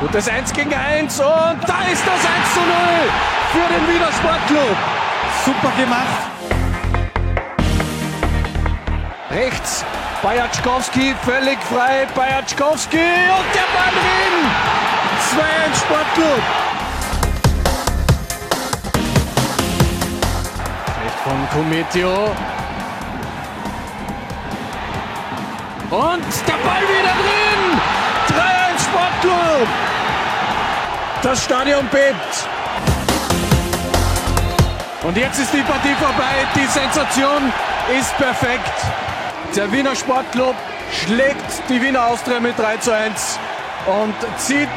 Gutes 1 gegen 1 und da ist das 1 zu 0 für den Wiener Sportclub. Super gemacht. Rechts Bajatschkowski völlig frei. Bajatschkowski und der Ball drin. 2-1 Sportclub. Recht von Cometio. Und der Ball wieder drin. 3-1 Sportclub. Das Stadion bebt. Und jetzt ist die Partie vorbei. Die Sensation ist perfekt. Der Wiener Sportclub schlägt die Wiener Austria mit 3 zu 1 und zieht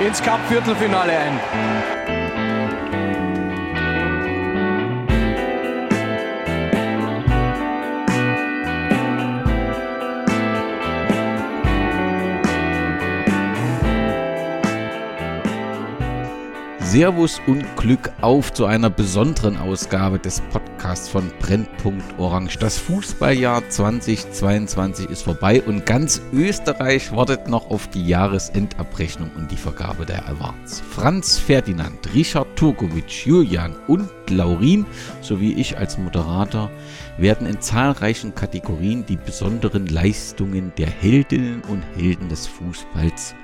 ins Cup-Viertelfinale ein. Servus und Glück auf zu einer besonderen Ausgabe des Podcasts von Brennpunkt Orange. Das Fußballjahr 2022 ist vorbei und ganz Österreich wartet noch auf die Jahresendabrechnung und die Vergabe der Awards. Franz Ferdinand, Richard Turkovic, Julian und Laurin sowie ich als Moderator werden in zahlreichen Kategorien die besonderen Leistungen der Heldinnen und Helden des Fußballs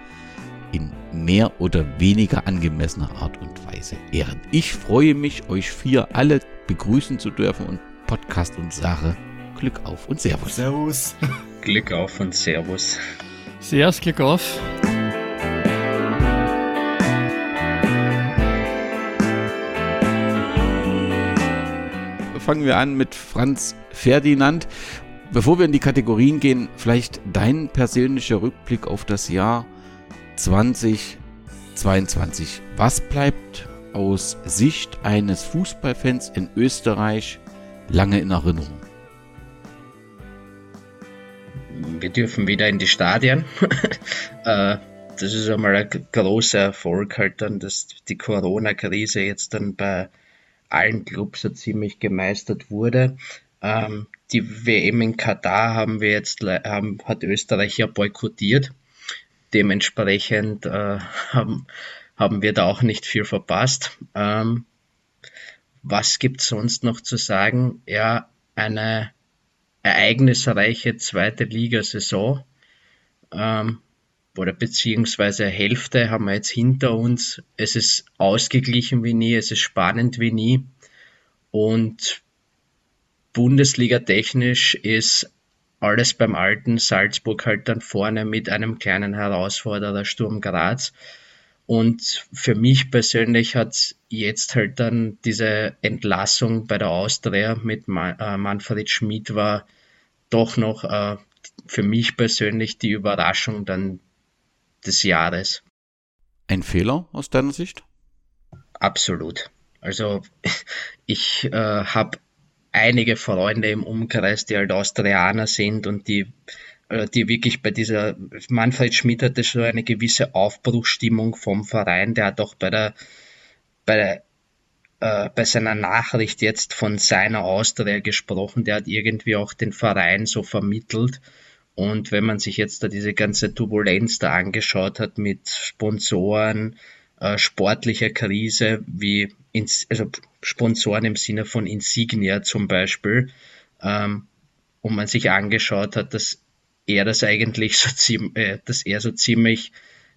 in mehr oder weniger angemessener Art und Weise ehren. Ich freue mich, euch vier alle begrüßen zu dürfen und Podcast und Sache. Glück auf und Servus. Servus. Glück auf und Servus. Servus, Glück auf. Fangen wir an mit Franz Ferdinand. Bevor wir in die Kategorien gehen, vielleicht dein persönlicher Rückblick auf das Jahr 2022. Was bleibt aus Sicht eines Fußballfans in Österreich lange in Erinnerung? Wir dürfen wieder in die Stadien. Äh, das ist einmal ein großer Erfolg halt dann, dass die Corona-Krise jetzt dann bei allen Clubs so ziemlich gemeistert wurde. Ähm, die WM in Katar haben wir jetzt, haben, hat Österreich ja boykottiert dementsprechend äh, haben, haben wir da auch nicht viel verpasst. Ähm, was gibt es sonst noch zu sagen? Ja, eine ereignisreiche zweite Ligasaison ähm, oder beziehungsweise Hälfte haben wir jetzt hinter uns. Es ist ausgeglichen wie nie, es ist spannend wie nie und Bundesliga technisch ist alles beim alten Salzburg halt dann vorne mit einem kleinen Herausforderer Sturm Graz. Und für mich persönlich hat jetzt halt dann diese Entlassung bei der Austria mit äh, Manfred Schmidt war doch noch äh, für mich persönlich die Überraschung dann des Jahres. Ein Fehler aus deiner Sicht? Absolut. Also ich äh, habe einige Freunde im Umkreis, die halt Austrianer sind und die, äh, die wirklich bei dieser, Manfred Schmidt hatte so eine gewisse Aufbruchstimmung vom Verein, der hat auch bei der, bei der äh, bei seiner Nachricht jetzt von seiner Austria gesprochen, der hat irgendwie auch den Verein so vermittelt. Und wenn man sich jetzt da diese ganze Turbulenz da angeschaut hat mit Sponsoren, äh, sportlicher Krise, wie also Sponsoren im Sinne von Insignia zum Beispiel, ähm, und man sich angeschaut hat, dass er das eigentlich so ziemlich, äh, dass er so ziemlich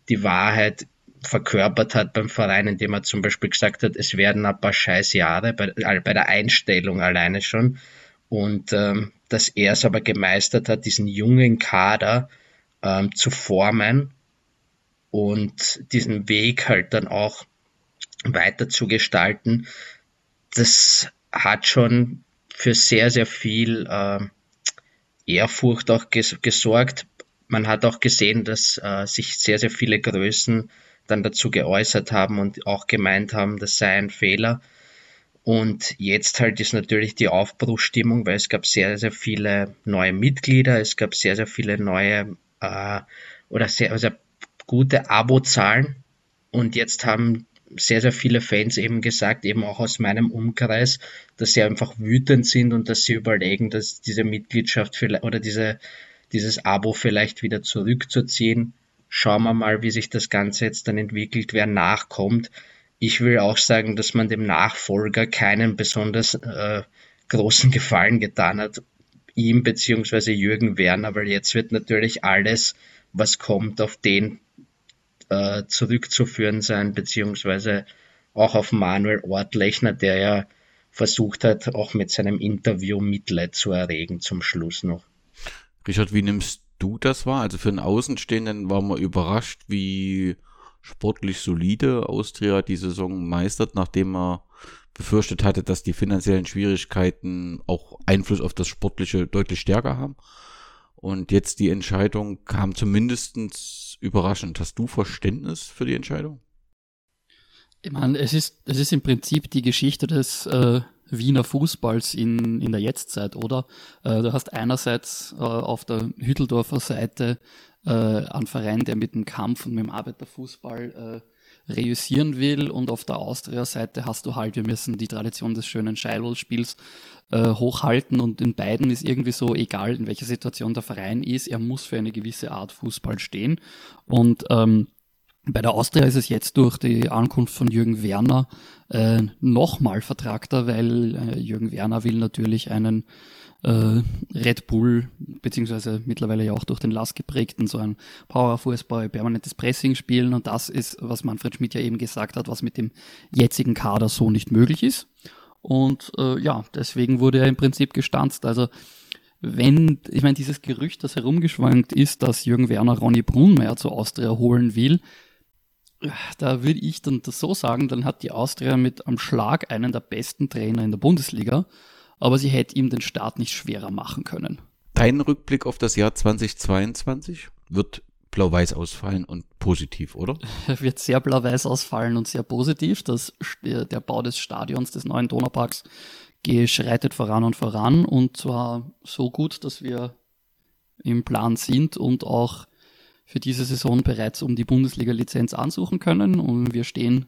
die Wahrheit verkörpert hat beim Verein, indem er zum Beispiel gesagt hat, es werden ein paar Scheißjahre bei, bei der Einstellung alleine schon. Und ähm, dass er es aber gemeistert hat, diesen jungen Kader ähm, zu formen und diesen Weg halt dann auch weiter zu gestalten, das hat schon für sehr, sehr viel äh, Ehrfurcht auch ges gesorgt. Man hat auch gesehen, dass äh, sich sehr, sehr viele Größen dann dazu geäußert haben und auch gemeint haben, das sei ein Fehler. Und jetzt halt ist natürlich die Aufbruchstimmung, weil es gab sehr, sehr viele neue Mitglieder, es gab sehr, sehr viele neue äh, oder sehr, also gute Abozahlen und jetzt haben sehr, sehr viele Fans eben gesagt, eben auch aus meinem Umkreis, dass sie einfach wütend sind und dass sie überlegen, dass diese Mitgliedschaft vielleicht oder diese, dieses Abo vielleicht wieder zurückzuziehen. schauen wir mal, wie sich das Ganze jetzt dann entwickelt, wer nachkommt. Ich will auch sagen, dass man dem Nachfolger keinen besonders äh, großen Gefallen getan hat, ihm beziehungsweise Jürgen Werner, weil jetzt wird natürlich alles, was kommt, auf den äh, zurückzuführen sein, beziehungsweise auch auf Manuel Ortlechner, der ja versucht hat, auch mit seinem Interview Mitleid zu erregen zum Schluss noch. Richard, wie nimmst du das wahr? Also für einen Außenstehenden war man überrascht, wie sportlich solide Austria die Saison meistert, nachdem er befürchtet hatte, dass die finanziellen Schwierigkeiten auch Einfluss auf das Sportliche deutlich stärker haben. Und jetzt die Entscheidung kam zumindest überraschend. Hast du Verständnis für die Entscheidung? Ich meine, es ist, es ist im Prinzip die Geschichte des äh, Wiener Fußballs in, in der Jetztzeit, oder? Äh, du hast einerseits äh, auf der Hütteldorfer Seite äh, einen Verein, der mit dem Kampf und mit dem Arbeiterfußball äh, reüssieren will und auf der Austria-Seite hast du halt, wir müssen die Tradition des schönen Scheidel-Spiels äh, hochhalten und in beiden ist irgendwie so, egal in welcher Situation der Verein ist, er muss für eine gewisse Art Fußball stehen und ähm, bei der Austria ist es jetzt durch die Ankunft von Jürgen Werner äh, nochmal vertragter, weil äh, Jürgen Werner will natürlich einen äh, Red Bull, beziehungsweise mittlerweile ja auch durch den Lass geprägten, so ein Powerfußball, permanentes Pressing spielen und das ist, was Manfred Schmidt ja eben gesagt hat, was mit dem jetzigen Kader so nicht möglich ist. Und äh, ja, deswegen wurde er im Prinzip gestanzt. Also wenn, ich meine, dieses Gerücht, das herumgeschwankt ist, dass Jürgen Werner Ronny Brunmeier zu Austria holen will, da würde ich dann das so sagen, dann hat die Austria mit am Schlag einen der besten Trainer in der Bundesliga, aber sie hätte ihm den Start nicht schwerer machen können. Dein Rückblick auf das Jahr 2022 wird blau-weiß ausfallen und positiv, oder? Wird sehr blau-weiß ausfallen und sehr positiv. Das, der Bau des Stadions des neuen Donauparks schreitet voran und voran und zwar so gut, dass wir im Plan sind und auch für diese Saison bereits um die Bundesliga-Lizenz ansuchen können. Und wir stehen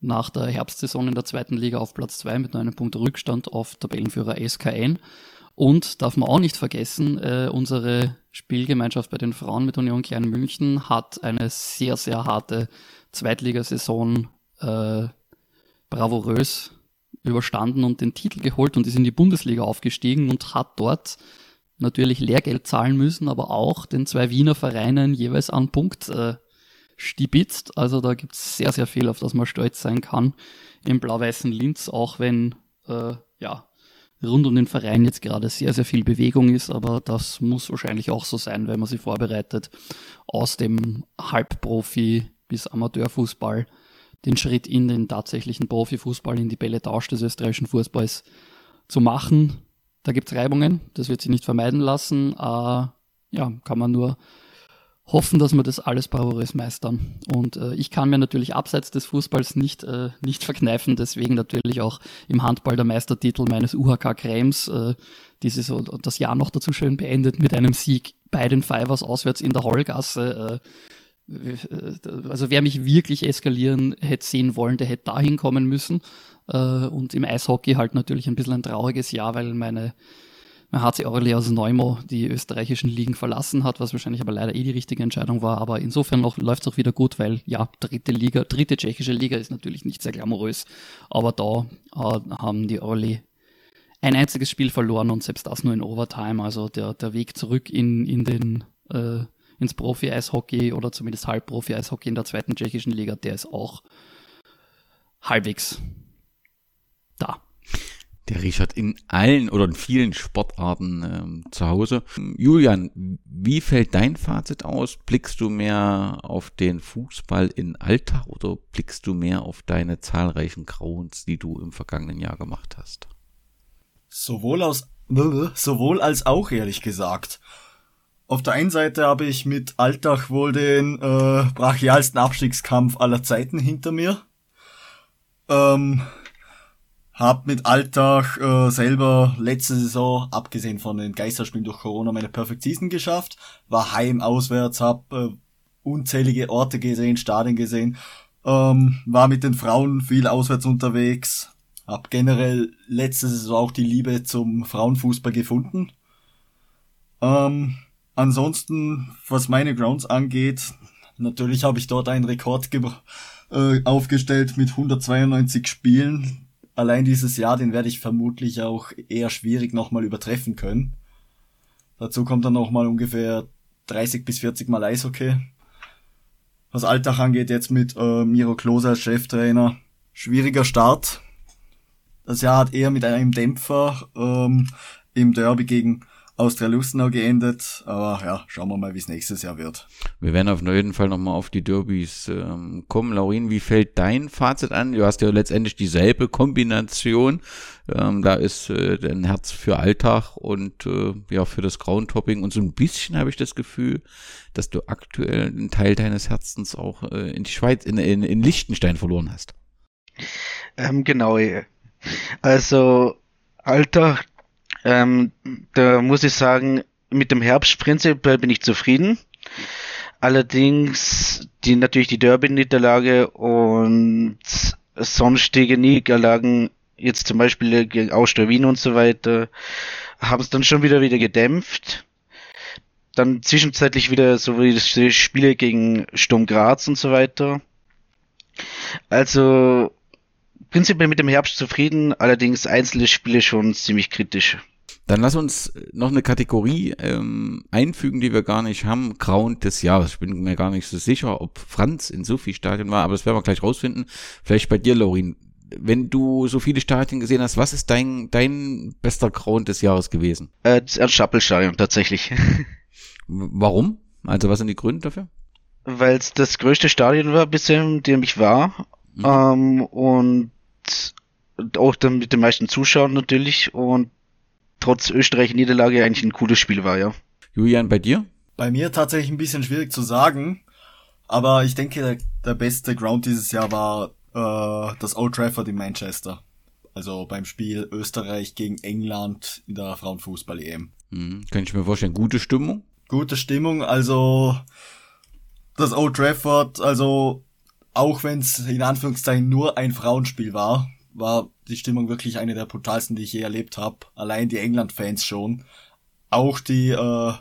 nach der Herbstsaison in der zweiten Liga auf Platz zwei mit einem Punkt Rückstand auf Tabellenführer SKN. Und darf man auch nicht vergessen, äh, unsere Spielgemeinschaft bei den Frauen mit Union Klein München hat eine sehr, sehr harte Zweitligasaison äh, bravourös überstanden und den Titel geholt und ist in die Bundesliga aufgestiegen und hat dort natürlich Lehrgeld zahlen müssen, aber auch den zwei Wiener Vereinen jeweils einen Punkt äh, stibitzt. Also da gibt es sehr, sehr viel, auf das man stolz sein kann im blau-weißen Linz, auch wenn äh, ja rund um den Verein jetzt gerade sehr, sehr viel Bewegung ist, aber das muss wahrscheinlich auch so sein, wenn man sich vorbereitet, aus dem Halbprofi bis Amateurfußball den Schritt in den tatsächlichen Profifußball, in die Bälle Tausch des österreichischen Fußballs zu machen. Da gibt es Reibungen, das wird sich nicht vermeiden lassen. Äh, ja, kann man nur hoffen, dass wir das alles bravourös meistern. Und äh, ich kann mir natürlich abseits des Fußballs nicht, äh, nicht verkneifen, deswegen natürlich auch im Handball der Meistertitel meines UHK Krems, äh, dieses das Jahr noch dazu schön beendet mit einem Sieg bei den Fivers auswärts in der Hollgasse. Äh, äh, also wer mich wirklich eskalieren hätte sehen wollen, der hätte dahin kommen müssen. Äh, und im Eishockey halt natürlich ein bisschen ein trauriges Jahr, weil meine, mein HC Orly aus Neumo die österreichischen Ligen verlassen hat, was wahrscheinlich aber leider eh die richtige Entscheidung war. Aber insofern läuft es auch wieder gut, weil ja, dritte Liga, dritte tschechische Liga ist natürlich nicht sehr glamourös. Aber da äh, haben die Orly ein einziges Spiel verloren und selbst das nur in Overtime. Also der, der Weg zurück in, in den, äh, ins Profi-Eishockey oder zumindest Halbprofi-Eishockey in der zweiten tschechischen Liga, der ist auch halbwegs. Der Richard in allen oder in vielen Sportarten ähm, zu Hause. Julian, wie fällt dein Fazit aus? Blickst du mehr auf den Fußball in Alltag oder blickst du mehr auf deine zahlreichen Grauens, die du im vergangenen Jahr gemacht hast? Sowohl, aus, sowohl als auch, ehrlich gesagt. Auf der einen Seite habe ich mit Alltag wohl den äh, brachialsten Abstiegskampf aller Zeiten hinter mir. Ähm, hab mit Alltag äh, selber letzte Saison, abgesehen von den Geisterspielen durch Corona, meine Perfect Season geschafft. War heim, auswärts, hab äh, unzählige Orte gesehen, Stadien gesehen. Ähm, war mit den Frauen viel auswärts unterwegs. Hab generell letzte Saison auch die Liebe zum Frauenfußball gefunden. Ähm, ansonsten, was meine Grounds angeht, Natürlich habe ich dort einen Rekord äh, aufgestellt mit 192 Spielen. Allein dieses Jahr, den werde ich vermutlich auch eher schwierig nochmal übertreffen können. Dazu kommt dann nochmal ungefähr 30 bis 40 Mal Eishockey. Was Alltag angeht, jetzt mit äh, Miro Klose als Cheftrainer. Schwieriger Start. Das Jahr hat eher mit einem Dämpfer ähm, im Derby gegen Austria Lustenau geendet. Aber ja, schauen wir mal, wie es nächstes Jahr wird. Wir werden auf jeden Fall nochmal auf die Derbys ähm, kommen. Laurin, wie fällt dein Fazit an? Du hast ja letztendlich dieselbe Kombination. Ähm, da ist äh, dein Herz für Alltag und äh, ja für das Groundtopping. Und so ein bisschen habe ich das Gefühl, dass du aktuell einen Teil deines Herzens auch äh, in die Schweiz, in, in, in Liechtenstein verloren hast. Ähm, genau. Also Alltag ähm, da muss ich sagen, mit dem Herbst prinzipiell bin ich zufrieden. Allerdings die natürlich die Derby-Niederlage und sonstige Niederlagen, jetzt zum Beispiel gegen Austria Wien und so weiter, haben es dann schon wieder wieder gedämpft. Dann zwischenzeitlich wieder so wie die Spiele gegen Sturm Graz und so weiter. Also prinzipiell mit dem Herbst zufrieden, allerdings einzelne Spiele schon ziemlich kritisch. Dann lass uns noch eine Kategorie ähm, einfügen, die wir gar nicht haben. Ground des Jahres. Ich bin mir gar nicht so sicher, ob Franz in so viel Stadien war, aber das werden wir gleich rausfinden. Vielleicht bei dir, Laurin. Wenn du so viele Stadien gesehen hast, was ist dein, dein bester Ground des Jahres gewesen? Äh, das Ernst-Schappel-Stadion tatsächlich. Warum? Also was sind die Gründe dafür? Weil es das größte Stadion war, bisher, in dem ich war. Mhm. Ähm, und auch dann mit den meisten Zuschauern natürlich und trotz Österreich-Niederlage eigentlich ein cooles Spiel war, ja. Julian, bei dir? Bei mir tatsächlich ein bisschen schwierig zu sagen, aber ich denke, der, der beste Ground dieses Jahr war äh, das Old Trafford in Manchester. Also beim Spiel Österreich gegen England in der Frauenfußball-EM. Mhm, kann ich mir vorstellen, gute Stimmung? Gute Stimmung, also das Old Trafford, also auch wenn es in Anführungszeichen nur ein Frauenspiel war, war die Stimmung wirklich eine der brutalsten, die ich je erlebt habe. Allein die England-Fans schon. Auch die äh,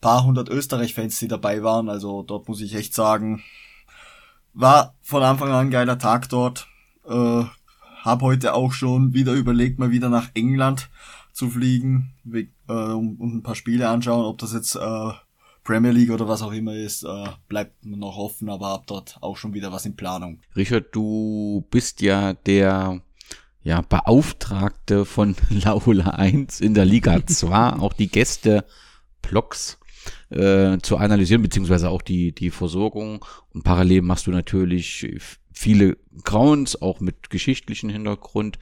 paar hundert Österreich-Fans, die dabei waren. Also dort muss ich echt sagen, war von Anfang an ein geiler Tag dort. Äh, hab heute auch schon wieder überlegt, mal wieder nach England zu fliegen äh, und ein paar Spiele anschauen, ob das jetzt äh, Premier League oder was auch immer ist, äh, bleibt noch offen, aber hab dort auch schon wieder was in Planung. Richard, du bist ja der ja, Beauftragte von Laula 1 in der Liga 2, auch die Gäste Blocks äh, zu analysieren, beziehungsweise auch die, die Versorgung. Und parallel machst du natürlich viele Grounds, auch mit geschichtlichen Hintergrund.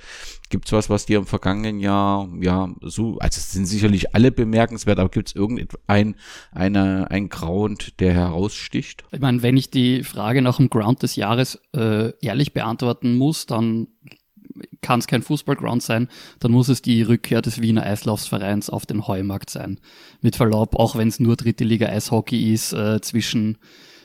Gibt's was, was dir im vergangenen Jahr, ja, so, also es sind sicherlich alle bemerkenswert, aber gibt's irgendein, eine, ein Ground, der heraussticht? Ich meine, wenn ich die Frage nach dem Ground des Jahres äh, ehrlich beantworten muss, dann kann es kein Fußballground sein, dann muss es die Rückkehr des Wiener Eislaufsvereins auf den Heumarkt sein. Mit Verlaub, auch wenn es nur dritte Liga Eishockey ist, äh, zwischen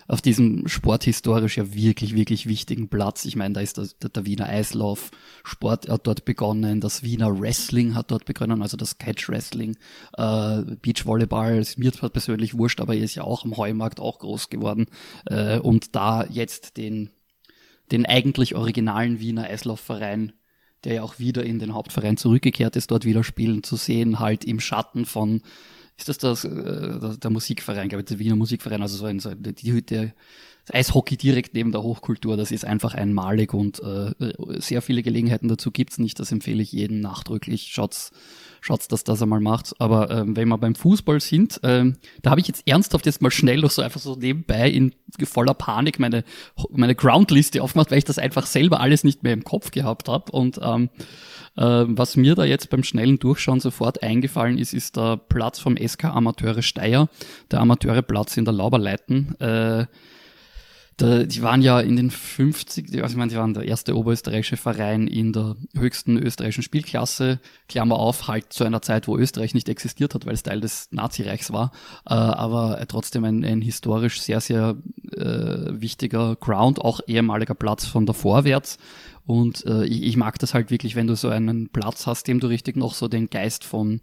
auf diesem sporthistorisch ja wirklich, wirklich wichtigen Platz. Ich meine, da ist der, der Wiener Eislauf, Sport hat dort begonnen, das Wiener Wrestling hat dort begonnen, also das Catch Wrestling, äh, Beachvolleyball, ist mir zwar persönlich wurscht, aber er ist ja auch am Heumarkt auch groß geworden. Äh, und da jetzt den den eigentlich originalen Wiener Eislaufverein, der ja auch wieder in den Hauptverein zurückgekehrt ist, dort wieder spielen zu sehen, halt im Schatten von, ist das das, äh, der Musikverein, glaube ich, der Wiener Musikverein, also so ein, so, die, der, Eishockey direkt neben der Hochkultur, das ist einfach einmalig und äh, sehr viele Gelegenheiten dazu gibt's nicht. Das empfehle ich jedem nachdrücklich. Schaut's, schaut's, dass das einmal macht. Aber ähm, wenn wir beim Fußball sind, ähm, da habe ich jetzt ernsthaft jetzt mal schnell noch so einfach so nebenbei in voller Panik meine, meine Groundliste aufgemacht, weil ich das einfach selber alles nicht mehr im Kopf gehabt habe. Und ähm, äh, was mir da jetzt beim schnellen Durchschauen sofort eingefallen ist, ist der Platz vom SK Amateure Steyr, der Amateureplatz in der Lauberleiten. Äh, da, die waren ja in den 50, also ich meine, die waren der erste oberösterreichische Verein in der höchsten österreichischen Spielklasse, Klammer auf, halt zu einer Zeit, wo Österreich nicht existiert hat, weil es Teil des Nazireichs war, äh, aber trotzdem ein, ein historisch sehr, sehr äh, wichtiger Ground, auch ehemaliger Platz von der Vorwärts. Und äh, ich, ich mag das halt wirklich, wenn du so einen Platz hast, dem du richtig noch so den Geist von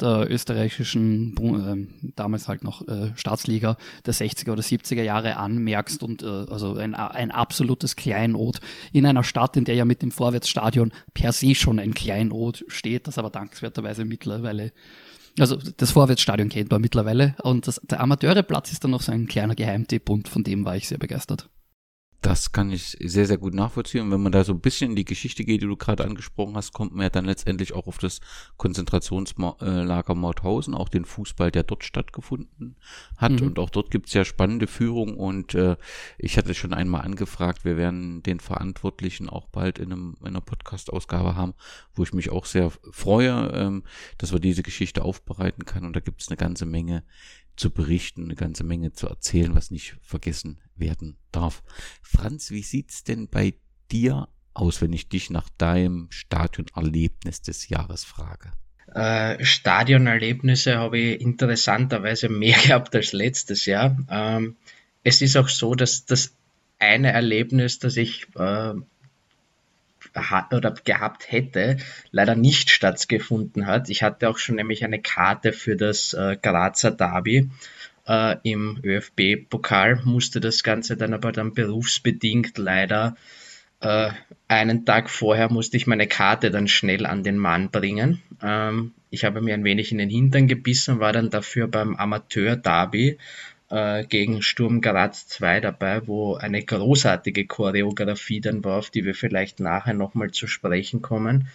der österreichischen, äh, damals halt noch äh, Staatsliga der 60er oder 70er Jahre anmerkst und äh, also ein, ein absolutes Kleinod in einer Stadt, in der ja mit dem Vorwärtsstadion per se schon ein Kleinod steht, das aber dankenswerterweise mittlerweile also das Vorwärtsstadion kennt man mittlerweile und das, der Amateureplatz ist dann noch so ein kleiner Geheimtipp und von dem war ich sehr begeistert. Das kann ich sehr, sehr gut nachvollziehen. Und wenn man da so ein bisschen in die Geschichte geht, die du gerade angesprochen hast, kommt man ja dann letztendlich auch auf das Konzentrationslager Mauthausen, auch den Fußball, der dort stattgefunden hat. Mhm. Und auch dort gibt's ja spannende Führung. Und äh, ich hatte schon einmal angefragt, wir werden den Verantwortlichen auch bald in, einem, in einer Podcast-Ausgabe haben, wo ich mich auch sehr freue, ähm, dass wir diese Geschichte aufbereiten kann. Und da gibt's eine ganze Menge zu berichten, eine ganze Menge zu erzählen, was nicht vergessen werden darf. Franz, wie sieht's denn bei dir aus, wenn ich dich nach deinem Stadionerlebnis des Jahres frage? Äh, Stadionerlebnisse habe ich interessanterweise mehr gehabt als letztes Jahr. Ähm, es ist auch so, dass das eine Erlebnis, das ich äh, oder gehabt hätte, leider nicht stattgefunden hat. Ich hatte auch schon nämlich eine Karte für das äh, Grazer Derby. Äh, Im ÖFB-Pokal musste das Ganze dann aber dann berufsbedingt leider äh, einen Tag vorher musste ich meine Karte dann schnell an den Mann bringen. Ähm, ich habe mir ein wenig in den Hintern gebissen, war dann dafür beim Amateur-Derby äh, gegen Sturm Graz 2 dabei, wo eine großartige Choreografie dann war, auf die wir vielleicht nachher nochmal zu sprechen kommen.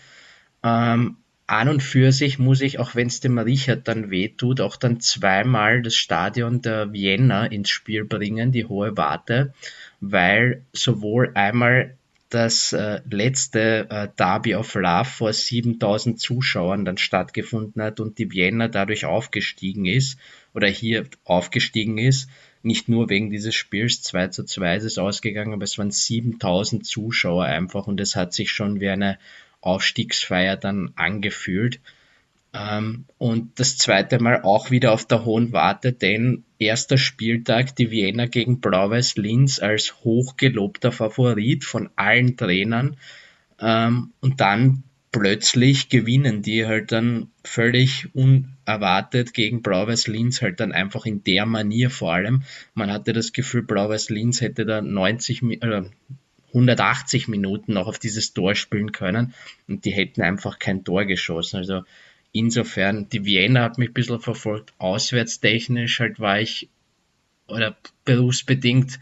Ähm, an und für sich muss ich, auch wenn es dem Richard dann wehtut, auch dann zweimal das Stadion der Vienna ins Spiel bringen, die hohe Warte, weil sowohl einmal das äh, letzte äh, Derby of Love vor 7000 Zuschauern dann stattgefunden hat und die Vienna dadurch aufgestiegen ist oder hier aufgestiegen ist. Nicht nur wegen dieses Spiels, 2 zu 2 ist es ausgegangen, aber es waren 7000 Zuschauer einfach und es hat sich schon wie eine Aufstiegsfeier dann angefühlt. Ähm, und das zweite Mal auch wieder auf der hohen Warte, denn erster Spieltag die Vienna gegen Blau-Weiß Linz als hochgelobter Favorit von allen Trainern. Ähm, und dann plötzlich gewinnen die halt dann völlig unerwartet gegen Blau-Weiß Linz halt dann einfach in der Manier vor allem. Man hatte das Gefühl, Blau-Weiß Linz hätte da 90 äh, 180 Minuten noch auf dieses Tor spielen können und die hätten einfach kein Tor geschossen. Also insofern, die Vienna hat mich ein bisschen verfolgt. Auswärtstechnisch halt war ich, oder berufsbedingt,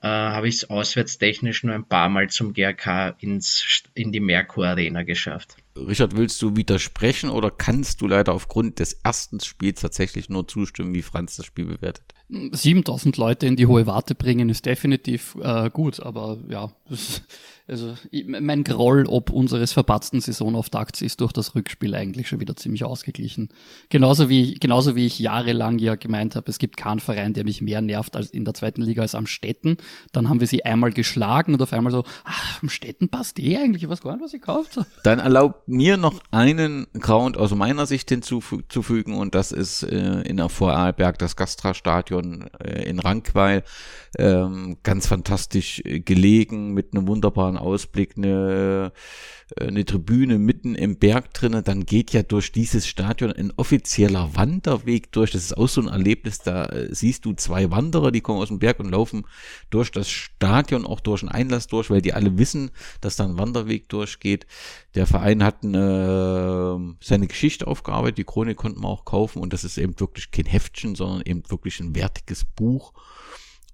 äh, habe ich es auswärtstechnisch nur ein paar Mal zum GRK ins, in die Merkur Arena geschafft. Richard, willst du widersprechen oder kannst du leider aufgrund des ersten Spiels tatsächlich nur zustimmen, wie Franz das Spiel bewertet? 7000 Leute in die hohe Warte bringen ist definitiv äh, gut, aber ja, das, also mein Groll ob unseres verpatzten Saisonaufftakts ist durch das Rückspiel eigentlich schon wieder ziemlich ausgeglichen. Genauso wie, genauso wie ich jahrelang ja gemeint habe, es gibt keinen Verein, der mich mehr nervt als in der zweiten Liga als am Städten. Dann haben wir sie einmal geschlagen und auf einmal so, ach, am Städten passt eh eigentlich, ich weiß gar nicht, was ihr kauft. Dann erlaubt mir noch einen Ground aus meiner Sicht hinzufügen und das ist äh, in der Vorarlberg das Gastra-Stadion äh, in Rankweil. Ähm, ganz fantastisch äh, gelegen mit einem wunderbaren Ausblick, eine, eine Tribüne mitten im Berg drinnen, dann geht ja durch dieses Stadion ein offizieller Wanderweg durch. Das ist auch so ein Erlebnis, da äh, siehst du zwei Wanderer, die kommen aus dem Berg und laufen durch das Stadion, auch durch einen Einlass durch, weil die alle wissen, dass da ein Wanderweg durchgeht. Der Verein hat eine, seine Geschichte aufgearbeitet, die Chronik konnten wir auch kaufen und das ist eben wirklich kein Heftchen, sondern eben wirklich ein wertiges Buch.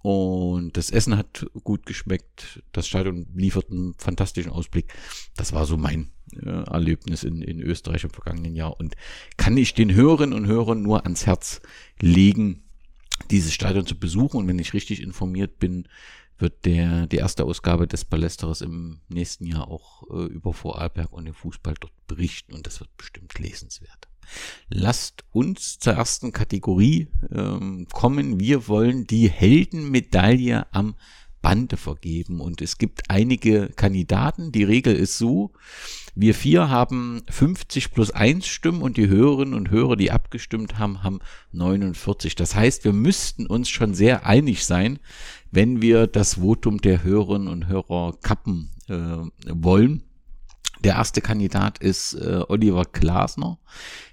Und das Essen hat gut geschmeckt. Das Stadion liefert einen fantastischen Ausblick. Das war so mein äh, Erlebnis in, in Österreich im vergangenen Jahr. Und kann ich den Hörerinnen und Hörern nur ans Herz legen, dieses Stadion zu besuchen. Und wenn ich richtig informiert bin, wird der, die erste Ausgabe des Palästeres im nächsten Jahr auch äh, über Vorarlberg und den Fußball dort berichten. Und das wird bestimmt lesenswert. Lasst uns zur ersten Kategorie ähm, kommen. Wir wollen die Heldenmedaille am Bande vergeben. Und es gibt einige Kandidaten. Die Regel ist so, wir vier haben 50 plus 1 Stimmen und die Hörerinnen und Hörer, die abgestimmt haben, haben 49. Das heißt, wir müssten uns schon sehr einig sein, wenn wir das Votum der Hörerinnen und Hörer kappen äh, wollen. Der erste Kandidat ist äh, Oliver Glasner.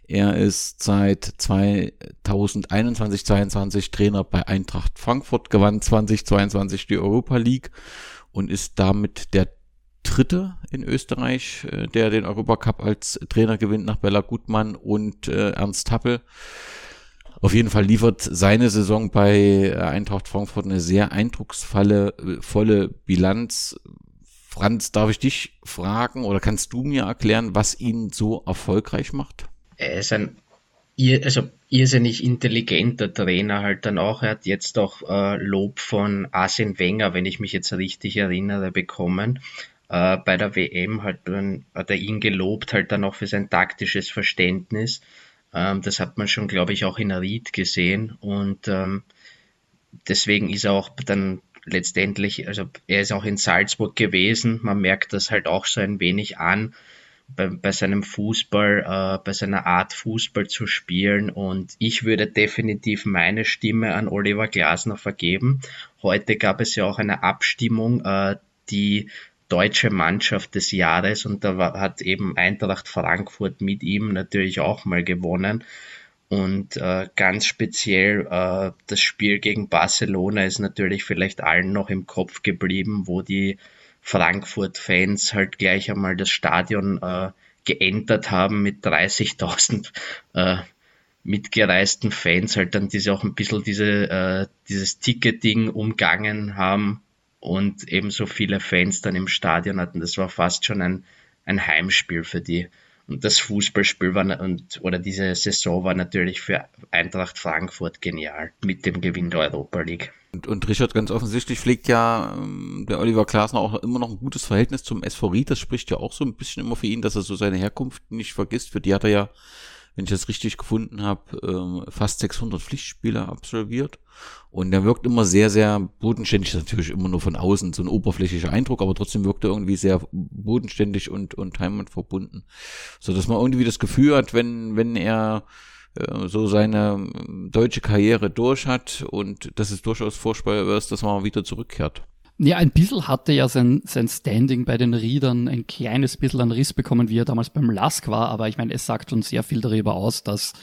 Er ist seit 2021, 22 Trainer bei Eintracht Frankfurt, gewann 2022 die Europa League und ist damit der dritte in Österreich, äh, der den Europacup als Trainer gewinnt nach Bella Gutmann und äh, Ernst Happel. Auf jeden Fall liefert seine Saison bei Eintracht Frankfurt eine sehr eindrucksvolle volle Bilanz. Franz, darf ich dich fragen oder kannst du mir erklären, was ihn so erfolgreich macht? er ist ein also irrsinnig intelligenter Trainer halt dann auch. Er hat jetzt auch äh, Lob von Arsene Wenger, wenn ich mich jetzt richtig erinnere, bekommen. Äh, bei der WM halt, dann, hat er ihn gelobt halt dann auch für sein taktisches Verständnis. Ähm, das hat man schon, glaube ich, auch in Ried gesehen und ähm, deswegen ist er auch dann letztendlich, also er ist auch in Salzburg gewesen. Man merkt das halt auch so ein wenig an bei, bei seinem Fußball, äh, bei seiner Art Fußball zu spielen. Und ich würde definitiv meine Stimme an Oliver Glasner vergeben. Heute gab es ja auch eine Abstimmung, äh, die deutsche Mannschaft des Jahres und da war, hat eben Eintracht Frankfurt mit ihm natürlich auch mal gewonnen. Und äh, ganz speziell äh, das Spiel gegen Barcelona ist natürlich vielleicht allen noch im Kopf geblieben, wo die Frankfurt-Fans halt gleich einmal das Stadion äh, geändert haben mit 30.000 äh, mitgereisten Fans, halt dann diese auch ein bisschen diese, äh, dieses Ticketing umgangen haben und ebenso viele Fans dann im Stadion hatten. Das war fast schon ein, ein Heimspiel für die. Und das Fußballspiel war und oder diese Saison war natürlich für Eintracht Frankfurt genial mit dem Gewinn der Europa League. Und, und Richard, ganz offensichtlich pflegt ja ähm, der Oliver Glasner auch immer noch ein gutes Verhältnis zum SV Ried. Das spricht ja auch so ein bisschen immer für ihn, dass er so seine Herkunft nicht vergisst. Für die hat er ja, wenn ich das richtig gefunden habe, ähm, fast 600 Pflichtspiele absolviert. Und er wirkt immer sehr, sehr bodenständig, natürlich immer nur von außen, so ein oberflächlicher Eindruck, aber trotzdem wirkt er irgendwie sehr bodenständig und, und heimatverbunden. So dass man irgendwie das Gefühl hat, wenn, wenn er äh, so seine ähm, deutsche Karriere durch hat und dass es durchaus vorstellbar ist, dass man wieder zurückkehrt. Ja, ein bisschen hatte ja sein, sein Standing bei den Riedern ein kleines bisschen an Riss bekommen, wie er damals beim Lask war, aber ich meine, es sagt schon sehr viel darüber aus, dass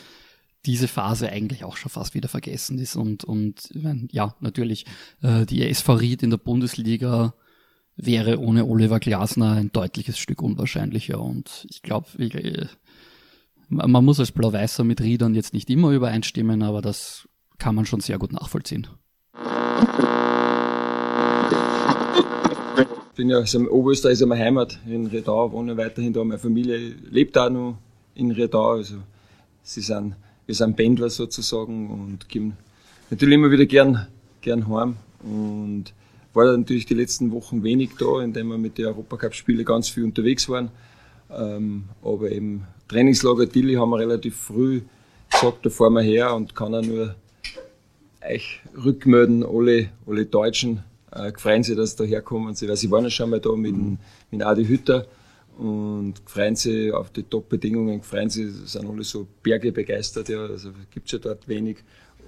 diese Phase eigentlich auch schon fast wieder vergessen ist und, und ja, natürlich, äh, die SV Ried in der Bundesliga wäre ohne Oliver Glasner ein deutliches Stück unwahrscheinlicher und ich glaube, äh, man muss als Blau-Weißer mit Riedern jetzt nicht immer übereinstimmen, aber das kann man schon sehr gut nachvollziehen. Ich bin ja also Oberösterreich ist meine Heimat in Redau, wohne weiterhin da. Meine Familie lebt auch noch in Redau. Also sie sind, wir sind Pendler sozusagen und gehen natürlich immer wieder gern, gern heim. Und war natürlich die letzten Wochen wenig da, indem wir mit den Europacup-Spielen ganz viel unterwegs waren. Ähm, aber eben Trainingslager Dilly haben wir relativ früh gesagt, da fahren wir her und kann auch nur euch rückmelden, alle, alle Deutschen äh, freuen sich, dass sie da herkommen. Sie, sie waren ja schon mal da mit, mhm. mit Adi Hütter und freuen sich auf die Top-Bedingungen, freuen sich, sind alle so Berge begeistert, ja, also gibt's ja dort wenig.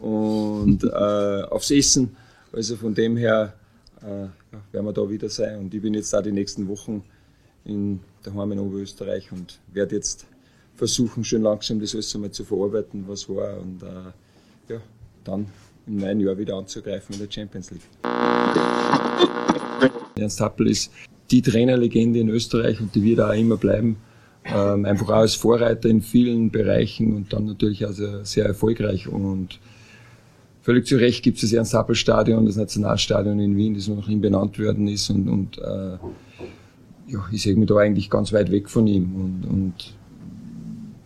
Und äh, aufs Essen, also von dem her äh, ja, werden wir da wieder sein. Und ich bin jetzt da die nächsten Wochen in daheim in Oberösterreich und werde jetzt versuchen, schön langsam das alles einmal zu verarbeiten, was war und äh, ja, dann im neuen Jahr wieder anzugreifen in der Champions League. Ernst Happel ist die Trainerlegende in Österreich und die wird auch immer bleiben. Ähm, einfach auch als Vorreiter in vielen Bereichen und dann natürlich auch sehr, erfolgreich und völlig zu Recht gibt es das Ernst Happel Stadion, das Nationalstadion in Wien, das nach ihm benannt worden ist und, und äh, ja, ich sehe mich da eigentlich ganz weit weg von ihm und, und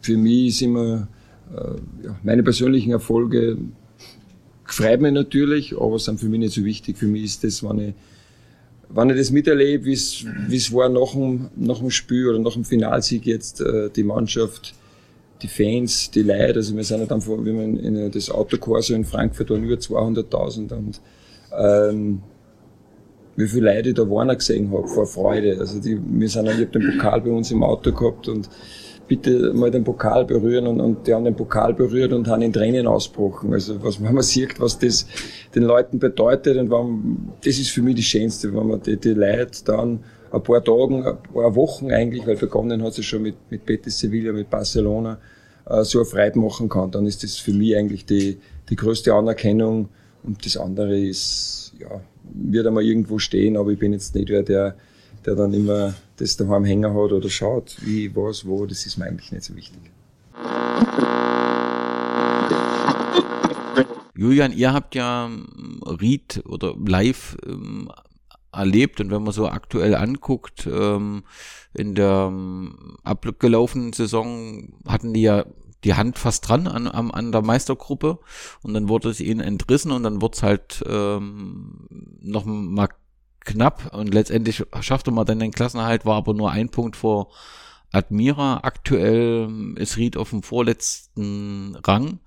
für mich ist immer äh, ja, meine persönlichen Erfolge freut mich natürlich, aber sind für mich nicht so wichtig. Für mich ist das, wenn ich, wenn ich das miterlebe, wie es war nach dem, nach dem Spiel oder nach dem Finalsieg jetzt, äh, die Mannschaft, die Fans, die Leute, also wir sind ja dann, vor, wie man in das Autokorso in Frankfurt waren über 200.000 und ähm, wie viele Leute ich da Warner gesehen habe vor Freude. Also die, wir sind, ich habe den Pokal bei uns im Auto gehabt und bitte mal den Pokal berühren und, und die haben den Pokal berührt und haben in Tränen ausgebrochen. Also was, man sieht, was das den Leuten bedeutet und wenn, das ist für mich das Schönste, wenn man die, die Leute dann ein paar Tagen, ein paar Wochen eigentlich, weil begonnen hat es schon mit, mit Betis Sevilla, mit Barcelona, äh, so eine Freude machen kann, dann ist das für mich eigentlich die, die größte Anerkennung und das andere ist, ja, wird einmal irgendwo stehen, aber ich bin jetzt nicht wer, der, der dann immer das daheim hängen hat oder schaut, wie, was, wo, das ist mir eigentlich nicht so wichtig. Julian, ihr habt ja ähm, Ried oder live ähm, erlebt und wenn man so aktuell anguckt, ähm, in der ähm, abgelaufenen Saison hatten die ja die Hand fast dran an, an, an der Meistergruppe und dann wurde es ihnen entrissen und dann wurde es halt ähm, noch mal knapp und letztendlich schaffte man dann den Klassenerhalt, war aber nur ein Punkt vor Admira. Aktuell ist Ried auf dem vorletzten Rang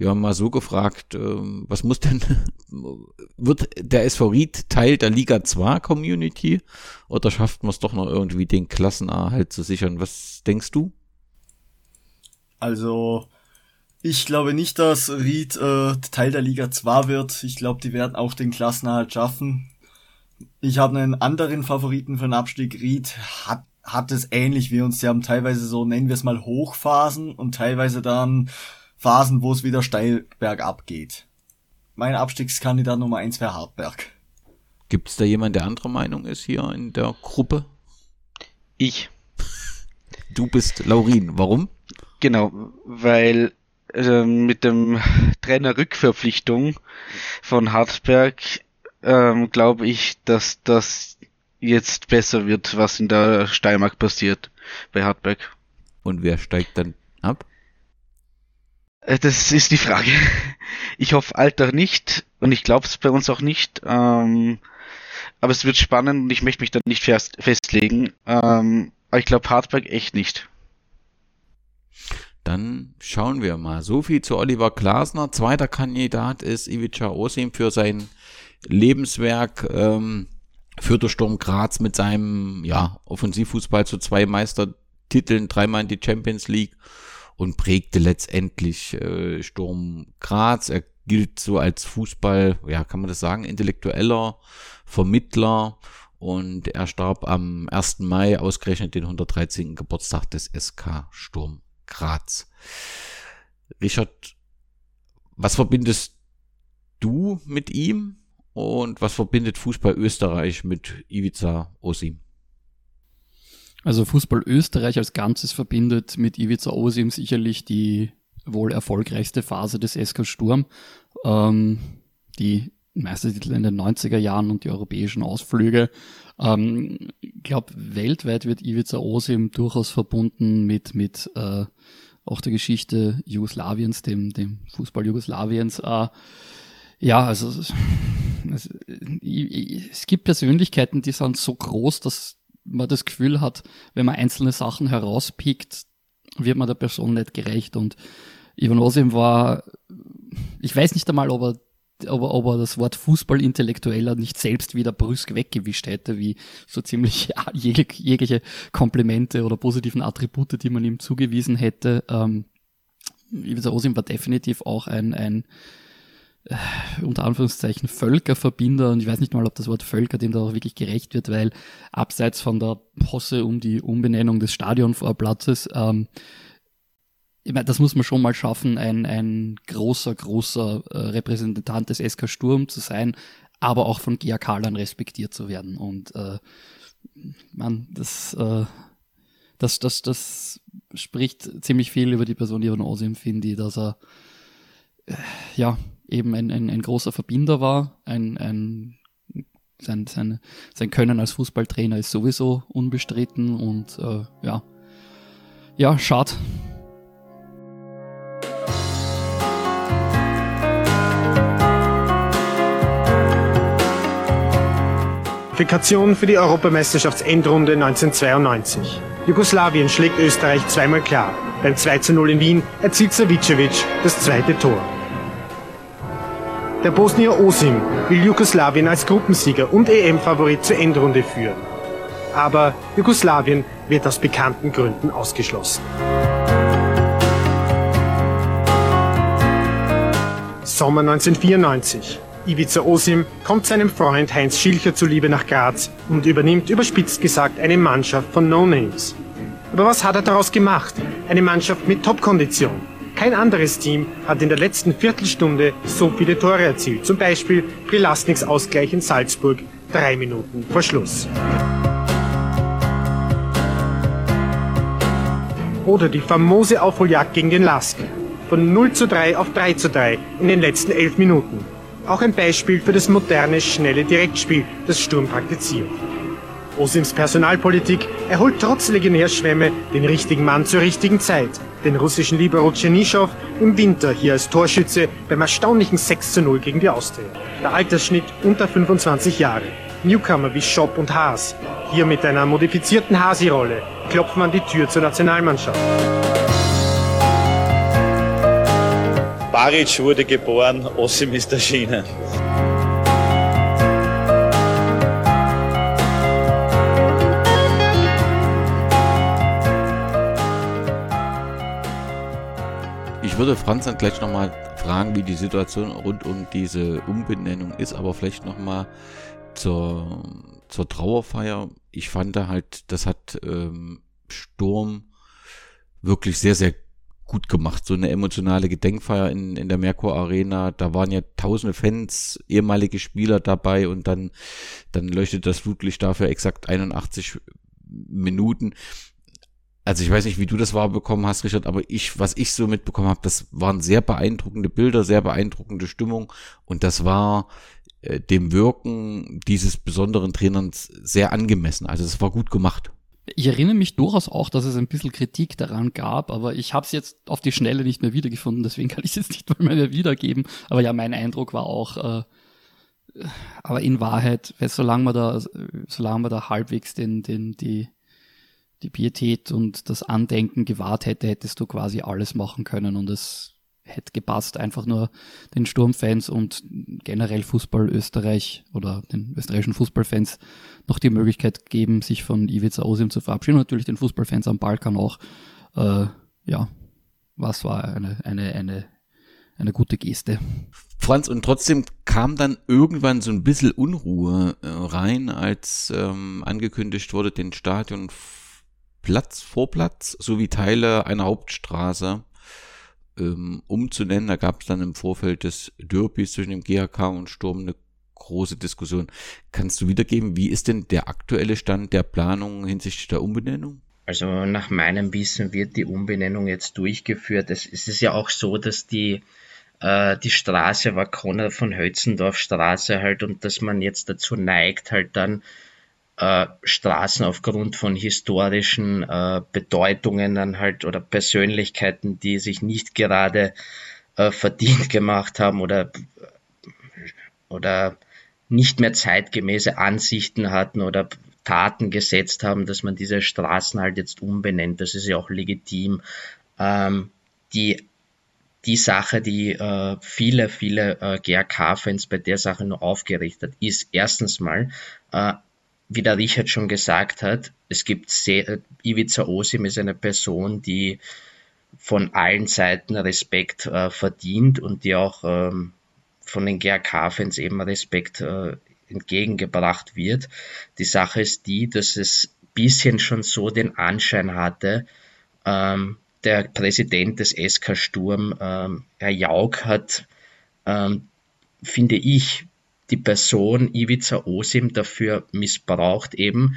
wir haben mal so gefragt, ähm, was muss denn, wird der SV Ried Teil der Liga 2 Community oder schafft man es doch noch irgendwie den Klassenerhalt zu sichern? Was denkst du? Also, ich glaube nicht, dass Ried äh, Teil der Liga 2 wird. Ich glaube, die werden auch den Klassenerhalt schaffen. Ich habe einen anderen Favoriten für den Abstieg. Ried hat, hat es ähnlich wie uns. Sie haben teilweise so, nennen wir es mal, Hochphasen und teilweise dann Phasen, wo es wieder steil bergab geht. Mein Abstiegskandidat Nummer eins wäre Hartberg. Gibt es da jemand, der anderer Meinung ist hier in der Gruppe? Ich. Du bist Laurin. Warum? Genau, weil äh, mit dem Trainerrückverpflichtung von Hartberg ähm, glaube ich, dass das jetzt besser wird, was in der Steiermark passiert bei Hartberg. Und wer steigt dann ab? Äh, das ist die Frage. Ich hoffe Alter nicht und ich glaube es bei uns auch nicht. Ähm, aber es wird spannend und ich möchte mich da nicht fest, festlegen. Ähm, aber ich glaube Hartberg echt nicht. Dann schauen wir mal. So viel zu Oliver Glasner. Zweiter Kandidat ist Ivica Osim für sein Lebenswerk. Ähm, führte Sturm Graz mit seinem ja, Offensivfußball zu zwei Meistertiteln, dreimal in die Champions League und prägte letztendlich äh, Sturm Graz. Er gilt so als Fußball, ja, kann man das sagen, intellektueller Vermittler und er starb am 1. Mai, ausgerechnet den 113. Geburtstag des SK Sturm Graz. Richard, was verbindest du mit ihm und was verbindet Fußball Österreich mit Ivica Osim? Also Fußball Österreich als Ganzes verbindet mit Ivica Osim sicherlich die wohl erfolgreichste Phase des SK Sturm. Ähm, die Meistertitel in den 90er Jahren und die europäischen Ausflüge. Ähm, ich glaube, weltweit wird Ivica Osim durchaus verbunden mit, mit äh, auch der Geschichte Jugoslawiens, dem, dem Fußball Jugoslawiens. Äh, ja, also es, es gibt Persönlichkeiten, die sind so groß, dass man das Gefühl hat, wenn man einzelne Sachen herauspickt, wird man der Person nicht gerecht. Und Ivan Osim war, ich weiß nicht einmal, ob er, ob er, das Wort Fußballintellektueller nicht selbst wieder brüsk weggewischt hätte, wie so ziemlich jeg jegliche Komplimente oder positiven Attribute, die man ihm zugewiesen hätte. Ähm, Ivan Osim war definitiv auch ein, ein unter Anführungszeichen Völkerverbinder und ich weiß nicht mal, ob das Wort Völker dem da auch wirklich gerecht wird, weil abseits von der Posse um die Umbenennung des Stadionvorplatzes, ähm, ich meine, das muss man schon mal schaffen, ein, ein großer, großer äh, Repräsentant des SK Sturm zu sein, aber auch von GA Karlan respektiert zu werden. Und äh, man, das, äh, das, das, das spricht ziemlich viel über die Person, Ivan Osim finde, dass er äh, ja eben ein, ein, ein großer Verbinder war, ein, ein sein, sein, sein Können als Fußballtrainer ist sowieso unbestritten und äh, ja, ja, schade. Qualifikation für die Europameisterschaftsendrunde 1992. Jugoslawien schlägt Österreich zweimal klar. Beim 2 zu 0 in Wien erzielt Savicevic das zweite Tor. Der Bosnier Osim will Jugoslawien als Gruppensieger und EM-Favorit zur Endrunde führen. Aber Jugoslawien wird aus bekannten Gründen ausgeschlossen. Sommer 1994. Ivica Osim kommt seinem Freund Heinz Schilcher zuliebe nach Graz und übernimmt überspitzt gesagt eine Mannschaft von No-Names. Aber was hat er daraus gemacht? Eine Mannschaft mit Top-Kondition. Kein anderes Team hat in der letzten Viertelstunde so viele Tore erzielt. Zum Beispiel Prilasniks Ausgleich in Salzburg drei Minuten vor Schluss. Oder die famose Aufholjagd gegen den Lask. Von 0 zu 3 auf 3 zu 3 in den letzten elf Minuten. Auch ein Beispiel für das moderne, schnelle Direktspiel, das Sturm praktiziert. Osims Personalpolitik erholt trotz Legionärschwämme den richtigen Mann zur richtigen Zeit. Den russischen Libero Tschernyschow im Winter hier als Torschütze beim erstaunlichen 6 zu 0 gegen die Austria. Der Altersschnitt unter 25 Jahre. Newcomer wie Schopp und Haas. Hier mit einer modifizierten Hasi-Rolle klopfen an die Tür zur Nationalmannschaft. Baric wurde geboren, Osim ist erschienen. Würde Franz dann gleich nochmal fragen, wie die Situation rund um diese Umbenennung ist, aber vielleicht nochmal zur, zur Trauerfeier. Ich fand da halt, das hat ähm, Sturm wirklich sehr, sehr gut gemacht. So eine emotionale Gedenkfeier in, in der Merkur Arena. Da waren ja tausende Fans, ehemalige Spieler dabei und dann, dann leuchtet das Flutlicht dafür exakt 81 Minuten. Also ich weiß nicht, wie du das wahrbekommen hast, Richard, aber ich, was ich so mitbekommen habe, das waren sehr beeindruckende Bilder, sehr beeindruckende Stimmung und das war äh, dem Wirken dieses besonderen Trainers sehr angemessen. Also es war gut gemacht. Ich erinnere mich durchaus auch, dass es ein bisschen Kritik daran gab, aber ich habe es jetzt auf die Schnelle nicht mehr wiedergefunden, deswegen kann ich es jetzt nicht mehr wiedergeben. Aber ja, mein Eindruck war auch, äh, aber in Wahrheit, solange man da, solange man da halbwegs den, den, die, die Pietät und das Andenken gewahrt hätte, hättest du quasi alles machen können und es hätte gepasst, einfach nur den Sturmfans und generell Fußball Österreich oder den österreichischen Fußballfans noch die Möglichkeit geben, sich von Ivica Osim zu verabschieden. Und natürlich den Fußballfans am Balkan auch. Äh, ja, was war eine, eine, eine, eine gute Geste. Franz, und trotzdem kam dann irgendwann so ein bisschen Unruhe äh, rein, als ähm, angekündigt wurde, den Stadion Platz vor Platz sowie Teile einer Hauptstraße ähm, umzunennen. Da gab es dann im Vorfeld des Derbys zwischen dem GHK und Sturm eine große Diskussion. Kannst du wiedergeben, wie ist denn der aktuelle Stand der Planung hinsichtlich der Umbenennung? Also nach meinem Wissen wird die Umbenennung jetzt durchgeführt. Es, es ist ja auch so, dass die, äh, die Straße war Konrad von Hötzendorf Straße halt und dass man jetzt dazu neigt, halt dann äh, Straßen aufgrund von historischen äh, Bedeutungen dann halt oder Persönlichkeiten, die sich nicht gerade äh, verdient gemacht haben oder, oder nicht mehr zeitgemäße Ansichten hatten oder Taten gesetzt haben, dass man diese Straßen halt jetzt umbenennt. Das ist ja auch legitim. Ähm, die, die Sache, die äh, viele, viele äh, GRK-Fans bei der Sache nur aufgerichtet ist, erstens mal, äh, wie der Richard schon gesagt hat, es gibt sehr, äh, Ivica Osim ist eine Person, die von allen Seiten Respekt äh, verdient und die auch ähm, von den GRK-Fans eben Respekt äh, entgegengebracht wird. Die Sache ist die, dass es bisschen schon so den Anschein hatte, ähm, der Präsident des SK Sturm, ähm, Herr Jauk, hat, ähm, finde ich, die Person Ivica Osim dafür missbraucht eben,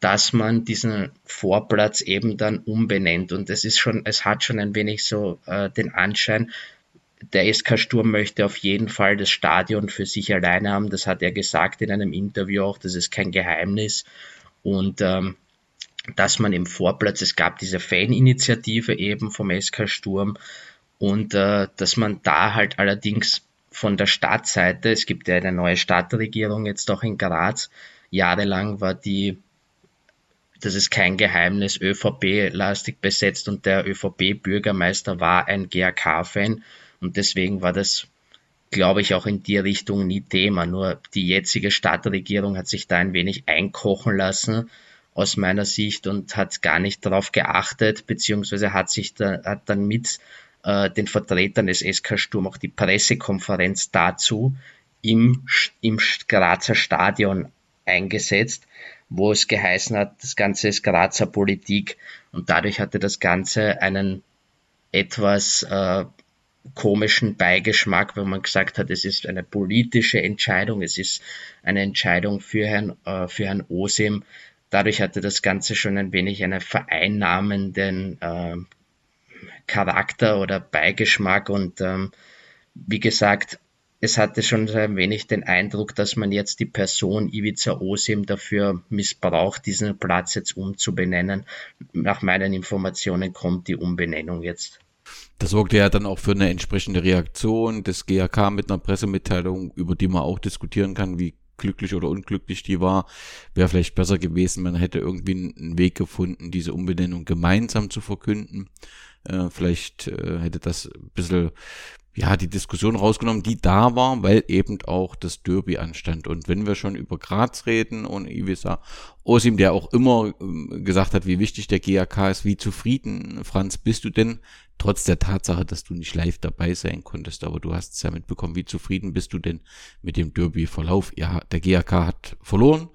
dass man diesen Vorplatz eben dann umbenennt. Und es ist schon, es hat schon ein wenig so äh, den Anschein, der SK Sturm möchte auf jeden Fall das Stadion für sich alleine haben. Das hat er gesagt in einem Interview auch, das ist kein Geheimnis. Und ähm, dass man im Vorplatz, es gab diese Faninitiative eben vom SK Sturm und äh, dass man da halt allerdings von der Stadtseite, es gibt ja eine neue Stadtregierung jetzt auch in Graz, jahrelang war die, das ist kein Geheimnis, ÖVP-lastig besetzt und der ÖVP-Bürgermeister war ein GAK-Fan und deswegen war das, glaube ich, auch in die Richtung nie Thema. Nur die jetzige Stadtregierung hat sich da ein wenig einkochen lassen aus meiner Sicht und hat gar nicht darauf geachtet, beziehungsweise hat sich da, hat dann mit äh, den Vertretern des SK Sturm auch die Pressekonferenz dazu im, im Grazer Stadion eingesetzt, wo es geheißen hat, das Ganze ist Grazer Politik und dadurch hatte das Ganze einen etwas äh, komischen Beigeschmack, wenn man gesagt hat, es ist eine politische Entscheidung, es ist eine Entscheidung für Herrn, äh, für Herrn Osim. Dadurch hatte das Ganze schon ein wenig einen vereinnahmenden äh, Charakter oder Beigeschmack und ähm, wie gesagt, es hatte schon ein wenig den Eindruck, dass man jetzt die Person Ivica Osim dafür missbraucht, diesen Platz jetzt umzubenennen. Nach meinen Informationen kommt die Umbenennung jetzt. Das sorgte ja dann auch für eine entsprechende Reaktion des GAK mit einer Pressemitteilung, über die man auch diskutieren kann, wie glücklich oder unglücklich die war. Wäre vielleicht besser gewesen, man hätte irgendwie einen Weg gefunden, diese Umbenennung gemeinsam zu verkünden. Äh, vielleicht äh, hätte das ein bisschen ja, die Diskussion rausgenommen, die da war, weil eben auch das Derby anstand. Und wenn wir schon über Graz reden und Ivica Osim, der auch immer ähm, gesagt hat, wie wichtig der GAK ist, wie zufrieden, Franz, bist du denn, trotz der Tatsache, dass du nicht live dabei sein konntest, aber du hast es ja mitbekommen, wie zufrieden bist du denn mit dem Derby-Verlauf? Ja, der GAK hat verloren,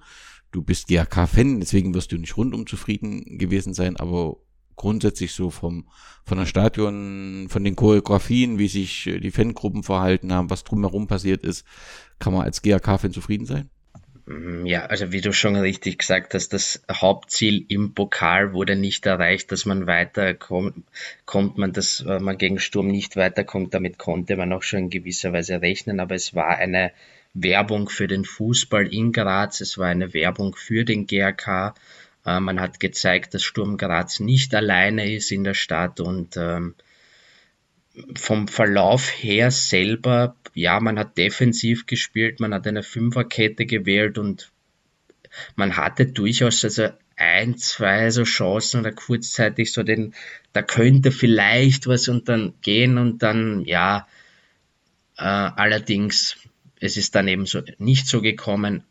du bist GAK-Fan, deswegen wirst du nicht rundum zufrieden gewesen sein, aber grundsätzlich so vom, von der Stadion, von den Choreografien, wie sich äh, die Fangruppen verhalten haben, was drumherum passiert ist, kann man als GAK-Fan zufrieden sein? Mm, ja, also wie du schon richtig gesagt hast, das Hauptziel im Pokal wurde nicht erreicht, dass man weiterkommt, kommt man, dass äh, man gegen Sturm nicht weiterkommt. Damit konnte man auch schon in gewisser Weise rechnen, aber es war eine Werbung für den Fußball in Graz, es war eine Werbung für den GRK man hat gezeigt, dass Sturm Graz nicht alleine ist in der Stadt und ähm, vom Verlauf her selber, ja, man hat defensiv gespielt, man hat eine Fünferkette gewählt und man hatte durchaus also ein, zwei so Chancen oder kurzzeitig so den, da könnte vielleicht was und dann gehen und dann, ja, äh, allerdings, es ist dann eben so nicht so gekommen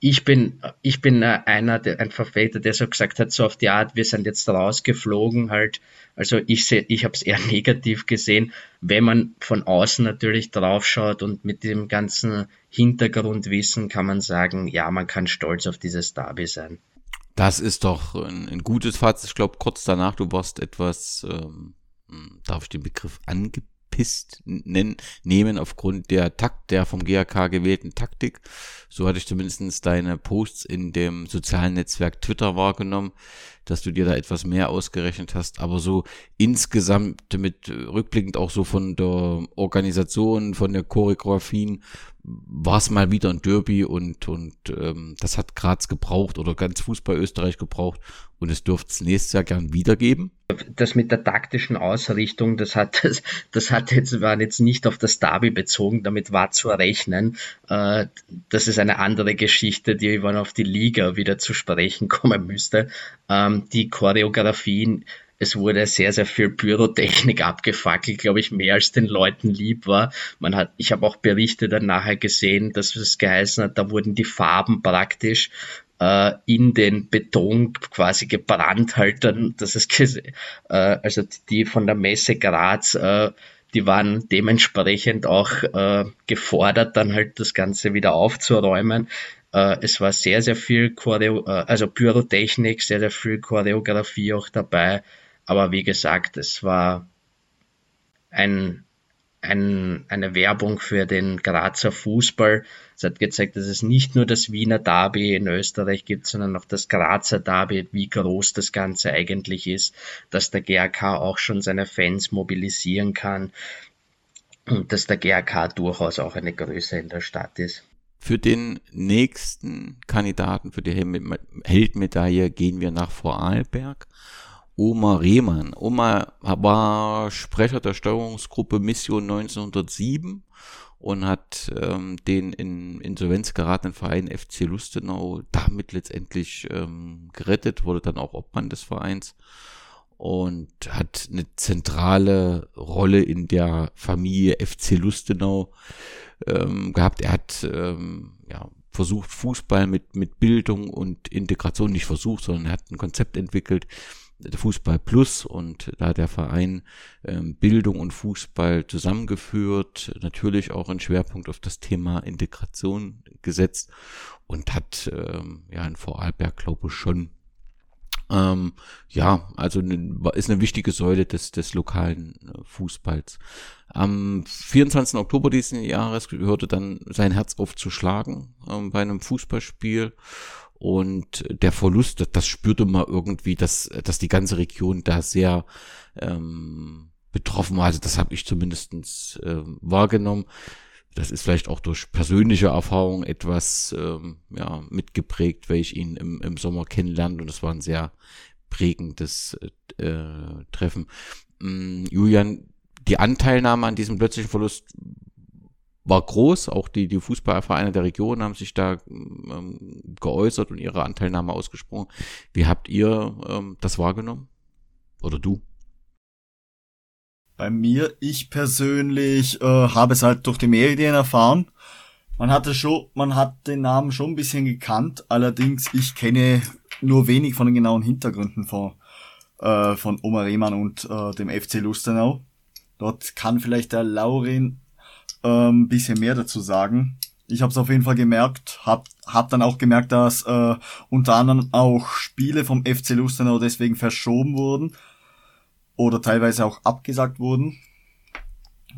ich bin, ich bin äh, einer, der, ein Verfechter, der so gesagt hat, so auf die Art, wir sind jetzt rausgeflogen halt. Also ich sehe, ich habe es eher negativ gesehen, wenn man von außen natürlich draufschaut und mit dem ganzen Hintergrundwissen kann man sagen, ja, man kann stolz auf dieses Derby sein. Das ist doch ein, ein gutes Fazit. Ich glaube, kurz danach, du warst etwas, ähm, darf ich den Begriff angepisst? angepisst nennen, nehmen aufgrund der Takt, der vom GAK gewählten Taktik. So hatte ich zumindest deine Posts in dem sozialen Netzwerk Twitter wahrgenommen, dass du dir da etwas mehr ausgerechnet hast, aber so insgesamt mit rückblickend auch so von der Organisation, von der Choreografien, war es mal wieder ein Derby und, und ähm, das hat Graz gebraucht oder ganz Fußball Österreich gebraucht und es dürfte es nächstes Jahr gern wiedergeben. Das mit der taktischen Ausrichtung, das hat, das, das hat jetzt, war jetzt nicht auf das Derby bezogen, damit war zu rechnen. Äh, das ist eine andere Geschichte, die man auf die Liga wieder zu sprechen kommen müsste. Ähm, die Choreografien, es wurde sehr, sehr viel Pyrotechnik abgefackelt, glaube ich, mehr als den Leuten lieb war. Man hat, ich habe auch Berichte dann nachher gesehen, dass es geheißen hat, da wurden die Farben praktisch äh, in den Beton quasi gebrannt halt dann, dass es, äh, also die von der Messe Graz, äh, die waren dementsprechend auch äh, gefordert, dann halt das Ganze wieder aufzuräumen. Äh, es war sehr, sehr viel Choreo, äh, also Pyrotechnik, sehr, sehr viel Choreografie auch dabei. Aber wie gesagt, es war ein, ein, eine Werbung für den Grazer Fußball. Es hat gezeigt, dass es nicht nur das Wiener Derby in Österreich gibt, sondern auch das Grazer Derby, wie groß das Ganze eigentlich ist, dass der GRK auch schon seine Fans mobilisieren kann und dass der GRK durchaus auch eine Größe in der Stadt ist. Für den nächsten Kandidaten für die Heldmedaille gehen wir nach Vorarlberg Oma Rehmann. Oma war Sprecher der Steuerungsgruppe Mission 1907 und hat ähm, den in Insolvenz geratenen Verein FC Lustenau damit letztendlich ähm, gerettet, wurde dann auch Obmann des Vereins und hat eine zentrale Rolle in der Familie FC Lustenau ähm, gehabt. Er hat ähm, ja, versucht, Fußball mit, mit Bildung und Integration, nicht versucht, sondern er hat ein Konzept entwickelt, Fußball Plus und da der Verein ähm, Bildung und Fußball zusammengeführt, natürlich auch einen Schwerpunkt auf das Thema Integration gesetzt und hat ähm, ja in Vorarlberg, glaube ich, schon ähm, ja, also ist eine wichtige Säule des, des lokalen äh, Fußballs. Am 24. Oktober diesen Jahres hörte dann sein Herz auf zu schlagen ähm, bei einem Fußballspiel und der Verlust, das, spürte man irgendwie, dass, dass die ganze Region da sehr ähm, betroffen war. Also das habe ich zumindestens äh, wahrgenommen. Das ist vielleicht auch durch persönliche Erfahrung etwas ähm, ja, mitgeprägt, weil ich ihn im, im Sommer kennenlernte und das war ein sehr prägendes äh, Treffen. Ähm, Julian, die Anteilnahme an diesem plötzlichen Verlust war groß. Auch die, die Fußballvereine der Region haben sich da ähm, geäußert und ihre Anteilnahme ausgesprochen. Wie habt ihr ähm, das wahrgenommen? Oder du? Bei mir, ich persönlich äh, habe es halt durch die Medien erfahren. Man hatte schon, man hat den Namen schon ein bisschen gekannt, allerdings ich kenne nur wenig von den genauen Hintergründen von, äh, von Oma Rehmann und äh, dem FC Lustenau. Dort kann vielleicht der Laurin ähm, bisschen mehr dazu sagen. Ich habe es auf jeden Fall gemerkt, hab, hab dann auch gemerkt, dass äh, unter anderem auch Spiele vom FC Lustenau deswegen verschoben wurden oder teilweise auch abgesagt wurden.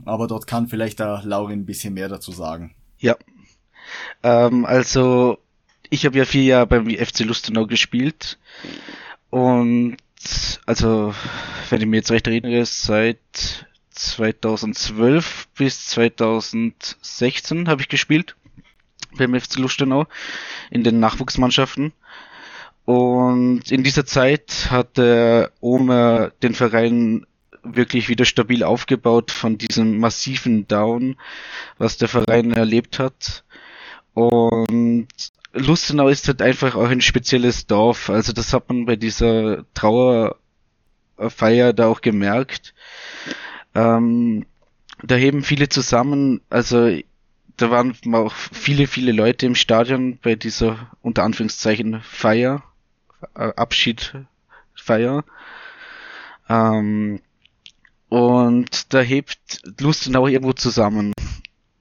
Aber dort kann vielleicht der Laurin ein bisschen mehr dazu sagen. Ja. Ähm, also, ich habe ja vier Jahre beim FC Lustenau gespielt. Und also, wenn ich mir jetzt recht erinnere, seit 2012 bis 2016 habe ich gespielt beim FC Lustenau in den Nachwuchsmannschaften. Und in dieser Zeit hat der Omer den Verein wirklich wieder stabil aufgebaut von diesem massiven Down, was der Verein erlebt hat. Und Lustenau ist halt einfach auch ein spezielles Dorf. Also das hat man bei dieser Trauerfeier da auch gemerkt. Ähm, da heben viele zusammen. Also da waren auch viele, viele Leute im Stadion bei dieser unter Anführungszeichen Feier äh, Abschiedfeier. Ähm, und da hebt Lustenau irgendwo zusammen.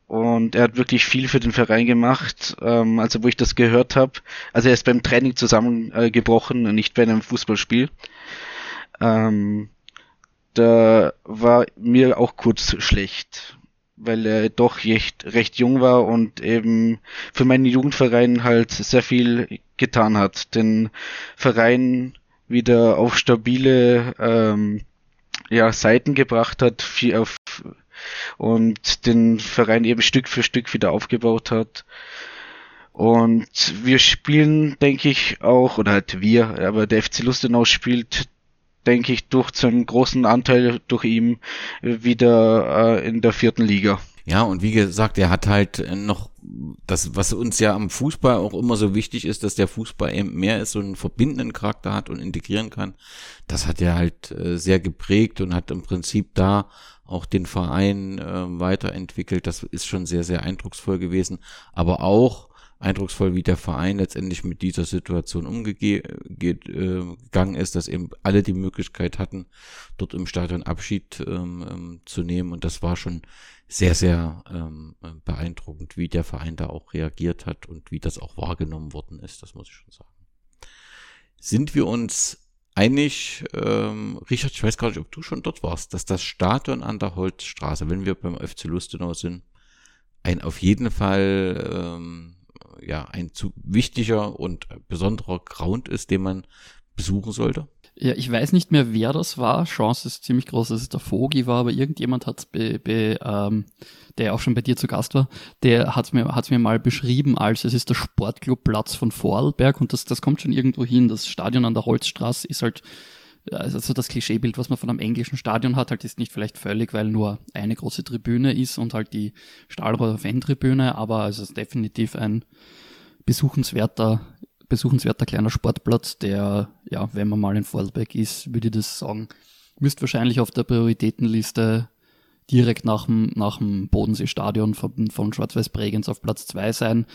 Und er hat wirklich viel für den Verein gemacht. Ähm, also wo ich das gehört habe, also er ist beim Training zusammengebrochen, äh, nicht bei einem Fußballspiel. Ähm, da war mir auch kurz schlecht, weil er doch recht, recht jung war und eben für meinen Jugendverein halt sehr viel getan hat, den Verein wieder auf stabile ähm, ja, Seiten gebracht hat viel auf, und den Verein eben Stück für Stück wieder aufgebaut hat. Und wir spielen, denke ich, auch, oder halt wir, aber der FC Lustenau spielt, denke ich, durch zu einem großen Anteil durch ihn wieder äh, in der vierten Liga. Ja, und wie gesagt, er hat halt noch das, was uns ja am Fußball auch immer so wichtig ist, dass der Fußball eben mehr ist, so einen verbindenden Charakter hat und integrieren kann. Das hat er halt äh, sehr geprägt und hat im Prinzip da auch den Verein äh, weiterentwickelt. Das ist schon sehr, sehr eindrucksvoll gewesen. Aber auch eindrucksvoll, wie der Verein letztendlich mit dieser Situation umgegangen äh, ist, dass eben alle die Möglichkeit hatten, dort im Stadion Abschied ähm, ähm, zu nehmen. Und das war schon sehr, sehr ähm, beeindruckend, wie der Verein da auch reagiert hat und wie das auch wahrgenommen worden ist. Das muss ich schon sagen. Sind wir uns einig, ähm, Richard, ich weiß gar nicht, ob du schon dort warst, dass das Stadion an der Holzstraße, wenn wir beim FC Lustenau sind, ein auf jeden Fall ähm, ja ein zu wichtiger und besonderer Ground ist, den man besuchen sollte? Ja, ich weiß nicht mehr, wer das war. Chance ist ziemlich groß, dass es der Vogi war, aber irgendjemand hat be, be, ähm, der auch schon bei dir zu Gast war, der hat mir, hat's mir mal beschrieben als es ist der Sportclubplatz von Vorarlberg und das, das kommt schon irgendwo hin. Das Stadion an der Holzstraße ist halt also das Klischeebild, was man von einem englischen Stadion hat, halt ist nicht vielleicht völlig, weil nur eine große Tribüne ist und halt die Stahlroder Fan-Tribüne, aber es ist definitiv ein besuchenswerter, besuchenswerter kleiner Sportplatz, der, ja, wenn man mal in Vorarlberg ist, würde ich das sagen, müsste wahrscheinlich auf der Prioritätenliste direkt nach dem, nach dem Bodensee-Stadion von, von Schwarz-Weiß Bregenz auf Platz zwei sein.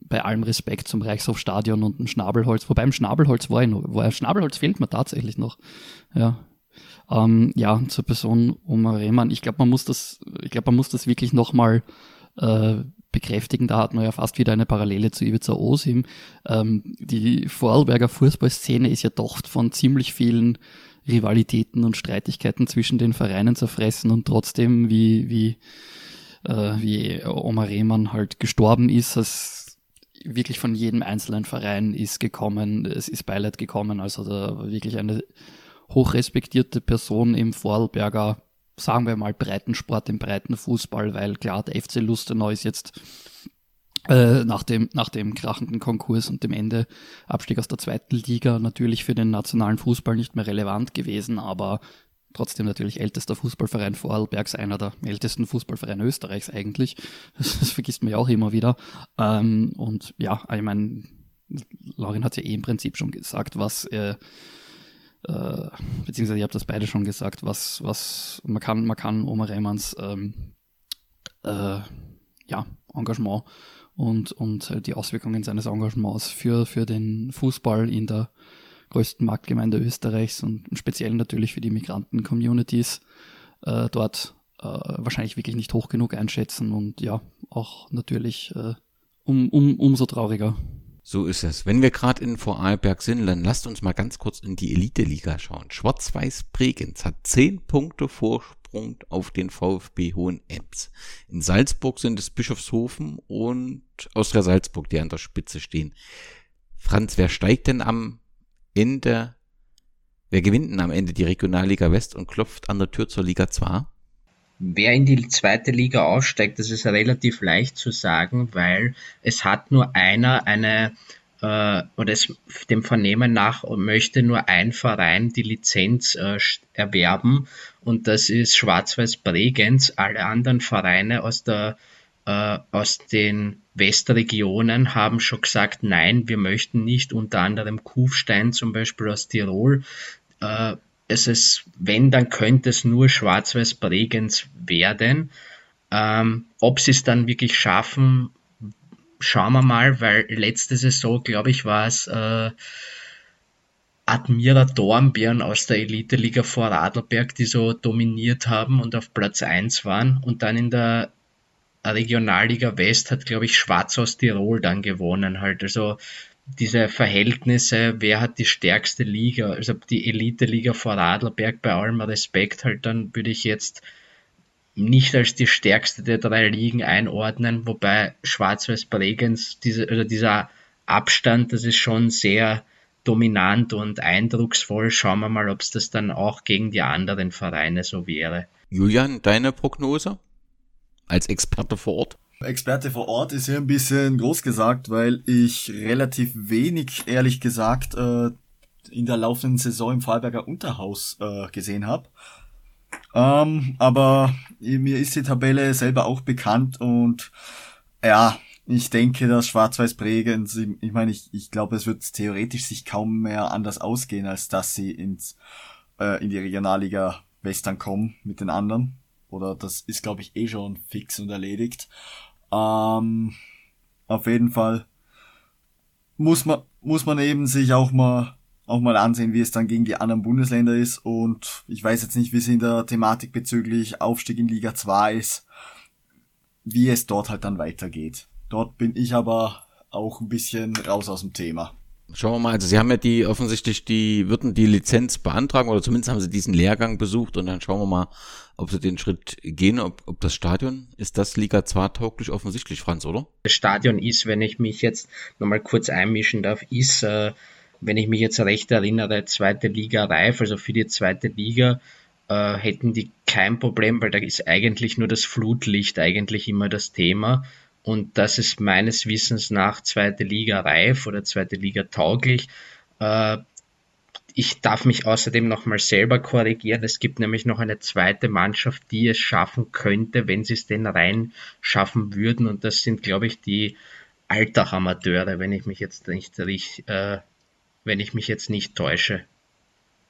Bei allem Respekt zum Reichshofstadion und dem Schnabelholz, wobei im Schnabelholz war ich noch, war, Schnabelholz fehlt mir tatsächlich noch. Ja. Ähm, ja, zur Person Omar Rehmann. Ich glaube, man muss das, ich glaube, man muss das wirklich nochmal äh, bekräftigen. Da hat man ja fast wieder eine Parallele zu Ivica Osim. Ähm, die Vorarlberger Fußballszene ist ja doch von ziemlich vielen Rivalitäten und Streitigkeiten zwischen den Vereinen zerfressen und trotzdem, wie, wie, äh, wie Omar Rehmann halt gestorben ist, als wirklich von jedem einzelnen Verein ist gekommen, es ist Beileid gekommen, also da wirklich eine hochrespektierte Person im Vorarlberger, sagen wir mal, Breitensport, im Breitenfußball, weil klar, der FC Lustenau ist jetzt äh, nach, dem, nach dem krachenden Konkurs und dem Ende Abstieg aus der zweiten Liga natürlich für den nationalen Fußball nicht mehr relevant gewesen, aber trotzdem natürlich ältester Fußballverein Vorarlbergs, einer der ältesten Fußballvereine Österreichs eigentlich. Das, vergisst man ja auch immer wieder. Ähm, und ja, ich meine, Laurin hat ja eh im Prinzip schon gesagt, was äh, äh, beziehungsweise ihr habt das beide schon gesagt, was, was man kann, man kann Oma Reimanns ähm, äh, ja, Engagement und, und die Auswirkungen seines Engagements für, für den Fußball in der größten Marktgemeinde Österreichs und speziell natürlich für die Migranten-Communities äh, dort äh, wahrscheinlich wirklich nicht hoch genug einschätzen und ja, auch natürlich äh, um, um, umso trauriger. So ist es. Wenn wir gerade in Vorarlberg sind, dann lasst uns mal ganz kurz in die Elite-Liga schauen. Schwarz-Weiß Bregenz hat 10 Punkte Vorsprung auf den VfB Hohenems. In Salzburg sind es Bischofshofen und Austria Salzburg, die an der Spitze stehen. Franz, wer steigt denn am Ende, wer gewinnt denn am Ende die Regionalliga West und klopft an der Tür zur Liga 2? Wer in die zweite Liga aussteigt, das ist relativ leicht zu sagen, weil es hat nur einer eine äh, oder es, dem Vernehmen nach möchte nur ein Verein die Lizenz äh, erwerben und das ist Schwarz-Weiß Bregenz. Alle anderen Vereine aus der aus den Westregionen haben schon gesagt, nein, wir möchten nicht, unter anderem Kufstein zum Beispiel aus Tirol, äh, es ist, wenn, dann könnte es nur Schwarz-Weiß Bregenz werden. Ähm, ob sie es dann wirklich schaffen, schauen wir mal, weil letzte Saison, glaube ich, war es äh, Admira Dornbirn aus der Elite-Liga vor Radlberg, die so dominiert haben und auf Platz 1 waren. Und dann in der Regionalliga West hat, glaube ich, Schwarz aus Tirol dann gewonnen halt. Also diese Verhältnisse, wer hat die stärkste Liga, also die Elite-Liga vor Radlberg, bei allem Respekt halt, dann würde ich jetzt nicht als die stärkste der drei Ligen einordnen, wobei Schwarz-Weiß Bregenz, diese, also dieser Abstand, das ist schon sehr dominant und eindrucksvoll. Schauen wir mal, ob es das dann auch gegen die anderen Vereine so wäre. Julian, deine Prognose als Experte vor Ort? Experte vor Ort ist hier ein bisschen groß gesagt, weil ich relativ wenig, ehrlich gesagt, äh, in der laufenden Saison im Fallberger Unterhaus äh, gesehen habe. Ähm, aber mir ist die Tabelle selber auch bekannt und ja, ich denke, dass Schwarz-Weiß Bregenz, ich meine, ich, ich glaube, es wird theoretisch sich kaum mehr anders ausgehen, als dass sie ins, äh, in die Regionalliga Western kommen mit den anderen. Oder das ist, glaube ich, eh schon fix und erledigt. Ähm, auf jeden Fall muss man, muss man eben sich auch mal, auch mal ansehen, wie es dann gegen die anderen Bundesländer ist. Und ich weiß jetzt nicht, wie es in der Thematik bezüglich Aufstieg in Liga 2 ist, wie es dort halt dann weitergeht. Dort bin ich aber auch ein bisschen raus aus dem Thema. Schauen wir mal, also Sie haben ja die offensichtlich die, würden die Lizenz beantragen oder zumindest haben Sie diesen Lehrgang besucht und dann schauen wir mal, ob Sie den Schritt gehen, ob, ob das Stadion, ist das Liga 2 tauglich offensichtlich, Franz, oder? Das Stadion ist, wenn ich mich jetzt nochmal kurz einmischen darf, ist, äh, wenn ich mich jetzt recht erinnere, zweite Liga reif, also für die zweite Liga äh, hätten die kein Problem, weil da ist eigentlich nur das Flutlicht eigentlich immer das Thema und das ist meines Wissens nach zweite Liga reif oder zweite Liga tauglich. Äh, ich darf mich außerdem nochmal selber korrigieren. Es gibt nämlich noch eine zweite Mannschaft, die es schaffen könnte, wenn sie es denn rein schaffen würden. Und das sind, glaube ich, die Alltag-Amateure, wenn ich mich jetzt nicht äh, wenn ich mich jetzt nicht täusche.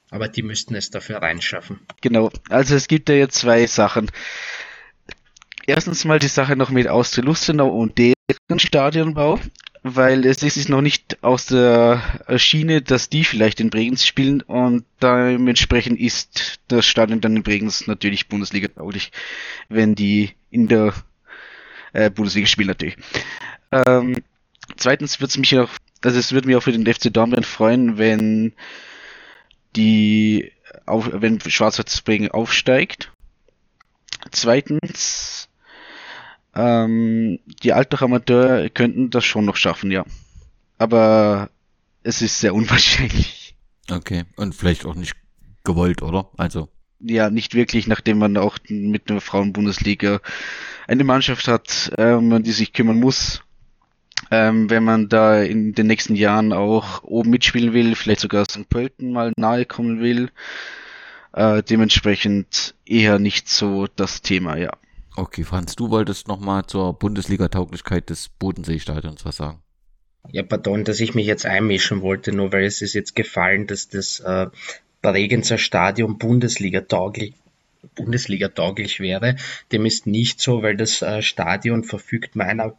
Aber die müssten es dafür reinschaffen. Genau, also es gibt ja jetzt zwei Sachen erstens mal die Sache noch mit Austria Lustenau und deren Stadionbau. weil es ist noch nicht aus der Schiene, dass die vielleicht in Bregenz spielen und dementsprechend ist das Stadion dann in Bregenz natürlich Bundesliga tauglich, wenn die in der äh, Bundesliga spielen natürlich. Ähm, zweitens wird es mich auch, also es würde mich auch für den FC Dortmund freuen, wenn die, auf, wenn Schwarz-Weiß aufsteigt. Zweitens, ähm, die Altach Amateur könnten das schon noch schaffen, ja. Aber es ist sehr unwahrscheinlich. Okay, und vielleicht auch nicht gewollt, oder? Also. Ja, nicht wirklich, nachdem man auch mit einer Frauenbundesliga eine Mannschaft hat, ähm, die sich kümmern muss. Ähm, wenn man da in den nächsten Jahren auch oben mitspielen will, vielleicht sogar St. Pölten mal nahe kommen will. Äh, dementsprechend eher nicht so das Thema, ja. Okay, Franz, du wolltest nochmal zur Bundesliga-Tauglichkeit des Bodenseestadions was sagen. Ja, pardon, dass ich mich jetzt einmischen wollte, nur weil es ist jetzt gefallen, dass das äh, Bregenzer Stadion Bundesliga tauglich Bundesliga tauglich wäre. Dem ist nicht so, weil das äh, Stadion verfügt meiner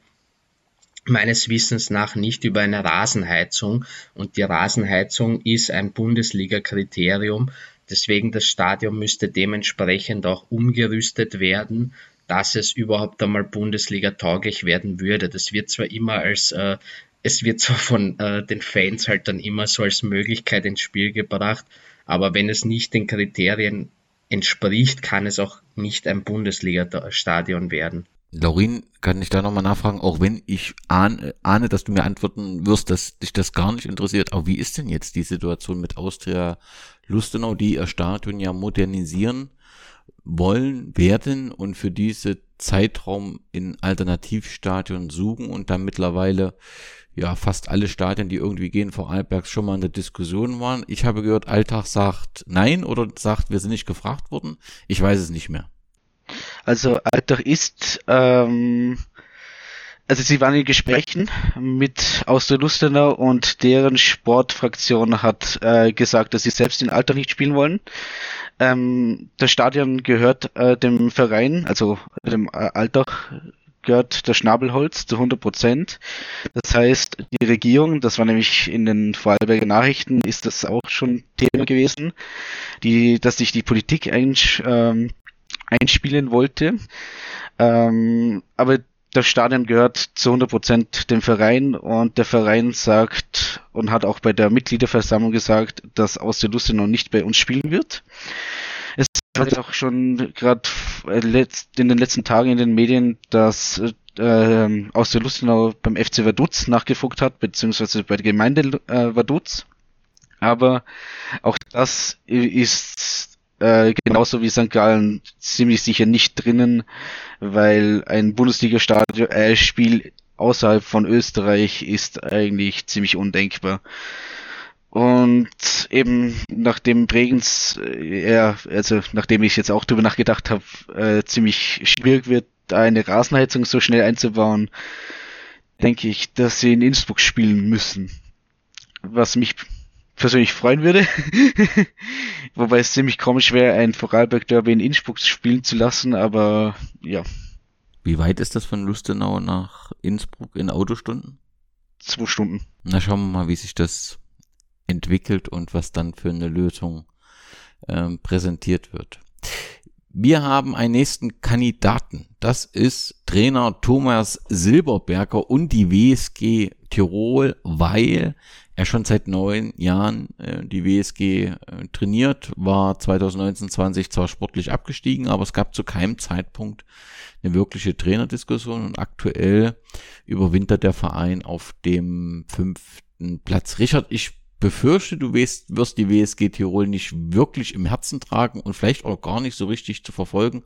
meines Wissens nach nicht über eine Rasenheizung und die Rasenheizung ist ein Bundesliga-Kriterium. Deswegen das Stadion müsste dementsprechend auch umgerüstet werden, dass es überhaupt einmal Bundesliga tauglich werden würde. Das wird zwar immer als äh, es wird zwar von äh, den Fans halt dann immer so als Möglichkeit ins Spiel gebracht, aber wenn es nicht den Kriterien entspricht, kann es auch nicht ein Bundesliga-Stadion werden. Laurin, kann ich da nochmal nachfragen, auch wenn ich ahne, ahne, dass du mir antworten wirst, dass dich das gar nicht interessiert, aber wie ist denn jetzt die Situation mit Austria Lustenau, die ihr Stadion ja modernisieren wollen, werden und für diese Zeitraum in Alternativstadion suchen und dann mittlerweile ja fast alle Stadien, die irgendwie gehen, vor Albergs schon mal in der Diskussion waren. Ich habe gehört, Alltag sagt nein oder sagt, wir sind nicht gefragt worden. Ich weiß es nicht mehr. Also Alltag ist, ähm, also sie waren in Gesprächen mit Austria-Lustenau und deren Sportfraktion hat äh, gesagt, dass sie selbst in Alltag nicht spielen wollen. Ähm, das Stadion gehört äh, dem Verein, also dem äh, Alltag gehört der Schnabelholz zu 100 Prozent. Das heißt, die Regierung, das war nämlich in den Vorarlberger Nachrichten, ist das auch schon Thema gewesen, die, dass sich die Politik ein, ähm, einspielen wollte. Ähm, aber das Stadion gehört zu 100 Prozent dem Verein und der Verein sagt und hat auch bei der Mitgliederversammlung gesagt, dass aus der Lustenau nicht bei uns spielen wird. Es hat auch schon gerade in den letzten Tagen in den Medien, dass äh, aus der Lustenau beim FC Vaduz nachgefuckt hat, beziehungsweise bei der Gemeinde äh, Vaduz. Aber auch das ist äh, genauso wie St. Gallen ziemlich sicher nicht drinnen, weil ein Bundesliga-Stadion, äh, Spiel außerhalb von Österreich ist eigentlich ziemlich undenkbar. Und eben nachdem Bregenz, äh, ja, also nachdem ich jetzt auch drüber nachgedacht habe, äh, ziemlich schwierig wird, eine Rasenheizung so schnell einzubauen, denke ich, dass sie in Innsbruck spielen müssen. Was mich persönlich freuen würde. Wobei es ziemlich komisch wäre, ein Vorarlberg Derby in Innsbruck spielen zu lassen, aber ja. Wie weit ist das von Lustenau nach Innsbruck in Autostunden? Zwei Stunden. Na, schauen wir mal, wie sich das entwickelt und was dann für eine Lösung ähm, präsentiert wird. Wir haben einen nächsten Kandidaten. Das ist Trainer Thomas Silberberger und die WSG Tirol, weil er schon seit neun Jahren äh, die WSG äh, trainiert, war 2019, 20 zwar sportlich abgestiegen, aber es gab zu keinem Zeitpunkt eine wirkliche Trainerdiskussion und aktuell überwintert der Verein auf dem fünften Platz. Richard, ich befürchte, du wirst, wirst die WSG Tirol nicht wirklich im Herzen tragen und vielleicht auch gar nicht so richtig zu verfolgen.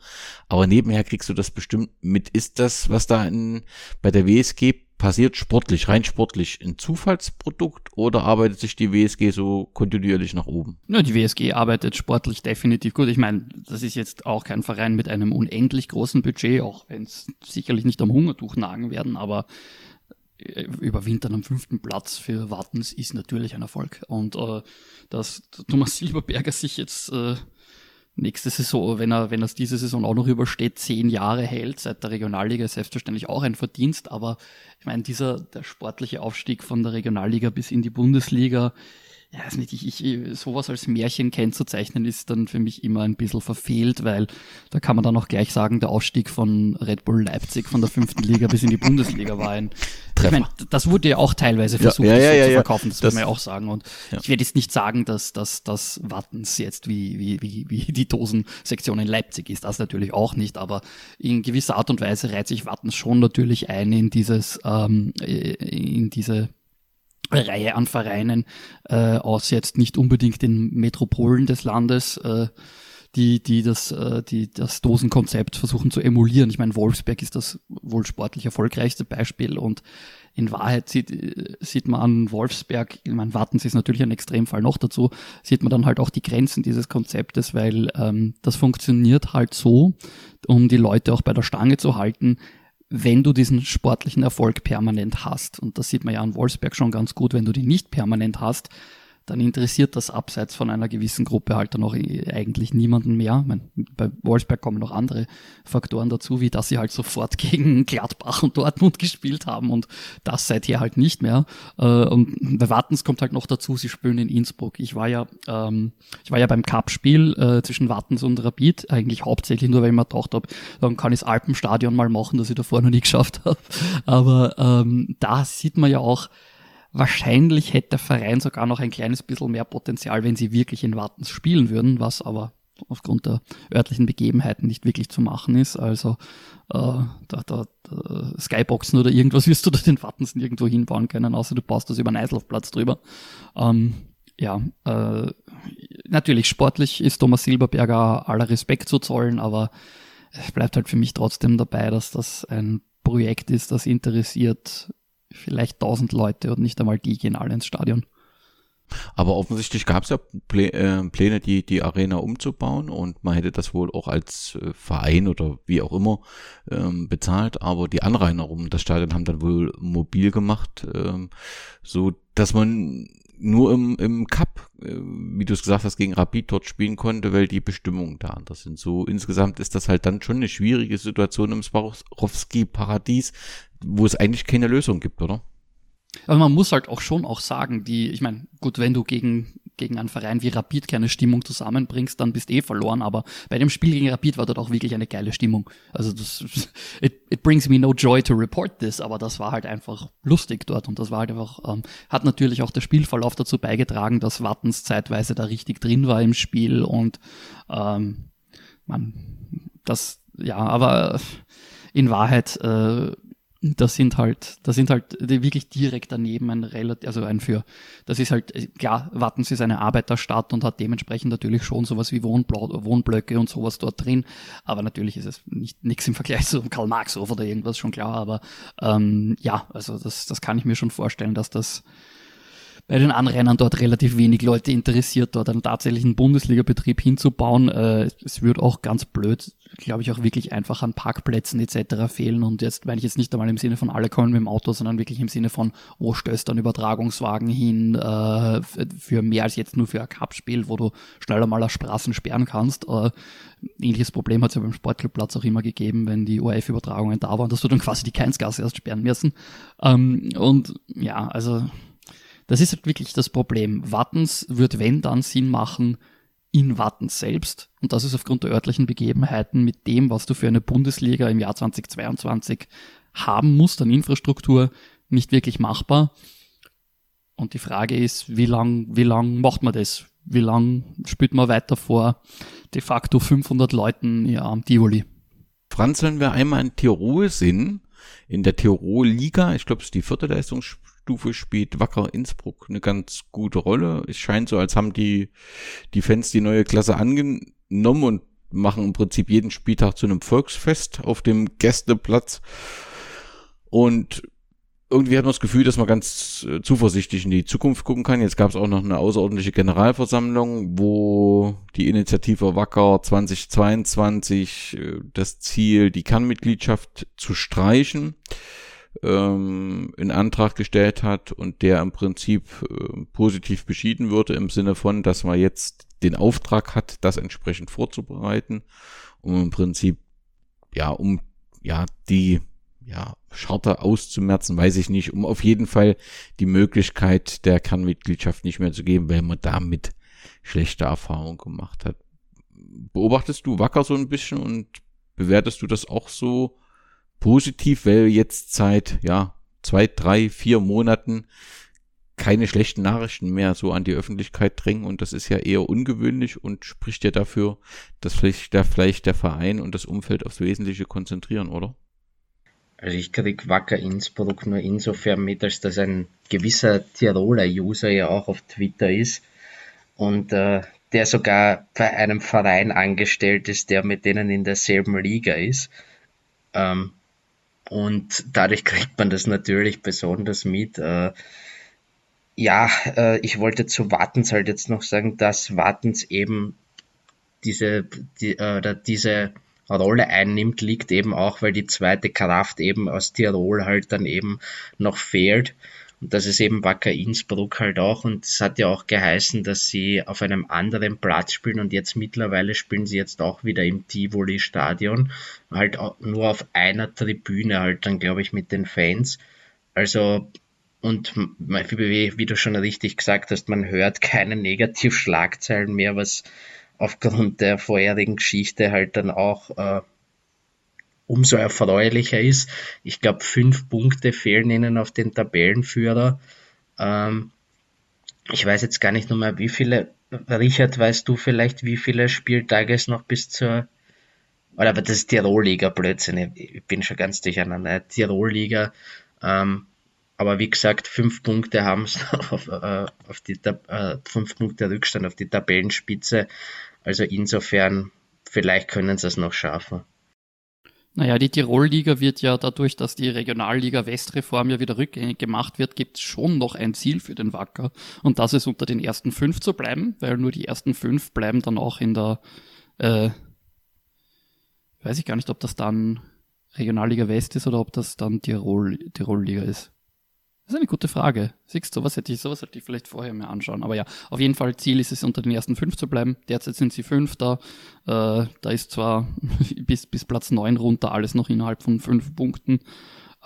Aber nebenher kriegst du das bestimmt mit. Ist das, was da in, bei der WSG passiert, sportlich, rein sportlich, ein Zufallsprodukt oder arbeitet sich die WSG so kontinuierlich nach oben? Ja, die WSG arbeitet sportlich definitiv gut. Ich meine, das ist jetzt auch kein Verein mit einem unendlich großen Budget, auch wenn es sicherlich nicht am Hungertuch nagen werden, aber überwintern am fünften Platz für Wartens ist natürlich ein Erfolg. Und äh, dass Thomas Silberberger sich jetzt äh, nächste Saison, wenn er, wenn er es diese Saison auch noch übersteht, zehn Jahre hält, seit der Regionalliga ist selbstverständlich auch ein Verdienst, aber ich meine, dieser, der sportliche Aufstieg von der Regionalliga bis in die Bundesliga, ja, weiß nicht, ich, ich, sowas als Märchen kennzuzeichnen ist dann für mich immer ein bisschen verfehlt, weil da kann man dann auch gleich sagen, der Ausstieg von Red Bull Leipzig von der fünften Liga bis in die Bundesliga war ein Treffer. Ich meine, das wurde ja auch teilweise versucht, ja, ja, ja, so zu verkaufen, das, das muss man ja auch sagen. Und ich werde jetzt nicht sagen, dass dass das Wattens jetzt wie, wie, wie, wie die Dosensektion in Leipzig ist, das natürlich auch nicht, aber in gewisser Art und Weise reiht sich Wattens schon natürlich ein in dieses, ähm, in diese Reihe an Vereinen äh, aus jetzt nicht unbedingt den Metropolen des Landes, äh, die, die, das, äh, die das Dosenkonzept versuchen zu emulieren. Ich meine, Wolfsberg ist das wohl sportlich erfolgreichste Beispiel und in Wahrheit sieht, sieht man an Wolfsberg, ich meine, Wattens ist natürlich ein Extremfall noch dazu, sieht man dann halt auch die Grenzen dieses Konzeptes, weil ähm, das funktioniert halt so, um die Leute auch bei der Stange zu halten, wenn du diesen sportlichen Erfolg permanent hast, und das sieht man ja an Wolfsberg schon ganz gut, wenn du den nicht permanent hast, dann interessiert das abseits von einer gewissen Gruppe halt dann auch eigentlich niemanden mehr. Meine, bei Wolfsberg kommen noch andere Faktoren dazu, wie dass sie halt sofort gegen Gladbach und Dortmund gespielt haben und das seither halt nicht mehr. Äh, und bei Wattens kommt halt noch dazu, sie spielen in Innsbruck. Ich war ja, ähm, ich war ja beim Cup-Spiel äh, zwischen Wattens und Rapid, eigentlich hauptsächlich nur, weil ich mir gedacht habe, dann kann ich das Alpenstadion mal machen, das ich davor noch nie geschafft habe. Aber ähm, da sieht man ja auch, Wahrscheinlich hätte der Verein sogar noch ein kleines bisschen mehr Potenzial, wenn sie wirklich in Wattens spielen würden, was aber aufgrund der örtlichen Begebenheiten nicht wirklich zu machen ist. Also äh, da, da, da Skyboxen oder irgendwas wirst du da den Wattens nirgendwo hinbauen können, außer du baust das über einen Eislaufplatz drüber. Ähm, ja, äh, natürlich sportlich ist Thomas Silberberger aller Respekt zu zollen, aber es bleibt halt für mich trotzdem dabei, dass das ein Projekt ist, das interessiert vielleicht 1000 Leute und nicht einmal die gehen alle ins Stadion. Aber offensichtlich gab es ja äh, Pläne, die, die Arena umzubauen und man hätte das wohl auch als äh, Verein oder wie auch immer ähm, bezahlt, aber die Anrainer um das Stadion haben dann wohl mobil gemacht, ähm, so dass man nur im, im Cup, äh, wie du es gesagt hast, gegen Rapid dort spielen konnte, weil die Bestimmungen da anders sind. So insgesamt ist das halt dann schon eine schwierige Situation im Swarovski-Paradies, wo es eigentlich keine Lösung gibt, oder? Aber man muss halt auch schon auch sagen, die, ich meine, gut, wenn du gegen, gegen einen Verein wie Rapid keine Stimmung zusammenbringst, dann bist eh verloren, aber bei dem Spiel gegen Rapid war dort auch wirklich eine geile Stimmung. Also das, it, it brings me no joy to report this, aber das war halt einfach lustig dort und das war halt einfach, ähm, hat natürlich auch der Spielverlauf dazu beigetragen, dass Wattens zeitweise da richtig drin war im Spiel und, ähm, man, das, ja, aber in Wahrheit, äh, das sind halt, das sind halt wirklich direkt daneben ein relativ, also ein für, das ist halt, klar, Wattens ist eine Arbeiterstadt und hat dementsprechend natürlich schon sowas wie Wohnblau, Wohnblöcke und sowas dort drin, aber natürlich ist es nicht nichts im Vergleich zu Karl Marx oder irgendwas schon klar, aber ähm, ja, also das, das kann ich mir schon vorstellen, dass das bei den Anrennern dort relativ wenig Leute interessiert, dort einen tatsächlichen Bundesliga-Betrieb hinzubauen. Äh, es wird auch ganz blöd, glaube ich, auch wirklich einfach an Parkplätzen etc. fehlen. Und jetzt meine ich jetzt nicht einmal im Sinne von alle kommen mit dem Auto, sondern wirklich im Sinne von, wo stößt ein Übertragungswagen hin, äh, für mehr als jetzt nur für ein Cup-Spiel, wo du schneller mal auf Straßen sperren kannst. Äh, ähnliches Problem hat es ja beim Sportclubplatz auch immer gegeben, wenn die ORF-Übertragungen da waren, dass du dann quasi die Keinsgasse erst sperren müssen. Ähm, und ja, also das ist halt wirklich das Problem. Wattens wird, wenn dann Sinn machen, in Wattens selbst. Und das ist aufgrund der örtlichen Begebenheiten mit dem, was du für eine Bundesliga im Jahr 2022 haben musst an Infrastruktur, nicht wirklich machbar. Und die Frage ist, wie lang, wie lang macht man das? Wie lang spielt man weiter vor de facto 500 Leuten ja, am Tivoli? Franz, wenn wir einmal in Tirol sind, in der Tirol-Liga, ich glaube, es ist die vierte Leistungs Stufe spielt Wacker Innsbruck eine ganz gute Rolle. Es scheint so, als haben die, die Fans die neue Klasse angenommen und machen im Prinzip jeden Spieltag zu einem Volksfest auf dem Gästeplatz. Und irgendwie hat man das Gefühl, dass man ganz äh, zuversichtlich in die Zukunft gucken kann. Jetzt gab es auch noch eine außerordentliche Generalversammlung, wo die Initiative Wacker 2022 äh, das Ziel, die Kernmitgliedschaft zu streichen, ähm, in Antrag gestellt hat und der im Prinzip äh, positiv beschieden würde im Sinne von, dass man jetzt den Auftrag hat, das entsprechend vorzubereiten, um im Prinzip ja um ja die ja Charter auszumerzen, weiß ich nicht, um auf jeden Fall die Möglichkeit der Kernmitgliedschaft nicht mehr zu geben, weil man damit schlechte Erfahrungen gemacht hat. Beobachtest du Wacker so ein bisschen und bewertest du das auch so positiv, weil jetzt seit, ja, zwei, drei, vier Monaten keine schlechten Nachrichten mehr so an die Öffentlichkeit drängen und das ist ja eher ungewöhnlich und spricht ja dafür, dass vielleicht der, vielleicht der Verein und das Umfeld aufs Wesentliche konzentrieren, oder? Also ich krieg Wacker Innsbruck nur insofern mit, als dass ein gewisser Tiroler User ja auch auf Twitter ist und äh, der sogar bei einem Verein angestellt ist, der mit denen in derselben Liga ist. Ähm, und dadurch kriegt man das natürlich besonders mit. Äh, ja, äh, ich wollte zu Wartens halt jetzt noch sagen, dass Wartens eben diese, die, äh, diese Rolle einnimmt, liegt eben auch, weil die zweite Kraft eben aus Tirol halt dann eben noch fehlt. Und das ist eben Wacker Innsbruck halt auch. Und es hat ja auch geheißen, dass sie auf einem anderen Platz spielen und jetzt mittlerweile spielen sie jetzt auch wieder im Tivoli-Stadion. Halt nur auf einer Tribüne halt dann, glaube ich, mit den Fans. Also, und wie, wie du schon richtig gesagt hast, man hört keine Negativschlagzeilen mehr, was aufgrund der vorherigen Geschichte halt dann auch äh, umso erfreulicher ist. Ich glaube, fünf Punkte fehlen ihnen auf den Tabellenführer. Ähm, ich weiß jetzt gar nicht mehr, wie viele. Richard, weißt du vielleicht, wie viele Spieltage es noch bis zur. Oder aber das ist Tirol-Liga, Blödsinn. Ich bin schon ganz durcheinander. Tirol-Liga. Ähm, aber wie gesagt, fünf Punkte haben es auf, äh, auf die äh, fünf Punkte Rückstand auf die Tabellenspitze. Also insofern, vielleicht können sie es noch schaffen. Naja, die Tirol-Liga wird ja dadurch, dass die Regionalliga Westreform ja wieder rückgängig gemacht wird, gibt es schon noch ein Ziel für den Wacker. Und das ist unter den ersten fünf zu bleiben, weil nur die ersten fünf bleiben dann auch in der, äh, weiß ich gar nicht, ob das dann Regionalliga West ist oder ob das dann Tirol, Tirol-Liga ist. Das ist eine gute Frage. Siehst du, sowas hätte ich, sowas hätte ich vielleicht vorher mir anschauen. Aber ja, auf jeden Fall Ziel ist es, unter den ersten fünf zu bleiben. Derzeit sind sie fünfter. Äh, da ist zwar bis, bis Platz neun runter alles noch innerhalb von fünf Punkten.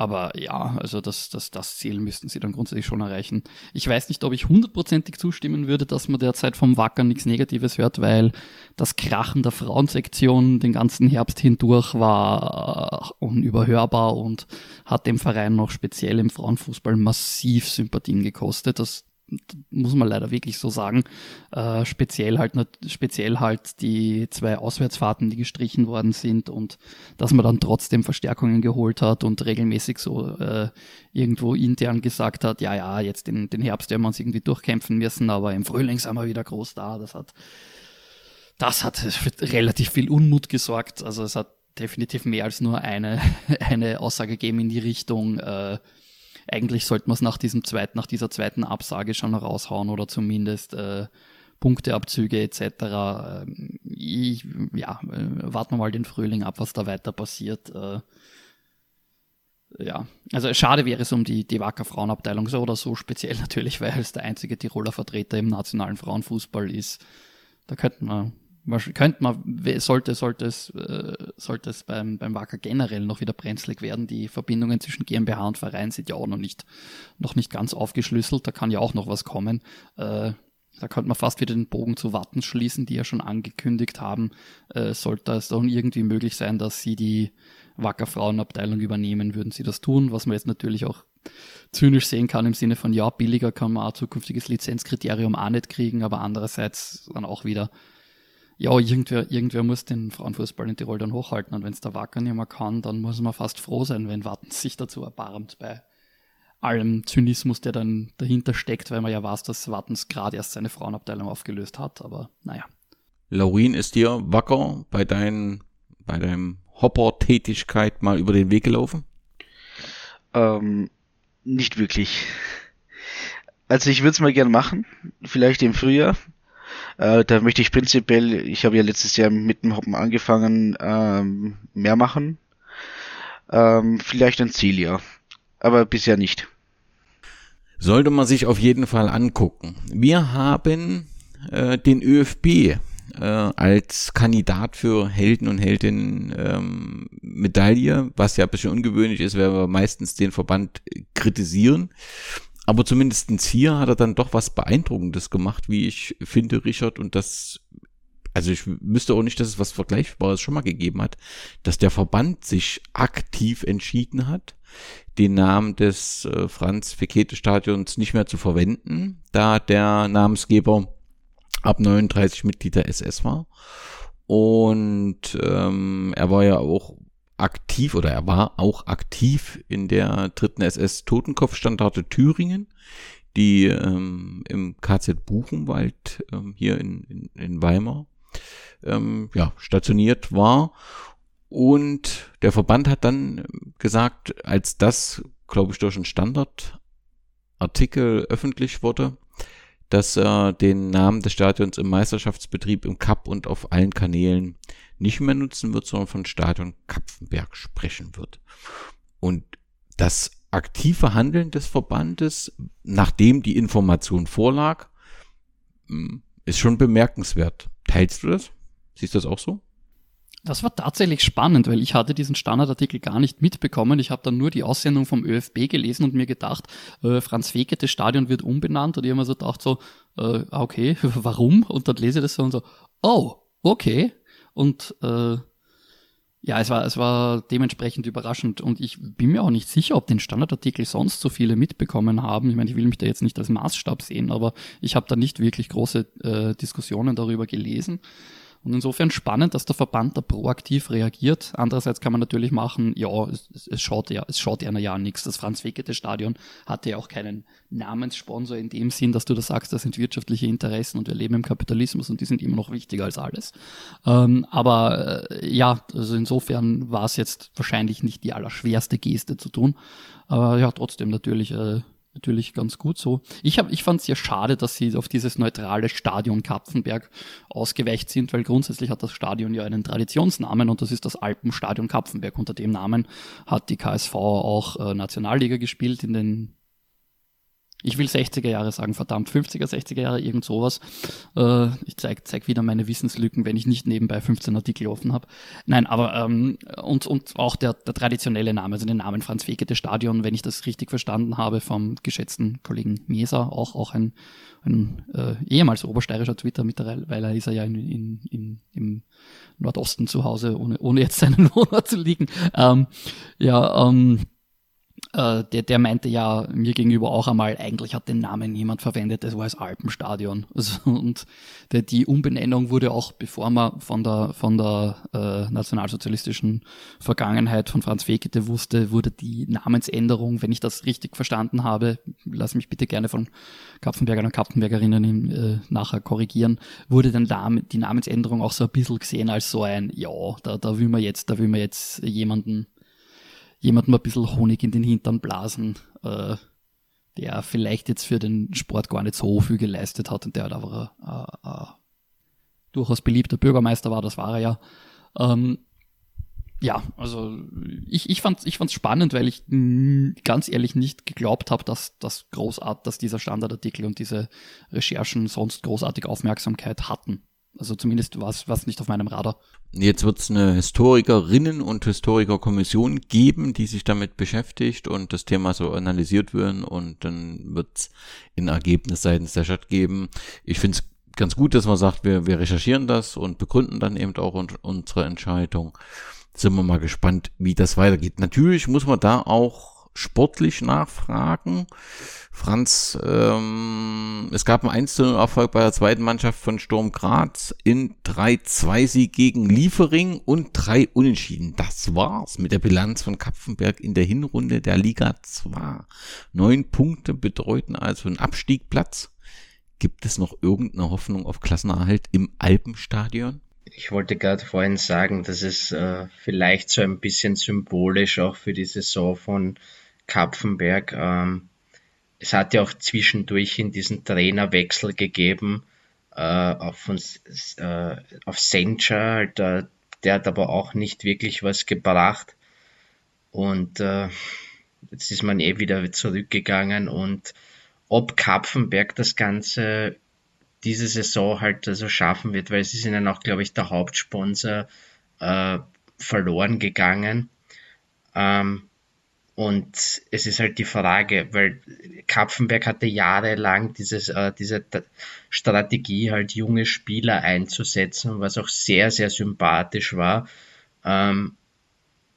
Aber ja, also das, das, das Ziel müssten sie dann grundsätzlich schon erreichen. Ich weiß nicht, ob ich hundertprozentig zustimmen würde, dass man derzeit vom Wackern nichts Negatives hört, weil das Krachen der Frauensektion den ganzen Herbst hindurch war äh, unüberhörbar und hat dem Verein noch speziell im Frauenfußball massiv Sympathien gekostet. Das muss man leider wirklich so sagen. Äh, speziell halt speziell halt die zwei Auswärtsfahrten, die gestrichen worden sind und dass man dann trotzdem Verstärkungen geholt hat und regelmäßig so äh, irgendwo intern gesagt hat, ja, ja, jetzt den, den Herbst werden wir uns irgendwie durchkämpfen müssen, aber im Frühling sind wir wieder groß da. Das hat das hat relativ viel Unmut gesorgt. Also es hat definitiv mehr als nur eine, eine Aussage gegeben in die Richtung, äh, eigentlich sollte man es nach diesem zweiten, nach dieser zweiten Absage schon raushauen oder zumindest äh, Punkteabzüge etc. Ähm, ich, ja, äh, warten wir mal den Frühling ab, was da weiter passiert. Äh, ja, also schade wäre es um die, die Wacker Frauenabteilung so oder so, speziell natürlich, weil es der einzige Tiroler Vertreter im nationalen Frauenfußball ist. Da könnten wir könnte man, sollte, sollte es, äh, sollte es beim, beim Wacker generell noch wieder brenzlig werden. Die Verbindungen zwischen GmbH und Verein sind ja auch noch nicht, noch nicht ganz aufgeschlüsselt. Da kann ja auch noch was kommen. Äh, da könnte man fast wieder den Bogen zu Watten schließen, die ja schon angekündigt haben, äh, sollte es dann irgendwie möglich sein, dass sie die Wacker Frauenabteilung übernehmen, würden sie das tun, was man jetzt natürlich auch zynisch sehen kann im Sinne von, ja, billiger kann man ein zukünftiges Lizenzkriterium auch nicht kriegen, aber andererseits dann auch wieder, ja, irgendwer, irgendwer muss den Frauenfußball in Tirol dann hochhalten. Und wenn es der Wacker nicht mehr kann, dann muss man fast froh sein, wenn Wattens sich dazu erbarmt bei allem Zynismus, der dann dahinter steckt, weil man ja weiß, dass Wattens gerade erst seine Frauenabteilung aufgelöst hat. Aber naja. Laurin, ist dir Wacker bei, dein, bei deinem Hopper-Tätigkeit mal über den Weg gelaufen? Ähm, nicht wirklich. Also ich würde es mal gern machen, vielleicht im Frühjahr. Äh, da möchte ich prinzipiell, ich habe ja letztes Jahr mit dem Hoppen angefangen, ähm, mehr machen. Ähm, vielleicht ein Ziel, ja. aber bisher nicht. Sollte man sich auf jeden Fall angucken. Wir haben äh, den ÖFB äh, als Kandidat für Helden und Heldinnen ähm, Medaille, was ja ein bisschen ungewöhnlich ist, weil wir meistens den Verband kritisieren. Aber zumindestens hier hat er dann doch was Beeindruckendes gemacht, wie ich finde, Richard, und das also ich wüsste auch nicht, dass es was Vergleichbares schon mal gegeben hat, dass der Verband sich aktiv entschieden hat, den Namen des äh, Franz-Fekete-Stadions nicht mehr zu verwenden, da der Namensgeber ab 39 Mitglied der SS war. Und ähm, er war ja auch aktiv oder er war auch aktiv in der dritten SS Totenkopfstandarte Thüringen, die ähm, im KZ Buchenwald ähm, hier in, in, in Weimar ähm, ja, stationiert war. Und der Verband hat dann gesagt, als das, glaube ich, durch einen Standardartikel öffentlich wurde, dass er den Namen des Stadions im Meisterschaftsbetrieb im Cup und auf allen Kanälen nicht mehr nutzen wird, sondern von Stadion Kapfenberg sprechen wird. Und das aktive Handeln des Verbandes, nachdem die Information vorlag, hm, ist schon bemerkenswert. Teilst du das? Siehst du das auch so? Das war tatsächlich spannend, weil ich hatte diesen Standardartikel gar nicht mitbekommen. Ich habe dann nur die Aussendung vom ÖFB gelesen und mir gedacht, äh, Franz Fekete Stadion wird umbenannt und ich habe mir so gedacht so, äh, okay, warum? Und dann lese ich das so und so, oh, okay. Und äh, ja, es war, es war dementsprechend überraschend und ich bin mir auch nicht sicher, ob den Standardartikel sonst so viele mitbekommen haben. Ich meine, ich will mich da jetzt nicht als Maßstab sehen, aber ich habe da nicht wirklich große äh, Diskussionen darüber gelesen. Und insofern spannend, dass der Verband da proaktiv reagiert. Andererseits kann man natürlich machen, ja, es, es schaut ja, es schaut ja ja nichts. Das Franz-Wekete-Stadion hatte ja auch keinen Namenssponsor in dem Sinn, dass du da sagst, das sind wirtschaftliche Interessen und wir leben im Kapitalismus und die sind immer noch wichtiger als alles. Ähm, aber äh, ja, also insofern war es jetzt wahrscheinlich nicht die allerschwerste Geste zu tun. Aber ja, trotzdem natürlich äh, natürlich ganz gut so. Ich, hab, ich fand es ja schade, dass sie auf dieses neutrale Stadion Kapfenberg ausgeweicht sind, weil grundsätzlich hat das Stadion ja einen Traditionsnamen und das ist das Alpenstadion Kapfenberg. Unter dem Namen hat die KSV auch äh, Nationalliga gespielt in den ich will 60er Jahre sagen, verdammt, 50er, 60er Jahre, irgend sowas. Äh, ich zeig, zeig wieder meine Wissenslücken, wenn ich nicht nebenbei 15 Artikel offen habe. Nein, aber ähm, und, und auch der, der traditionelle Name, also den Namen Franz Fekete Stadion, wenn ich das richtig verstanden habe vom geschätzten Kollegen Meser, auch, auch ein, ein äh, ehemals obersteirischer Twitter, mittlerweile ist er ja in, in, in, im Nordosten zu Hause, ohne, ohne jetzt seinen Wohnort zu liegen. Ähm, ja, ähm, äh, der, der meinte ja mir gegenüber auch einmal, eigentlich hat den Namen niemand verwendet, das war das Alpenstadion. Also, und der, die Umbenennung wurde auch, bevor man von der, von der äh, nationalsozialistischen Vergangenheit von Franz Fekete wusste, wurde die Namensänderung, wenn ich das richtig verstanden habe, lass mich bitte gerne von Kapfenbergern und Kapfenbergerinnen äh, nachher korrigieren, wurde dann da die Namensänderung auch so ein bisschen gesehen als so ein, ja, da, da will man jetzt, da will man jetzt jemanden jemandem ein bisschen Honig in den Hintern blasen, äh, der vielleicht jetzt für den Sport gar nicht so viel geleistet hat und der halt aber äh, äh, durchaus beliebter Bürgermeister war, das war er ja. Ähm, ja, also ich, ich fand es ich fand's spannend, weil ich ganz ehrlich nicht geglaubt habe, dass das großart, dass dieser Standardartikel und diese Recherchen sonst großartig Aufmerksamkeit hatten. Also zumindest war es nicht auf meinem Radar. Jetzt wird es eine Historikerinnen- und Historikerkommission geben, die sich damit beschäftigt und das Thema so analysiert werden und dann wird es ein Ergebnis seitens der Stadt geben. Ich finde es ganz gut, dass man sagt, wir, wir recherchieren das und begründen dann eben auch unsere Entscheidung. Sind wir mal gespannt, wie das weitergeht. Natürlich muss man da auch sportlich nachfragen. Franz, ähm, es gab einen 1 Erfolg bei der zweiten Mannschaft von Sturm Graz in 3-2-Sieg gegen Liefering und drei Unentschieden. Das war's mit der Bilanz von Kapfenberg in der Hinrunde der Liga 2. Neun Punkte bedeuten also einen Abstiegplatz. Gibt es noch irgendeine Hoffnung auf Klassenerhalt im Alpenstadion? Ich wollte gerade vorhin sagen, dass es äh, vielleicht so ein bisschen symbolisch auch für die Saison von Kapfenberg ähm, es hat ja auch zwischendurch in diesen Trainerwechsel gegeben äh, auf, uns, äh, auf Sencha, der, der hat aber auch nicht wirklich was gebracht. Und äh, jetzt ist man eh wieder zurückgegangen und ob Kapfenberg das Ganze diese Saison halt also schaffen wird, weil sie sind dann auch, glaube ich, der Hauptsponsor äh, verloren gegangen. Ähm, und es ist halt die Frage, weil Kapfenberg hatte jahrelang dieses, äh, diese Strategie, halt junge Spieler einzusetzen, was auch sehr, sehr sympathisch war. Ähm,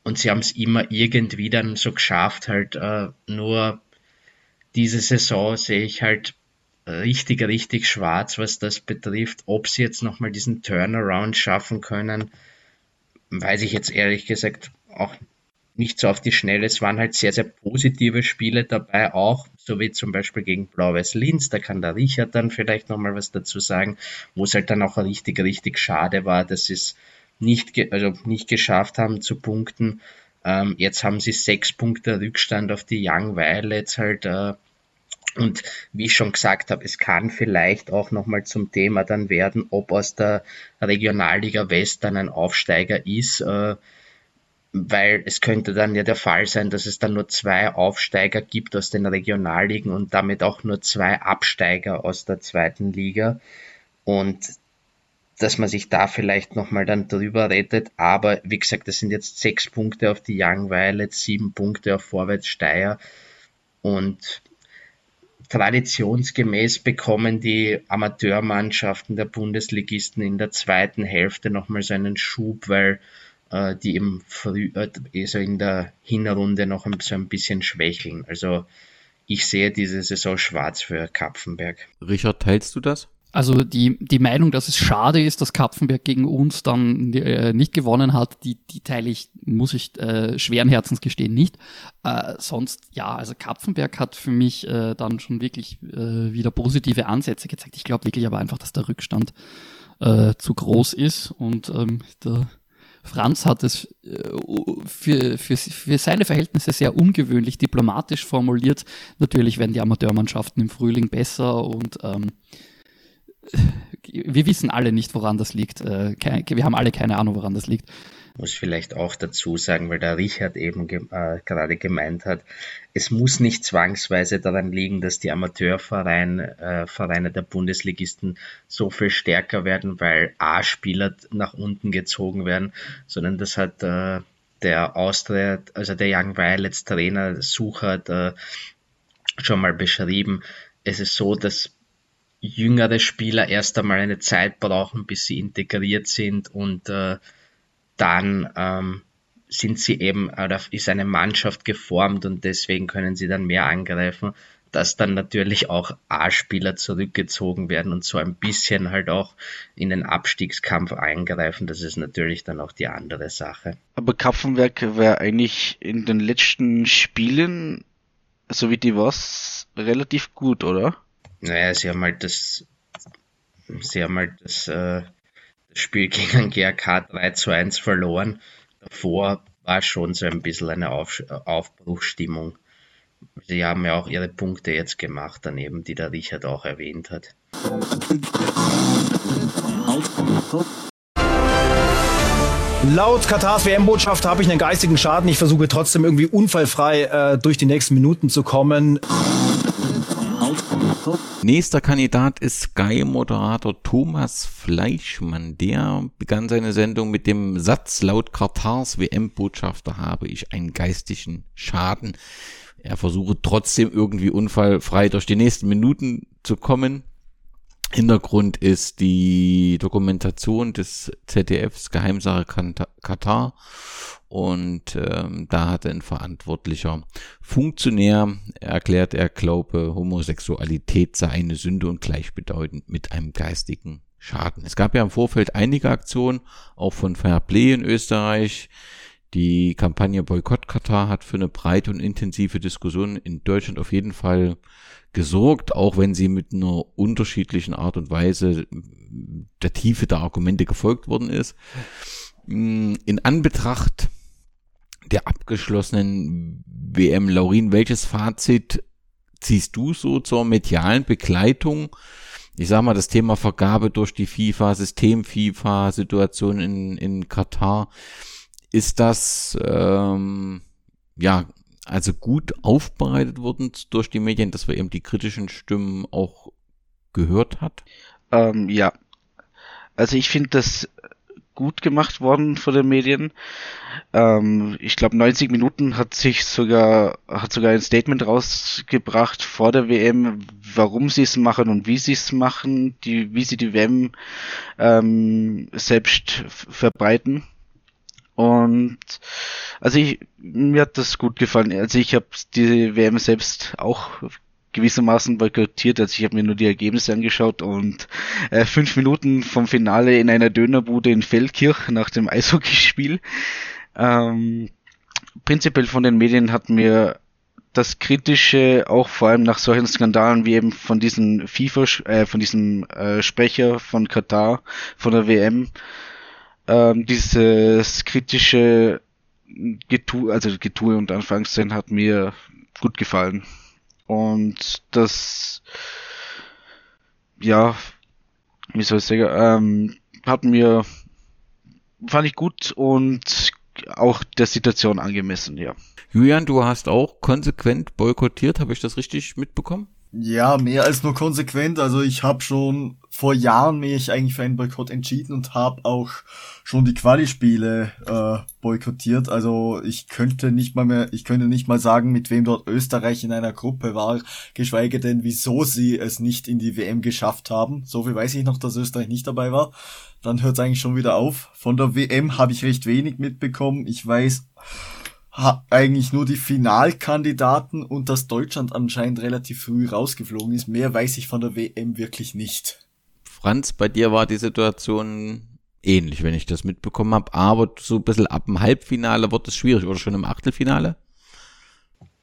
und sie haben es immer irgendwie dann so geschafft, halt äh, nur diese Saison sehe ich halt richtig, richtig schwarz, was das betrifft. Ob sie jetzt nochmal diesen Turnaround schaffen können, weiß ich jetzt ehrlich gesagt auch nicht so auf die Schnelle. Es waren halt sehr, sehr positive Spiele dabei, auch so wie zum Beispiel gegen Blau-Weiß Linz. Da kann der Richard dann vielleicht nochmal was dazu sagen, wo es halt dann auch richtig, richtig schade war, dass sie es nicht, also nicht geschafft haben zu punkten. Ähm, jetzt haben sie sechs Punkte Rückstand auf die Young Violets halt. Äh, und wie ich schon gesagt habe, es kann vielleicht auch nochmal zum Thema dann werden, ob aus der Regionalliga West dann ein Aufsteiger ist, äh, weil es könnte dann ja der Fall sein, dass es dann nur zwei Aufsteiger gibt aus den Regionalligen und damit auch nur zwei Absteiger aus der zweiten Liga. Und dass man sich da vielleicht nochmal dann drüber rettet. Aber wie gesagt, das sind jetzt sechs Punkte auf die Young Violets, sieben Punkte auf Vorwärts Steyr. Und traditionsgemäß bekommen die Amateurmannschaften der Bundesligisten in der zweiten Hälfte nochmal so einen Schub, weil die im Früh, äh, also in der Hinrunde noch ein, so ein bisschen schwächeln. Also ich sehe diese Saison schwarz für Kapfenberg. Richard, teilst du das? Also die, die Meinung, dass es schade ist, dass Kapfenberg gegen uns dann äh, nicht gewonnen hat, die, die teile ich, muss ich äh, schweren Herzens gestehen, nicht. Äh, sonst, ja, also Kapfenberg hat für mich äh, dann schon wirklich äh, wieder positive Ansätze gezeigt. Ich glaube wirklich aber einfach, dass der Rückstand äh, zu groß ist und ähm, der Franz hat es äh, für, für, für seine Verhältnisse sehr ungewöhnlich diplomatisch formuliert. Natürlich werden die Amateurmannschaften im Frühling besser und ähm, wir wissen alle nicht, woran das liegt. Äh, wir haben alle keine Ahnung, woran das liegt. Muss vielleicht auch dazu sagen, weil der Richard eben ge äh, gerade gemeint hat, es muss nicht zwangsweise daran liegen, dass die Amateurvereine äh, Vereine der Bundesligisten so viel stärker werden, weil A-Spieler nach unten gezogen werden, sondern das hat äh, der Austria, also der Young Violets Trainer Suchert äh, schon mal beschrieben. Es ist so, dass jüngere Spieler erst einmal eine Zeit brauchen, bis sie integriert sind und äh, dann ähm, sind sie eben, oder ist eine Mannschaft geformt und deswegen können sie dann mehr angreifen, dass dann natürlich auch A-Spieler zurückgezogen werden und so ein bisschen halt auch in den Abstiegskampf eingreifen. Das ist natürlich dann auch die andere Sache. Aber Kapfenberg wäre eigentlich in den letzten Spielen, so wie die was, relativ gut, oder? Naja, sie haben halt das, sie haben halt das, äh, Spiel gegen GRK 3 zu 1 verloren. Davor war schon so ein bisschen eine Auf Aufbruchsstimmung. Sie haben ja auch ihre Punkte jetzt gemacht, daneben, die der Richard auch erwähnt hat. Laut Katars WM-Botschaft habe ich einen geistigen Schaden. Ich versuche trotzdem irgendwie unfallfrei äh, durch die nächsten Minuten zu kommen. Nächster Kandidat ist Sky-Moderator Thomas Fleischmann. Der begann seine Sendung mit dem Satz, laut Katars WM-Botschafter habe ich einen geistigen Schaden. Er versuche trotzdem irgendwie unfallfrei durch die nächsten Minuten zu kommen. Hintergrund ist die Dokumentation des ZDFs Geheimsache Katar und ähm, da hat ein verantwortlicher Funktionär erklärt, er glaube, Homosexualität sei eine Sünde und gleichbedeutend mit einem geistigen Schaden. Es gab ja im Vorfeld einige Aktionen, auch von Fairplay in Österreich. Die Kampagne Boykott Katar hat für eine breite und intensive Diskussion in Deutschland auf jeden Fall gesorgt, auch wenn sie mit einer unterschiedlichen Art und Weise der Tiefe der Argumente gefolgt worden ist. In Anbetracht der abgeschlossenen WM. Laurin, welches Fazit ziehst du so zur medialen Begleitung? Ich sag mal, das Thema Vergabe durch die FIFA, System FIFA, Situation in, in Katar. Ist das, ähm, ja, also gut aufbereitet wurden durch die Medien, dass wir eben die kritischen Stimmen auch gehört hat? Ähm, ja. Also ich finde das gut gemacht worden von den Medien. Ähm, ich glaube 90 Minuten hat sich sogar hat sogar ein Statement rausgebracht vor der WM, warum sie es machen und wie sie es machen, die wie sie die WM ähm, selbst verbreiten. Und also ich mir hat das gut gefallen. Also ich habe die WM selbst auch gewissermaßen boykottiert. Also ich habe mir nur die Ergebnisse angeschaut und äh, fünf Minuten vom Finale in einer Dönerbude in Feldkirch nach dem Eishockeyspiel. Ähm, prinzipiell von den Medien hat mir das Kritische auch vor allem nach solchen Skandalen wie eben von diesem FIFA, äh, von diesem äh, Sprecher von Katar, von der WM, ähm, dieses kritische Getue, also Getue und Anfangszeichen hat mir gut gefallen. Und das, ja, wie soll ich sagen, ähm, hat mir, fand ich gut und auch der Situation angemessen, ja. Julian, du hast auch konsequent boykottiert, habe ich das richtig mitbekommen? Ja, mehr als nur konsequent. Also ich habe schon vor Jahren mich eigentlich für einen Boykott entschieden und habe auch schon die Quali-Spiele äh, boykottiert. Also ich könnte nicht mal mehr, ich könnte nicht mal sagen, mit wem dort Österreich in einer Gruppe war, geschweige denn, wieso sie es nicht in die WM geschafft haben. So viel weiß ich noch, dass Österreich nicht dabei war. Dann hört es eigentlich schon wieder auf. Von der WM habe ich recht wenig mitbekommen. Ich weiß eigentlich nur die Finalkandidaten und dass Deutschland anscheinend relativ früh rausgeflogen ist. Mehr weiß ich von der WM wirklich nicht. Franz, bei dir war die Situation ähnlich, wenn ich das mitbekommen habe, aber so ein bisschen ab dem Halbfinale wird es schwierig oder schon im Achtelfinale?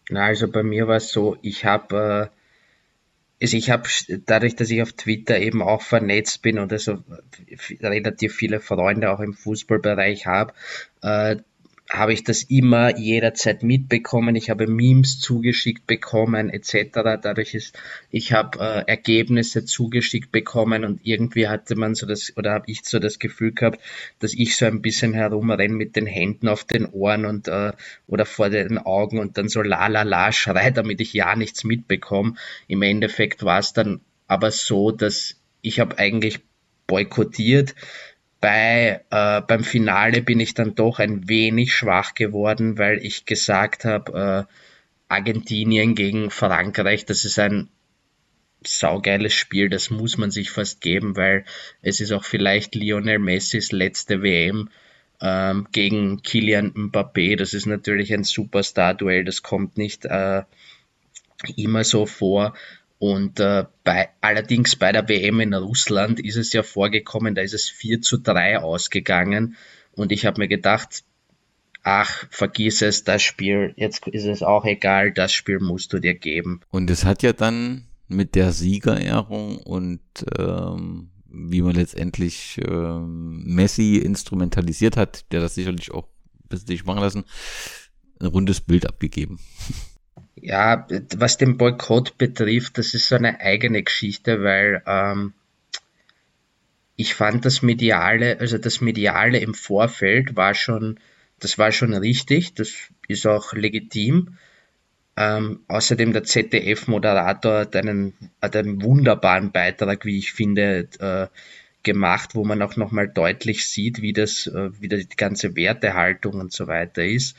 Na, also bei mir war es so, ich habe äh, ich habe dadurch, dass ich auf Twitter eben auch vernetzt bin und also relativ viele Freunde auch im Fußballbereich habe, äh, habe ich das immer jederzeit mitbekommen. Ich habe Memes zugeschickt bekommen etc. Dadurch ist, ich habe äh, Ergebnisse zugeschickt bekommen und irgendwie hatte man so das oder habe ich so das Gefühl gehabt, dass ich so ein bisschen herumrenne mit den Händen auf den Ohren und äh, oder vor den Augen und dann so la la la schrei, damit ich ja nichts mitbekomme. Im Endeffekt war es dann aber so, dass ich habe eigentlich boykottiert bei, äh, beim Finale bin ich dann doch ein wenig schwach geworden, weil ich gesagt habe, äh, Argentinien gegen Frankreich, das ist ein saugeiles Spiel, das muss man sich fast geben, weil es ist auch vielleicht Lionel Messis letzte WM ähm, gegen Kilian Mbappé. Das ist natürlich ein Superstar-Duell, das kommt nicht äh, immer so vor. Und äh, bei, allerdings bei der WM in Russland ist es ja vorgekommen, da ist es 4 zu 3 ausgegangen. Und ich habe mir gedacht, ach, vergiss es, das Spiel, jetzt ist es auch egal, das Spiel musst du dir geben. Und es hat ja dann mit der Siegerehrung und ähm, wie man letztendlich ähm, Messi instrumentalisiert hat, der das sicherlich auch ein bisschen machen lassen, ein rundes Bild abgegeben. Ja, was den Boykott betrifft, das ist so eine eigene Geschichte, weil ähm, ich fand das Mediale, also das Mediale im Vorfeld war schon, das war schon richtig, das ist auch legitim. Ähm, außerdem der ZDF-Moderator hat einen, hat einen wunderbaren Beitrag, wie ich finde, äh, gemacht, wo man auch nochmal deutlich sieht, wie das, äh, wie die ganze Wertehaltung und so weiter ist.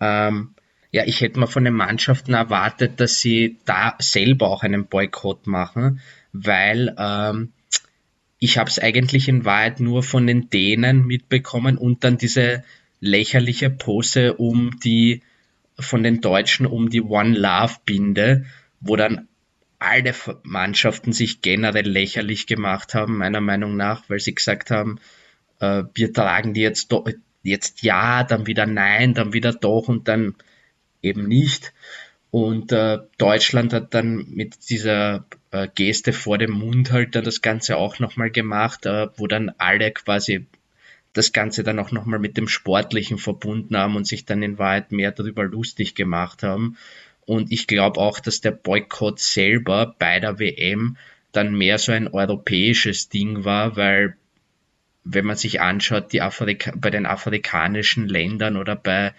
Ähm, ja, ich hätte mal von den Mannschaften erwartet, dass sie da selber auch einen Boykott machen, weil ähm, ich habe es eigentlich in Wahrheit nur von den Dänen mitbekommen und dann diese lächerliche Pose um die von den Deutschen um die One Love Binde, wo dann alle Mannschaften sich generell lächerlich gemacht haben, meiner Meinung nach, weil sie gesagt haben, äh, wir tragen die jetzt, jetzt ja, dann wieder nein, dann wieder doch und dann eben nicht. Und äh, Deutschland hat dann mit dieser äh, Geste vor dem Mund halt dann das Ganze auch nochmal gemacht, äh, wo dann alle quasi das Ganze dann auch nochmal mit dem Sportlichen verbunden haben und sich dann in Wahrheit mehr darüber lustig gemacht haben. Und ich glaube auch, dass der Boykott selber bei der WM dann mehr so ein europäisches Ding war, weil wenn man sich anschaut, die Afrika bei den afrikanischen Ländern oder bei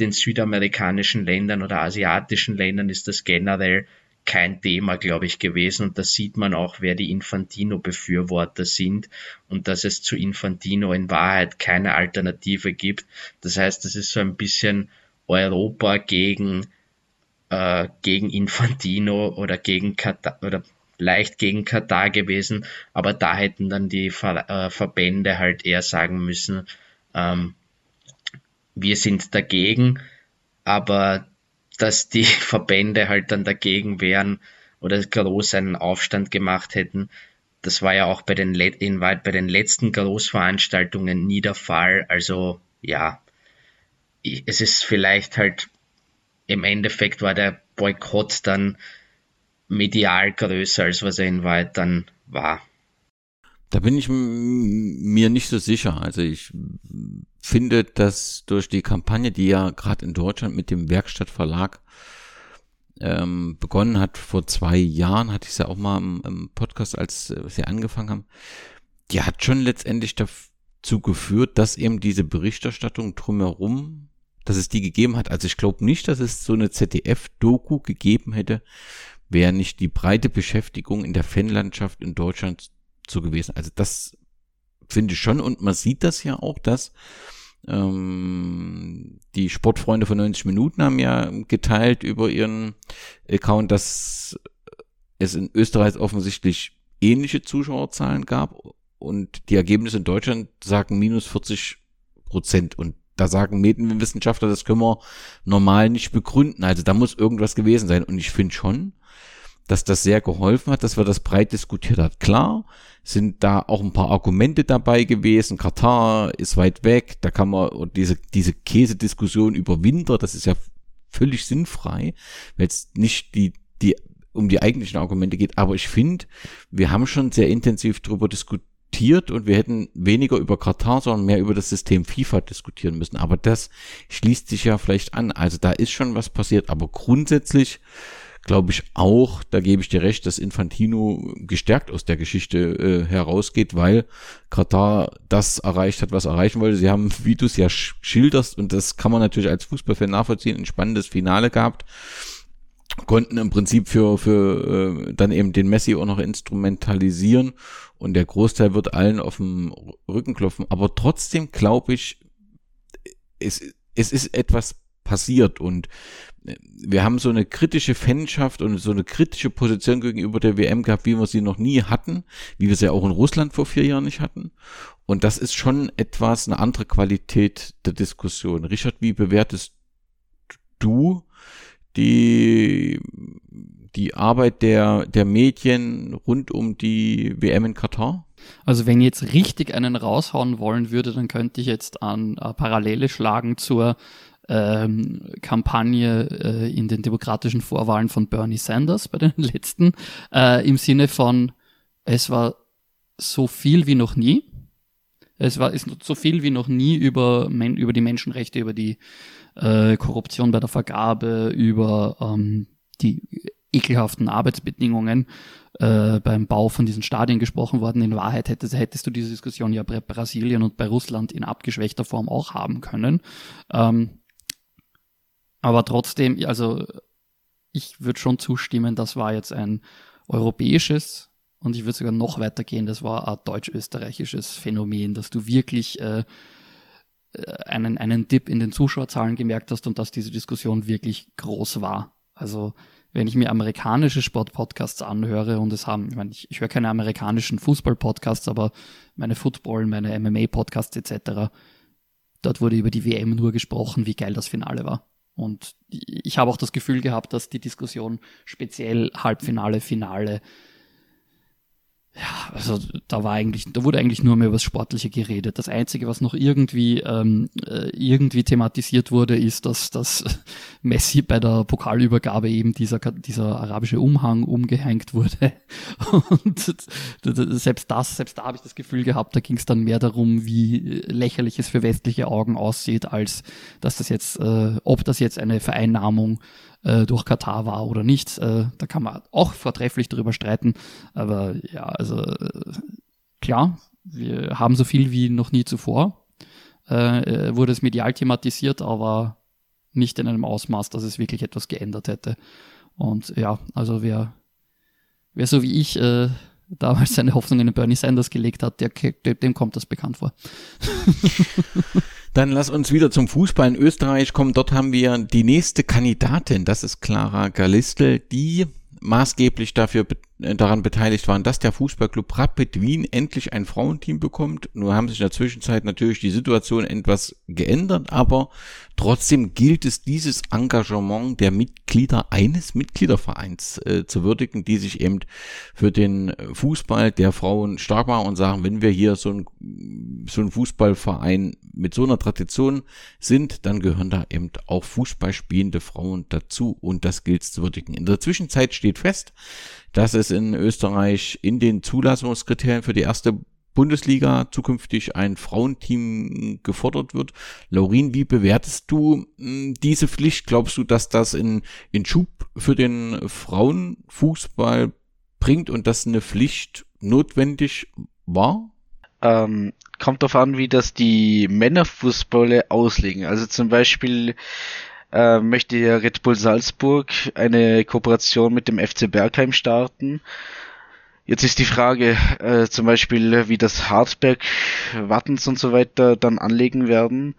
den südamerikanischen Ländern oder asiatischen Ländern ist das generell kein Thema, glaube ich, gewesen. Und da sieht man auch, wer die Infantino-Befürworter sind und dass es zu Infantino in Wahrheit keine Alternative gibt. Das heißt, das ist so ein bisschen Europa gegen, äh, gegen Infantino oder gegen Katar oder leicht gegen Katar gewesen. Aber da hätten dann die Ver äh, Verbände halt eher sagen müssen, ähm, wir sind dagegen, aber dass die Verbände halt dann dagegen wären oder groß einen Aufstand gemacht hätten. Das war ja auch bei den, in weit bei den letzten Großveranstaltungen nie der Fall. Also ja, es ist vielleicht halt im Endeffekt war der Boykott dann medial größer, als was er in Wahrheit dann war. Da bin ich mir nicht so sicher. Also ich finde, dass durch die Kampagne, die ja gerade in Deutschland mit dem Werkstattverlag ähm, begonnen hat vor zwei Jahren, hatte ich es ja auch mal im, im Podcast, als äh, sie angefangen haben, die hat schon letztendlich dazu geführt, dass eben diese Berichterstattung drumherum, dass es die gegeben hat. Also ich glaube nicht, dass es so eine ZDF-Doku gegeben hätte, wäre nicht die breite Beschäftigung in der Fanlandschaft in Deutschland so gewesen. Also das finde ich schon und man sieht das ja auch, dass ähm, die Sportfreunde von 90 Minuten haben ja geteilt über ihren Account, dass es in Österreich offensichtlich ähnliche Zuschauerzahlen gab und die Ergebnisse in Deutschland sagen minus 40 Prozent und da sagen Medienwissenschaftler, das können wir normal nicht begründen. Also da muss irgendwas gewesen sein. Und ich finde schon, dass das sehr geholfen hat, dass wir das breit diskutiert hat. Klar sind da auch ein paar Argumente dabei gewesen. Katar ist weit weg, da kann man diese, diese Käsediskussion über Winter, das ist ja völlig sinnfrei, weil es nicht die, die um die eigentlichen Argumente geht. Aber ich finde, wir haben schon sehr intensiv darüber diskutiert und wir hätten weniger über Katar, sondern mehr über das System FIFA diskutieren müssen. Aber das schließt sich ja vielleicht an. Also da ist schon was passiert. Aber grundsätzlich glaube ich auch, da gebe ich dir recht, dass Infantino gestärkt aus der Geschichte äh, herausgeht, weil Katar das erreicht hat, was erreichen wollte. Sie haben, wie du es ja schilderst, und das kann man natürlich als Fußballfan nachvollziehen, ein spannendes Finale gehabt konnten im Prinzip für für äh, dann eben den Messi auch noch instrumentalisieren und der Großteil wird allen auf dem Rücken klopfen, aber trotzdem glaube ich es es ist etwas passiert und wir haben so eine kritische Fanschaft und so eine kritische Position gegenüber der WM gehabt, wie wir sie noch nie hatten, wie wir sie auch in Russland vor vier Jahren nicht hatten. Und das ist schon etwas eine andere Qualität der Diskussion. Richard, wie bewertest du die, die Arbeit der, der Medien rund um die WM in Katar? Also wenn ich jetzt richtig einen raushauen wollen würde, dann könnte ich jetzt an äh, Parallele schlagen zur ähm, Kampagne äh, in den demokratischen Vorwahlen von Bernie Sanders bei den letzten, äh, im Sinne von, es war so viel wie noch nie. Es war ist so viel wie noch nie über, über die Menschenrechte, über die äh, Korruption bei der Vergabe, über ähm, die ekelhaften Arbeitsbedingungen äh, beim Bau von diesen Stadien gesprochen worden. In Wahrheit hättest, hättest du diese Diskussion ja bei Brasilien und bei Russland in abgeschwächter Form auch haben können. Ähm, aber trotzdem, also ich würde schon zustimmen, das war jetzt ein europäisches und ich würde sogar noch weiter gehen, das war ein deutsch-österreichisches Phänomen, dass du wirklich äh, äh, einen, einen Dip in den Zuschauerzahlen gemerkt hast und dass diese Diskussion wirklich groß war. Also wenn ich mir amerikanische Sportpodcasts anhöre und es haben, ich meine, ich, ich höre keine amerikanischen Fußballpodcasts, aber meine Football, meine MMA-Podcasts etc., dort wurde über die WM nur gesprochen, wie geil das Finale war. Und ich habe auch das Gefühl gehabt, dass die Diskussion speziell Halbfinale, Finale ja, also da war eigentlich, da wurde eigentlich nur mehr über das Sportliche geredet. Das Einzige, was noch irgendwie ähm, äh, irgendwie thematisiert wurde, ist, dass, dass Messi bei der Pokalübergabe eben dieser, dieser arabische Umhang umgehängt wurde. Und selbst das, selbst da habe ich das Gefühl gehabt, da ging es dann mehr darum, wie lächerlich es für westliche Augen aussieht, als dass das jetzt, äh, ob das jetzt eine Vereinnahmung äh, durch Katar war oder nicht. Äh, da kann man auch vortrefflich darüber streiten. Aber ja, also äh, klar, wir haben so viel wie noch nie zuvor. Äh, äh, wurde es medial thematisiert, aber nicht in einem Ausmaß, dass es wirklich etwas geändert hätte. Und ja, also wer, wer so wie ich damals seine Hoffnung in den Bernie Sanders gelegt hat, der, dem kommt das bekannt vor. Dann lass uns wieder zum Fußball in Österreich kommen. Dort haben wir die nächste Kandidatin, das ist Clara Galistel, die maßgeblich dafür daran beteiligt waren, dass der Fußballclub Rapid Wien endlich ein Frauenteam bekommt. Nur haben sich in der Zwischenzeit natürlich die Situation etwas geändert, aber trotzdem gilt es, dieses Engagement der Mitglieder eines Mitgliedervereins äh, zu würdigen, die sich eben für den Fußball der Frauen stark machen und sagen, wenn wir hier so ein, so ein Fußballverein mit so einer Tradition sind, dann gehören da eben auch Fußballspielende Frauen dazu und das gilt es zu würdigen. In der Zwischenzeit steht fest, dass es in Österreich in den Zulassungskriterien für die erste Bundesliga zukünftig ein Frauenteam gefordert wird. Laurin, wie bewertest du hm, diese Pflicht? Glaubst du, dass das in, in Schub für den Frauenfußball bringt und dass eine Pflicht notwendig war? Ähm, kommt darauf an, wie das die Männerfußballer auslegen. Also zum Beispiel äh, möchte ja Red Bull Salzburg eine Kooperation mit dem FC Bergheim starten. Jetzt ist die Frage äh, zum Beispiel, wie das Hartberg, Wattens und so weiter dann anlegen werden.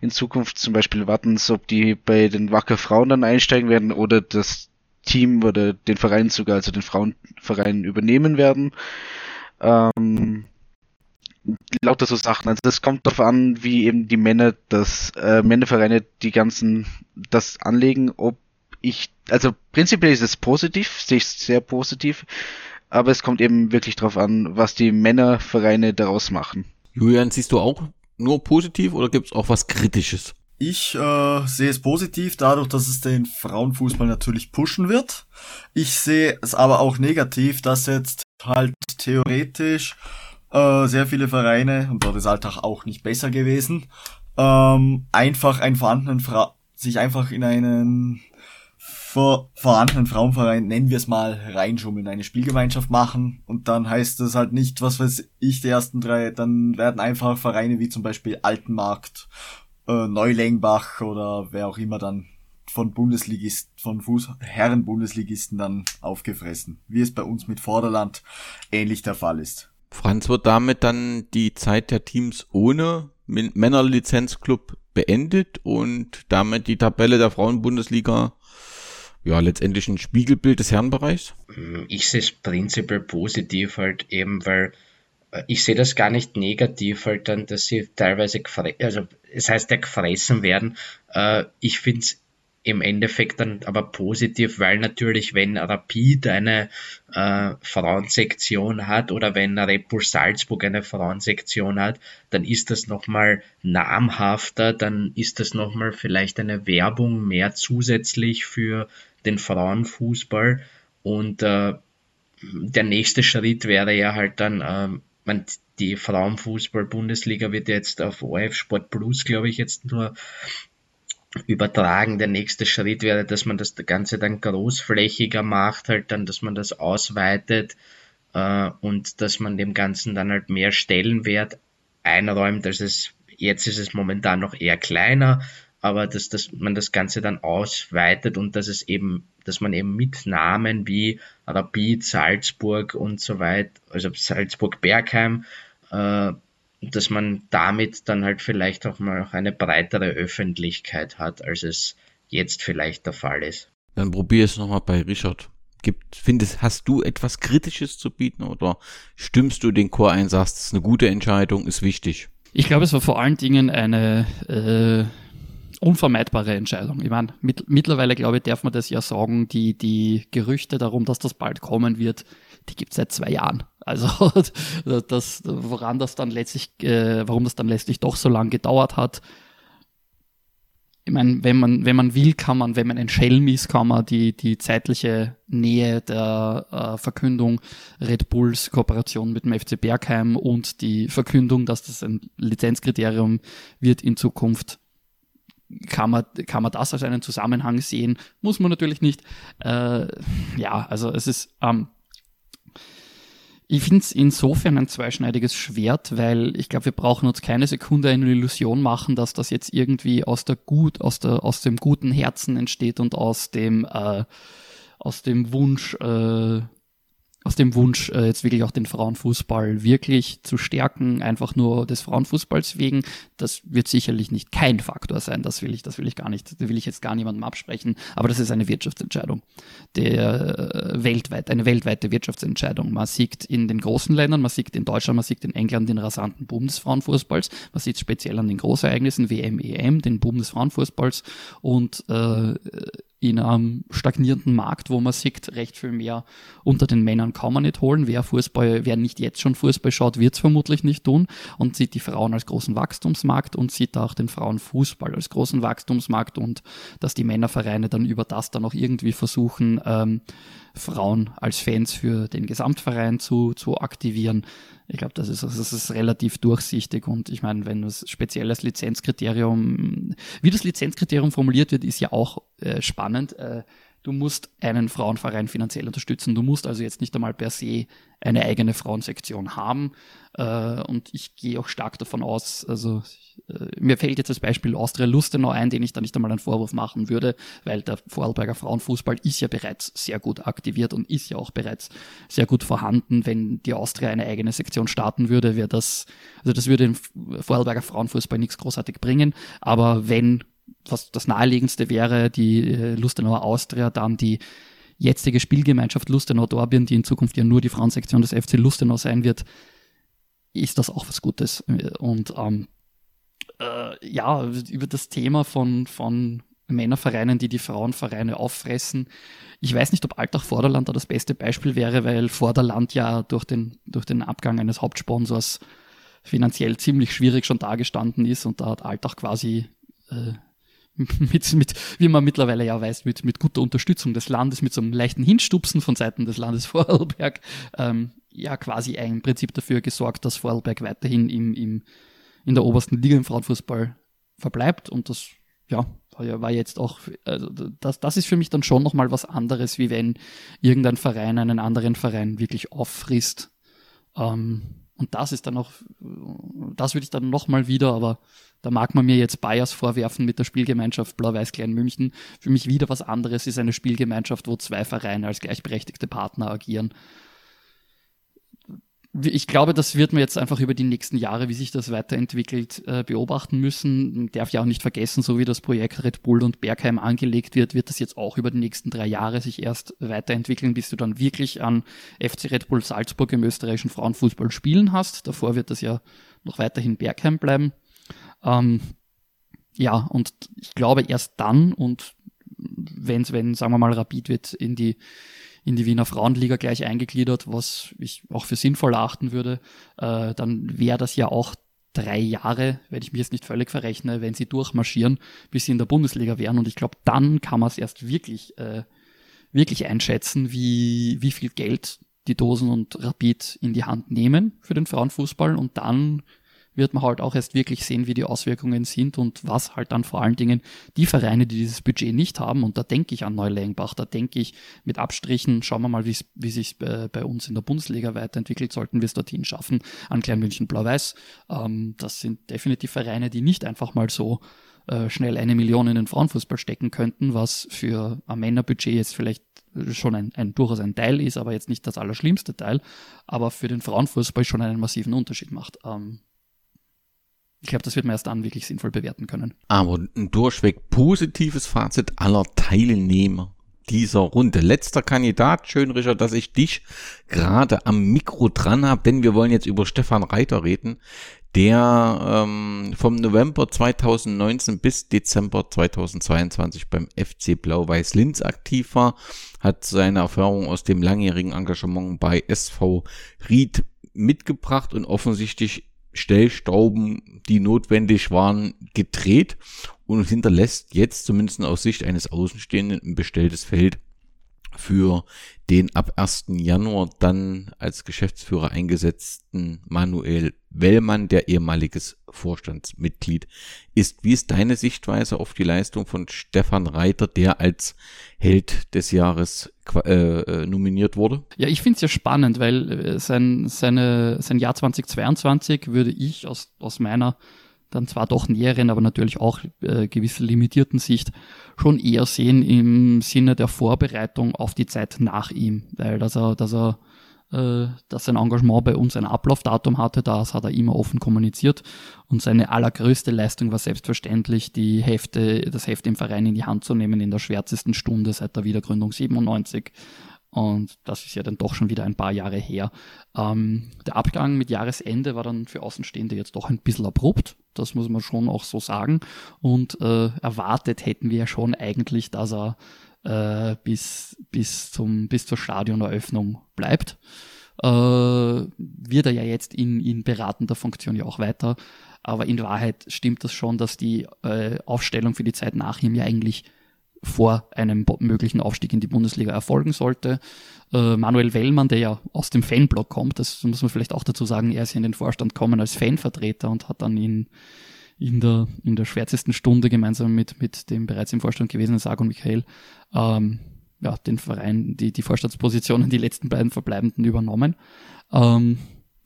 In Zukunft zum Beispiel Wattens, ob die bei den Wacker Frauen dann einsteigen werden oder das Team oder den Verein sogar, also den Frauenverein übernehmen werden. Ähm, lauter so Sachen. Also es kommt darauf an, wie eben die Männer, das äh, Männervereine die ganzen das anlegen, ob ich, also prinzipiell ist es positiv, sehe ich sehr positiv, aber es kommt eben wirklich darauf an, was die Männervereine daraus machen. Julian, siehst du auch nur positiv oder gibt es auch was Kritisches? Ich äh, sehe es positiv, dadurch, dass es den Frauenfußball natürlich pushen wird. Ich sehe es aber auch negativ, dass jetzt halt theoretisch äh, sehr viele Vereine, und dort ist Alltag auch nicht besser gewesen, ähm, einfach einen vorhandenen Fra sich einfach in einen vor vorhandenen Frauenverein, nennen wir es mal, reinschummeln, eine Spielgemeinschaft machen und dann heißt das halt nicht, was weiß ich, die ersten drei, dann werden einfach Vereine wie zum Beispiel Altenmarkt, äh, Neulengbach oder wer auch immer dann von Bundesligisten, von Fuß Herren-Bundesligisten dann aufgefressen, wie es bei uns mit Vorderland ähnlich der Fall ist. Franz wird damit dann die Zeit der Teams ohne Männerlizenzclub beendet und damit die Tabelle der Frauenbundesliga ja letztendlich ein Spiegelbild des Herrenbereichs? Ich sehe es prinzipiell positiv halt eben, weil äh, ich sehe das gar nicht negativ halt dann, dass sie teilweise also es heißt ja gefressen werden. Äh, ich finde es im Endeffekt dann aber positiv, weil natürlich, wenn Rapid eine äh, Frauensektion hat oder wenn Red Bull Salzburg eine Frauensektion hat, dann ist das nochmal namhafter, dann ist das nochmal vielleicht eine Werbung mehr zusätzlich für den Frauenfußball. Und äh, der nächste Schritt wäre ja halt dann, äh, man, die Frauenfußball-Bundesliga wird jetzt auf OF Sport Plus, glaube ich, jetzt nur übertragen. Der nächste Schritt wäre, dass man das Ganze dann großflächiger macht, halt dann, dass man das ausweitet äh, und dass man dem Ganzen dann halt mehr Stellenwert einräumt. Also es, jetzt ist es momentan noch eher kleiner, aber dass, dass man das Ganze dann ausweitet und dass es eben, dass man eben mit Namen wie Rapid, Salzburg und so weiter, also Salzburg-Bergheim, äh, dass man damit dann halt vielleicht auch mal eine breitere Öffentlichkeit hat, als es jetzt vielleicht der Fall ist. Dann probier es nochmal bei Richard. Gibt, findest, hast du etwas Kritisches zu bieten oder stimmst du den Chor ein, sagst, es ist eine gute Entscheidung, ist wichtig? Ich glaube, es war vor allen Dingen eine äh, unvermeidbare Entscheidung. Ich meine, mit, mittlerweile glaube ich, darf man das ja sagen, die, die Gerüchte darum, dass das bald kommen wird, die gibt es seit zwei Jahren. Also das, woran das dann letztlich, äh, warum das dann letztlich doch so lange gedauert hat. Ich meine, wenn man, wenn man will, kann man, wenn man ein Schelm ist, kann man die, die zeitliche Nähe der äh, Verkündung Red Bulls Kooperation mit dem FC Bergheim und die Verkündung, dass das ein Lizenzkriterium wird in Zukunft kann man, kann man das als einen Zusammenhang sehen? Muss man natürlich nicht. Äh, ja, also es ist, ähm, Ich finde es insofern ein zweischneidiges Schwert, weil ich glaube, wir brauchen uns keine Sekunde eine Illusion machen, dass das jetzt irgendwie aus der gut, aus der, aus dem guten Herzen entsteht und aus dem, äh, aus dem Wunsch, äh, aus dem Wunsch, äh, jetzt wirklich auch den Frauenfußball wirklich zu stärken, einfach nur des Frauenfußballs wegen. Das wird sicherlich nicht kein Faktor sein, das will ich, das will ich gar nicht, das will ich jetzt gar niemandem absprechen, aber das ist eine Wirtschaftsentscheidung. Der äh, weltweit, eine weltweite Wirtschaftsentscheidung. Man sieht in den großen Ländern, man sieht in Deutschland, man sieht in England den rasanten Boom des Frauenfußballs, man sieht speziell an den Großereignissen WM, EM, den Boom des Frauenfußballs und äh, in einem stagnierenden Markt, wo man sieht, recht viel mehr unter den Männern kann man nicht holen. Wer Fußball, wer nicht jetzt schon Fußball schaut, wird es vermutlich nicht tun und sieht die Frauen als großen Wachstumsmarkt und sieht auch den Frauenfußball als großen Wachstumsmarkt und dass die Männervereine dann über das dann auch irgendwie versuchen, ähm, Frauen als Fans für den Gesamtverein zu, zu aktivieren. Ich glaube, das ist, das ist relativ durchsichtig und ich meine, wenn das spezielles Lizenzkriterium, wie das Lizenzkriterium formuliert wird, ist ja auch äh, spannend. Äh, du musst einen Frauenverein finanziell unterstützen. Du musst also jetzt nicht einmal per se eine eigene Frauensektion haben. Äh, und ich gehe auch stark davon aus, also äh, mir fällt jetzt das Beispiel Austria Lustenau ein, den ich da nicht einmal einen Vorwurf machen würde, weil der Vorarlberger Frauenfußball ist ja bereits sehr gut aktiviert und ist ja auch bereits sehr gut vorhanden. Wenn die Austria eine eigene Sektion starten würde, wäre das, also das würde dem Vorarlberger Frauenfußball nichts großartig bringen. Aber wenn was das naheliegendste wäre, die äh, Lustenauer Austria, dann die jetzige Spielgemeinschaft Lustenau-Dorbian, die in Zukunft ja nur die Frauensektion des FC Lustenau sein wird, ist das auch was Gutes. Und ähm, äh, ja, über das Thema von, von Männervereinen, die die Frauenvereine auffressen. Ich weiß nicht, ob Altach Vorderland da das beste Beispiel wäre, weil Vorderland ja durch den, durch den Abgang eines Hauptsponsors finanziell ziemlich schwierig schon dagestanden ist und da hat Altach quasi äh, mit, mit, wie man mittlerweile ja weiß, mit, mit guter Unterstützung des Landes, mit so einem leichten Hinstupsen von Seiten des Landes Vorarlberg, ähm, ja quasi ein Prinzip dafür gesorgt, dass Vorarlberg weiterhin im, im in der obersten Liga im Frauenfußball verbleibt und das ja, war, war jetzt auch, also das, das ist für mich dann schon nochmal was anderes, wie wenn irgendein Verein einen anderen Verein wirklich auffrisst. Ähm, und das ist dann auch, das würde ich dann nochmal wieder, aber da mag man mir jetzt Bayers vorwerfen mit der Spielgemeinschaft Blau-Weiß Klein München. Für mich wieder was anderes ist eine Spielgemeinschaft, wo zwei Vereine als gleichberechtigte Partner agieren ich glaube, das wird man jetzt einfach über die nächsten Jahre, wie sich das weiterentwickelt, äh, beobachten müssen. Man darf ja auch nicht vergessen, so wie das Projekt Red Bull und Bergheim angelegt wird, wird das jetzt auch über die nächsten drei Jahre sich erst weiterentwickeln, bis du dann wirklich an FC Red Bull Salzburg im österreichischen Frauenfußball spielen hast. Davor wird das ja noch weiterhin Bergheim bleiben. Ähm, ja, und ich glaube erst dann und wenn, wenn, sagen wir mal, Rapid wird in die in die Wiener Frauenliga gleich eingegliedert, was ich auch für sinnvoll erachten würde, äh, dann wäre das ja auch drei Jahre, wenn ich mich jetzt nicht völlig verrechne, wenn sie durchmarschieren, bis sie in der Bundesliga wären. Und ich glaube, dann kann man es erst wirklich, äh, wirklich einschätzen, wie, wie viel Geld die Dosen und Rapid in die Hand nehmen für den Frauenfußball und dann wird man halt auch erst wirklich sehen, wie die Auswirkungen sind und was halt dann vor allen Dingen die Vereine, die dieses Budget nicht haben, und da denke ich an Neulengbach, da denke ich mit Abstrichen, schauen wir mal, wie sich äh, bei uns in der Bundesliga weiterentwickelt, sollten wir es dorthin schaffen, an Kleinmünchen Blau-Weiß. Ähm, das sind definitiv Vereine, die nicht einfach mal so äh, schnell eine Million in den Frauenfußball stecken könnten, was für ein Männerbudget jetzt vielleicht schon ein, ein durchaus ein Teil ist, aber jetzt nicht das allerschlimmste Teil, aber für den Frauenfußball schon einen massiven Unterschied macht. Ähm, ich glaube, das wird man erst dann wirklich sinnvoll bewerten können. Aber ein durchweg positives Fazit aller Teilnehmer dieser Runde. Letzter Kandidat, schön Richard, dass ich dich gerade am Mikro dran habe, denn wir wollen jetzt über Stefan Reiter reden, der ähm, vom November 2019 bis Dezember 2022 beim FC Blau-Weiß Linz aktiv war, hat seine Erfahrung aus dem langjährigen Engagement bei SV Ried mitgebracht und offensichtlich Stellstauben, die notwendig waren, gedreht und hinterlässt jetzt zumindest aus Sicht eines Außenstehenden ein bestelltes Feld für den ab 1. Januar dann als Geschäftsführer eingesetzten Manuel Wellmann, der ehemaliges Vorstandsmitglied ist. Wie ist deine Sichtweise auf die Leistung von Stefan Reiter, der als Held des Jahres äh, äh, nominiert wurde? Ja, ich finde es ja spannend, weil äh, sein, seine, sein Jahr 2022 würde ich aus, aus meiner dann zwar doch näheren, aber natürlich auch äh, gewisse limitierten Sicht schon eher sehen im Sinne der Vorbereitung auf die Zeit nach ihm, weil dass er, dass er äh, dass sein Engagement bei uns ein Ablaufdatum hatte, das hat er immer offen kommuniziert und seine allergrößte Leistung war selbstverständlich die Hefte, das Heft im Verein in die Hand zu nehmen in der schwärzesten Stunde seit der Wiedergründung 97 und das ist ja dann doch schon wieder ein paar Jahre her. Ähm, der Abgang mit Jahresende war dann für Außenstehende jetzt doch ein bisschen abrupt. Das muss man schon auch so sagen. Und äh, erwartet hätten wir ja schon eigentlich, dass er äh, bis, bis, zum, bis zur Stadioneröffnung bleibt. Äh, wird er ja jetzt in, in beratender Funktion ja auch weiter. Aber in Wahrheit stimmt das schon, dass die äh, Aufstellung für die Zeit nach ihm ja eigentlich vor einem möglichen Aufstieg in die Bundesliga erfolgen sollte. Äh, Manuel Wellmann, der ja aus dem Fanblock kommt, das muss man vielleicht auch dazu sagen, er ist in den Vorstand gekommen als Fanvertreter und hat dann in, in, der, in der schwärzesten Stunde gemeinsam mit, mit dem bereits im Vorstand gewesenen Sargon Michael ähm, ja, den Verein, die, die Vorstandspositionen, die letzten beiden Verbleibenden übernommen. Ähm,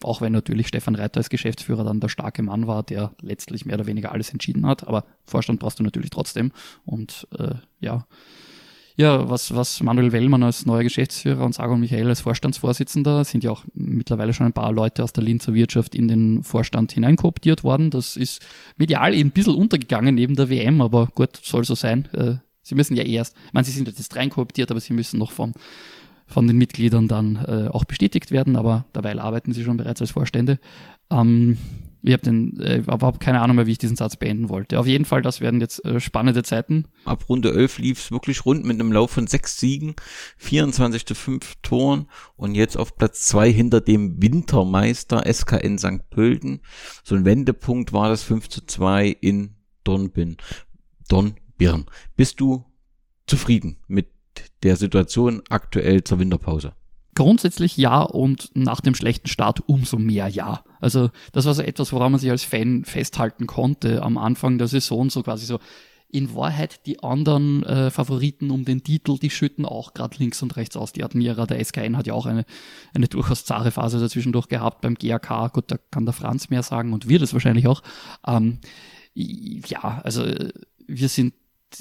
auch wenn natürlich Stefan Reiter als Geschäftsführer dann der starke Mann war, der letztlich mehr oder weniger alles entschieden hat. Aber Vorstand brauchst du natürlich trotzdem. Und äh, ja, ja, was, was Manuel Wellmann als neuer Geschäftsführer und Sargon Michael als Vorstandsvorsitzender sind ja auch mittlerweile schon ein paar Leute aus der Linzer Wirtschaft in den Vorstand hineinkooptiert worden. Das ist medial eben ein bisschen untergegangen neben der WM, aber gut, soll so sein. Äh, sie müssen ja erst, ich meine, sie sind jetzt reinkooptiert, aber sie müssen noch vom von den Mitgliedern dann äh, auch bestätigt werden, aber dabei arbeiten sie schon bereits als Vorstände. Ähm, ich habe äh, überhaupt keine Ahnung mehr, wie ich diesen Satz beenden wollte. Auf jeden Fall, das werden jetzt äh, spannende Zeiten. Ab Runde 11 lief es wirklich rund mit einem Lauf von sechs Siegen, 24 zu 5 Toren und jetzt auf Platz zwei hinter dem Wintermeister SKN St. Pölten. So ein Wendepunkt war das 5 zu 2 in Dornbirn. Dornbirn. Bist du zufrieden mit der Situation aktuell zur Winterpause? Grundsätzlich ja und nach dem schlechten Start umso mehr ja. Also das war so etwas, woran man sich als Fan festhalten konnte am Anfang der Saison, so quasi so in Wahrheit die anderen äh, Favoriten um den Titel, die schütten auch gerade links und rechts aus. Die Admira, der SKN hat ja auch eine, eine durchaus zahre Phase dazwischendurch gehabt beim GAK. Gut, da kann der Franz mehr sagen und wir das wahrscheinlich auch. Ähm, ja, also wir sind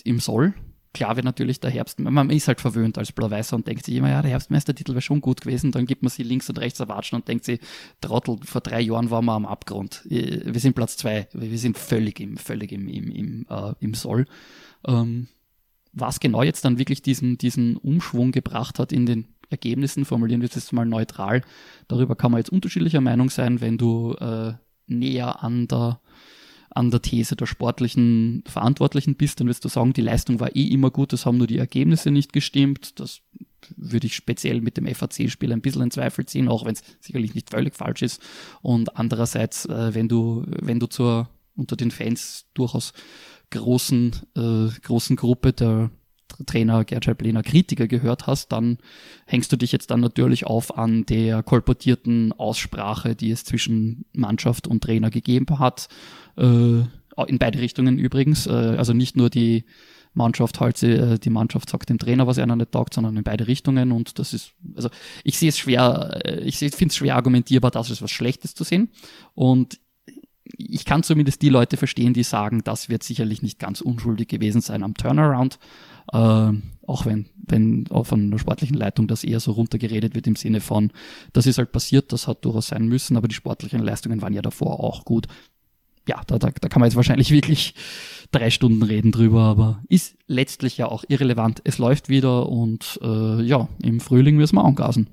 im Soll klar wird natürlich der Herbst, man ist halt verwöhnt als Blau-Weißer und denkt sich immer, ja, der Herbstmeistertitel wäre schon gut gewesen, dann gibt man sie links und rechts erwatschen und denkt sich, Trottel, vor drei Jahren waren wir am Abgrund. Äh, wir sind Platz zwei, wir sind völlig im, völlig im, im, im, äh, im Soll. Ähm, was genau jetzt dann wirklich diesen, diesen Umschwung gebracht hat in den Ergebnissen, formulieren wir es jetzt mal neutral, darüber kann man jetzt unterschiedlicher Meinung sein, wenn du äh, näher an der an der These der sportlichen Verantwortlichen bist, dann wirst du sagen, die Leistung war eh immer gut, das haben nur die Ergebnisse nicht gestimmt. Das würde ich speziell mit dem FAC-Spiel ein bisschen in Zweifel ziehen, auch wenn es sicherlich nicht völlig falsch ist. Und andererseits, äh, wenn du, wenn du zur unter den Fans durchaus großen, äh, großen Gruppe der Trainer Gertschalp Lehner Kritiker gehört hast, dann hängst du dich jetzt dann natürlich auf an der kolportierten Aussprache, die es zwischen Mannschaft und Trainer gegeben hat. Äh, in beide Richtungen übrigens. Äh, also nicht nur die Mannschaft halt, äh, die Mannschaft sagt dem Trainer, was er nicht taugt, sondern in beide Richtungen. Und das ist, also ich sehe es schwer, äh, ich finde es schwer argumentierbar, das ist was Schlechtes zu sehen. Und ich kann zumindest die Leute verstehen, die sagen, das wird sicherlich nicht ganz unschuldig gewesen sein am Turnaround. Äh, auch wenn, wenn auch von der sportlichen Leitung das eher so runtergeredet wird im Sinne von, das ist halt passiert, das hat durchaus sein müssen, aber die sportlichen Leistungen waren ja davor auch gut. Ja, da, da, da kann man jetzt wahrscheinlich wirklich drei Stunden reden drüber, aber ist letztlich ja auch irrelevant. Es läuft wieder und äh, ja, im Frühling müssen wir angasen.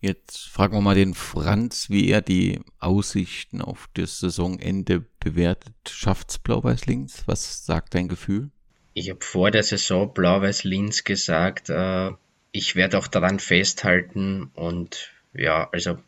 Jetzt fragen wir mal den Franz, wie er die Aussichten auf das Saisonende bewertet. Schafft's Blau-Weiß Links? Was sagt dein Gefühl? Ich habe vor der Saison Blau-Weiß-Linz gesagt, äh, ich werde auch daran festhalten und ja, also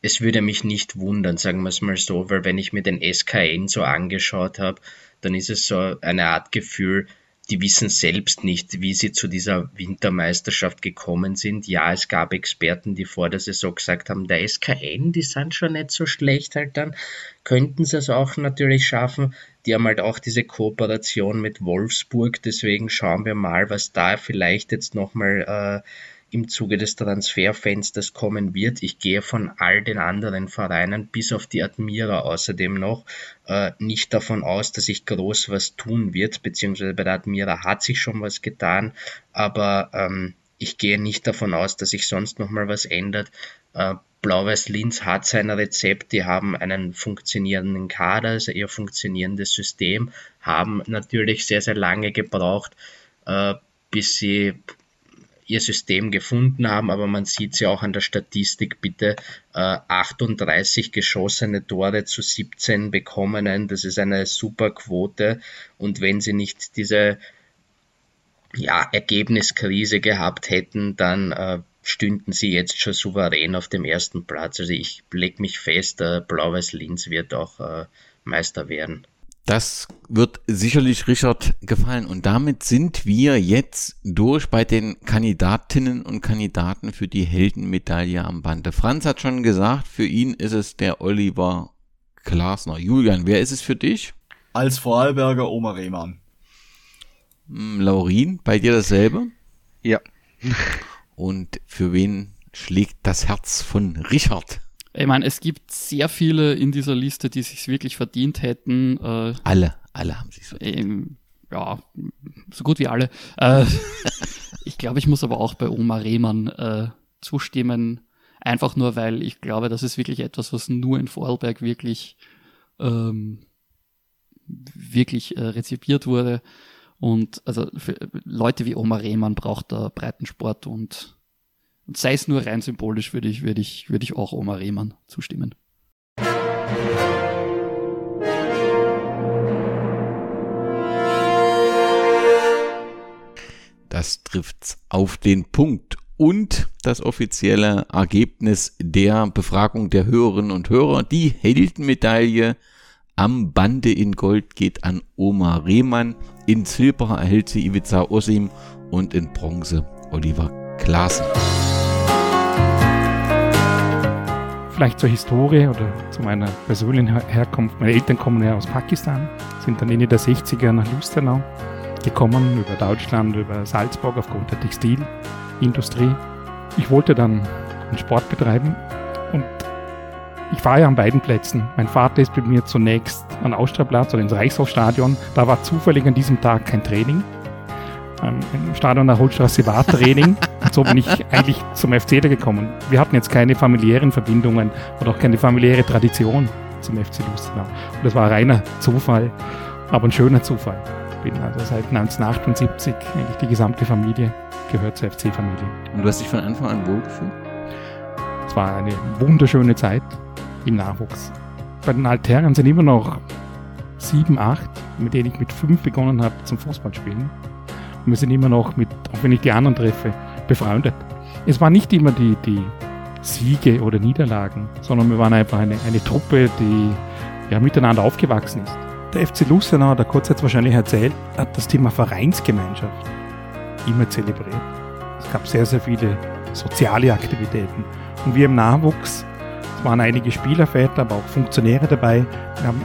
es würde mich nicht wundern, sagen wir es mal so, weil wenn ich mir den SKN so angeschaut habe, dann ist es so eine Art Gefühl, die wissen selbst nicht, wie sie zu dieser Wintermeisterschaft gekommen sind. Ja, es gab Experten, die vor der Saison gesagt haben, der SKN, die sind schon nicht so schlecht halt dann, könnten sie es auch natürlich schaffen. Die haben halt auch diese Kooperation mit Wolfsburg, deswegen schauen wir mal, was da vielleicht jetzt nochmal äh, im Zuge des Transferfensters kommen wird. Ich gehe von all den anderen Vereinen bis auf die Admira außerdem noch äh, nicht davon aus, dass sich groß was tun wird, beziehungsweise bei der Admira hat sich schon was getan, aber ähm, ich gehe nicht davon aus, dass sich sonst noch mal was ändert. Äh, Blau-Weiß Linz hat sein Rezept, die haben einen funktionierenden Kader, also ihr funktionierendes System, haben natürlich sehr, sehr lange gebraucht, äh, bis sie ihr System gefunden haben, aber man sieht sie auch an der Statistik, bitte äh, 38 geschossene Tore zu 17 bekommenen, das ist eine super Quote. Und wenn sie nicht diese ja, Ergebniskrise gehabt hätten, dann äh, stünden sie jetzt schon souverän auf dem ersten Platz. Also ich lege mich fest, äh, Blau-Weiß Linz wird auch äh, Meister werden. Das wird sicherlich Richard gefallen. Und damit sind wir jetzt durch bei den Kandidatinnen und Kandidaten für die Heldenmedaille am Bande. Franz hat schon gesagt, für ihn ist es der Oliver Glasner. Julian, wer ist es für dich? Als Vorarlberger Oma Rehmann. Hm, Laurin, bei dir dasselbe? Ja. Und für wen schlägt das Herz von Richard? Ich meine, es gibt sehr viele in dieser Liste, die sich wirklich verdient hätten. Äh, alle, alle haben sich verdient. Ähm, ja, so gut wie alle. Äh, ich glaube, ich muss aber auch bei Oma Rehmann äh, zustimmen. Einfach nur, weil ich glaube, das ist wirklich etwas, was nur in Vorarlberg wirklich, ähm, wirklich äh, rezipiert wurde. Und also für Leute wie Oma Rehmann braucht da Breitensport und und sei es nur rein symbolisch, würde ich, würde ich, würde ich auch Oma Rehmann zustimmen. Das trifft's auf den Punkt. Und das offizielle Ergebnis der Befragung der Hörerinnen und Hörer, die Heldenmedaille am Bande in Gold geht an Oma Rehmann. In Silber erhält sie Ivica Osim und in Bronze Oliver Klaassen. Vielleicht zur Historie oder zu meiner persönlichen Herkunft. Meine Eltern kommen ja aus Pakistan, sind dann Ende der 60er nach Lustenau gekommen, über Deutschland, über Salzburg aufgrund der Textilindustrie. Ich wollte dann einen Sport betreiben ich war ja an beiden Plätzen. Mein Vater ist mit mir zunächst an Austraplatz oder ins Reichshofstadion. Da war zufällig an diesem Tag kein Training. Ähm, Im Stadion der Holstraße war Training. so bin ich eigentlich zum FC da gekommen. Wir hatten jetzt keine familiären Verbindungen oder auch keine familiäre Tradition zum FC Lustenau. Und das war reiner Zufall, aber ein schöner Zufall. Ich bin also seit 1978 eigentlich die gesamte Familie gehört zur FC-Familie. Und du hast dich von Anfang an wohlgefühlt? Es war eine wunderschöne Zeit im Nachwuchs. Bei den Altherren sind immer noch sieben, acht, mit denen ich mit fünf begonnen habe zum Fußballspielen. Und wir sind immer noch mit, auch wenn ich die anderen treffe, befreundet. Es waren nicht immer die, die Siege oder Niederlagen, sondern wir waren einfach eine, eine Truppe, die ja, miteinander aufgewachsen ist. Der FC Lustenau, der kurz jetzt wahrscheinlich erzählt, hat das Thema Vereinsgemeinschaft immer zelebriert. Es gab sehr, sehr viele soziale Aktivitäten. Und wir im Nachwuchs, es waren einige Spielerväter, aber auch Funktionäre dabei, wir haben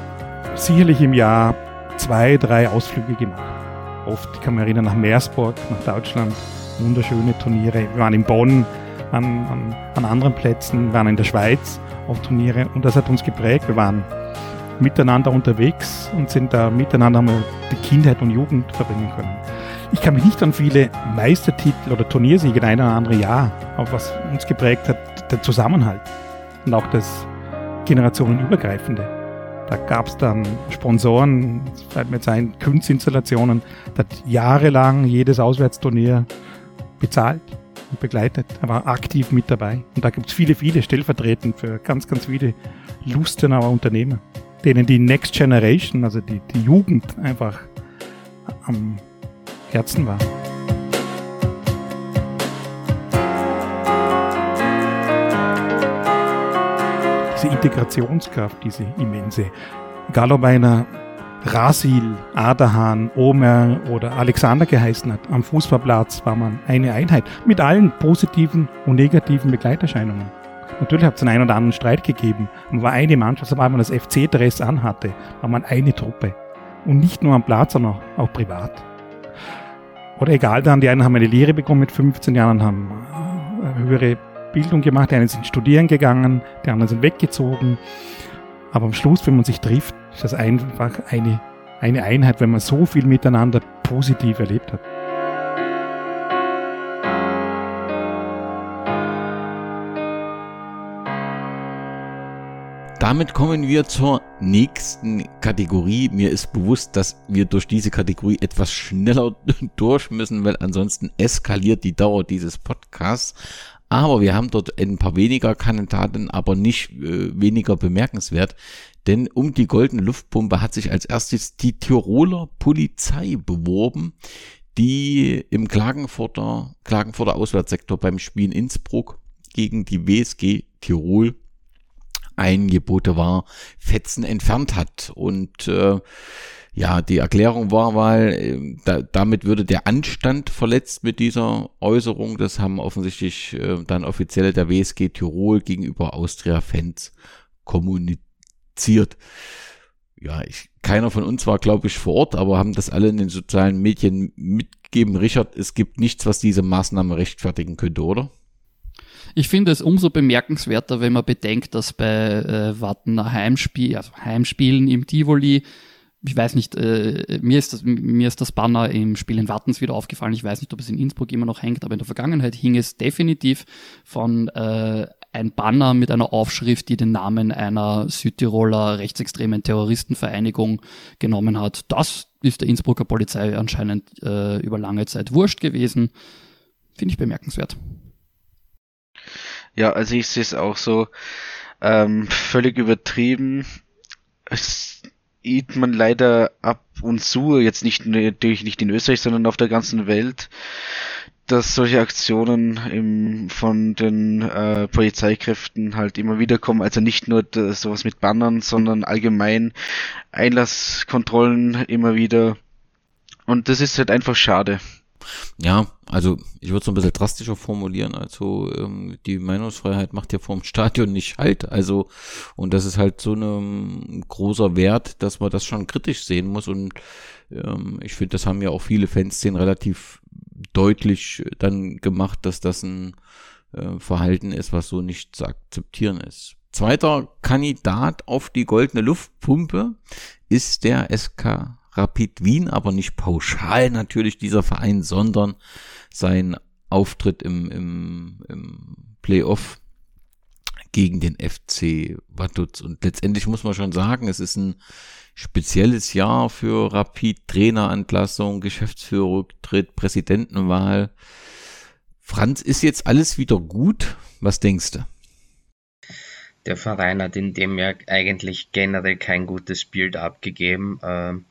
sicherlich im Jahr zwei, drei Ausflüge gemacht. Oft, kann mich erinnern, nach Meersburg, nach Deutschland, wunderschöne Turniere. Wir waren in Bonn, an, an, an anderen Plätzen, wir waren in der Schweiz auf Turniere und das hat uns geprägt. Wir waren miteinander unterwegs und sind da miteinander wir die Kindheit und Jugend verbringen können. Ich kann mich nicht an viele Meistertitel oder Turniersiege in ein oder andere Jahr, aber was uns geprägt hat, der Zusammenhalt und auch das generationenübergreifende. Da gab es dann Sponsoren, das fällt mir jetzt ein, Kunstinstallationen, da hat jahrelang jedes Auswärtsturnier bezahlt und begleitet. Er war aktiv mit dabei. Und da gibt es viele, viele stellvertretend für ganz, ganz viele Lustenauer Unternehmer, denen die Next Generation, also die, die Jugend einfach am Herzen war. Diese Integrationskraft, diese immense. Egal ob einer Rasil, Adahan, Omer oder Alexander geheißen hat. Am Fußballplatz war man eine Einheit mit allen positiven und negativen Begleiterscheinungen. Natürlich hat es einen oder anderen Streit gegeben. Man war eine Mannschaft, sobald man das FC-Dress anhatte, war man eine Truppe. Und nicht nur am Platz, sondern auch privat. Oder egal dann, die einen haben eine Lehre bekommen mit 15 Jahren, haben äh, höhere Bildung gemacht, die einen sind studieren gegangen, die anderen sind weggezogen. Aber am Schluss, wenn man sich trifft, ist das einfach eine, eine Einheit, wenn man so viel miteinander positiv erlebt hat. Damit kommen wir zur nächsten Kategorie. Mir ist bewusst, dass wir durch diese Kategorie etwas schneller durch müssen, weil ansonsten eskaliert die Dauer dieses Podcasts. Aber wir haben dort ein paar weniger Kandidaten, aber nicht äh, weniger bemerkenswert. Denn um die goldene Luftpumpe hat sich als erstes die Tiroler Polizei beworben, die im Klagenfurter, Klagenfurter Auswärtssektor beim Spiel in Innsbruck gegen die WSG Tirol Eingebote war, Fetzen entfernt hat. Und äh, ja, die Erklärung war, weil äh, da, damit würde der Anstand verletzt mit dieser Äußerung. Das haben offensichtlich äh, dann offizielle der WSG Tirol gegenüber Austria-Fans kommuniziert. Ja, ich, keiner von uns war, glaube ich, vor Ort, aber haben das alle in den sozialen Medien mitgegeben. Richard, es gibt nichts, was diese Maßnahme rechtfertigen könnte, oder? Ich finde es umso bemerkenswerter, wenn man bedenkt, dass bei äh, Wattener Heimspiel, also Heimspielen im Tivoli ich weiß nicht, äh, mir, ist das, mir ist das Banner im Spiel in Wattens wieder aufgefallen. Ich weiß nicht, ob es in Innsbruck immer noch hängt, aber in der Vergangenheit hing es definitiv von äh, ein Banner mit einer Aufschrift, die den Namen einer Südtiroler rechtsextremen Terroristenvereinigung genommen hat. Das ist der Innsbrucker Polizei anscheinend äh, über lange Zeit wurscht gewesen. Finde ich bemerkenswert. Ja, also ich sehe es auch so ähm, völlig übertrieben. Es sieht man leider ab und zu, jetzt nicht natürlich nicht in Österreich, sondern auf der ganzen Welt, dass solche Aktionen im, von den äh, Polizeikräften halt immer wieder kommen. Also nicht nur sowas mit Bannern, sondern allgemein Einlasskontrollen immer wieder. Und das ist halt einfach schade. Ja, also ich würde es ein bisschen drastischer formulieren. Also ähm, die Meinungsfreiheit macht ja vorm Stadion nicht halt. Also und das ist halt so ein um, großer Wert, dass man das schon kritisch sehen muss. Und ähm, ich finde, das haben ja auch viele Fanszenen relativ deutlich dann gemacht, dass das ein äh, Verhalten ist, was so nicht zu akzeptieren ist. Zweiter Kandidat auf die goldene Luftpumpe ist der SK Rapid Wien, aber nicht pauschal natürlich dieser Verein, sondern sein Auftritt im, im, im Playoff gegen den FC Vaduz. Und letztendlich muss man schon sagen, es ist ein spezielles Jahr für Rapid, Trainerantlassung, Geschäftsführerrücktritt, Präsidentenwahl. Franz, ist jetzt alles wieder gut? Was denkst du? Der Verein hat in dem Jahr eigentlich generell kein gutes Bild abgegeben. Ähm,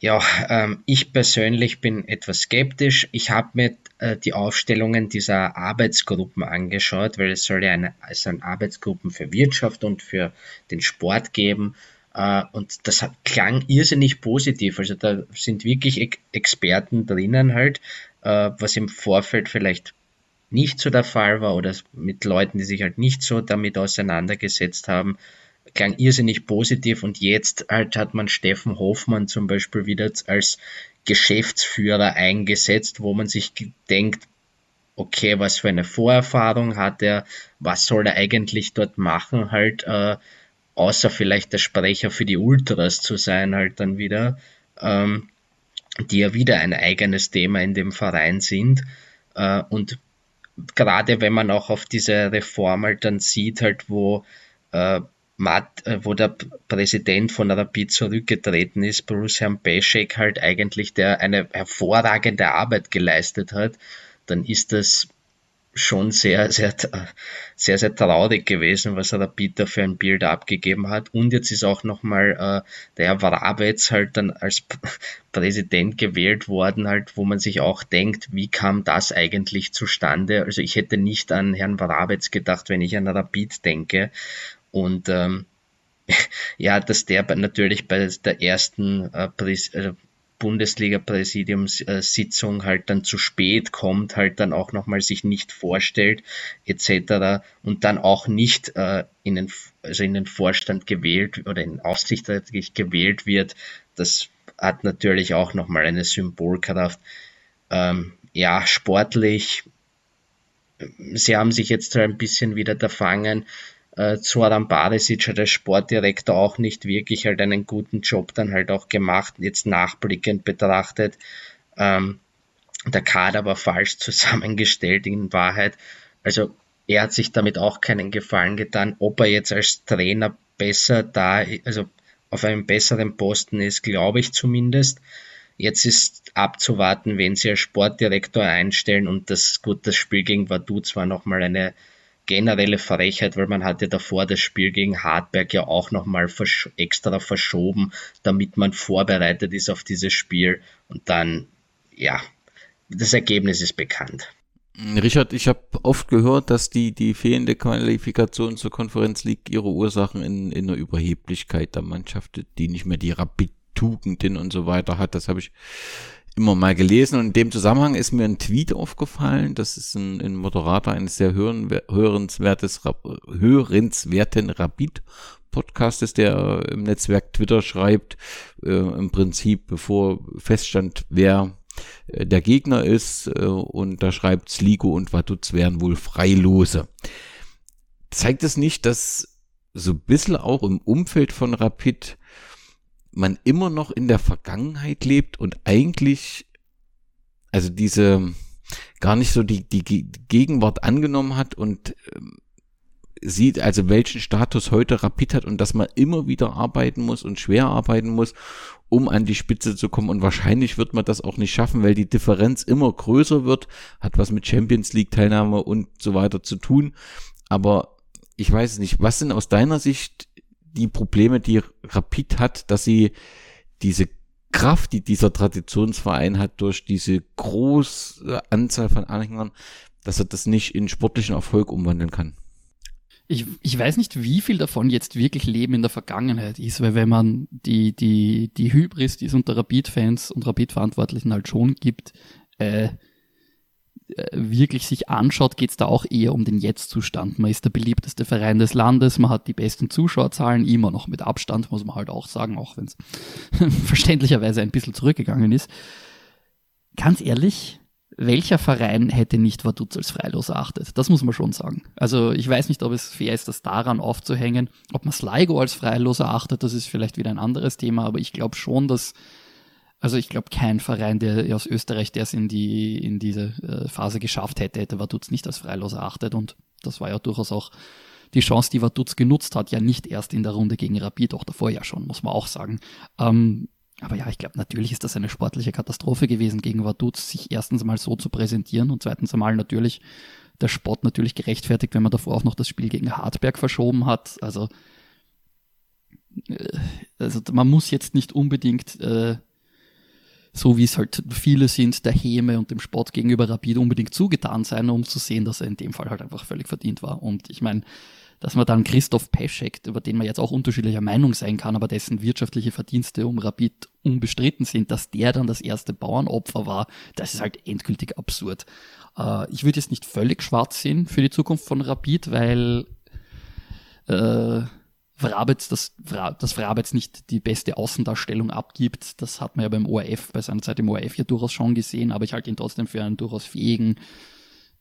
ja, ähm, ich persönlich bin etwas skeptisch. Ich habe mir äh, die Aufstellungen dieser Arbeitsgruppen angeschaut, weil es soll ja eine, also eine Arbeitsgruppen für Wirtschaft und für den Sport geben. Äh, und das hat, klang irrsinnig positiv. Also da sind wirklich e Experten drinnen halt, äh, was im Vorfeld vielleicht nicht so der Fall war oder mit Leuten, die sich halt nicht so damit auseinandergesetzt haben klang irrsinnig positiv und jetzt halt hat man Steffen Hoffmann zum Beispiel wieder als Geschäftsführer eingesetzt, wo man sich denkt, okay, was für eine Vorerfahrung hat er, was soll er eigentlich dort machen, halt, äh, außer vielleicht der Sprecher für die Ultras zu sein, halt dann wieder, ähm, die ja wieder ein eigenes Thema in dem Verein sind. Äh, und gerade wenn man auch auf diese Reform halt dann sieht, halt, wo äh, Matt, äh, wo der Präsident von Rapid zurückgetreten ist, Bruce Herrn Beschek halt eigentlich, der eine hervorragende Arbeit geleistet hat, dann ist das schon sehr, sehr, sehr, sehr traurig gewesen, was Rapid da für ein Bild abgegeben hat. Und jetzt ist auch nochmal äh, der Herr Warabetz halt dann als Präsident gewählt worden, halt, wo man sich auch denkt, wie kam das eigentlich zustande? Also ich hätte nicht an Herrn Warabetz gedacht, wenn ich an Rapid denke. Und ähm, ja, dass der natürlich bei der ersten äh, also Bundesliga-Präsidiumssitzung halt dann zu spät kommt, halt dann auch nochmal sich nicht vorstellt, etc. und dann auch nicht äh, in, den, also in den Vorstand gewählt oder in Aufsicht gewählt wird, das hat natürlich auch nochmal eine Symbolkraft. Ähm, ja, sportlich, sie haben sich jetzt ein bisschen wieder erfangen äh, Zoran Barisic hat als Sportdirektor auch nicht wirklich halt einen guten Job dann halt auch gemacht, jetzt nachblickend betrachtet. Ähm, der Kader war falsch zusammengestellt in Wahrheit. Also er hat sich damit auch keinen Gefallen getan. Ob er jetzt als Trainer besser da, also auf einem besseren Posten ist, glaube ich zumindest. Jetzt ist abzuwarten, wenn sie als Sportdirektor einstellen und das gut, das Spiel gegen Vaduz war nochmal eine generelle Frechheit, weil man hatte davor das Spiel gegen Hartberg ja auch nochmal versch extra verschoben, damit man vorbereitet ist auf dieses Spiel und dann, ja, das Ergebnis ist bekannt. Richard, ich habe oft gehört, dass die, die fehlende Qualifikation zur Konferenz liegt ihre Ursachen in, in der Überheblichkeit der Mannschaft, die nicht mehr die Rapid-Tugenden und so weiter hat. Das habe ich immer mal gelesen und in dem Zusammenhang ist mir ein Tweet aufgefallen. Das ist ein, ein Moderator eines sehr hören, hörenswertes, hörenswerten Rapid Podcastes, der im Netzwerk Twitter schreibt, äh, im Prinzip, bevor feststand, wer äh, der Gegner ist, äh, und da schreibt Sligo und Vaduz wären wohl Freilose. Zeigt es nicht, dass so ein bisschen auch im Umfeld von Rapid man immer noch in der Vergangenheit lebt und eigentlich, also diese, gar nicht so die, die Gegenwart angenommen hat und ähm, sieht, also welchen Status heute Rapid hat und dass man immer wieder arbeiten muss und schwer arbeiten muss, um an die Spitze zu kommen. Und wahrscheinlich wird man das auch nicht schaffen, weil die Differenz immer größer wird, hat was mit Champions League Teilnahme und so weiter zu tun. Aber ich weiß nicht, was sind aus deiner Sicht die Probleme, die Rapid hat, dass sie diese Kraft, die dieser Traditionsverein hat, durch diese große Anzahl von Anhängern, dass er das nicht in sportlichen Erfolg umwandeln kann. Ich, ich weiß nicht, wie viel davon jetzt wirklich Leben in der Vergangenheit ist, weil wenn man die, die, die Hybris, die es unter Rapid-Fans und Rapid-Verantwortlichen halt schon gibt, äh, wirklich sich anschaut, geht es da auch eher um den Jetzt-Zustand. Man ist der beliebteste Verein des Landes, man hat die besten Zuschauerzahlen, immer noch mit Abstand, muss man halt auch sagen, auch wenn es verständlicherweise ein bisschen zurückgegangen ist. Ganz ehrlich, welcher Verein hätte nicht Vaduz als freilos erachtet? Das muss man schon sagen. Also ich weiß nicht, ob es fair ist, das daran aufzuhängen. Ob man Sligo als freilos erachtet, das ist vielleicht wieder ein anderes Thema, aber ich glaube schon, dass also ich glaube, kein Verein, der aus Österreich, der es in die in diese äh, Phase geschafft hätte, hätte Vaduz nicht als freilos erachtet. Und das war ja durchaus auch die Chance, die Vaduz genutzt hat, ja nicht erst in der Runde gegen Rapid, auch davor ja schon, muss man auch sagen. Ähm, aber ja, ich glaube, natürlich ist das eine sportliche Katastrophe gewesen, gegen Vaduz sich erstens mal so zu präsentieren und zweitens einmal natürlich der Sport natürlich gerechtfertigt, wenn man davor auch noch das Spiel gegen Hartberg verschoben hat. Also, äh, also man muss jetzt nicht unbedingt äh, so wie es halt viele sind, der Häme und dem Sport gegenüber Rapid unbedingt zugetan sein, um zu sehen, dass er in dem Fall halt einfach völlig verdient war. Und ich meine, dass man dann Christoph Peschek, über den man jetzt auch unterschiedlicher Meinung sein kann, aber dessen wirtschaftliche Verdienste um Rapid unbestritten sind, dass der dann das erste Bauernopfer war, das ist halt endgültig absurd. Äh, ich würde jetzt nicht völlig schwarz sehen für die Zukunft von Rapid, weil äh, Vrabetz, dass, dass Vrabetz nicht die beste Außendarstellung abgibt. Das hat man ja beim ORF, bei seiner Zeit im ORF ja durchaus schon gesehen, aber ich halte ihn trotzdem für einen durchaus fähigen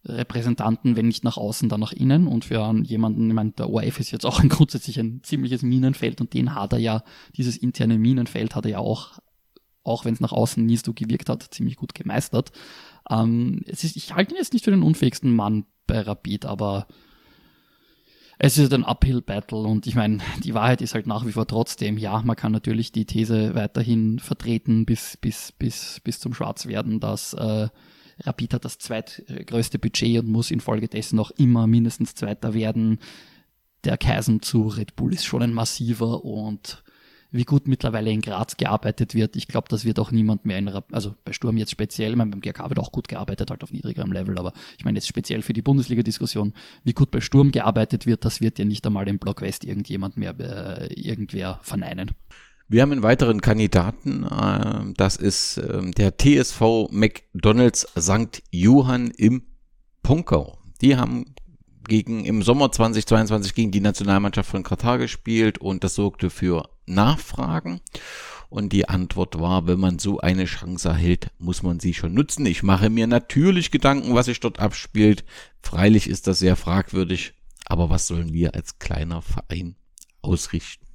Repräsentanten, wenn nicht nach außen, dann nach innen. Und für jemanden, ich meine, der ORF ist jetzt auch ein grundsätzlich ein ziemliches Minenfeld und den hat er ja, dieses interne Minenfeld hat er ja auch, auch wenn es nach außen nie so gewirkt hat, ziemlich gut gemeistert. Ähm, es ist, ich halte ihn jetzt nicht für den unfähigsten Mann bei Rapid, aber es ist ein Uphill-Battle und ich meine, die Wahrheit ist halt nach wie vor trotzdem, ja, man kann natürlich die These weiterhin vertreten bis, bis, bis, bis zum Schwarzwerden, dass äh, Rapid hat das zweitgrößte Budget und muss infolgedessen auch immer mindestens Zweiter werden. Der Kaisen zu Red Bull ist schon ein massiver und wie gut mittlerweile in Graz gearbeitet wird. Ich glaube, das wird auch niemand mehr in, also bei Sturm jetzt speziell, ich meine, beim GK wird auch gut gearbeitet, halt auf niedrigerem Level, aber ich meine jetzt speziell für die Bundesliga-Diskussion, wie gut bei Sturm gearbeitet wird, das wird ja nicht einmal im Block West irgendjemand mehr, äh, irgendwer verneinen. Wir haben einen weiteren Kandidaten, äh, das ist äh, der TSV McDonalds St. Johann im Punkau. Die haben gegen, im Sommer 2022 gegen die Nationalmannschaft von Katar gespielt und das sorgte für Nachfragen. Und die Antwort war, wenn man so eine Chance erhält, muss man sie schon nutzen. Ich mache mir natürlich Gedanken, was sich dort abspielt. Freilich ist das sehr fragwürdig, aber was sollen wir als kleiner Verein ausrichten?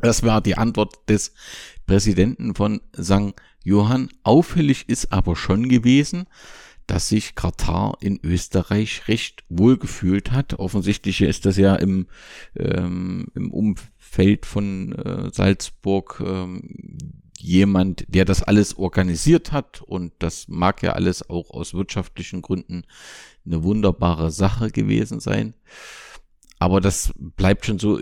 Das war die Antwort des Präsidenten von St. Johann. Auffällig ist aber schon gewesen, dass sich Katar in Österreich recht wohl gefühlt hat. Offensichtlich ist das ja im, ähm, im Umfeld von äh, Salzburg ähm, jemand, der das alles organisiert hat und das mag ja alles auch aus wirtschaftlichen Gründen eine wunderbare Sache gewesen sein. Aber das bleibt schon so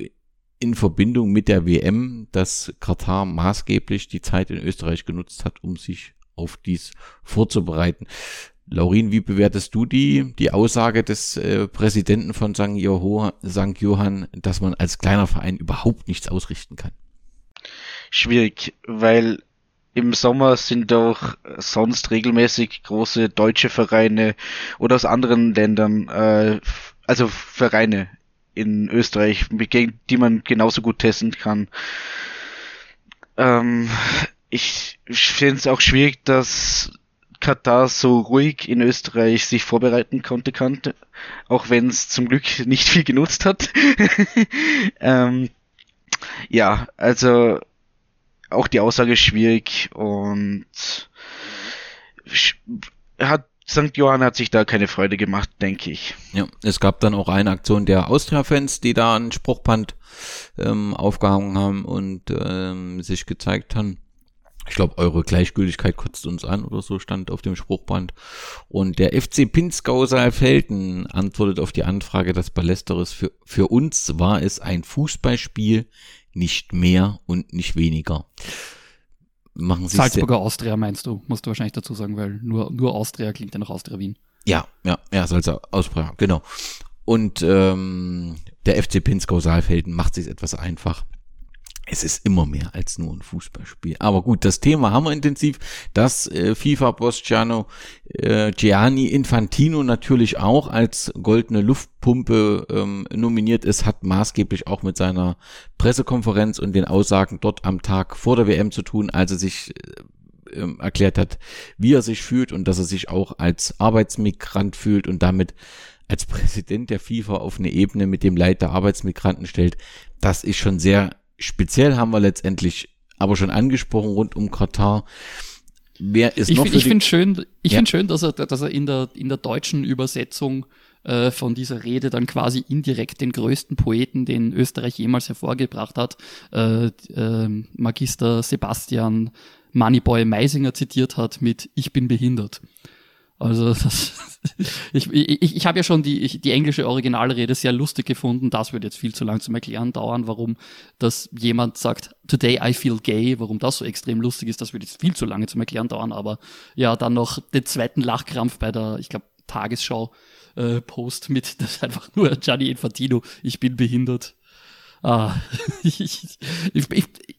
in Verbindung mit der WM, dass Katar maßgeblich die Zeit in Österreich genutzt hat, um sich auf dies vorzubereiten. Laurin, wie bewertest du die, die Aussage des äh, Präsidenten von St. Johann, dass man als kleiner Verein überhaupt nichts ausrichten kann? Schwierig, weil im Sommer sind auch sonst regelmäßig große deutsche Vereine oder aus anderen Ländern, äh, also Vereine in Österreich, die man genauso gut testen kann. Ähm, ich finde es auch schwierig, dass Katar so ruhig in Österreich sich vorbereiten konnte, kannte, auch wenn es zum Glück nicht viel genutzt hat. ähm, ja, also auch die Aussage ist schwierig und hat St. Johann hat sich da keine Freude gemacht, denke ich. Ja, es gab dann auch eine Aktion der Austria-Fans, die da ein Spruchband ähm, aufgehangen haben und ähm, sich gezeigt haben. Ich glaube, eure Gleichgültigkeit kotzt uns an oder so stand auf dem Spruchband. Und der FC Pinzgau Saalfelden antwortet auf die Anfrage des Ballesteres. Für, für uns war es ein Fußballspiel, nicht mehr und nicht weniger machen sich Salzburger Austria meinst du, musst du wahrscheinlich dazu sagen, weil nur, nur Austria klingt ja nach Austria Wien. Ja, ja, ja, Salzer Austria, genau. Und ähm, der FC Pinskau Saalfelden macht sich etwas einfach es ist immer mehr als nur ein Fußballspiel. Aber gut, das Thema haben wir intensiv. Das äh, FIFA-Boss Giano, äh, Gianni Infantino natürlich auch als goldene Luftpumpe ähm, nominiert ist, hat maßgeblich auch mit seiner Pressekonferenz und den Aussagen dort am Tag vor der WM zu tun, als er sich äh, ähm, erklärt hat, wie er sich fühlt und dass er sich auch als Arbeitsmigrant fühlt und damit als Präsident der FIFA auf eine Ebene mit dem Leid der Arbeitsmigranten stellt. Das ist schon sehr speziell haben wir letztendlich aber schon angesprochen rund um Katar. Wer ist ich, noch Ich finde schön, ich ja. finde schön, dass er, dass er in der, in der deutschen Übersetzung äh, von dieser Rede dann quasi indirekt den größten Poeten, den Österreich jemals hervorgebracht hat, äh, äh, Magister Sebastian Moneyboy Meisinger zitiert hat mit Ich bin behindert. Also das, ich, ich, ich habe ja schon die, ich, die englische Originalrede sehr lustig gefunden. Das wird jetzt viel zu lang zum Erklären dauern, warum das jemand sagt, Today I feel gay, warum das so extrem lustig ist, das wird jetzt viel zu lange zum Erklären dauern. Aber ja, dann noch den zweiten Lachkrampf bei der, ich glaube, Tagesschau äh, Post mit, das ist einfach nur Gianni Infantino, ich bin behindert. Ah, ich, ich, ich, ich,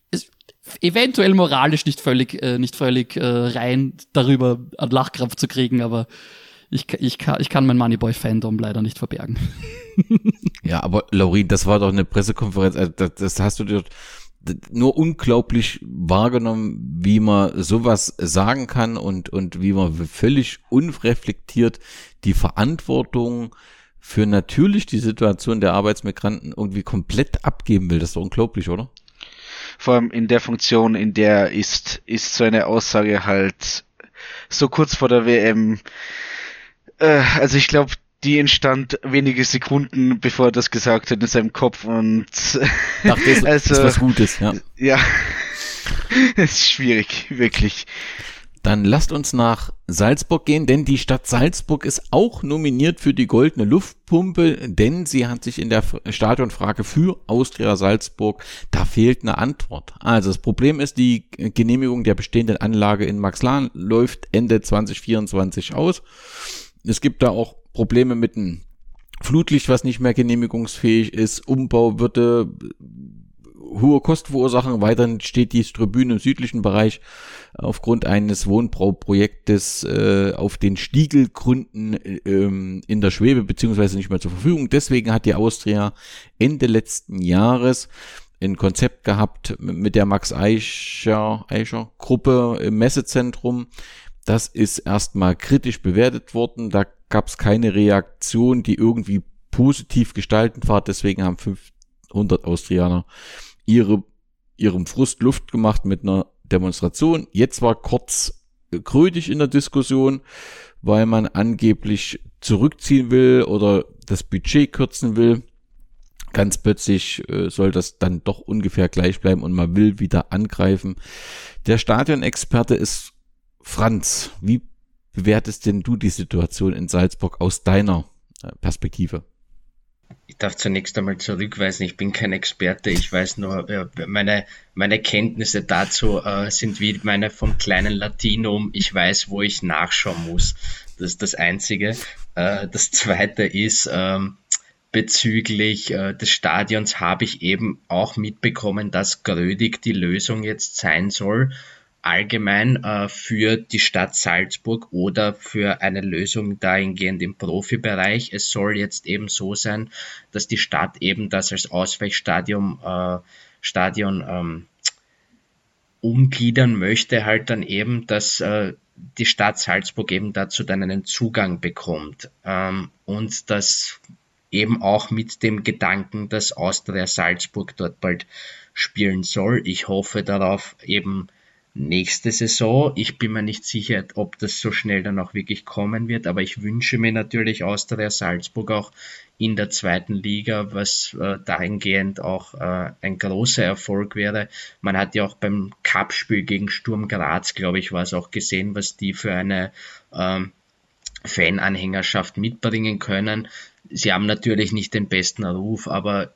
eventuell moralisch nicht völlig, äh, nicht völlig äh, rein darüber an Lachkraft zu kriegen, aber ich, ich, kann, ich kann mein Moneyboy-Fandom leider nicht verbergen. ja, aber Laurin, das war doch eine Pressekonferenz, also das, das hast du dir nur unglaublich wahrgenommen, wie man sowas sagen kann und, und wie man völlig unreflektiert die Verantwortung für natürlich die Situation der Arbeitsmigranten irgendwie komplett abgeben will. Das ist doch unglaublich, oder? Vor allem in der Funktion, in der ist, ist so eine Aussage halt so kurz vor der WM. Äh, also ich glaube, die entstand wenige Sekunden, bevor er das gesagt hat in seinem Kopf und dachte, das also, ist was Gutes, ja. Ja, es ist schwierig, wirklich. Dann lasst uns nach Salzburg gehen, denn die Stadt Salzburg ist auch nominiert für die goldene Luftpumpe, denn sie hat sich in der Stadionfrage für Austria Salzburg, da fehlt eine Antwort. Also das Problem ist, die Genehmigung der bestehenden Anlage in Maxlan läuft Ende 2024 aus. Es gibt da auch Probleme mit dem Flutlicht, was nicht mehr genehmigungsfähig ist. Umbau würde hohe Kosten verursachen. Weiterhin steht die Tribüne im südlichen Bereich aufgrund eines Wohnbauprojektes äh, auf den Stiegelgründen äh, in der Schwebe beziehungsweise nicht mehr zur Verfügung. Deswegen hat die Austria Ende letzten Jahres ein Konzept gehabt mit der Max Eicher, Eicher Gruppe im Messezentrum. Das ist erstmal kritisch bewertet worden. Da gab es keine Reaktion, die irgendwie positiv gestaltend war. Deswegen haben 500 Austrianer ihre, ihrem Frust Luft gemacht mit einer Demonstration. Jetzt war kurz krötig in der Diskussion, weil man angeblich zurückziehen will oder das Budget kürzen will. Ganz plötzlich äh, soll das dann doch ungefähr gleich bleiben und man will wieder angreifen. Der Stadionexperte ist Franz. Wie bewertest denn du die Situation in Salzburg aus deiner äh, Perspektive? Ich darf zunächst einmal zurückweisen, ich bin kein Experte, ich weiß nur, meine, meine Kenntnisse dazu äh, sind wie meine vom kleinen Latinum, ich weiß, wo ich nachschauen muss. Das ist das Einzige. Äh, das Zweite ist, ähm, bezüglich äh, des Stadions habe ich eben auch mitbekommen, dass Grödig die Lösung jetzt sein soll allgemein äh, für die Stadt Salzburg oder für eine Lösung dahingehend im Profibereich. Es soll jetzt eben so sein, dass die Stadt eben das als Ausweichstadion äh, Stadion, ähm, umgliedern möchte, halt dann eben, dass äh, die Stadt Salzburg eben dazu dann einen Zugang bekommt. Ähm, und das eben auch mit dem Gedanken, dass Austria Salzburg dort bald spielen soll. Ich hoffe darauf eben, nächste Saison. Ich bin mir nicht sicher, ob das so schnell dann auch wirklich kommen wird, aber ich wünsche mir natürlich Austria Salzburg auch in der zweiten Liga, was äh, dahingehend auch äh, ein großer Erfolg wäre. Man hat ja auch beim Cup-Spiel gegen Sturm Graz, glaube ich, war es auch gesehen, was die für eine ähm, Fananhängerschaft mitbringen können. Sie haben natürlich nicht den besten Ruf, aber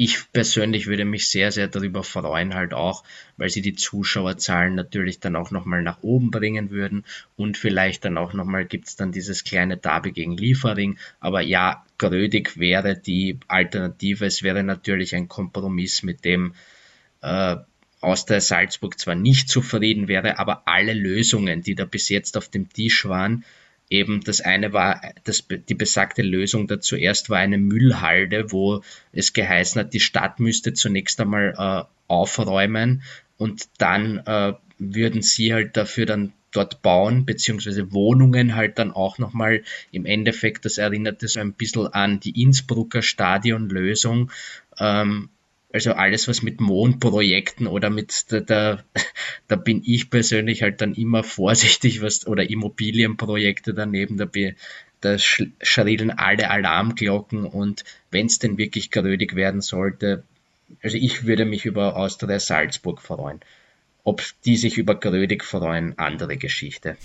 ich persönlich würde mich sehr, sehr darüber freuen, halt auch, weil sie die Zuschauerzahlen natürlich dann auch nochmal nach oben bringen würden und vielleicht dann auch nochmal gibt's dann dieses kleine Derby gegen Liefering. Aber ja, Grödig wäre die Alternative. Es wäre natürlich ein Kompromiss, mit dem äh, aus der Salzburg zwar nicht zufrieden wäre, aber alle Lösungen, die da bis jetzt auf dem Tisch waren, eben das eine war, das, die besagte Lösung da zuerst war eine Müllhalde, wo es geheißen hat, die Stadt müsste zunächst einmal äh, aufräumen und dann äh, würden sie halt dafür dann dort bauen, beziehungsweise Wohnungen halt dann auch nochmal im Endeffekt, das erinnerte so ein bisschen an die Innsbrucker Stadionlösung, ähm, also alles, was mit Mondprojekten oder mit da, da, da bin ich persönlich halt dann immer vorsichtig, was oder Immobilienprojekte daneben, da, da schrillen alle Alarmglocken und wenn es denn wirklich grödig werden sollte, also ich würde mich über Austria Salzburg freuen. Ob die sich über Grödig freuen, andere Geschichte.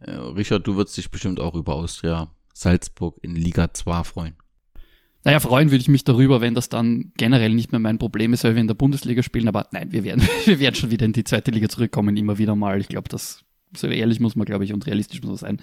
Äh, Richard, du würdest dich bestimmt auch über Austria Salzburg in Liga 2 freuen. Naja, freuen würde ich mich darüber, wenn das dann generell nicht mehr mein Problem ist, weil wir in der Bundesliga spielen. Aber nein, wir werden, wir werden schon wieder in die zweite Liga zurückkommen, immer wieder mal. Ich glaube, das, so ehrlich muss man, glaube ich, und realistisch muss man sein.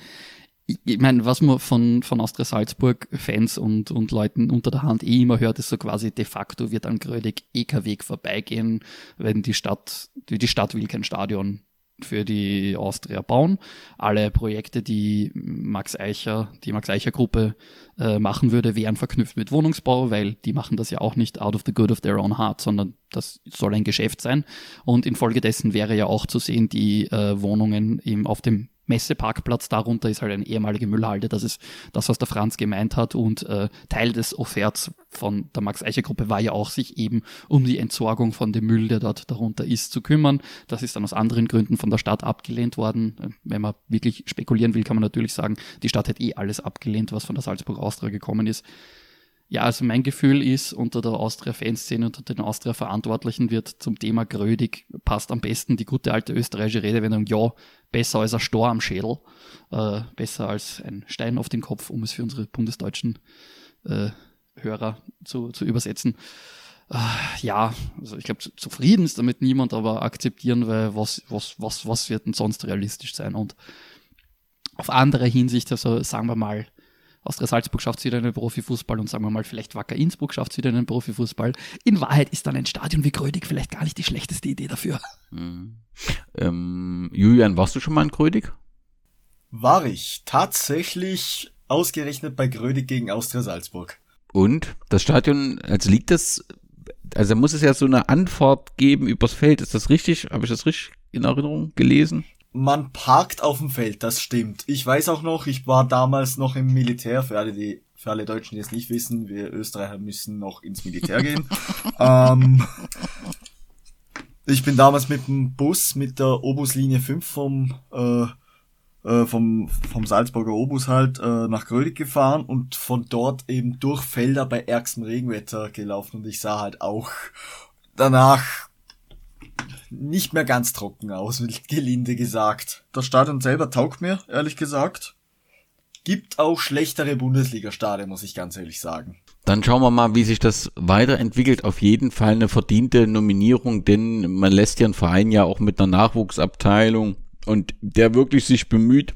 Ich, ich meine, was man von, von Austria Salzburg Fans und, und Leuten unter der Hand eh immer hört, ist so quasi de facto wird an Grödig EK-Weg vorbeigehen, wenn die Stadt, die Stadt will kein Stadion für die Austria bauen. Alle Projekte, die Max Eicher, die Max Eicher Gruppe äh, machen würde, wären verknüpft mit Wohnungsbau, weil die machen das ja auch nicht out of the good of their own heart, sondern das soll ein Geschäft sein. Und infolgedessen wäre ja auch zu sehen, die äh, Wohnungen im, auf dem Messeparkplatz darunter ist halt eine ehemalige Müllhalde. Das ist das, was der Franz gemeint hat. Und äh, Teil des Offerts von der Max-Eicher-Gruppe war ja auch, sich eben um die Entsorgung von dem Müll, der dort darunter ist, zu kümmern. Das ist dann aus anderen Gründen von der Stadt abgelehnt worden. Wenn man wirklich spekulieren will, kann man natürlich sagen, die Stadt hat eh alles abgelehnt, was von der Salzburg Austria gekommen ist. Ja, also mein Gefühl ist, unter der Austria-Fanszene, unter den Austria-Verantwortlichen wird zum Thema Grödig passt am besten die gute alte österreichische Redewendung, ja, besser als ein Stor am Schädel, äh, besser als ein Stein auf den Kopf, um es für unsere bundesdeutschen äh, Hörer zu, zu übersetzen. Äh, ja, also ich glaube, zufrieden ist damit niemand, aber akzeptieren, weil was, was, was, was wird denn sonst realistisch sein? Und auf andere Hinsicht, also sagen wir mal, Austria Salzburg schafft es wieder in den Profifußball und sagen wir mal, vielleicht Wacker Innsbruck schafft es wieder in den Profifußball. In Wahrheit ist dann ein Stadion wie Grödig vielleicht gar nicht die schlechteste Idee dafür. Mhm. Ähm, Julian, warst du schon mal in Grödig? War ich. Tatsächlich ausgerechnet bei Grödig gegen Austria Salzburg. Und das Stadion, also liegt das, also muss es ja so eine Antwort geben übers Feld. Ist das richtig? Habe ich das richtig in Erinnerung gelesen? Man parkt auf dem Feld, das stimmt. Ich weiß auch noch, ich war damals noch im Militär, für alle, die, für alle Deutschen, die es nicht wissen, wir Österreicher müssen noch ins Militär gehen. ähm, ich bin damals mit dem Bus, mit der Obuslinie 5 vom, äh, äh, vom, vom Salzburger Obus halt äh, nach Grödig gefahren und von dort eben durch Felder bei ärgstem Regenwetter gelaufen und ich sah halt auch danach nicht mehr ganz trocken aus, gelinde gesagt. Das Stadion selber taugt mir, ehrlich gesagt. Gibt auch schlechtere Bundesliga-Stadien, muss ich ganz ehrlich sagen. Dann schauen wir mal, wie sich das weiterentwickelt. Auf jeden Fall eine verdiente Nominierung, denn man lässt ja einen Verein ja auch mit einer Nachwuchsabteilung und der wirklich sich bemüht,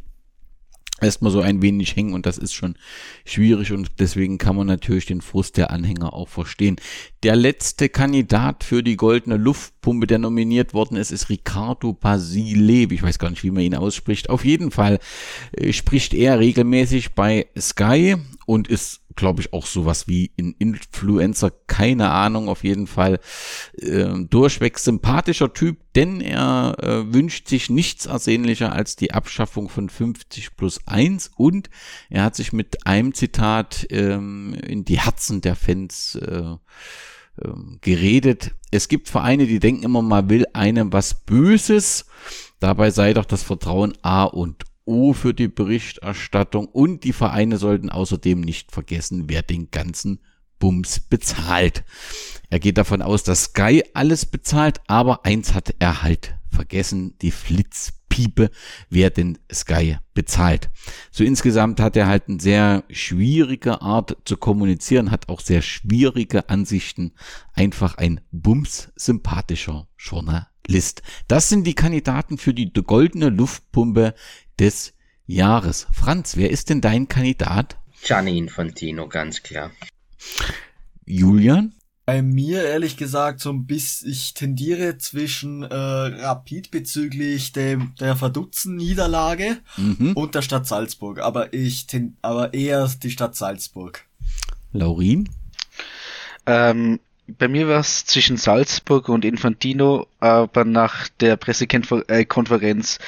erstmal so ein wenig hängen und das ist schon schwierig und deswegen kann man natürlich den Frust der Anhänger auch verstehen. Der letzte Kandidat für die goldene Luftpumpe, der nominiert worden ist, ist Ricardo Basile. Ich weiß gar nicht, wie man ihn ausspricht. Auf jeden Fall äh, spricht er regelmäßig bei Sky und ist glaube ich, auch sowas wie ein Influencer, keine Ahnung, auf jeden Fall äh, durchweg sympathischer Typ, denn er äh, wünscht sich nichts ersehnlicher als die Abschaffung von 50 plus 1 und er hat sich mit einem Zitat ähm, in die Herzen der Fans äh, ähm, geredet. Es gibt Vereine, die denken immer, man will einem was Böses. Dabei sei doch das Vertrauen A und O für die Berichterstattung und die Vereine sollten außerdem nicht vergessen, wer den ganzen Bums bezahlt. Er geht davon aus, dass Sky alles bezahlt, aber eins hat er halt vergessen, die Flitzpiepe, wer den Sky bezahlt. So insgesamt hat er halt eine sehr schwierige Art zu kommunizieren, hat auch sehr schwierige Ansichten, einfach ein bums sympathischer Journalist. Das sind die Kandidaten für die goldene Luftpumpe des Jahres. Franz, wer ist denn dein Kandidat? Gianni Infantino, ganz klar. Julian? Bei mir ehrlich gesagt so ein bisschen, ich tendiere zwischen äh, Rapid bezüglich dem, der verdutzten Niederlage mhm. und der Stadt Salzburg, aber ich ten, aber eher die Stadt Salzburg. Laurin? Ähm, bei mir war es zwischen Salzburg und Infantino, aber nach der Pressekonferenz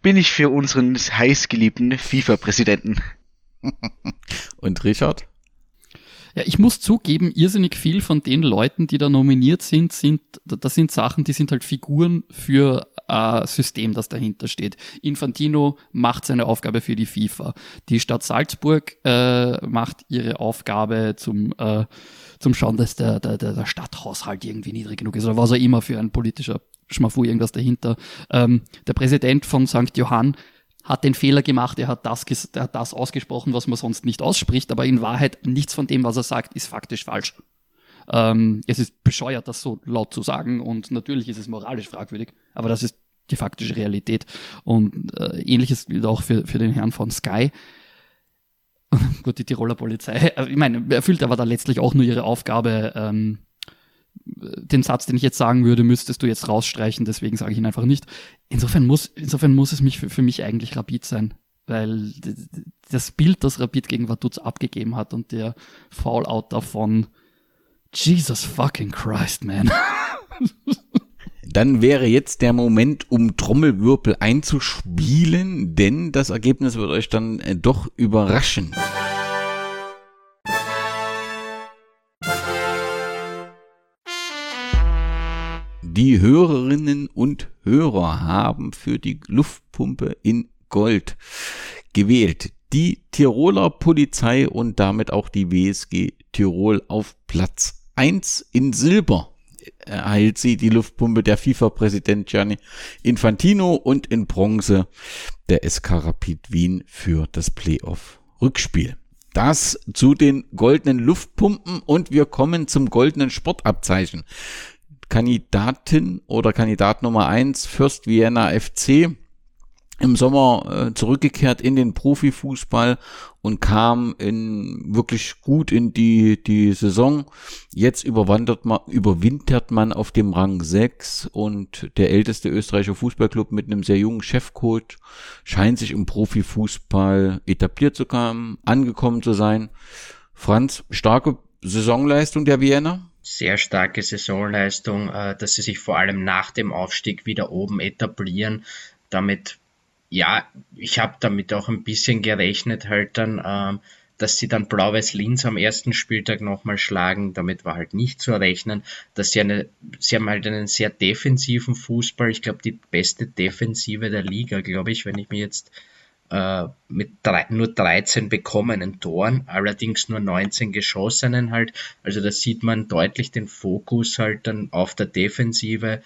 bin ich für unseren heißgeliebten FIFA-Präsidenten. und Richard? Ja, ich muss zugeben, irrsinnig viel von den Leuten, die da nominiert sind, sind, das sind Sachen, die sind halt Figuren für ein System, das dahinter steht. Infantino macht seine Aufgabe für die FIFA. Die Stadt Salzburg äh, macht ihre Aufgabe zum, äh, zum Schauen, dass der, der, der Stadthaushalt irgendwie niedrig genug ist oder was auch immer für ein politischer Schmafu irgendwas dahinter. Ähm, der Präsident von St. Johann hat den Fehler gemacht, er hat das, er hat das ausgesprochen, was man sonst nicht ausspricht, aber in Wahrheit nichts von dem, was er sagt, ist faktisch falsch. Ähm, es ist bescheuert, das so laut zu sagen und natürlich ist es moralisch fragwürdig, aber das ist die faktische Realität. Und äh, ähnliches gilt auch für, für den Herrn von Sky. Gut, die Tiroler Polizei, äh, ich meine, erfüllt aber da letztlich auch nur ihre Aufgabe, ähm, den Satz, den ich jetzt sagen würde, müsstest du jetzt rausstreichen, deswegen sage ich ihn einfach nicht. Insofern muss, insofern muss es mich für, für mich eigentlich Rapid sein, weil das Bild, das Rapid gegen Vaduz abgegeben hat und der Fallout davon, Jesus fucking Christ, man. Dann wäre jetzt der Moment, um Trommelwirbel einzuspielen, denn das Ergebnis wird euch dann äh, doch überraschen. Die Hörerinnen und Hörer haben für die Luftpumpe in Gold gewählt. die Tiroler Polizei und damit auch die WSG Tirol auf Platz 1 in Silber erhält sie die Luftpumpe der FIFA-Präsident Gianni Infantino und in Bronze der SK Rapid Wien für das Playoff-Rückspiel. Das zu den goldenen Luftpumpen und wir kommen zum goldenen Sportabzeichen. Kandidatin oder Kandidat Nummer eins Fürst Vienna FC im Sommer äh, zurückgekehrt in den Profifußball und kam in wirklich gut in die die Saison. Jetzt überwandert man überwintert man auf dem Rang 6 und der älteste österreichische Fußballclub mit einem sehr jungen Chefcoach scheint sich im Profifußball etabliert zu haben, angekommen zu sein. Franz, starke Saisonleistung der Vienna? Sehr starke Saisonleistung, äh, dass sie sich vor allem nach dem Aufstieg wieder oben etablieren. Damit ja, ich habe damit auch ein bisschen gerechnet, halt dann, ähm, dass sie dann Blau-Weiß Linz am ersten Spieltag nochmal schlagen. Damit war halt nicht zu rechnen, dass sie eine, sie haben halt einen sehr defensiven Fußball. Ich glaube, die beste Defensive der Liga, glaube ich, wenn ich mir jetzt mit drei, nur 13 bekommenen Toren, allerdings nur 19 geschossenen halt. Also da sieht man deutlich den Fokus halt dann auf der Defensive.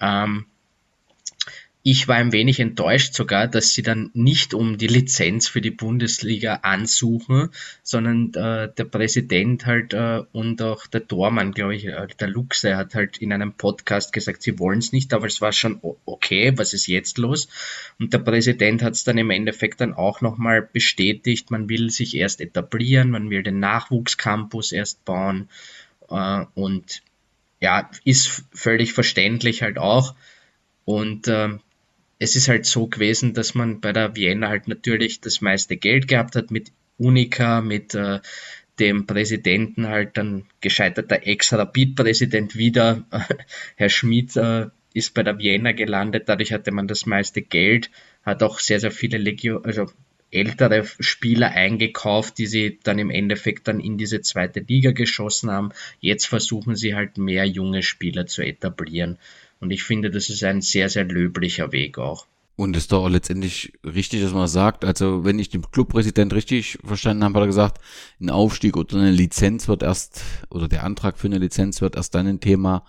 Ähm, ich war ein wenig enttäuscht sogar, dass sie dann nicht um die Lizenz für die Bundesliga ansuchen, sondern äh, der Präsident halt äh, und auch der Tormann, glaube ich, äh, der Luxe hat halt in einem Podcast gesagt, sie wollen es nicht, aber es war schon okay, was ist jetzt los? Und der Präsident hat es dann im Endeffekt dann auch nochmal bestätigt, man will sich erst etablieren, man will den Nachwuchscampus erst bauen äh, und ja, ist völlig verständlich halt auch. Und äh, es ist halt so gewesen, dass man bei der Vienna halt natürlich das meiste Geld gehabt hat mit Unica, mit äh, dem Präsidenten halt dann gescheiterter Ex-Rapid-Präsident wieder. Herr Schmidt äh, ist bei der Vienna gelandet, dadurch hatte man das meiste Geld, hat auch sehr, sehr viele Legio also ältere Spieler eingekauft, die sie dann im Endeffekt dann in diese zweite Liga geschossen haben. Jetzt versuchen sie halt mehr junge Spieler zu etablieren. Und ich finde, das ist ein sehr, sehr löblicher Weg auch. Und ist doch letztendlich richtig, dass man sagt, also wenn ich den Clubpräsident richtig verstanden habe, hat er gesagt, ein Aufstieg oder eine Lizenz wird erst, oder der Antrag für eine Lizenz wird erst dann ein Thema,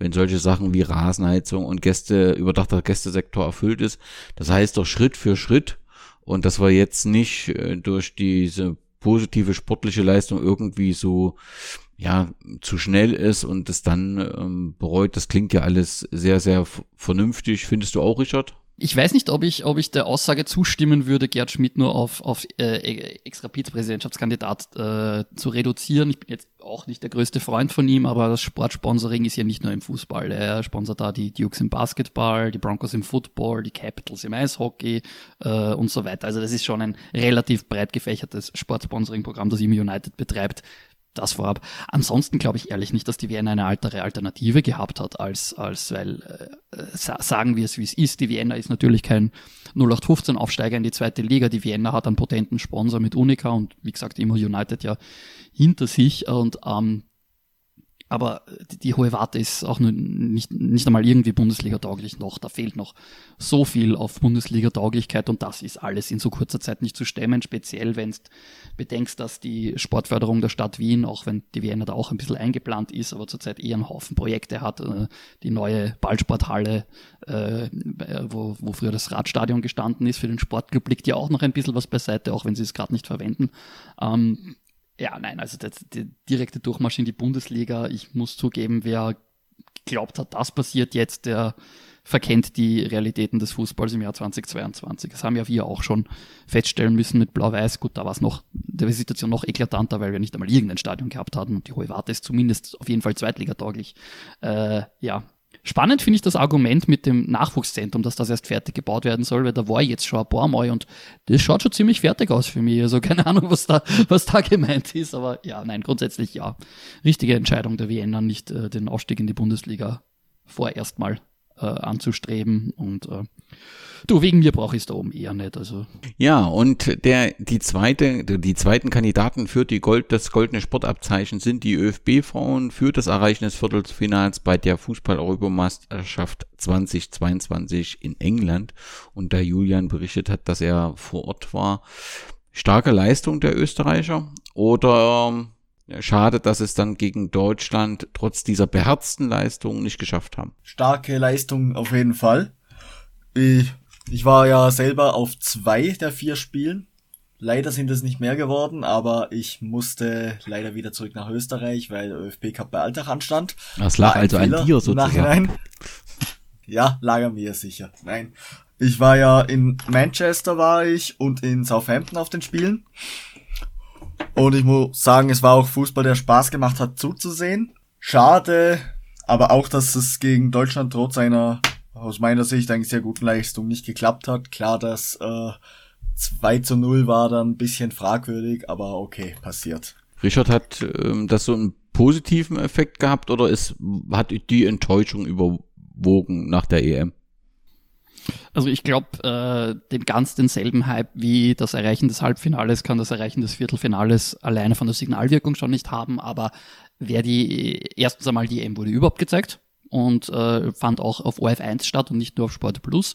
wenn solche Sachen wie Rasenheizung und Gäste, überdachter Gästesektor erfüllt ist. Das heißt doch Schritt für Schritt und dass wir jetzt nicht äh, durch diese positive sportliche Leistung irgendwie so ja zu schnell ist und es dann ähm, bereut. Das klingt ja alles sehr, sehr vernünftig. Findest du auch, Richard? Ich weiß nicht, ob ich, ob ich der Aussage zustimmen würde, Gerd Schmidt nur auf, auf äh, Ex-Rapid-Präsidentschaftskandidat äh, zu reduzieren. Ich bin jetzt auch nicht der größte Freund von ihm, aber das Sportsponsoring ist ja nicht nur im Fußball. Er sponsert da die Dukes im Basketball, die Broncos im Football, die Capitals im Eishockey äh, und so weiter. Also das ist schon ein relativ breit gefächertes Sportsponsoring-Programm, das ihm United betreibt das vorab. Ansonsten glaube ich ehrlich nicht, dass die Vienna eine altere Alternative gehabt hat, als, als weil, äh, sagen wir es wie es ist. Die Vienna ist natürlich kein 0815 Aufsteiger in die zweite Liga. Die Vienna hat einen potenten Sponsor mit Unica und wie gesagt immer United ja hinter sich und ähm, aber die, die hohe Warte ist auch nicht, nicht einmal irgendwie Bundesliga-tauglich noch. Da fehlt noch so viel auf Bundesliga-Tauglichkeit und das ist alles in so kurzer Zeit nicht zu stemmen, speziell wenn du bedenkst, dass die Sportförderung der Stadt Wien, auch wenn die Vienna da auch ein bisschen eingeplant ist, aber zurzeit eher einen Haufen Projekte hat. Äh, die neue Ballsporthalle, äh, wo, wo früher das Radstadion gestanden ist, für den Sportclub liegt ja auch noch ein bisschen was beiseite, auch wenn sie es gerade nicht verwenden. Ja, nein, also der, der direkte Durchmarsch in die Bundesliga, ich muss zugeben, wer glaubt hat, das passiert jetzt, der verkennt die Realitäten des Fußballs im Jahr 2022. Das haben ja wir auch schon feststellen müssen mit Blau-Weiß. Gut, da war es noch, der Situation noch eklatanter, weil wir nicht einmal irgendein Stadion gehabt hatten und die Hohe Warte ist zumindest auf jeden Fall zweitligatauglich. Äh, ja, Spannend finde ich das Argument mit dem Nachwuchszentrum, dass das erst fertig gebaut werden soll, weil da war ich jetzt schon ein paar Mal und das schaut schon ziemlich fertig aus für mich. Also keine Ahnung, was da, was da gemeint ist, aber ja, nein, grundsätzlich ja. Richtige Entscheidung der Vienna, nicht äh, den Ausstieg in die Bundesliga vorerst mal äh, anzustreben und äh, Du, wegen mir brauche ich es da oben eher nicht. Also. Ja, und der, die zweite, die zweiten Kandidaten für die Gold, das goldene Sportabzeichen sind die ÖFB-Frauen für das Erreichen des Viertelfinals bei der Fußball-Europameisterschaft 2022 in England. Und da Julian berichtet hat, dass er vor Ort war, starke Leistung der Österreicher oder schade, dass es dann gegen Deutschland trotz dieser beherzten Leistung nicht geschafft haben? Starke Leistung auf jeden Fall. Ich, ich war ja selber auf zwei der vier Spielen. Leider sind es nicht mehr geworden, aber ich musste leider wieder zurück nach Österreich, weil der ÖFB Cup bei Alltag anstand. Das lag also Fehler an dir sozusagen. Ja, lag an mir sicher. Nein. Ich war ja in Manchester war ich und in Southampton auf den Spielen. Und ich muss sagen, es war auch Fußball, der Spaß gemacht hat zuzusehen. Schade, aber auch, dass es gegen Deutschland trotz einer aus meiner Sicht eigentlich sehr guten Leistung nicht geklappt hat. Klar, dass äh, 2 zu 0 war dann ein bisschen fragwürdig, aber okay, passiert. Richard hat ähm, das so einen positiven Effekt gehabt oder ist, hat die Enttäuschung überwogen nach der EM? Also ich glaube, äh, dem ganz denselben Hype wie das Erreichen des Halbfinales kann das Erreichen des Viertelfinales alleine von der Signalwirkung schon nicht haben, aber wer die, erstens einmal die EM wurde überhaupt gezeigt und äh, fand auch auf OF1 statt und nicht nur auf Sport Plus.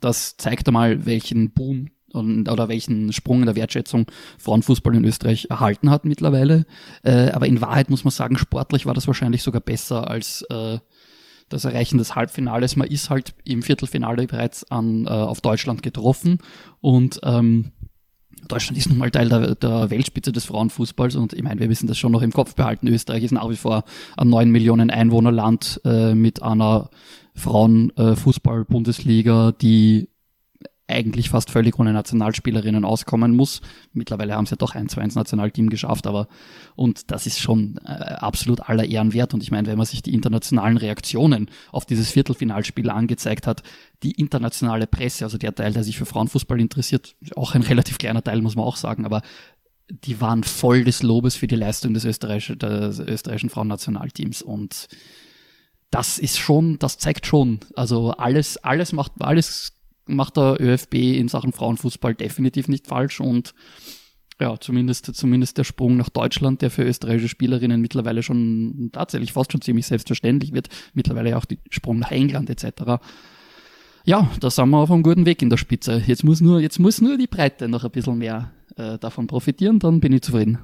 Das zeigt einmal, welchen Boom und, oder welchen Sprung in der Wertschätzung Frauenfußball in Österreich erhalten hat mittlerweile. Äh, aber in Wahrheit muss man sagen, sportlich war das wahrscheinlich sogar besser als äh, das Erreichen des Halbfinales. Man ist halt im Viertelfinale bereits an, äh, auf Deutschland getroffen und ähm, Deutschland ist nun mal Teil der, der, Weltspitze des Frauenfußballs und ich meine, wir müssen das schon noch im Kopf behalten. Österreich ist nach wie vor ein 9 Millionen Einwohnerland äh, mit einer Frauenfußball-Bundesliga, die eigentlich fast völlig ohne Nationalspielerinnen auskommen muss. Mittlerweile haben sie ja doch ein, zwei ins Nationalteam geschafft, aber und das ist schon äh, absolut aller Ehren wert. Und ich meine, wenn man sich die internationalen Reaktionen auf dieses Viertelfinalspiel angezeigt hat, die internationale Presse, also der Teil, der sich für Frauenfußball interessiert, auch ein relativ kleiner Teil, muss man auch sagen, aber die waren voll des Lobes für die Leistung des österreichischen, des österreichischen Frauennationalteams und das ist schon, das zeigt schon, also alles, alles macht, alles macht der ÖFB in Sachen Frauenfußball definitiv nicht falsch und ja, zumindest, zumindest der Sprung nach Deutschland, der für österreichische Spielerinnen mittlerweile schon tatsächlich fast schon ziemlich selbstverständlich wird, mittlerweile auch der Sprung nach England etc. Ja, da sind wir auf einem guten Weg in der Spitze. Jetzt muss nur, jetzt muss nur die Breite noch ein bisschen mehr äh, davon profitieren, dann bin ich zufrieden.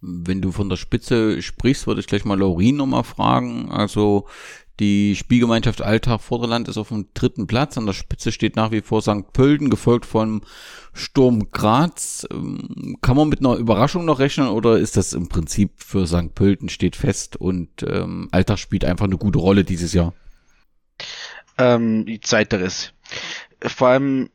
Wenn du von der Spitze sprichst, würde ich gleich mal Laurin nochmal fragen. Also die Spielgemeinschaft Alltag Vorderland ist auf dem dritten Platz. An der Spitze steht nach wie vor St. Pölten, gefolgt von Sturm Graz. Ähm, kann man mit einer Überraschung noch rechnen oder ist das im Prinzip für St. Pölten steht fest und ähm, Alltag spielt einfach eine gute Rolle dieses Jahr? Ähm, zweiteres. Vor allem,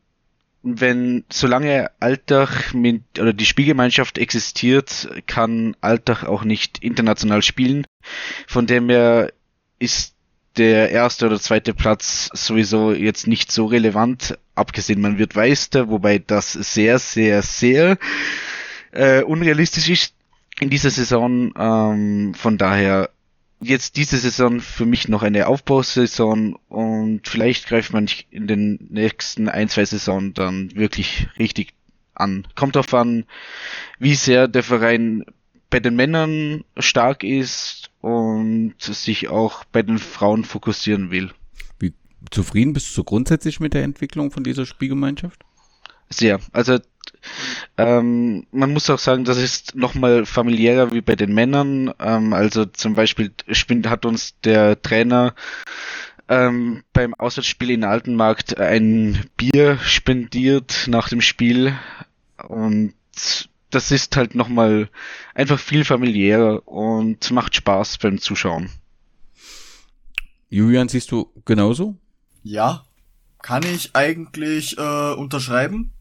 wenn, solange Alltag mit, oder die Spielgemeinschaft existiert, kann Alltag auch nicht international spielen. Von dem her ist der erste oder zweite Platz sowieso jetzt nicht so relevant, abgesehen man wird Meister, wobei das sehr, sehr, sehr äh, unrealistisch ist in dieser Saison. Ähm, von daher jetzt diese Saison für mich noch eine Aufbausaison und vielleicht greift man in den nächsten ein, zwei Saisonen dann wirklich richtig an. Kommt darauf an, wie sehr der Verein bei den Männern stark ist und sich auch bei den Frauen fokussieren will. Wie zufrieden bist du grundsätzlich mit der Entwicklung von dieser Spielgemeinschaft? Sehr. Also ähm, man muss auch sagen, das ist nochmal familiärer wie bei den Männern. Ähm, also zum Beispiel hat uns der Trainer ähm, beim Auswärtsspiel in Altenmarkt ein Bier spendiert nach dem Spiel und das ist halt nochmal einfach viel familiärer und macht Spaß beim Zuschauen. Julian, siehst du genauso? Ja, kann ich eigentlich äh, unterschreiben.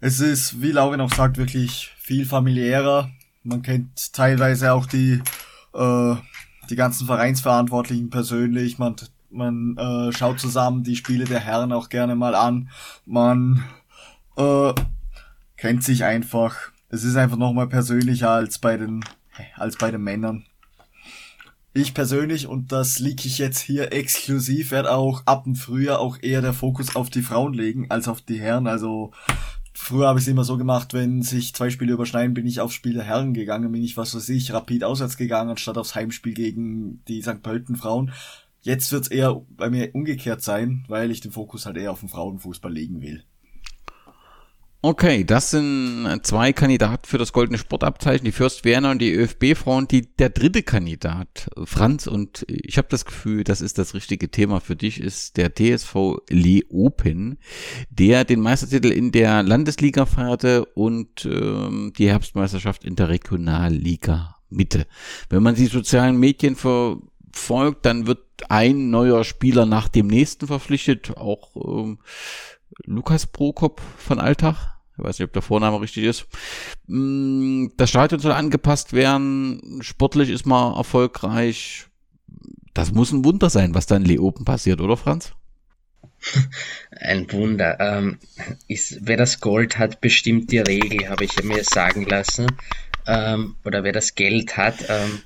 Es ist, wie Lauren auch sagt, wirklich viel familiärer. Man kennt teilweise auch die, äh, die ganzen Vereinsverantwortlichen persönlich. Man, man äh, schaut zusammen die Spiele der Herren auch gerne mal an. Man äh, kennt sich einfach. Es ist einfach nochmal persönlicher als bei den, als bei den Männern. Ich persönlich, und das liege ich jetzt hier exklusiv, werde auch ab dem Frühjahr auch eher der Fokus auf die Frauen legen als auf die Herren. Also früher habe ich es immer so gemacht, wenn sich zwei Spiele überschneiden, bin ich aufs Spiel der Herren gegangen, bin ich, was weiß ich, rapid auswärts gegangen, anstatt aufs Heimspiel gegen die St. Pölten Frauen. Jetzt wird es eher bei mir umgekehrt sein, weil ich den Fokus halt eher auf den Frauenfußball legen will. Okay, das sind zwei Kandidaten für das goldene Sportabzeichen, die Fürst Werner und die ÖFB-Frauen. Die, der dritte Kandidat, Franz, und ich habe das Gefühl, das ist das richtige Thema für dich, ist der TSV Leopen, der den Meistertitel in der Landesliga feierte und ähm, die Herbstmeisterschaft in der Regionalliga Mitte. Wenn man die sozialen Medien verfolgt, dann wird ein neuer Spieler nach dem nächsten verpflichtet, auch ähm, Lukas Prokop von Alltag ich weiß nicht, ob der Vorname richtig ist. Mm, das Stadion soll angepasst werden. Sportlich ist man erfolgreich. Das muss ein Wunder sein, was da in Leopen passiert, oder Franz? Ein Wunder. Ähm, ist, wer das Gold hat, bestimmt die Regel, habe ich mir sagen lassen. Ähm, oder wer das Geld hat. Ähm,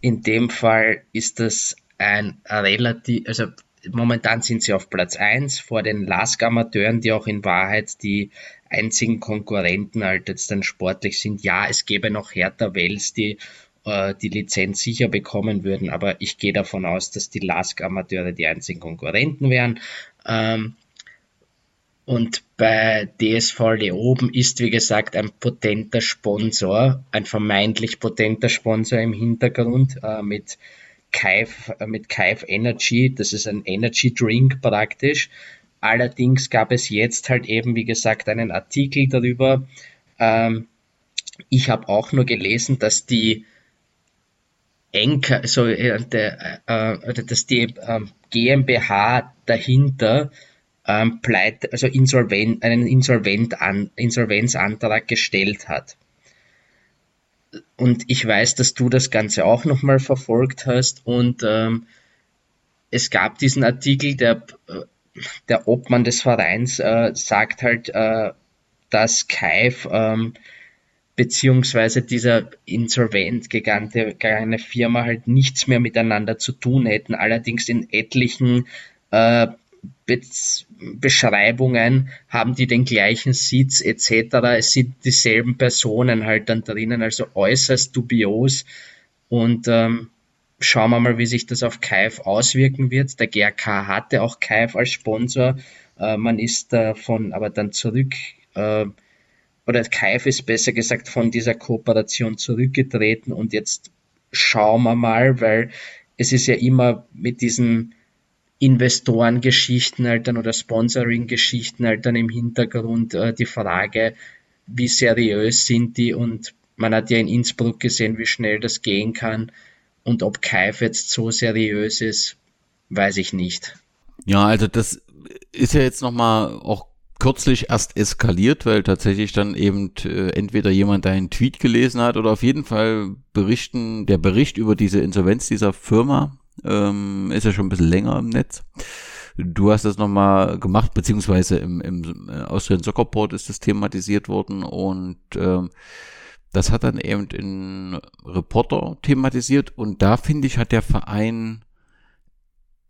in dem Fall ist das ein relativ, also momentan sind sie auf Platz 1 vor den Lask-Amateuren, die auch in Wahrheit die einzigen Konkurrenten halt jetzt dann sportlich sind. Ja, es gäbe noch Hertha Wels, die äh, die Lizenz sicher bekommen würden, aber ich gehe davon aus, dass die Lask-Amateure die einzigen Konkurrenten wären. Ähm, und bei DSV oben ist, wie gesagt, ein potenter Sponsor, ein vermeintlich potenter Sponsor im Hintergrund äh, mit Kaif, mit Kaif Energy. Das ist ein Energy Drink praktisch. Allerdings gab es jetzt halt eben, wie gesagt, einen Artikel darüber. Ähm, ich habe auch nur gelesen, dass die Enker, so, äh, äh, dass die äh, GmbH dahinter ähm, pleit, also insolvent, einen Insolvent an, Insolvenzantrag gestellt hat. Und ich weiß, dass du das Ganze auch nochmal verfolgt hast und ähm, es gab diesen Artikel, der äh, der Obmann des Vereins äh, sagt halt, äh, dass Kaif ähm, beziehungsweise dieser insolvent gegangene Firma halt nichts mehr miteinander zu tun hätten. Allerdings in etlichen äh, Be Beschreibungen haben die den gleichen Sitz etc. Es sind dieselben Personen halt dann drinnen, also äußerst dubios. Und ähm, schauen wir mal, wie sich das auf Kaif auswirken wird. Der GRK hatte auch Kaif als Sponsor. Äh, man ist davon aber dann zurück, äh, oder Kaif ist besser gesagt von dieser Kooperation zurückgetreten und jetzt schauen wir mal, weil es ist ja immer mit diesen Investorengeschichten halt dann oder Sponsoring-Geschichten halt dann im Hintergrund äh, die Frage, wie seriös sind die und man hat ja in Innsbruck gesehen, wie schnell das gehen kann. Und ob Kaif jetzt so seriös ist, weiß ich nicht. Ja, also das ist ja jetzt nochmal auch kürzlich erst eskaliert, weil tatsächlich dann eben äh, entweder jemand einen Tweet gelesen hat oder auf jeden Fall berichten, der Bericht über diese Insolvenz dieser Firma ähm, ist ja schon ein bisschen länger im Netz. Du hast das nochmal gemacht, beziehungsweise im, im äh, Austrian Soccer Board ist das thematisiert worden und ähm, das hat dann eben in Reporter thematisiert und da finde ich, hat der Verein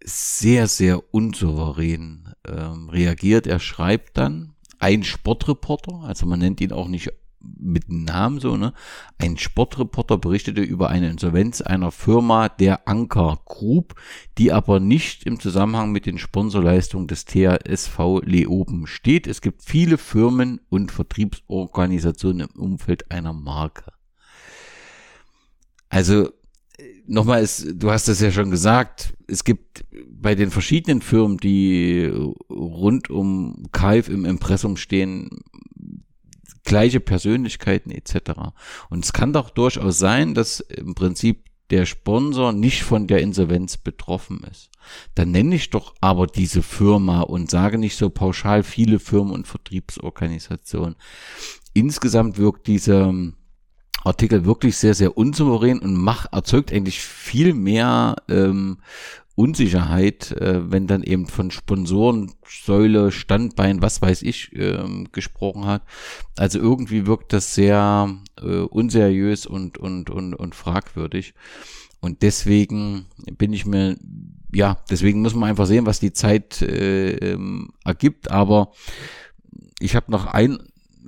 sehr, sehr unsouverän ähm, reagiert. Er schreibt dann, ein Sportreporter, also man nennt ihn auch nicht mit Namen so, ne? Ein Sportreporter berichtete über eine Insolvenz einer Firma der Anker Group, die aber nicht im Zusammenhang mit den Sponsorleistungen des THSV Leoben steht. Es gibt viele Firmen und Vertriebsorganisationen im Umfeld einer Marke. Also nochmal ist, du hast es ja schon gesagt, es gibt bei den verschiedenen Firmen, die rund um Kalf im Impressum stehen, gleiche Persönlichkeiten etc. Und es kann doch durchaus sein, dass im Prinzip der Sponsor nicht von der Insolvenz betroffen ist. Dann nenne ich doch aber diese Firma und sage nicht so pauschal viele Firmen und Vertriebsorganisationen. Insgesamt wirkt dieser Artikel wirklich sehr, sehr unsouverän und macht, erzeugt eigentlich viel mehr ähm, Unsicherheit, äh, wenn dann eben von Sponsoren, Säule, Standbein, was weiß ich, äh, gesprochen hat. Also irgendwie wirkt das sehr äh, unseriös und, und, und, und fragwürdig. Und deswegen bin ich mir, ja, deswegen muss man einfach sehen, was die Zeit äh, ähm, ergibt. Aber ich habe noch ein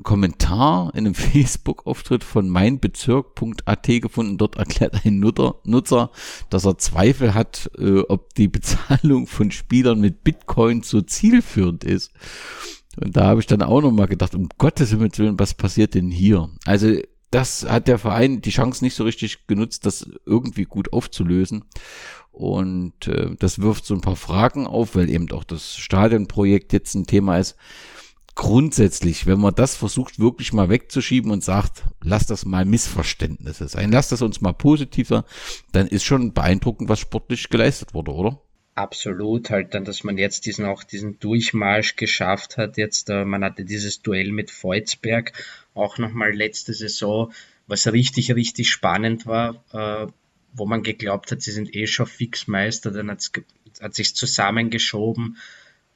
Kommentar in einem Facebook-Auftritt von meinbezirk.at gefunden. Dort erklärt ein Nutzer, dass er Zweifel hat, äh, ob die Bezahlung von Spielern mit Bitcoin so zielführend ist. Und da habe ich dann auch nochmal gedacht, um Gottes Willen, was passiert denn hier? Also das hat der Verein die Chance nicht so richtig genutzt, das irgendwie gut aufzulösen. Und äh, das wirft so ein paar Fragen auf, weil eben auch das Stadionprojekt jetzt ein Thema ist. Grundsätzlich, wenn man das versucht wirklich mal wegzuschieben und sagt, lass das mal Missverständnisse sein, lass das uns mal positiver, dann ist schon beeindruckend, was sportlich geleistet wurde, oder? Absolut, halt dann, dass man jetzt diesen auch diesen Durchmarsch geschafft hat. Jetzt, äh, man hatte dieses Duell mit Volzberg auch nochmal letzte Saison, was richtig, richtig spannend war, äh, wo man geglaubt hat, sie sind eh schon Fixmeister, dann hat's, hat sich zusammengeschoben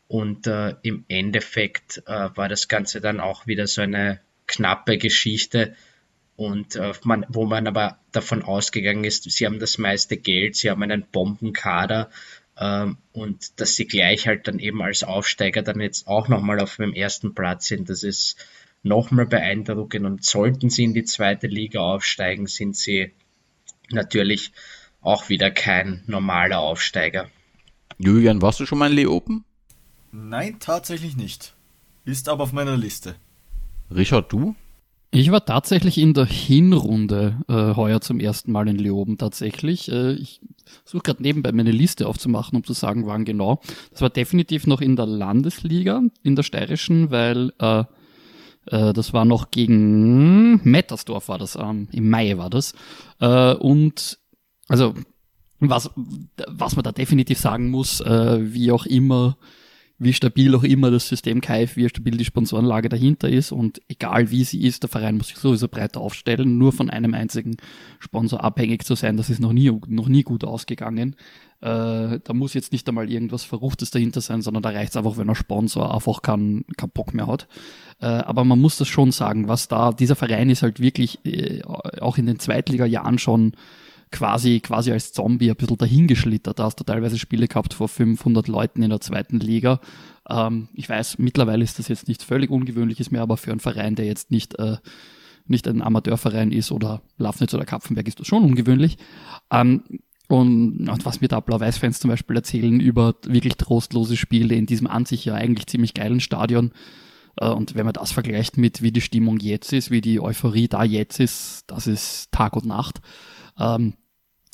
und äh, im Endeffekt äh, war das Ganze dann auch wieder so eine knappe Geschichte und äh, man, wo man aber davon ausgegangen ist, sie haben das meiste Geld, sie haben einen Bombenkader ähm, und dass sie gleich halt dann eben als Aufsteiger dann jetzt auch nochmal auf dem ersten Platz sind, das ist nochmal beeindruckend. Und sollten sie in die zweite Liga aufsteigen, sind sie natürlich auch wieder kein normaler Aufsteiger. Julian, warst du schon mal in Leopen? Nein, tatsächlich nicht. Ist aber auf meiner Liste. Richard, du? Ich war tatsächlich in der Hinrunde äh, heuer zum ersten Mal in Leoben tatsächlich. Äh, ich suche gerade nebenbei meine Liste aufzumachen, um zu sagen, wann genau. Das war definitiv noch in der Landesliga, in der steirischen, weil äh, äh, das war noch gegen Mettersdorf war das, ähm, im Mai war das. Äh, und also was, was man da definitiv sagen muss, äh, wie auch immer wie stabil auch immer das System KF, wie stabil die Sponsorenlage dahinter ist und egal wie sie ist, der Verein muss sich sowieso breiter aufstellen, nur von einem einzigen Sponsor abhängig zu sein, das ist noch nie, noch nie gut ausgegangen. Äh, da muss jetzt nicht einmal irgendwas Verruchtes dahinter sein, sondern da reicht es einfach, wenn der Sponsor einfach keinen kein Bock mehr hat. Äh, aber man muss das schon sagen, was da, dieser Verein ist halt wirklich äh, auch in den Zweitliga-Jahren schon quasi, quasi als Zombie ein bisschen dahingeschlittert. Da hast du teilweise Spiele gehabt vor 500 Leuten in der zweiten Liga. Ähm, ich weiß, mittlerweile ist das jetzt nichts völlig Ungewöhnliches mehr, aber für einen Verein, der jetzt nicht, äh, nicht ein Amateurverein ist oder Lafnitz oder Kapfenberg, ist das schon ungewöhnlich. Ähm, und, und, was mir da Blau-Weiß-Fans zum Beispiel erzählen über wirklich trostlose Spiele in diesem an sich ja eigentlich ziemlich geilen Stadion. Äh, und wenn man das vergleicht mit wie die Stimmung jetzt ist, wie die Euphorie da jetzt ist, das ist Tag und Nacht. Ähm,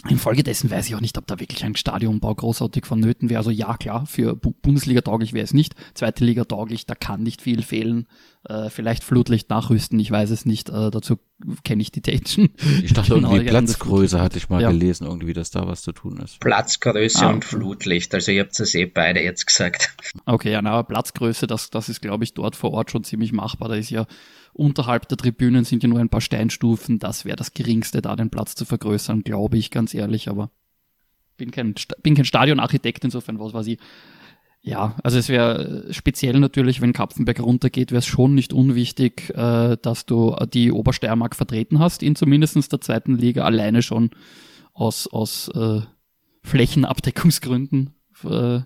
Infolgedessen weiß ich auch nicht, ob da wirklich ein Stadionbau großartig vonnöten wäre. Also ja, klar, für Bundesliga tauglich wäre es nicht. Zweite Liga tauglich, da kann nicht viel fehlen. Äh, vielleicht Flutlicht nachrüsten, ich weiß es nicht. Äh, dazu kenne ich die Technischen. Ich dachte genau, irgendwie Platzgröße hatte ich mal ja. gelesen, irgendwie, dass da was zu tun ist. Platzgröße ah, und Flutlicht, also ihr habt es eh beide jetzt gesagt. Okay, ja, na, aber Platzgröße, das, das ist, glaube ich, dort vor Ort schon ziemlich machbar. Da ist ja Unterhalb der Tribünen sind ja nur ein paar Steinstufen. Das wäre das Geringste, da den Platz zu vergrößern, glaube ich, ganz ehrlich. Aber bin kein, bin kein Stadionarchitekt, insofern was weiß ich. Ja, also es wäre speziell natürlich, wenn Kapfenberg runtergeht, wäre es schon nicht unwichtig, äh, dass du die Obersteiermark vertreten hast, in zumindest der zweiten Liga, alleine schon aus, aus äh, Flächenabdeckungsgründen. Äh,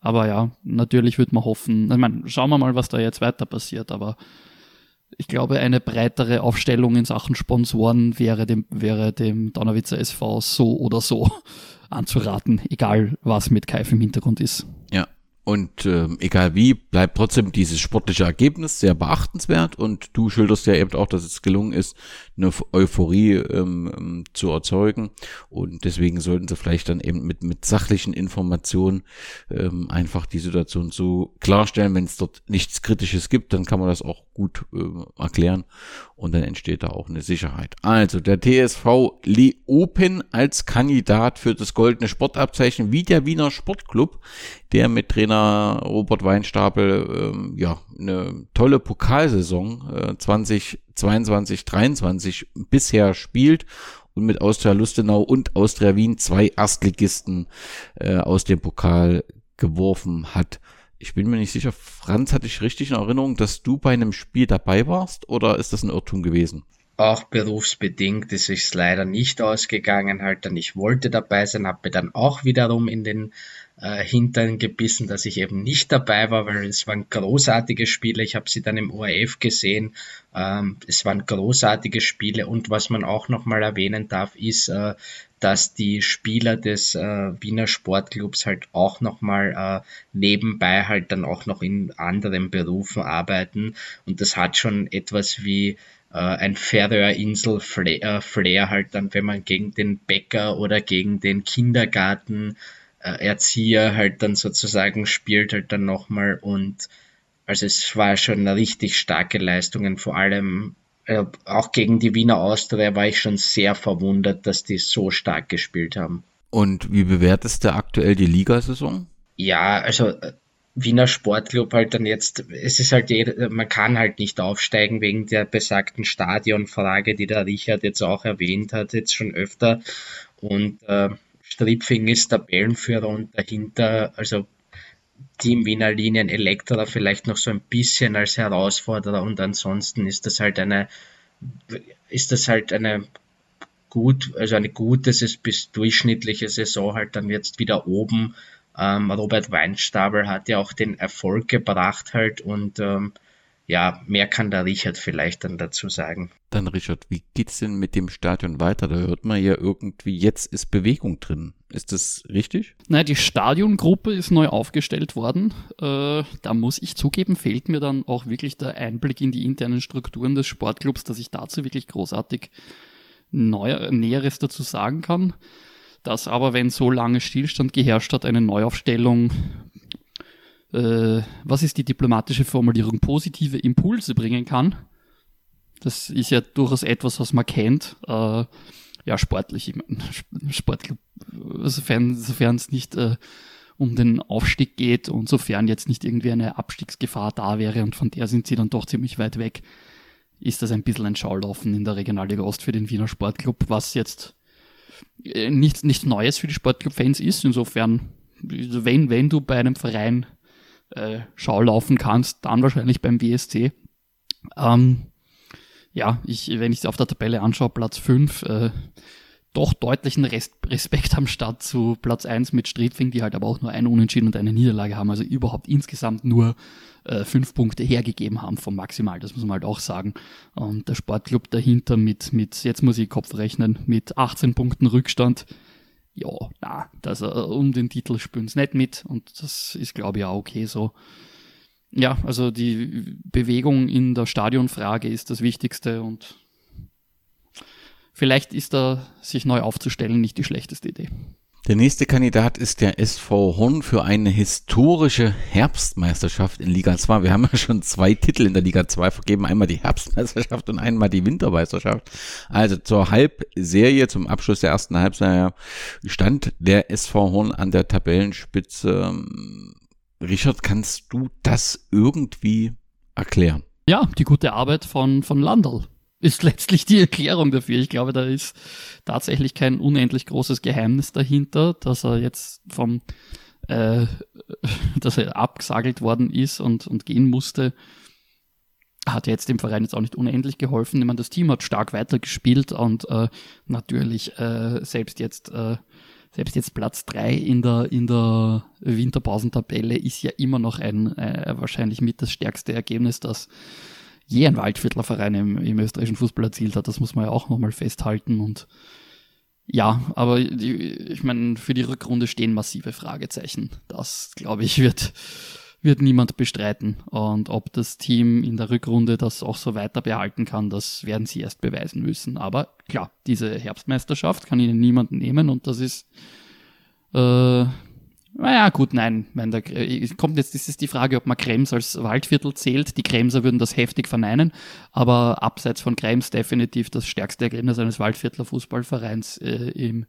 aber ja, natürlich würde man hoffen, ich meine, schauen wir mal, was da jetzt weiter passiert, aber ich glaube, eine breitere Aufstellung in Sachen Sponsoren wäre dem, wäre dem Donnerwitzer SV so oder so anzuraten, egal was mit Kaif im Hintergrund ist. Ja, und äh, egal wie, bleibt trotzdem dieses sportliche Ergebnis sehr beachtenswert. Und du schilderst ja eben auch, dass es gelungen ist, eine Euphorie ähm, ähm, zu erzeugen. Und deswegen sollten sie vielleicht dann eben mit, mit sachlichen Informationen ähm, einfach die Situation so klarstellen, wenn es dort nichts Kritisches gibt, dann kann man das auch gut äh, erklären und dann entsteht da auch eine Sicherheit. Also der TSV Leopen als Kandidat für das goldene Sportabzeichen wie der Wiener Sportclub, der mit Trainer Robert Weinstapel ähm, ja eine tolle Pokalsaison äh, 2022 23 bisher spielt und mit Austria Lustenau und Austria Wien zwei Erstligisten äh, aus dem Pokal geworfen hat. Ich bin mir nicht sicher, Franz, hatte ich richtig in Erinnerung, dass du bei einem Spiel dabei warst oder ist das ein Irrtum gewesen? Auch berufsbedingt ist es leider nicht ausgegangen, halt dann ich wollte dabei sein, habe dann auch wiederum in den äh, Hintern gebissen, dass ich eben nicht dabei war, weil es waren großartige Spiele. Ich habe sie dann im ORF gesehen. Ähm, es waren großartige Spiele und was man auch nochmal erwähnen darf, ist, äh, dass die Spieler des äh, Wiener Sportclubs halt auch nochmal äh, nebenbei halt dann auch noch in anderen Berufen arbeiten. Und das hat schon etwas wie äh, ein Färöerinsel Flair, Flair halt dann, wenn man gegen den Bäcker oder gegen den Kindergarten äh, Erzieher halt dann sozusagen spielt halt dann nochmal und also es war schon richtig starke Leistungen, vor allem äh, auch gegen die Wiener Austria war ich schon sehr verwundert, dass die so stark gespielt haben. Und wie bewertest du aktuell die Ligasaison? Ja, also äh, Wiener Sportclub halt dann jetzt, es ist halt, man kann halt nicht aufsteigen wegen der besagten Stadionfrage, die der Richard jetzt auch erwähnt hat, jetzt schon öfter. Und äh, Stripfing ist Tabellenführer und dahinter, also Team Wiener Linien Elektra vielleicht noch so ein bisschen als Herausforderer und ansonsten ist das halt eine, ist das halt eine gut, also eine gute bis durchschnittliche Saison halt dann jetzt wieder oben. Ähm, Robert Weinstabel hat ja auch den Erfolg gebracht halt und ähm, ja, mehr kann der Richard vielleicht dann dazu sagen. Dann Richard, wie geht's denn mit dem Stadion weiter? Da hört man ja irgendwie, jetzt ist Bewegung drin. Ist das richtig? Naja, die Stadiongruppe ist neu aufgestellt worden. Äh, da muss ich zugeben, fehlt mir dann auch wirklich der Einblick in die internen Strukturen des Sportclubs, dass ich dazu wirklich großartig Neu Näheres dazu sagen kann. Dass aber, wenn so lange Stillstand geherrscht hat, eine Neuaufstellung äh, was ist die diplomatische Formulierung, positive Impulse bringen kann. Das ist ja durchaus etwas, was man kennt. Äh, ja, sportlich, ich meine, Sportclub, sofern, sofern es nicht äh, um den Aufstieg geht und sofern jetzt nicht irgendwie eine Abstiegsgefahr da wäre und von der sind sie dann doch ziemlich weit weg, ist das ein bisschen ein Schaulaufen in der Regionalliga Ost für den Wiener Sportclub, was jetzt äh, nichts, nichts Neues für die Sportclub-Fans ist. Insofern, wenn, wenn du bei einem Verein äh, Schau laufen kannst, dann wahrscheinlich beim WSC. Ähm, ja, ich, wenn ich es auf der Tabelle anschaue, Platz 5, äh, doch deutlichen Rest Respekt am Start zu Platz 1 mit Striedfing, die halt aber auch nur eine Unentschieden und eine Niederlage haben, also überhaupt insgesamt nur äh, Punkte hergegeben haben vom Maximal, das muss man halt auch sagen. Und der Sportclub dahinter mit, mit jetzt muss ich Kopf rechnen, mit 18 Punkten Rückstand ja, na, dass er um den Titel spielen sie nicht mit und das ist, glaube ich, auch okay so. Ja, also die Bewegung in der Stadionfrage ist das Wichtigste und vielleicht ist da sich neu aufzustellen nicht die schlechteste Idee. Der nächste Kandidat ist der SV Horn für eine historische Herbstmeisterschaft in Liga 2. Wir haben ja schon zwei Titel in der Liga 2 vergeben. Einmal die Herbstmeisterschaft und einmal die Wintermeisterschaft. Also zur Halbserie, zum Abschluss der ersten Halbserie stand der SV Horn an der Tabellenspitze. Richard, kannst du das irgendwie erklären? Ja, die gute Arbeit von, von Landl ist letztlich die Erklärung dafür. Ich glaube, da ist tatsächlich kein unendlich großes Geheimnis dahinter, dass er jetzt vom, äh, dass er abgesagelt worden ist und, und gehen musste. Hat jetzt dem Verein jetzt auch nicht unendlich geholfen. Ich meine, das Team hat stark weitergespielt und äh, natürlich äh, selbst jetzt äh, selbst jetzt Platz drei in der, in der Winterpausentabelle ist ja immer noch ein äh, wahrscheinlich mit das stärkste Ergebnis, das je ein Waldviertlerverein im, im österreichischen Fußball erzielt hat. Das muss man ja auch nochmal festhalten. Und ja, aber die, ich meine, für die Rückrunde stehen massive Fragezeichen. Das, glaube ich, wird, wird niemand bestreiten. Und ob das Team in der Rückrunde das auch so weiter behalten kann, das werden sie erst beweisen müssen. Aber klar, diese Herbstmeisterschaft kann ihnen niemand nehmen und das ist äh, naja, gut, nein. Mein, da kommt jetzt ist es die Frage, ob man Krems als Waldviertel zählt. Die Kremser würden das heftig verneinen, aber abseits von Krems definitiv das stärkste Ergebnis eines Waldviertler Fußballvereins äh, im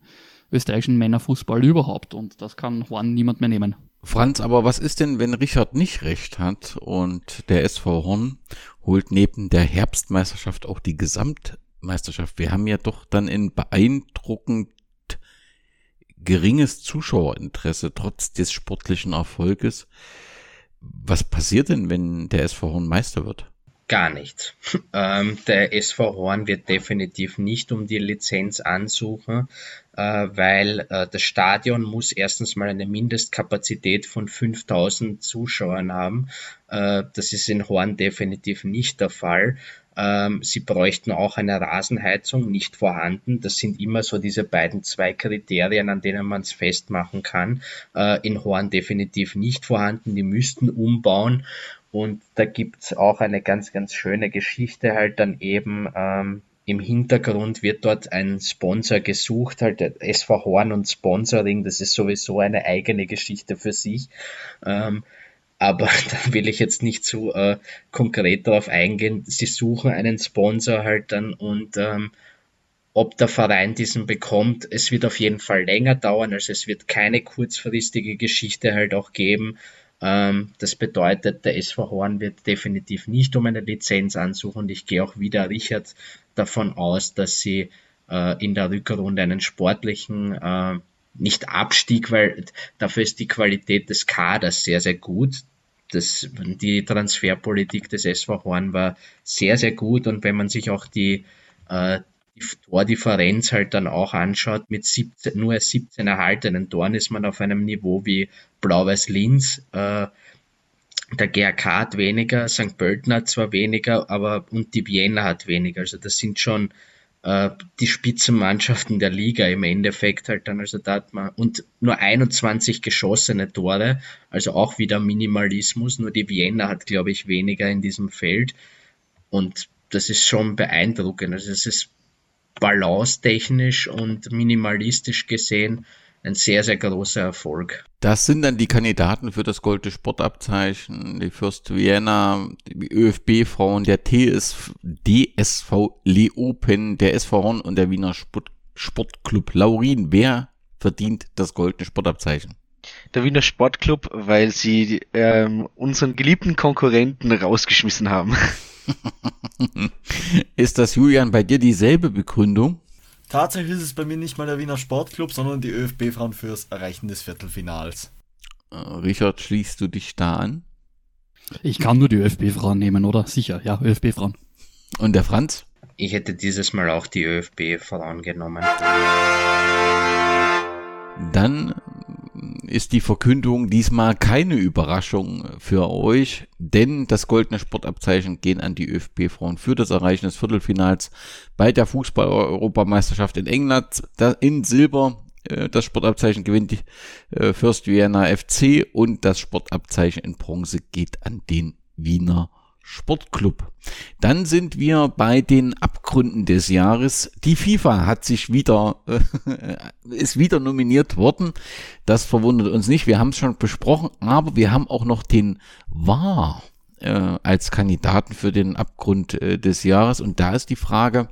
österreichischen Männerfußball überhaupt. Und das kann Horn niemand mehr nehmen. Franz, aber was ist denn, wenn Richard nicht recht hat und der SV Horn holt neben der Herbstmeisterschaft auch die Gesamtmeisterschaft? Wir haben ja doch dann in beeindruckend geringes Zuschauerinteresse trotz des sportlichen Erfolges. Was passiert denn, wenn der SV Horn Meister wird? gar nicht. Ähm, der SV Horn wird definitiv nicht um die Lizenz ansuchen, äh, weil äh, das Stadion muss erstens mal eine Mindestkapazität von 5000 Zuschauern haben. Äh, das ist in Horn definitiv nicht der Fall. Ähm, sie bräuchten auch eine Rasenheizung, nicht vorhanden. Das sind immer so diese beiden zwei Kriterien, an denen man es festmachen kann. Äh, in Horn definitiv nicht vorhanden. Die müssten umbauen. Und da gibt's auch eine ganz, ganz schöne Geschichte halt dann eben. Ähm, im Hintergrund wird dort ein Sponsor gesucht, halt SV Horn und Sponsoring, das ist sowieso eine eigene Geschichte für sich. Ähm, aber da will ich jetzt nicht zu äh, konkret darauf eingehen. Sie suchen einen Sponsor halt dann und ähm, ob der Verein diesen bekommt, es wird auf jeden Fall länger dauern, also es wird keine kurzfristige Geschichte halt auch geben. Ähm, das bedeutet, der SV Horn wird definitiv nicht um eine Lizenz ansuchen und ich gehe auch wieder Richard davon aus, dass sie äh, in der Rückrunde einen sportlichen äh, nicht Abstieg, weil dafür ist die Qualität des Kaders sehr, sehr gut. Das, die Transferpolitik des SV Horn war sehr, sehr gut und wenn man sich auch die, äh, die Tordifferenz halt dann auch anschaut, mit 17, nur 17 erhaltenen Toren ist man auf einem Niveau wie Blau-Weiß Linz. Äh, der GRK hat weniger, St. Pölten hat zwar weniger, aber und die Vienna hat weniger. Also das sind schon äh, die Spitzenmannschaften der Liga im Endeffekt halt dann, also da hat man und nur 21 geschossene Tore, also auch wieder Minimalismus, nur die Vienna hat, glaube ich, weniger in diesem Feld. Und das ist schon beeindruckend. Also es ist balance-technisch und minimalistisch gesehen ein sehr, sehr großer Erfolg. Das sind dann die Kandidaten für das Goldene Sportabzeichen, die Fürst Vienna, die ÖFB-Frauen, der TS, DSV Leopen, der SV Horn und der Wiener Sport, Sportclub. Laurin, wer verdient das Goldene Sportabzeichen? Der Wiener Sportclub, weil sie ähm, unseren geliebten Konkurrenten rausgeschmissen haben. Ist das, Julian, bei dir dieselbe Begründung? Tatsächlich ist es bei mir nicht mal der Wiener Sportclub, sondern die ÖFB-Frauen fürs Erreichen des Viertelfinals. Äh, Richard, schließt du dich da an? Ich kann nur die ÖFB-Frauen nehmen, oder? Sicher, ja, ÖFB-Frauen. Und der Franz? Ich hätte dieses Mal auch die ÖFB-Frauen genommen. Dann ist die Verkündung diesmal keine Überraschung für euch, denn das goldene Sportabzeichen gehen an die ÖFB-Frauen für das Erreichen des Viertelfinals bei der Fußball-Europameisterschaft in England. In Silber äh, das Sportabzeichen gewinnt die äh, First Vienna FC und das Sportabzeichen in Bronze geht an den Wiener Sportclub. Dann sind wir bei den Abgründen des Jahres. Die FIFA hat sich wieder, äh, ist wieder nominiert worden. Das verwundert uns nicht. Wir haben es schon besprochen, aber wir haben auch noch den VAR äh, als Kandidaten für den Abgrund äh, des Jahres. Und da ist die Frage,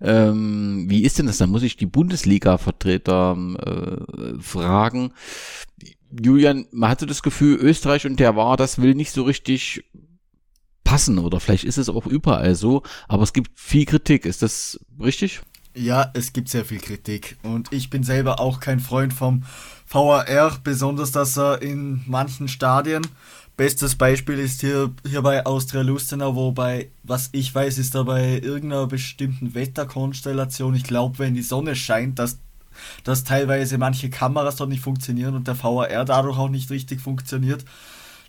ähm, wie ist denn das? Da muss ich die Bundesliga-Vertreter äh, fragen. Julian, man hatte das Gefühl, Österreich und der war, das will nicht so richtig passen oder vielleicht ist es auch überall so, aber es gibt viel Kritik. Ist das richtig? Ja, es gibt sehr viel Kritik und ich bin selber auch kein Freund vom VAR, besonders dass er in manchen Stadien Bestes Beispiel ist hier, hier bei Austria Lustenau, wobei, was ich weiß, ist da bei irgendeiner bestimmten Wetterkonstellation, ich glaube, wenn die Sonne scheint, dass, dass teilweise manche Kameras dort nicht funktionieren und der VAR dadurch auch nicht richtig funktioniert,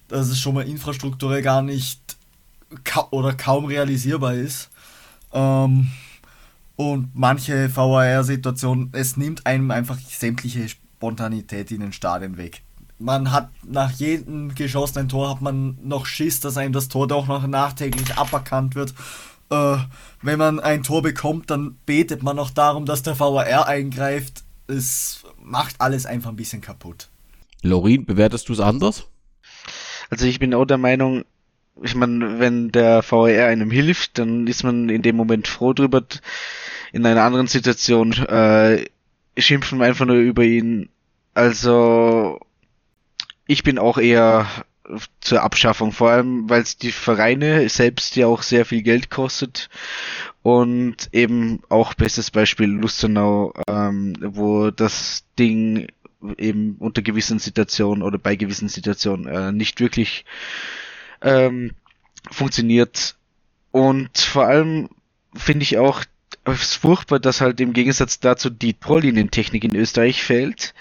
dass es schon mal infrastrukturell gar nicht ka oder kaum realisierbar ist. Ähm, und manche VAR-Situationen, es nimmt einem einfach sämtliche Spontanität in den Stadien weg. Man hat nach jedem geschossenen Tor hat man noch Schiss, dass einem das Tor doch noch nachträglich aberkannt wird. Äh, wenn man ein Tor bekommt, dann betet man noch darum, dass der VAR eingreift. Es macht alles einfach ein bisschen kaputt. Lorin, bewertest du es anders? Also ich bin auch der Meinung, ich meine, wenn der VR einem hilft, dann ist man in dem Moment froh drüber. In einer anderen Situation äh, schimpfen wir einfach nur über ihn. Also ich bin auch eher zur Abschaffung, vor allem weil es die Vereine selbst ja auch sehr viel Geld kostet und eben auch bestes Beispiel Lustenau, ähm, wo das Ding eben unter gewissen Situationen oder bei gewissen Situationen äh, nicht wirklich ähm, funktioniert. Und vor allem finde ich auch es furchtbar, dass halt im Gegensatz dazu die Torlinientechnik in Österreich fällt.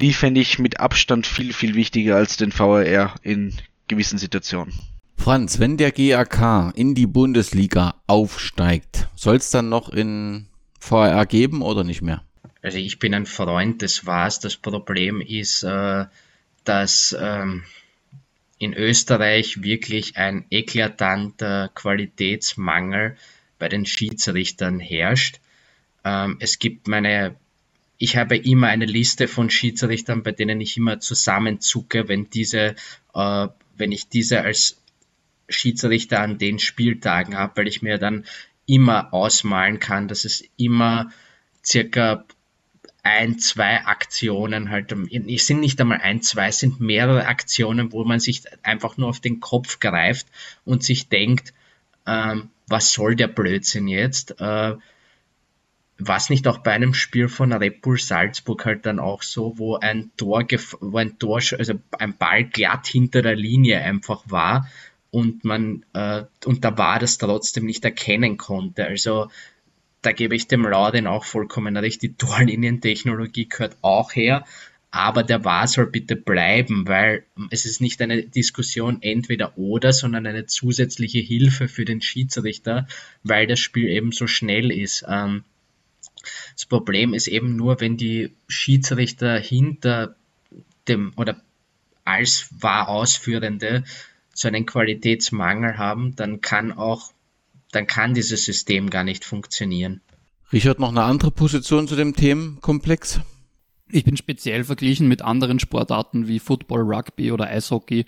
Die fände ich mit Abstand viel, viel wichtiger als den VRR in gewissen Situationen. Franz, wenn der GAK in die Bundesliga aufsteigt, soll es dann noch in VRR geben oder nicht mehr? Also ich bin ein Freund des Was. Das Problem ist, äh, dass ähm, in Österreich wirklich ein eklatanter Qualitätsmangel bei den Schiedsrichtern herrscht. Ähm, es gibt meine, ich habe immer eine Liste von Schiedsrichtern, bei denen ich immer zusammenzucke, wenn diese, äh, wenn ich diese als Schiedsrichter an den Spieltagen habe, weil ich mir dann immer ausmalen kann, dass es immer circa ein, zwei Aktionen halt, es sind nicht einmal ein, zwei, es sind mehrere Aktionen, wo man sich einfach nur auf den Kopf greift und sich denkt, ähm, was soll der Blödsinn jetzt? Äh, was nicht auch bei einem Spiel von Red Bull Salzburg halt dann auch so, wo ein Tor, wo ein Tor, also ein Ball glatt hinter der Linie einfach war und man äh, und da war das trotzdem nicht erkennen konnte. Also da gebe ich dem Laudin auch vollkommen recht. Die Torlinientechnologie gehört auch her, aber der war soll bitte bleiben, weil es ist nicht eine Diskussion entweder oder, sondern eine zusätzliche Hilfe für den Schiedsrichter, weil das Spiel eben so schnell ist. Ähm, das Problem ist eben nur, wenn die Schiedsrichter hinter dem oder als wahr Ausführende so einen Qualitätsmangel haben, dann kann auch, dann kann dieses System gar nicht funktionieren. Richard, noch eine andere Position zu dem Themenkomplex? Ich bin speziell verglichen mit anderen Sportarten wie Football, Rugby oder Eishockey.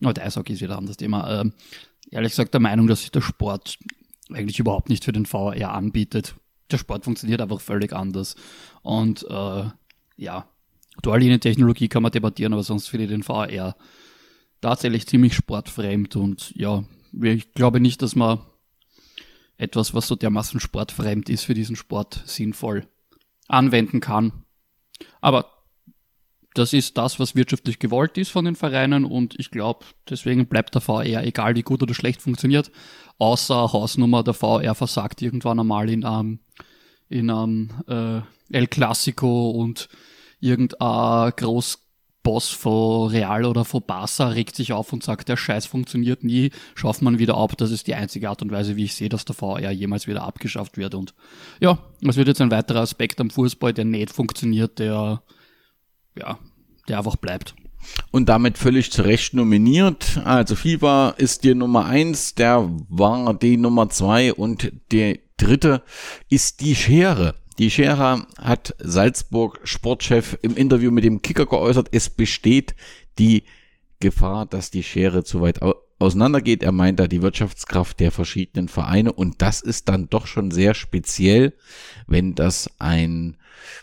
Oder Eishockey ist wieder ein anderes Thema. Äh, ehrlich gesagt der Meinung, dass sich der Sport eigentlich überhaupt nicht für den VR anbietet. Der Sport funktioniert einfach völlig anders. Und äh, ja, Torlinientechnologie kann man debattieren, aber sonst finde ich den VR tatsächlich ziemlich sportfremd und ja, ich glaube nicht, dass man etwas, was so dermaßen sportfremd ist, für diesen Sport sinnvoll anwenden kann. Aber das ist das, was wirtschaftlich gewollt ist von den Vereinen und ich glaube, deswegen bleibt der VR, egal wie gut oder schlecht funktioniert, außer Hausnummer, der VR versagt irgendwann einmal in einem, in einem äh, El Clasico und irgendein groß Boss von Real oder von Barca regt sich auf und sagt, der Scheiß funktioniert nie, schafft man wieder ab. Das ist die einzige Art und Weise, wie ich sehe, dass der VR jemals wieder abgeschafft wird. Und ja, es wird jetzt ein weiterer Aspekt am Fußball, der nicht funktioniert, der, ja, der einfach bleibt. Und damit völlig zu Recht nominiert. Also FIFA ist die Nummer eins, der war die Nummer zwei und der dritte ist die Schere. Die Scherer hat Salzburg Sportchef im Interview mit dem Kicker geäußert, es besteht die Gefahr, dass die Schere zu weit auseinandergeht. Er meint da die Wirtschaftskraft der verschiedenen Vereine und das ist dann doch schon sehr speziell, wenn das ein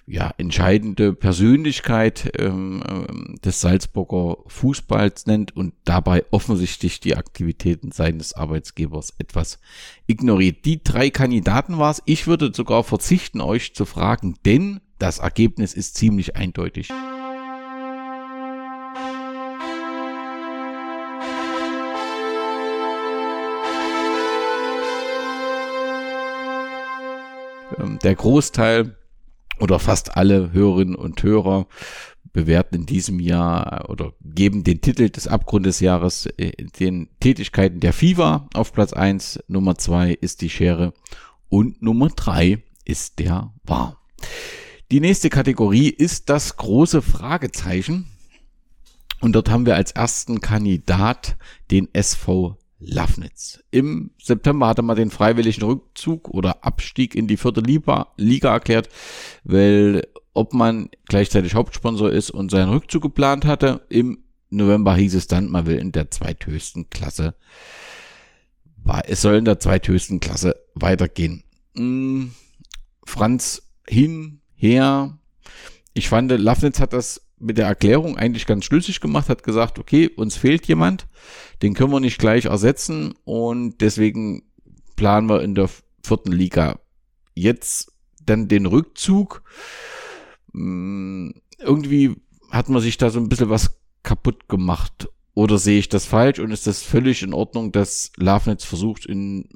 ja, entscheidende Persönlichkeit ähm, ähm, des Salzburger Fußballs nennt und dabei offensichtlich die Aktivitäten seines Arbeitsgebers etwas ignoriert. Die drei Kandidaten war es. Ich würde sogar verzichten, euch zu fragen, denn das Ergebnis ist ziemlich eindeutig. Ähm, der Großteil oder fast alle Hörerinnen und Hörer bewerten in diesem Jahr oder geben den Titel des Abgrund des Jahres äh, den Tätigkeiten der FIFA auf Platz eins. Nummer zwei ist die Schere und Nummer drei ist der War. Die nächste Kategorie ist das große Fragezeichen. Und dort haben wir als ersten Kandidat den SV Lafnitz. Im September hatte man den freiwilligen Rückzug oder Abstieg in die vierte Liga, erklärt, weil ob man gleichzeitig Hauptsponsor ist und seinen Rückzug geplant hatte, im November hieß es dann, man will in der zweithöchsten Klasse, es soll in der zweithöchsten Klasse weitergehen. Hm, Franz hin, her. Ich fand, Lafnitz hat das mit der Erklärung eigentlich ganz schlüssig gemacht, hat gesagt, okay, uns fehlt jemand, den können wir nicht gleich ersetzen und deswegen planen wir in der vierten Liga jetzt dann den Rückzug. Hm, irgendwie hat man sich da so ein bisschen was kaputt gemacht. Oder sehe ich das falsch und ist das völlig in Ordnung, dass Lafnitz versucht, in,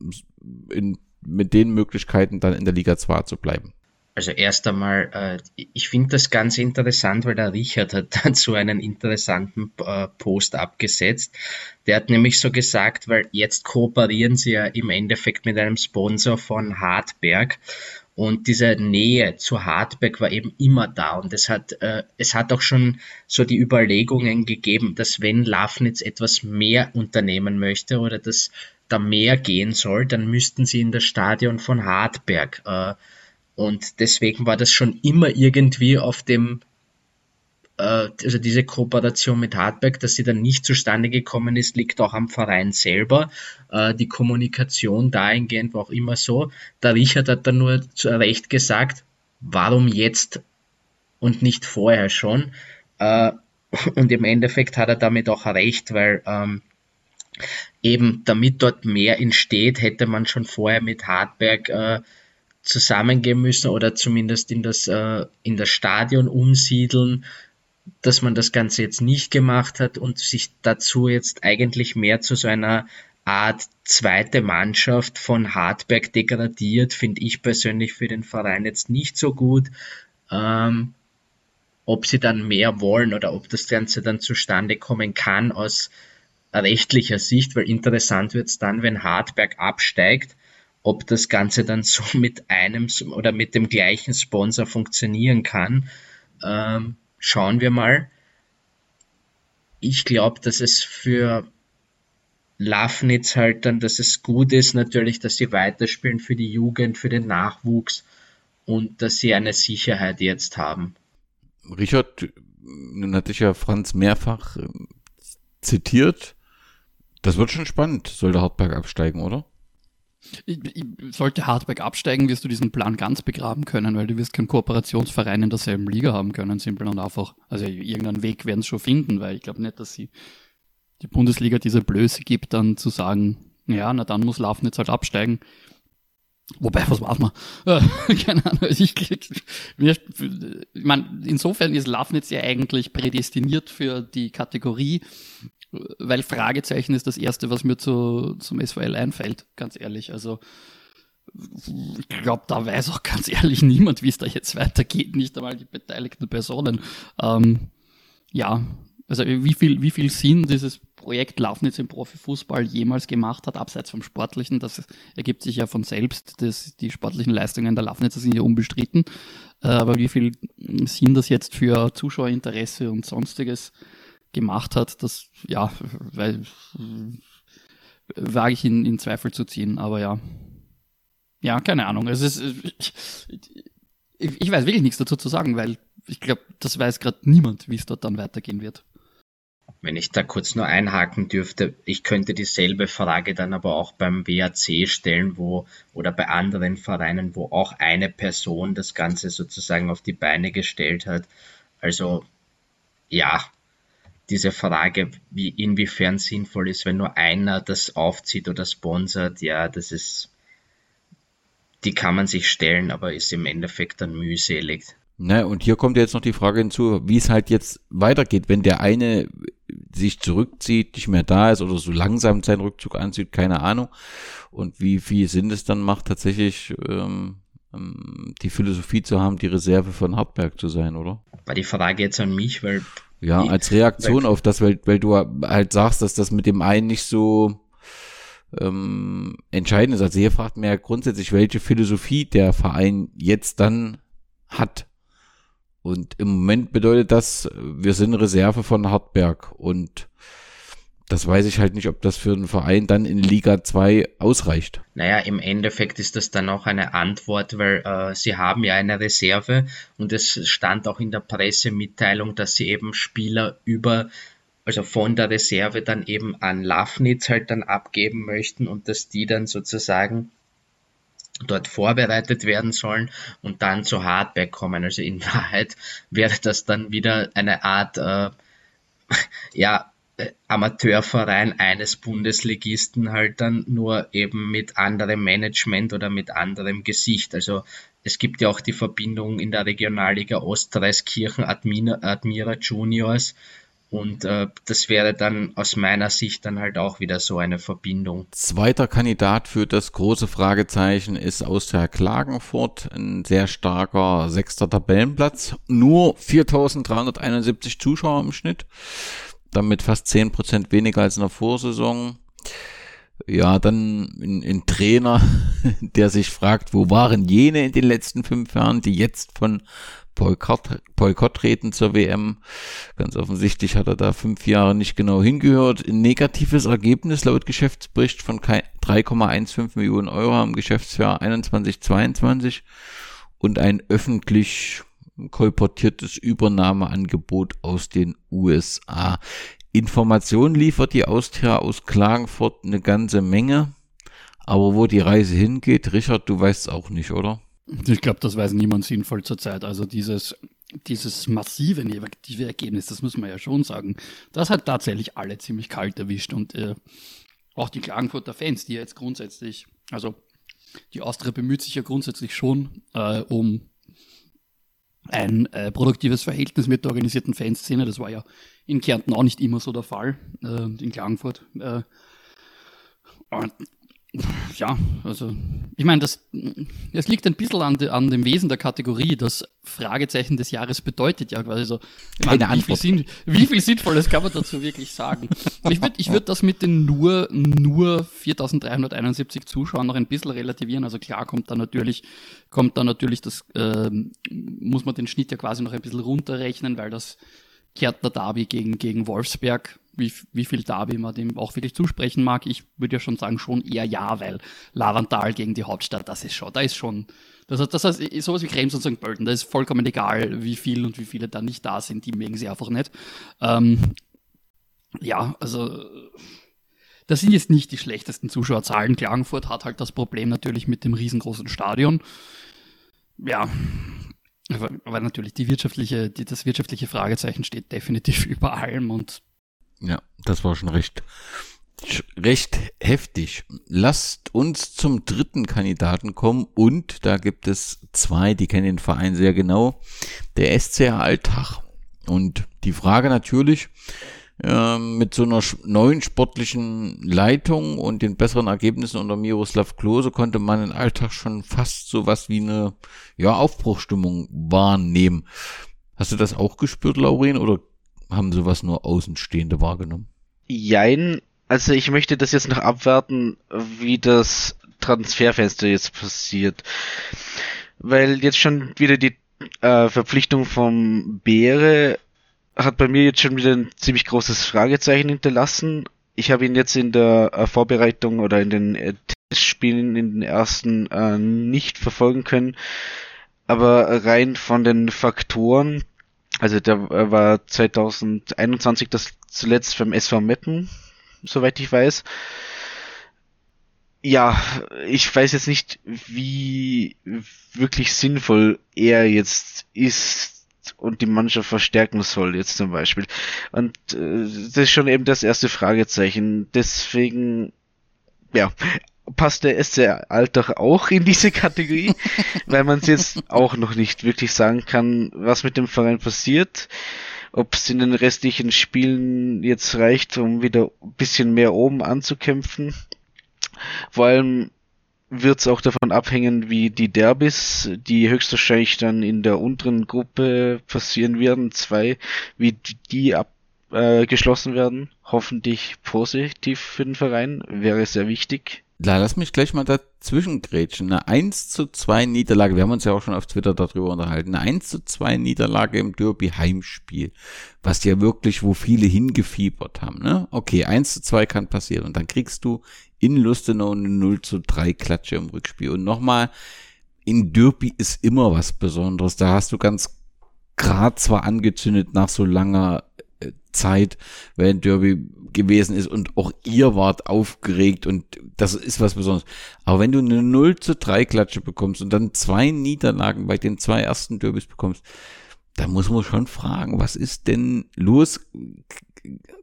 in, mit den Möglichkeiten dann in der Liga 2 zu bleiben? Also erst einmal, äh, ich finde das ganz interessant, weil der Richard hat dazu einen interessanten äh, Post abgesetzt. Der hat nämlich so gesagt, weil jetzt kooperieren sie ja im Endeffekt mit einem Sponsor von Hartberg und diese Nähe zu Hartberg war eben immer da. Und es hat, äh, es hat auch schon so die Überlegungen gegeben, dass wenn Lafnitz etwas mehr unternehmen möchte oder dass da mehr gehen soll, dann müssten sie in das Stadion von Hartberg. Äh, und deswegen war das schon immer irgendwie auf dem, äh, also diese Kooperation mit Hartberg, dass sie dann nicht zustande gekommen ist, liegt auch am Verein selber. Äh, die Kommunikation dahingehend war auch immer so. Der Richard hat dann nur zu Recht gesagt, warum jetzt und nicht vorher schon. Äh, und im Endeffekt hat er damit auch recht, weil ähm, eben damit dort mehr entsteht, hätte man schon vorher mit Hartberg äh, zusammengehen müssen oder zumindest in das, äh, in das Stadion umsiedeln, dass man das Ganze jetzt nicht gemacht hat und sich dazu jetzt eigentlich mehr zu so einer Art zweite Mannschaft von Hartberg degradiert, finde ich persönlich für den Verein jetzt nicht so gut. Ähm, ob sie dann mehr wollen oder ob das Ganze dann zustande kommen kann aus rechtlicher Sicht, weil interessant wird es dann, wenn Hartberg absteigt ob das Ganze dann so mit einem oder mit dem gleichen Sponsor funktionieren kann, ähm, schauen wir mal. Ich glaube, dass es für Lafnitz halt dann, dass es gut ist natürlich, dass sie weiterspielen für die Jugend, für den Nachwuchs und dass sie eine Sicherheit jetzt haben. Richard, nun hatte ich ja Franz mehrfach äh, zitiert. Das wird schon spannend, soll der Hartberg absteigen, oder? Sollte Hardback absteigen, wirst du diesen Plan ganz begraben können, weil du wirst keinen Kooperationsverein in derselben Liga haben können, simpel und einfach. Also irgendeinen Weg werden sie schon finden, weil ich glaube nicht, dass sie die Bundesliga diese Blöße gibt, dann zu sagen, ja, na dann muss Lafnitz halt absteigen. Wobei, was macht man? Äh, keine Ahnung. Also ich, mir, ich meine, insofern ist Lafnitz ja eigentlich prädestiniert für die Kategorie weil Fragezeichen ist das Erste, was mir zu, zum SVL einfällt, ganz ehrlich. Also ich glaube, da weiß auch ganz ehrlich niemand, wie es da jetzt weitergeht, nicht einmal die beteiligten Personen. Ähm, ja, also wie viel, wie viel Sinn dieses Projekt Laufnitz im Profifußball jemals gemacht hat, abseits vom Sportlichen, das ergibt sich ja von selbst, dass die sportlichen Leistungen der Laufnitzer sind ja unbestritten, äh, aber wie viel Sinn das jetzt für Zuschauerinteresse und sonstiges gemacht hat, das, ja, weil, wage ich in, in Zweifel zu ziehen, aber ja. Ja, keine Ahnung. Es ist, ich, ich weiß wirklich nichts dazu zu sagen, weil ich glaube, das weiß gerade niemand, wie es dort dann weitergehen wird. Wenn ich da kurz nur einhaken dürfte, ich könnte dieselbe Frage dann aber auch beim WAC stellen, wo oder bei anderen Vereinen, wo auch eine Person das Ganze sozusagen auf die Beine gestellt hat. Also ja, diese Frage, wie inwiefern sinnvoll ist, wenn nur einer das aufzieht oder sponsert, ja, das ist, die kann man sich stellen, aber ist im Endeffekt dann mühselig. Na, und hier kommt jetzt noch die Frage hinzu, wie es halt jetzt weitergeht, wenn der eine sich zurückzieht, nicht mehr da ist oder so langsam seinen Rückzug anzieht, keine Ahnung. Und wie viel Sinn es dann macht, tatsächlich ähm, ähm die Philosophie zu haben, die Reserve von Hartberg zu sein, oder? War die Frage jetzt an mich, weil ja, als Reaktion auf das, weil, weil du halt sagst, dass das mit dem einen nicht so ähm, entscheidend ist. Also hier fragt mir ja grundsätzlich, welche Philosophie der Verein jetzt dann hat. Und im Moment bedeutet das, wir sind Reserve von Hartberg und das weiß ich halt nicht, ob das für einen Verein dann in Liga 2 ausreicht. Naja, im Endeffekt ist das dann auch eine Antwort, weil äh, sie haben ja eine Reserve und es stand auch in der Pressemitteilung, dass sie eben Spieler über, also von der Reserve dann eben an Lafnitz halt dann abgeben möchten und dass die dann sozusagen dort vorbereitet werden sollen und dann zu Hardback kommen. Also in Wahrheit wäre das dann wieder eine Art, äh, ja, Amateurverein eines Bundesligisten halt dann nur eben mit anderem Management oder mit anderem Gesicht. Also es gibt ja auch die Verbindung in der Regionalliga Ostreiskirchen Admira, Admira Juniors Und äh, das wäre dann aus meiner Sicht dann halt auch wieder so eine Verbindung. Zweiter Kandidat für das große Fragezeichen ist Austria Klagenfurt, ein sehr starker sechster Tabellenplatz. Nur 4.371 Zuschauer im Schnitt, damit fast 10% weniger als in der Vorsaison. Ja, dann ein, ein Trainer, der sich fragt, wo waren jene in den letzten fünf Jahren, die jetzt von Boykott, Boykott treten zur WM. Ganz offensichtlich hat er da fünf Jahre nicht genau hingehört. Ein negatives Ergebnis laut Geschäftsbericht von 3,15 Millionen Euro im Geschäftsjahr 21-22 und ein öffentlich kolportiertes Übernahmeangebot aus den USA. Informationen liefert die Austria aus Klagenfurt eine ganze Menge. Aber wo die Reise hingeht, Richard, du weißt es auch nicht, oder? Ich glaube, das weiß niemand sinnvoll zurzeit. Also dieses, dieses massive negative Ergebnis, das muss man ja schon sagen, das hat tatsächlich alle ziemlich kalt erwischt. Und äh, auch die Klagenfurter Fans, die jetzt grundsätzlich, also die Austria bemüht sich ja grundsätzlich schon äh, um ein äh, produktives Verhältnis mit der organisierten Fanszene. Das war ja in Kärnten auch nicht immer so der Fall, äh, in Klagenfurt. Äh, und ja, also ich meine, das, das liegt ein bisschen an, de, an dem Wesen der Kategorie. Das Fragezeichen des Jahres bedeutet ja quasi so. Keine meine, wie, viel Sinn, wie viel Sinnvolles kann man dazu wirklich sagen? Ich würde ich würd das mit den nur, nur 4371 Zuschauern noch ein bisschen relativieren. Also klar kommt da natürlich, kommt da natürlich das, äh, muss man den Schnitt ja quasi noch ein bisschen runterrechnen, weil das Kärtner Derby gegen, gegen Wolfsberg wie, wie viel Derby man dem auch wirklich zusprechen mag. Ich würde ja schon sagen, schon eher ja, weil Lavantal gegen die Hauptstadt, das ist schon, da ist schon, das das heißt sowas wie Krems und St. Pölten, da ist vollkommen egal, wie viel und wie viele da nicht da sind, die mögen sie einfach nicht. Ähm, ja, also das sind jetzt nicht die schlechtesten Zuschauerzahlen. Klagenfurt hat halt das Problem natürlich mit dem riesengroßen Stadion. Ja, aber, natürlich die wirtschaftliche, die, das wirtschaftliche Fragezeichen steht definitiv über allem und ja, das war schon recht, recht heftig. Lasst uns zum dritten Kandidaten kommen und da gibt es zwei, die kennen den Verein sehr genau. Der SCR Alltag. Und die Frage natürlich, mit so einer neuen sportlichen Leitung und den besseren Ergebnissen unter Miroslav Klose konnte man im Alltag schon fast so was wie eine ja, Aufbruchstimmung wahrnehmen. Hast du das auch gespürt, Lauren, oder haben sowas nur Außenstehende wahrgenommen? Jein, also ich möchte das jetzt noch abwarten, wie das Transferfenster jetzt passiert. Weil jetzt schon wieder die äh, Verpflichtung vom Beere hat bei mir jetzt schon wieder ein ziemlich großes Fragezeichen hinterlassen. Ich habe ihn jetzt in der äh, Vorbereitung oder in den äh, Testspielen in den ersten äh, nicht verfolgen können. Aber rein von den Faktoren, also der war 2021 das zuletzt beim SV Meppen, soweit ich weiß. Ja, ich weiß jetzt nicht, wie wirklich sinnvoll er jetzt ist und die Mannschaft verstärken soll, jetzt zum Beispiel. Und äh, das ist schon eben das erste Fragezeichen. Deswegen, ja, passt der SC Alltag auch in diese Kategorie, weil man es jetzt auch noch nicht wirklich sagen kann, was mit dem Verein passiert. Ob es in den restlichen Spielen jetzt reicht, um wieder ein bisschen mehr oben anzukämpfen. Vor allem wird es auch davon abhängen, wie die Derbys, die höchstwahrscheinlich dann in der unteren Gruppe passieren werden, zwei, wie die abgeschlossen äh, werden. Hoffentlich positiv für den Verein, wäre sehr wichtig. Lass mich gleich mal dazwischen grätschen. Eine 1 zu 2 Niederlage, wir haben uns ja auch schon auf Twitter darüber unterhalten, eine 1 zu 2 Niederlage im Derby Heimspiel, was ja wirklich, wo viele hingefiebert haben, ne? Okay, 1 zu 2 kann passieren und dann kriegst du in Lustenau eine 0 zu 3 Klatsche im Rückspiel und nochmal, in Derby ist immer was Besonderes, da hast du ganz grad zwar angezündet nach so langer äh, Zeit, wenn Derby gewesen ist und auch ihr wart aufgeregt und das ist was Besonderes. Aber wenn du eine 0 zu 3 Klatsche bekommst und dann zwei Niederlagen bei den zwei ersten Derbys bekommst, da muss man schon fragen, was ist denn los?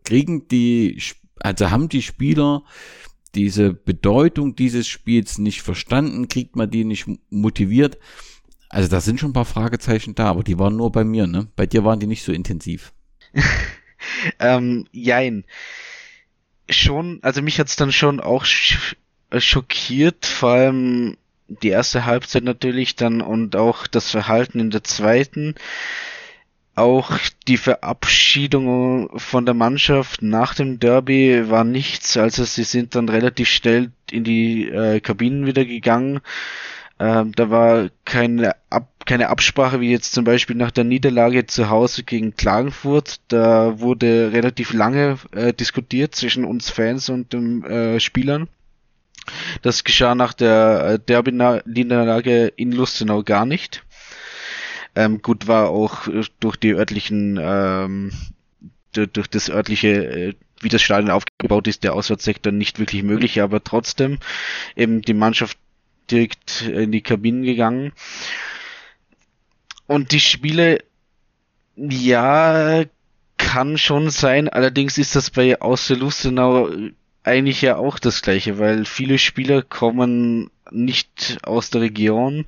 Kriegen die, also haben die Spieler diese Bedeutung dieses Spiels nicht verstanden? Kriegt man die nicht motiviert? Also da sind schon ein paar Fragezeichen da, aber die waren nur bei mir, ne? Bei dir waren die nicht so intensiv. ähm, jein. Schon, also mich hat's dann schon auch sch schockiert, vor allem die erste Halbzeit natürlich dann und auch das Verhalten in der zweiten. Auch die Verabschiedung von der Mannschaft nach dem Derby war nichts, also sie sind dann relativ schnell in die äh, Kabinen wieder gegangen. Ähm, da war keine, Ab keine Absprache, wie jetzt zum Beispiel nach der Niederlage zu Hause gegen Klagenfurt. Da wurde relativ lange äh, diskutiert zwischen uns Fans und den äh, Spielern. Das geschah nach der äh, Derby-Niederlage in Lustenau gar nicht. Ähm, gut war auch äh, durch die örtlichen, ähm, durch das örtliche, äh, wie das Stadion aufgebaut ist, der Auswärtssektor nicht wirklich möglich, aber trotzdem eben die Mannschaft direkt in die Kabinen gegangen. Und die Spiele, ja, kann schon sein, allerdings ist das bei Außer Lustenau eigentlich ja auch das gleiche, weil viele Spieler kommen nicht aus der Region.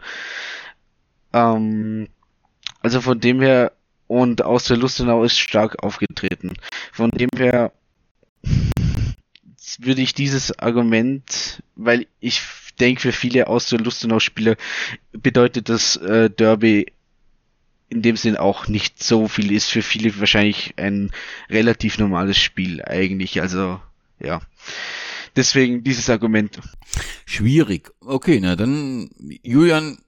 Ähm, also von dem her, und aus der Lustenau ist stark aufgetreten. Von dem her würde ich dieses Argument, weil ich denke, für viele aus der Lustenau-Spieler bedeutet das äh, Derby in dem Sinn auch nicht so viel, ist für viele wahrscheinlich ein relativ normales Spiel eigentlich. Also ja. Deswegen dieses Argument. Schwierig. Okay, na dann, Julian,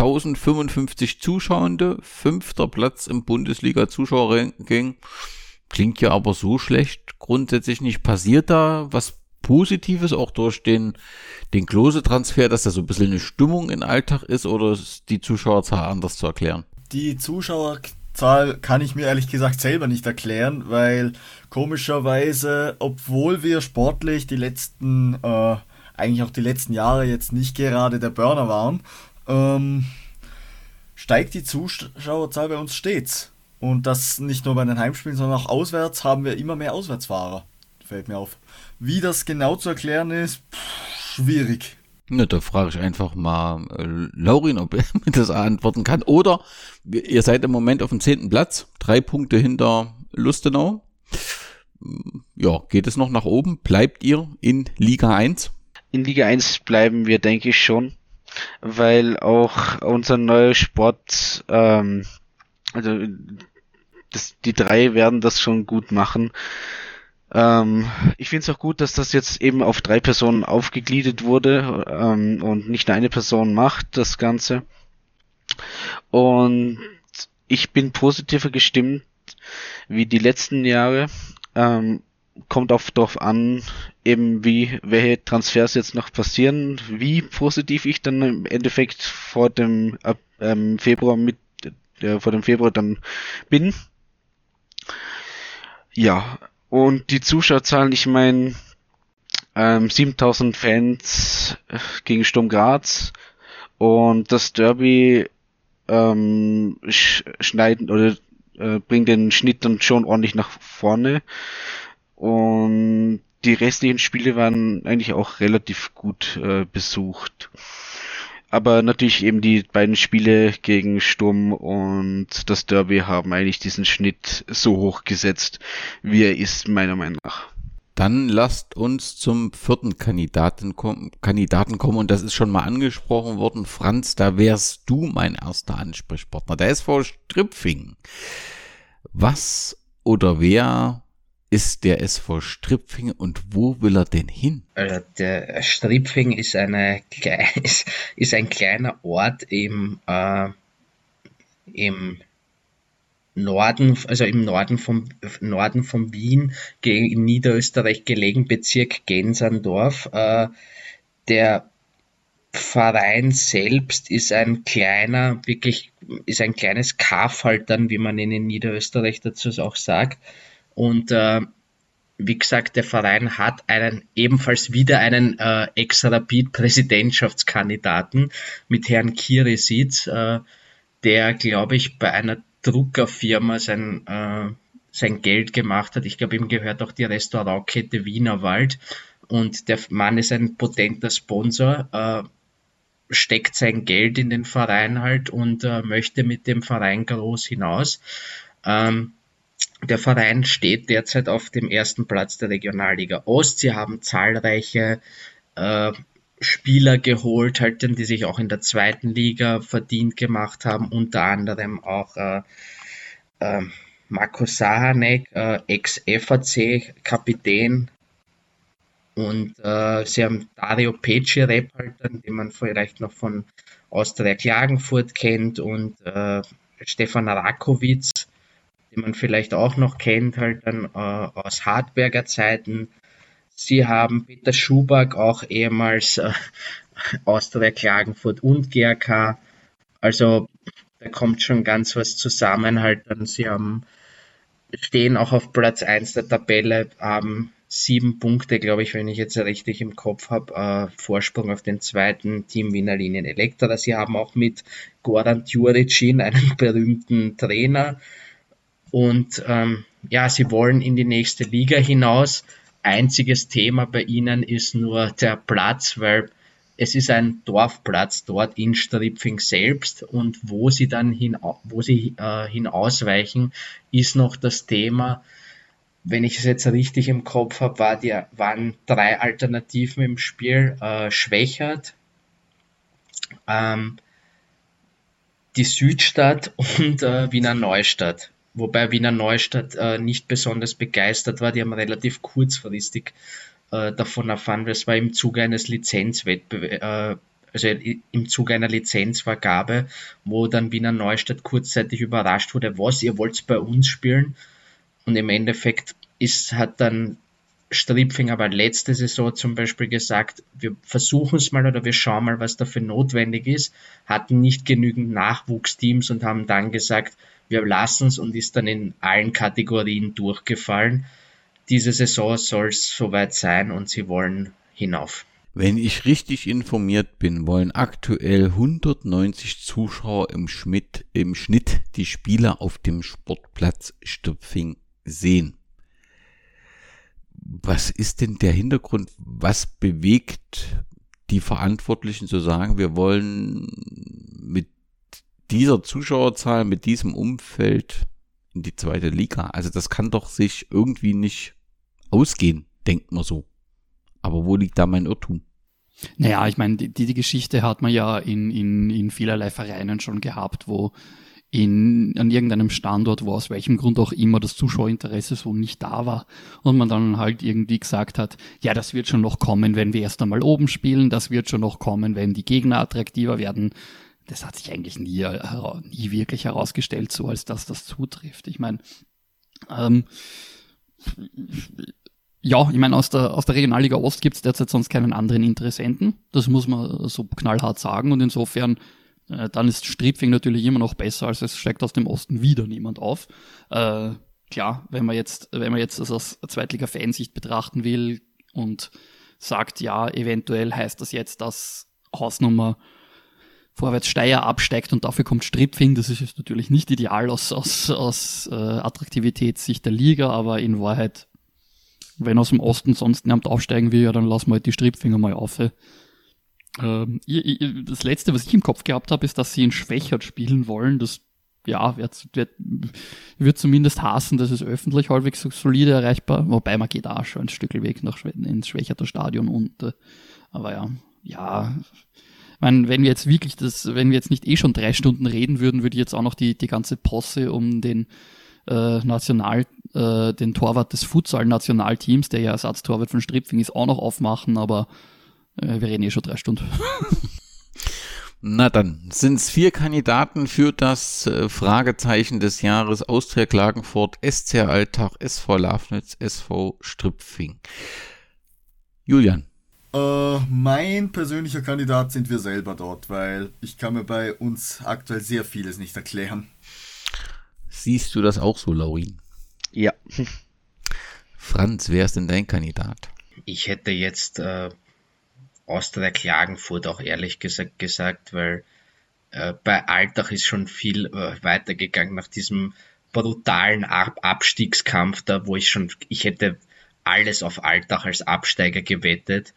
5055 Zuschauende, fünfter Platz im Bundesliga-Zuschauerranking. Klingt ja aber so schlecht grundsätzlich nicht. Passiert da was Positives auch durch den, den Klose-Transfer, dass da so ein bisschen eine Stimmung im Alltag ist oder ist die Zuschauerzahl anders zu erklären? Die Zuschauer Zahl kann ich mir ehrlich gesagt selber nicht erklären, weil komischerweise, obwohl wir sportlich die letzten, äh, eigentlich auch die letzten Jahre jetzt nicht gerade der Burner waren, ähm, steigt die Zuschauerzahl bei uns stets. Und das nicht nur bei den Heimspielen, sondern auch auswärts haben wir immer mehr Auswärtsfahrer. Fällt mir auf. Wie das genau zu erklären ist, pff, schwierig. Ne, da frage ich einfach mal äh, Laurin, ob er mir das antworten kann. Oder ihr seid im Moment auf dem zehnten Platz, drei Punkte hinter Lustenau. Ja, geht es noch nach oben? Bleibt ihr in Liga 1? In Liga 1 bleiben wir, denke ich schon, weil auch unser neuer Sport, ähm, also das, die drei werden das schon gut machen. Ähm, ich finde es auch gut, dass das jetzt eben auf drei Personen aufgegliedert wurde ähm, und nicht eine Person macht das Ganze. Und ich bin positiver gestimmt wie die letzten Jahre. Ähm, kommt auch darauf an, eben wie, welche Transfers jetzt noch passieren, wie positiv ich dann im Endeffekt vor dem ähm, Februar mit, äh, vor dem Februar dann bin. Ja, und die Zuschauerzahlen, ich meine, ähm, 7000 Fans äh, gegen Sturm Graz und das Derby ähm, sch schneiden oder äh, bringt den Schnitt dann schon ordentlich nach vorne. Und die restlichen Spiele waren eigentlich auch relativ gut äh, besucht. Aber natürlich eben die beiden Spiele gegen Sturm und das Derby haben eigentlich diesen Schnitt so hoch gesetzt, wie er ist, meiner Meinung nach. Dann lasst uns zum vierten Kandidaten, kom Kandidaten kommen und das ist schon mal angesprochen worden. Franz, da wärst du mein erster Ansprechpartner. Der SV Stripfing. Was oder wer ist der SV Stripfing und wo will er denn hin? Also der Stripfing ist, eine, ist, ein kleiner Ort im, äh, im Norden, also im Norden vom Norden von Wien, in Niederösterreich gelegen, Bezirk Genserndorf. Äh, der Verein selbst ist ein kleiner, wirklich, ist ein kleines Kaff halt dann, wie man ihn in Niederösterreich dazu auch sagt. Und äh, wie gesagt, der Verein hat einen ebenfalls wieder einen äh, Ex-Rapid-Präsidentschaftskandidaten mit Herrn Kirisit, äh, der, glaube ich, bei einer Druckerfirma sein, äh, sein Geld gemacht hat. Ich glaube, ihm gehört auch die Restaurantkette Wienerwald. Und der Mann ist ein potenter Sponsor, äh, steckt sein Geld in den Verein halt und äh, möchte mit dem Verein groß hinaus. Ähm, der Verein steht derzeit auf dem ersten Platz der Regionalliga Ost. Sie haben zahlreiche äh, Spieler geholt, halt, die sich auch in der zweiten Liga verdient gemacht haben, unter anderem auch äh, äh, Marco Sahanek, äh, Ex-FAC-Kapitän. Und äh, sie haben Dario Pecirep, halt, den man vielleicht noch von Austria Klagenfurt kennt, und äh, Stefan Rakowitz, den man vielleicht auch noch kennt, halt dann äh, aus Hartberger Zeiten. Sie haben Peter Schuback, auch ehemals äh, Austria Klagenfurt und GRK. Also da kommt schon ganz was zusammen. Halt dann, sie haben, stehen auch auf Platz 1 der Tabelle, haben sieben Punkte, glaube ich, wenn ich jetzt richtig im Kopf habe, äh, Vorsprung auf den zweiten Team Wiener Linien Elektra. Sie haben auch mit Goran Djuricin einen berühmten Trainer, und ähm, ja, sie wollen in die nächste Liga hinaus. Einziges Thema bei ihnen ist nur der Platz, weil es ist ein Dorfplatz dort in Stripfing selbst und wo sie dann hin, wo sie äh, hinausweichen, ist noch das Thema, wenn ich es jetzt richtig im Kopf habe, war waren drei Alternativen im Spiel. Äh, Schwächert, ähm, die Südstadt und äh, Wiener Neustadt wobei Wiener Neustadt äh, nicht besonders begeistert war. Die haben relativ kurzfristig äh, davon erfahren, es war im Zuge eines Lizenzwettbewerbs, äh, also im Zuge einer Lizenzvergabe, wo dann Wiener Neustadt kurzzeitig überrascht wurde, was, ihr wollt bei uns spielen? Und im Endeffekt ist, hat dann Stripfing aber letzte Saison zum Beispiel gesagt, wir versuchen es mal oder wir schauen mal, was dafür notwendig ist, hatten nicht genügend Nachwuchsteams und haben dann gesagt, wir lassen es und ist dann in allen Kategorien durchgefallen. Diese Saison soll es soweit sein und sie wollen hinauf. Wenn ich richtig informiert bin, wollen aktuell 190 Zuschauer im, Schmidt, im Schnitt die Spieler auf dem Sportplatz Stöpfing sehen. Was ist denn der Hintergrund? Was bewegt die Verantwortlichen zu sagen, wir wollen mit dieser Zuschauerzahl, mit diesem Umfeld in die zweite Liga. Also das kann doch sich irgendwie nicht ausgehen, denkt man so. Aber wo liegt da mein Irrtum? Naja, ich meine, die, die Geschichte hat man ja in, in, in vielerlei Vereinen schon gehabt, wo in, an irgendeinem Standort, wo aus welchem Grund auch immer das Zuschauerinteresse so nicht da war und man dann halt irgendwie gesagt hat, ja, das wird schon noch kommen, wenn wir erst einmal oben spielen, das wird schon noch kommen, wenn die Gegner attraktiver werden, das hat sich eigentlich nie, nie wirklich herausgestellt, so als dass das zutrifft. Ich meine, ähm, ja, ich meine, aus der, aus der Regionalliga Ost gibt es derzeit sonst keinen anderen Interessenten. Das muss man so knallhart sagen. Und insofern, äh, dann ist Stripfing natürlich immer noch besser, als es steigt aus dem Osten wieder niemand auf. Äh, klar, wenn man jetzt, wenn man jetzt das aus Zweitliga-Fansicht betrachten will und sagt, ja, eventuell heißt das jetzt, dass Hausnummer Vorwärts Steyr absteigt und dafür kommt Stripfing. Das ist jetzt natürlich nicht ideal aus, aus, aus äh, Attraktivitätssicht der Liga, aber in Wahrheit, wenn aus dem Osten sonst niemand aufsteigen will, ja, dann lassen wir halt die Stripfinger mal auf. Ähm, das letzte, was ich im Kopf gehabt habe, ist, dass sie in Schwächert spielen wollen. Das ja, wird, zumindest hassen, dass es öffentlich halbwegs solide erreichbar, wobei man geht auch schon ein Stück Weg nach ins Schwächerter Stadion und aber ja, ja, meine, wenn wir jetzt wirklich das, wenn wir jetzt nicht eh schon drei Stunden reden würden, würde ich jetzt auch noch die, die ganze Posse um den äh, National, äh, den Torwart des Futsal-Nationalteams, der ja Ersatztorwart von Stripfing ist, auch noch aufmachen, aber äh, wir reden eh schon drei Stunden. Na dann, sind es vier Kandidaten für das äh, Fragezeichen des Jahres Austria Klagenfurt, SC Alltag, SV Lafnitz, SV Stripfing. Julian. Äh, mein persönlicher Kandidat sind wir selber dort, weil ich kann mir bei uns aktuell sehr vieles nicht erklären. Siehst du das auch so, Laurin? Ja. Franz, wer ist denn dein Kandidat? Ich hätte jetzt äh, Austria Klagenfurt auch ehrlich gesagt gesagt, weil äh, bei Altach ist schon viel äh, weitergegangen nach diesem brutalen Ab Abstiegskampf da, wo ich schon, ich hätte alles auf Altach als Absteiger gewettet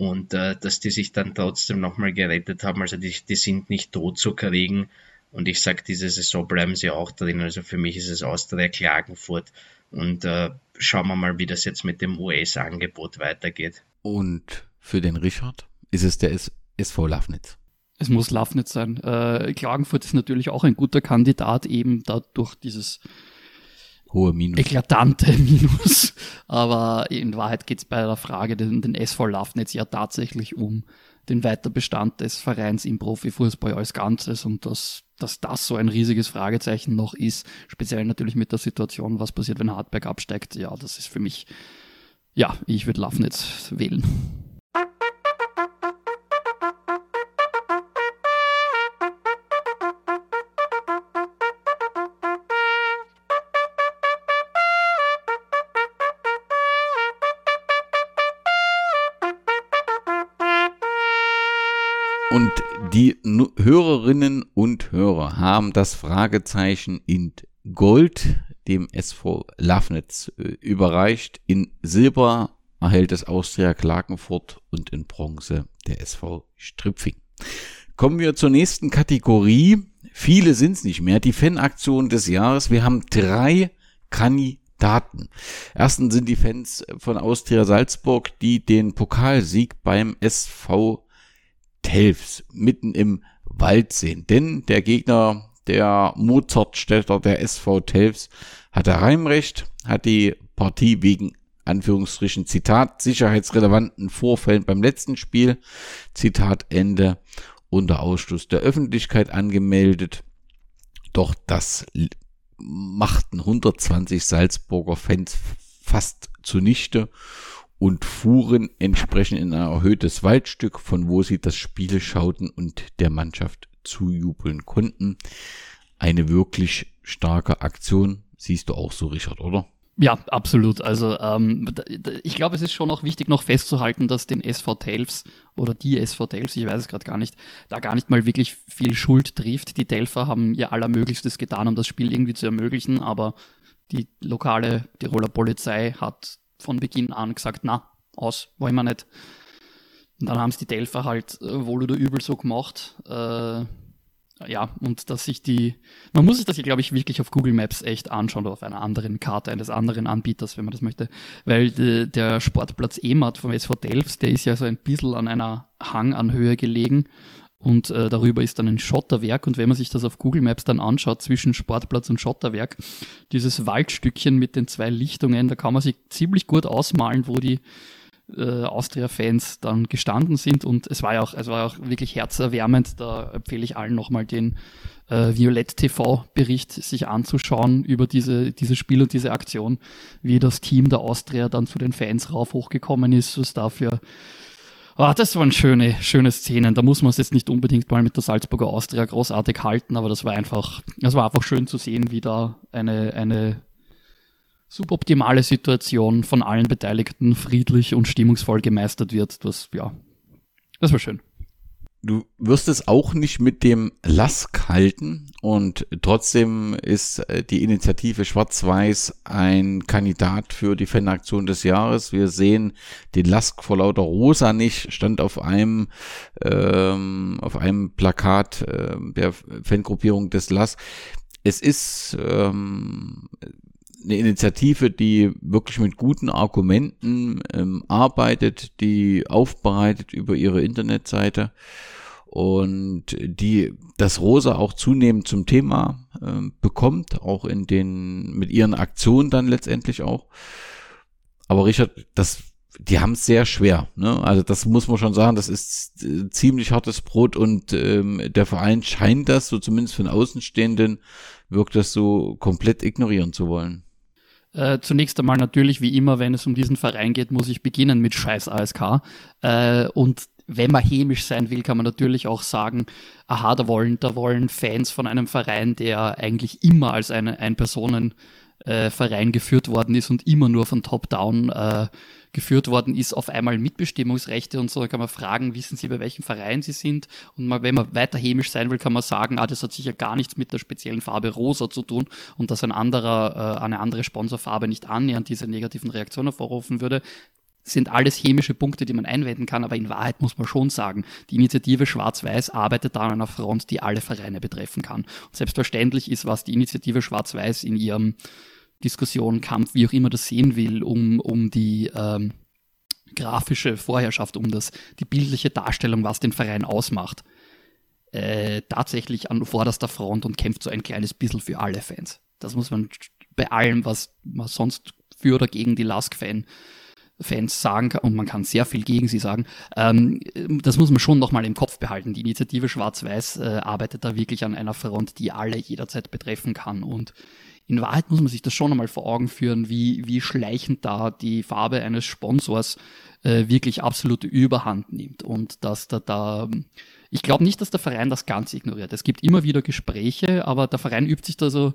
und äh, dass die sich dann trotzdem nochmal gerettet haben. Also die, die sind nicht tot zu kriegen. Und ich sage, diese Saison bleiben sie auch drin. Also für mich ist es Austria Klagenfurt. Und äh, schauen wir mal, wie das jetzt mit dem US-Angebot weitergeht. Und für den Richard ist es der SV Lafnitz. Es muss Lafnitz sein. Äh, Klagenfurt ist natürlich auch ein guter Kandidat, eben dadurch dieses hohe Minus. Eklatante Minus. Aber in Wahrheit geht es bei der Frage den, den SV Lafnitz ja tatsächlich um den Weiterbestand des Vereins im Profifußball als Ganzes und dass, dass das so ein riesiges Fragezeichen noch ist, speziell natürlich mit der Situation, was passiert, wenn Hartberg absteigt, ja, das ist für mich, ja, ich würde Lafnitz wählen. Und die Hörerinnen und Hörer haben das Fragezeichen in Gold dem SV Lafnitz äh, überreicht. In Silber erhält es Austria Klagenfurt und in Bronze der SV Stripfing. Kommen wir zur nächsten Kategorie. Viele sind es nicht mehr. Die Fanaktion des Jahres. Wir haben drei Kandidaten. Erstens sind die Fans von Austria Salzburg, die den Pokalsieg beim SV Telfs mitten im Wald sehen. Denn der Gegner der Mozartstädter der SV Telfs hatte Heimrecht, hat die Partie wegen Anführungsstrichen Zitat sicherheitsrelevanten Vorfällen beim letzten Spiel Zitat Ende unter Ausschluss der Öffentlichkeit angemeldet. Doch das machten 120 Salzburger Fans fast zunichte und fuhren entsprechend in ein erhöhtes Waldstück, von wo sie das Spiel schauten und der Mannschaft zujubeln konnten. Eine wirklich starke Aktion. Siehst du auch so, Richard, oder? Ja, absolut. Also ähm, ich glaube, es ist schon auch wichtig noch festzuhalten, dass den SV Telfs oder die SV Telfs, ich weiß es gerade gar nicht, da gar nicht mal wirklich viel Schuld trifft. Die Telfer haben ihr Allermöglichstes getan, um das Spiel irgendwie zu ermöglichen, aber die lokale Tiroler Polizei hat von Beginn an gesagt, na, aus, wollen wir nicht. Und dann haben es die Delfer halt äh, wohl oder übel so gemacht. Äh, ja, und dass sich die, man muss sich das hier, glaube ich, wirklich auf Google Maps echt anschauen oder auf einer anderen Karte eines anderen Anbieters, wenn man das möchte. Weil de, der Sportplatz Emat vom SV Delfs, der ist ja so ein bisschen an einer Hanganhöhe gelegen und äh, darüber ist dann ein Schotterwerk. Und wenn man sich das auf Google Maps dann anschaut zwischen Sportplatz und Schotterwerk, dieses Waldstückchen mit den zwei Lichtungen, da kann man sich ziemlich gut ausmalen, wo die äh, Austria-Fans dann gestanden sind. Und es war ja auch, es war auch wirklich herzerwärmend, da empfehle ich allen nochmal den äh, Violett TV-Bericht sich anzuschauen über diese, dieses Spiel und diese Aktion, wie das Team der Austria dann zu den Fans rauf hochgekommen ist, was dafür Ah, das waren schöne, schöne Szenen. Da muss man es jetzt nicht unbedingt mal mit der Salzburger Austria großartig halten, aber das war einfach, das war einfach schön zu sehen, wie da eine, eine suboptimale Situation von allen Beteiligten friedlich und stimmungsvoll gemeistert wird. Das, ja, das war schön. Du wirst es auch nicht mit dem Lask halten und trotzdem ist äh, die Initiative Schwarz-Weiß ein Kandidat für die Fanaktion des Jahres. Wir sehen den Lask vor lauter Rosa nicht, stand auf einem ähm, auf einem Plakat äh, der Fangruppierung des Lask. Es ist ähm, eine Initiative, die wirklich mit guten Argumenten ähm, arbeitet, die aufbereitet über ihre Internetseite und die das Rosa auch zunehmend zum Thema äh, bekommt, auch in den mit ihren Aktionen dann letztendlich auch. Aber Richard, das die haben es sehr schwer. Ne? Also das muss man schon sagen, das ist äh, ziemlich hartes Brot und ähm, der Verein scheint das, so zumindest für den Außenstehenden, wirkt das so komplett ignorieren zu wollen. Äh, zunächst einmal natürlich, wie immer, wenn es um diesen Verein geht, muss ich beginnen mit Scheiß ASK. Äh, und wenn man hämisch sein will, kann man natürlich auch sagen, aha, da wollen, da wollen Fans von einem Verein, der eigentlich immer als eine Ein-Personen- äh, geführt worden ist und immer nur von Top-Down äh, geführt worden ist, auf einmal Mitbestimmungsrechte und so, da kann man fragen, wissen Sie, bei welchem Verein Sie sind? Und mal, wenn man weiter hämisch sein will, kann man sagen, ah, das hat sicher gar nichts mit der speziellen Farbe rosa zu tun und dass ein anderer, äh, eine andere Sponsorfarbe nicht annähernd diese negativen Reaktionen hervorrufen würde. sind alles chemische Punkte, die man einwenden kann, aber in Wahrheit muss man schon sagen, die Initiative Schwarz-Weiß arbeitet da an einer Front, die alle Vereine betreffen kann. Und selbstverständlich ist, was die Initiative Schwarz-Weiß in ihrem Diskussion, Kampf, wie auch immer das sehen will, um, um die ähm, grafische Vorherrschaft, um das, die bildliche Darstellung, was den Verein ausmacht, äh, tatsächlich an vorderster Front und kämpft so ein kleines bisschen für alle Fans. Das muss man bei allem, was man sonst für oder gegen die Lask-Fan Fans sagen kann, und man kann sehr viel gegen sie sagen, ähm, das muss man schon nochmal im Kopf behalten. Die Initiative Schwarz-Weiß äh, arbeitet da wirklich an einer Front, die alle jederzeit betreffen kann. Und in Wahrheit muss man sich das schon einmal vor Augen führen, wie, wie schleichend da die Farbe eines Sponsors äh, wirklich absolute Überhand nimmt. Und dass da da, ich glaube nicht, dass der Verein das ganz ignoriert. Es gibt immer wieder Gespräche, aber der Verein übt sich da so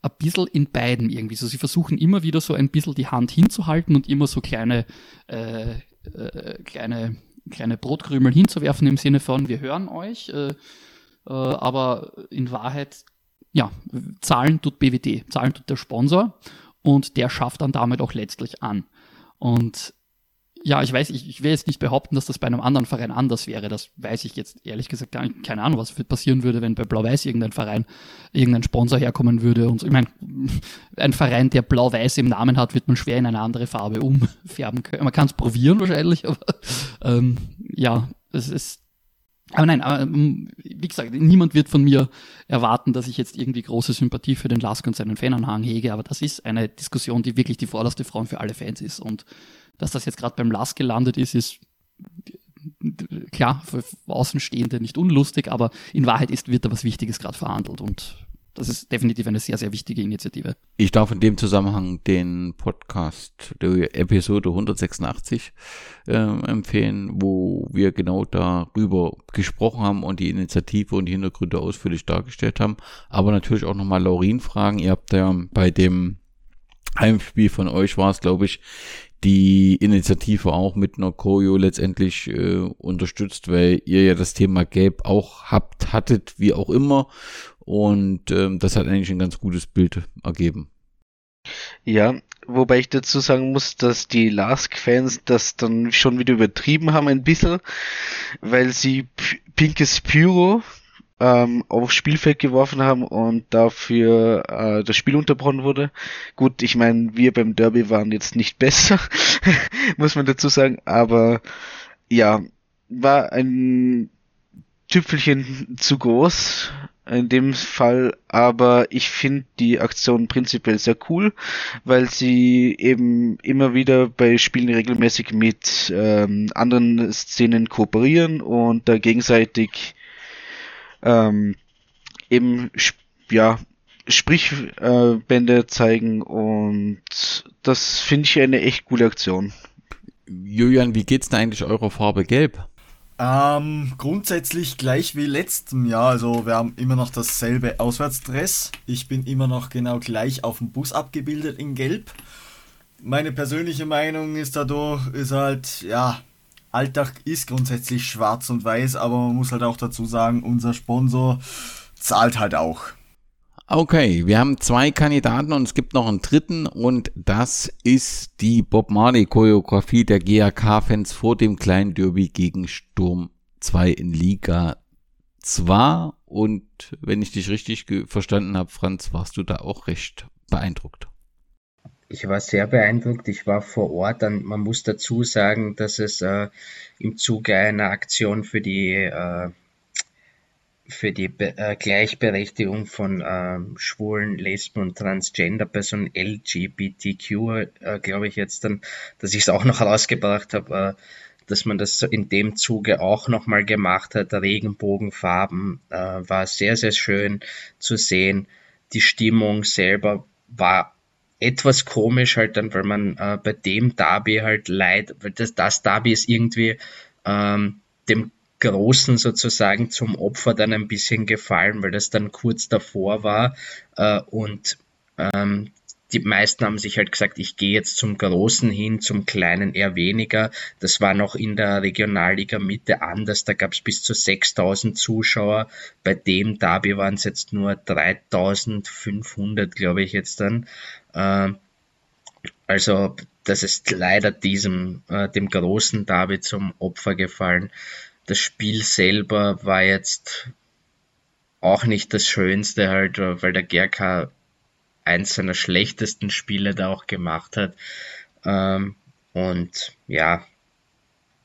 ein bisschen in beiden irgendwie. So, sie versuchen immer wieder so ein bisschen die Hand hinzuhalten und immer so kleine, äh, äh, kleine, kleine Brotkrümel hinzuwerfen im Sinne von, wir hören euch, äh, äh, aber in Wahrheit, ja, zahlen tut BWD, zahlen tut der Sponsor und der schafft dann damit auch letztlich an. Und ja, ich weiß, ich, ich will jetzt nicht behaupten, dass das bei einem anderen Verein anders wäre. Das weiß ich jetzt ehrlich gesagt gar nicht. Keine Ahnung, was passieren würde, wenn bei Blau-Weiß irgendein Verein, irgendein Sponsor herkommen würde. Und so. ich meine, ein Verein, der Blau-Weiß im Namen hat, wird man schwer in eine andere Farbe umfärben können. Man kann es probieren wahrscheinlich, aber ähm, ja, es ist. Aber nein, aber, ähm, wie gesagt, niemand wird von mir erwarten, dass ich jetzt irgendwie große Sympathie für den Lask und seinen Fananhang hege, aber das ist eine Diskussion, die wirklich die vorderste Front für alle Fans ist. Und dass das jetzt gerade beim LAS gelandet ist, ist klar für Außenstehende nicht unlustig, aber in Wahrheit ist, wird da was Wichtiges gerade verhandelt und das ist definitiv eine sehr, sehr wichtige Initiative. Ich darf in dem Zusammenhang den Podcast, der Episode 186 äh, empfehlen, wo wir genau darüber gesprochen haben und die Initiative und die Hintergründe ausführlich dargestellt haben. Aber natürlich auch nochmal Laurin fragen. Ihr habt ja bei dem Heimspiel von euch war es, glaube ich, die Initiative auch mit einer Choreo letztendlich äh, unterstützt, weil ihr ja das Thema Gelb auch habt, hattet, wie auch immer. Und ähm, das hat eigentlich ein ganz gutes Bild ergeben. Ja, wobei ich dazu sagen muss, dass die Lask-Fans das dann schon wieder übertrieben haben ein bisschen, weil sie pinkes Pyro ähm, aufs Spielfeld geworfen haben und dafür äh, das Spiel unterbrochen wurde. Gut, ich meine, wir beim Derby waren jetzt nicht besser, muss man dazu sagen, aber ja, war ein Tüpfelchen zu groß in dem Fall, aber ich finde die Aktion prinzipiell sehr cool, weil sie eben immer wieder bei Spielen regelmäßig mit ähm, anderen Szenen kooperieren und da gegenseitig ähm, eben ja Sprichbände äh, zeigen und das finde ich eine echt coole Aktion. Julian, wie geht's denn eigentlich eurer Farbe Gelb? Ähm, grundsätzlich gleich wie letztem Jahr. Also wir haben immer noch dasselbe Auswärtsdress. Ich bin immer noch genau gleich auf dem Bus abgebildet in Gelb. Meine persönliche Meinung ist dadurch, ist halt, ja, Alltag ist grundsätzlich schwarz und weiß, aber man muss halt auch dazu sagen, unser Sponsor zahlt halt auch. Okay, wir haben zwei Kandidaten und es gibt noch einen dritten und das ist die Bob Marley Choreografie der GAK-Fans vor dem kleinen Derby gegen Sturm 2 in Liga 2 und wenn ich dich richtig verstanden habe, Franz, warst du da auch recht beeindruckt. Ich war sehr beeindruckt. Ich war vor Ort. Und man muss dazu sagen, dass es äh, im Zuge einer Aktion für die, äh, für die Be äh, Gleichberechtigung von ähm, schwulen, Lesben und Transgender-Personen, LGBTQ, äh, glaube ich jetzt dann, dass ich es auch noch herausgebracht habe, äh, dass man das in dem Zuge auch nochmal gemacht hat. Regenbogenfarben äh, war sehr, sehr schön zu sehen. Die Stimmung selber war etwas komisch halt dann, weil man äh, bei dem Derby halt leid, weil das, das Derby ist irgendwie ähm, dem Großen sozusagen zum Opfer dann ein bisschen gefallen, weil das dann kurz davor war äh, und ähm, die meisten haben sich halt gesagt, ich gehe jetzt zum Großen hin, zum Kleinen eher weniger. Das war noch in der Regionalliga Mitte anders. Da gab es bis zu 6000 Zuschauer. Bei dem Derby waren es jetzt nur 3500, glaube ich jetzt dann. Ähm, also das ist leider diesem, äh, dem großen David zum Opfer gefallen. Das Spiel selber war jetzt auch nicht das Schönste halt, weil der GRK eins seiner schlechtesten Spiele da auch gemacht hat. Ähm, und ja,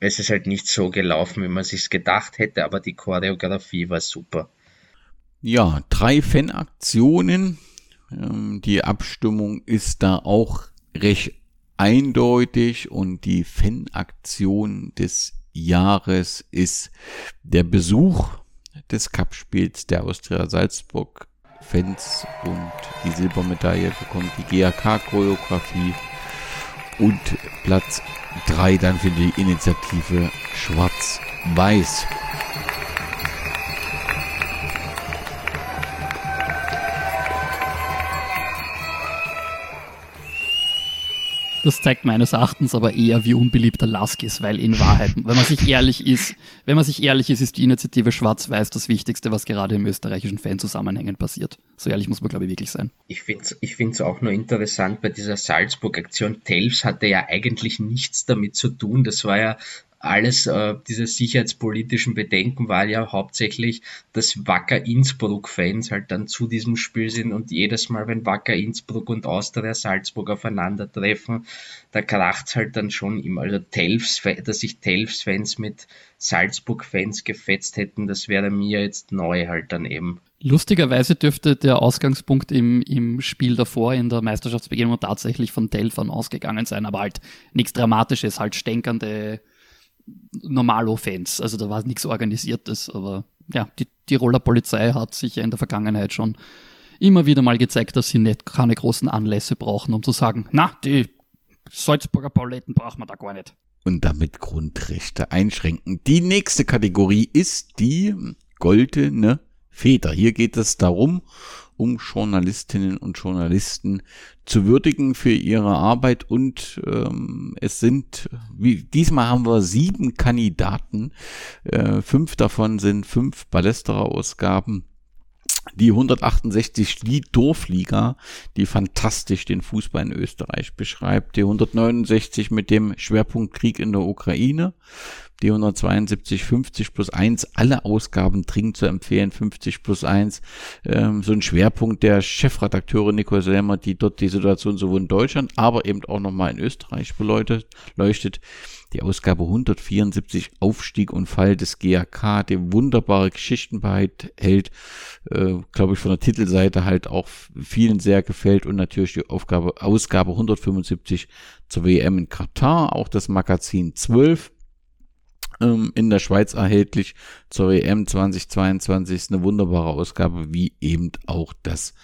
es ist halt nicht so gelaufen, wie man sich gedacht hätte, aber die Choreografie war super. Ja, drei Fanaktionen. Ähm, die Abstimmung ist da auch recht eindeutig und die Fanaktion des Jahres ist der Besuch des Cup-Spiels der Austria Salzburg Fans und die Silbermedaille bekommt die GAK-Choreografie und Platz 3 dann für die Initiative Schwarz-Weiß. Das zeigt meines Erachtens aber eher, wie unbeliebt Lask ist, weil in Wahrheit, wenn man sich ehrlich ist, wenn man sich ehrlich ist, ist die Initiative Schwarz-Weiß das Wichtigste, was gerade im österreichischen Fanzusammenhängen passiert. So ehrlich muss man, glaube ich, wirklich sein. Ich finde es ich find's auch nur interessant bei dieser Salzburg-Aktion. Telfs hatte ja eigentlich nichts damit zu tun. Das war ja alles äh, diese sicherheitspolitischen Bedenken war ja hauptsächlich, dass Wacker Innsbruck-Fans halt dann zu diesem Spiel sind und jedes Mal, wenn Wacker Innsbruck und Austria Salzburg aufeinandertreffen, da kracht's halt dann schon immer. Also Telfs, dass sich Telfs-Fans mit Salzburg-Fans gefetzt hätten, das wäre mir jetzt neu halt dann eben. Lustigerweise dürfte der Ausgangspunkt im, im Spiel davor in der Meisterschaftsbegegnung tatsächlich von Telfern ausgegangen sein, aber halt nichts Dramatisches, halt stänkernde Normalo-Fans. Also da war nichts Organisiertes, aber ja, die Tiroler Polizei hat sich ja in der Vergangenheit schon immer wieder mal gezeigt, dass sie nicht keine großen Anlässe brauchen, um zu sagen, na, die Salzburger Pauletten brauchen wir da gar nicht. Und damit Grundrechte einschränken. Die nächste Kategorie ist die goldene Feder. Hier geht es darum, um Journalistinnen und Journalisten zu würdigen für ihre Arbeit und ähm, es sind, wie, diesmal haben wir sieben Kandidaten, äh, fünf davon sind fünf Ballesterer-Ausgaben die 168 die Dorfliga, die fantastisch den Fußball in Österreich beschreibt. Die 169 mit dem Schwerpunkt Krieg in der Ukraine. Die 172 50 plus 1, alle Ausgaben dringend zu empfehlen, 50 plus 1. Ähm, so ein Schwerpunkt der Chefredakteure Nico Selmer, die dort die Situation sowohl in Deutschland, aber eben auch nochmal in Österreich beleuchtet, leuchtet die Ausgabe 174 Aufstieg und Fall des GAK, die wunderbare Geschichten behält, äh, glaube ich von der Titelseite halt auch vielen sehr gefällt und natürlich die Aufgabe, Ausgabe 175 zur WM in Katar, auch das Magazin 12 ähm, in der Schweiz erhältlich zur WM 2022 ist eine wunderbare Ausgabe, wie eben auch das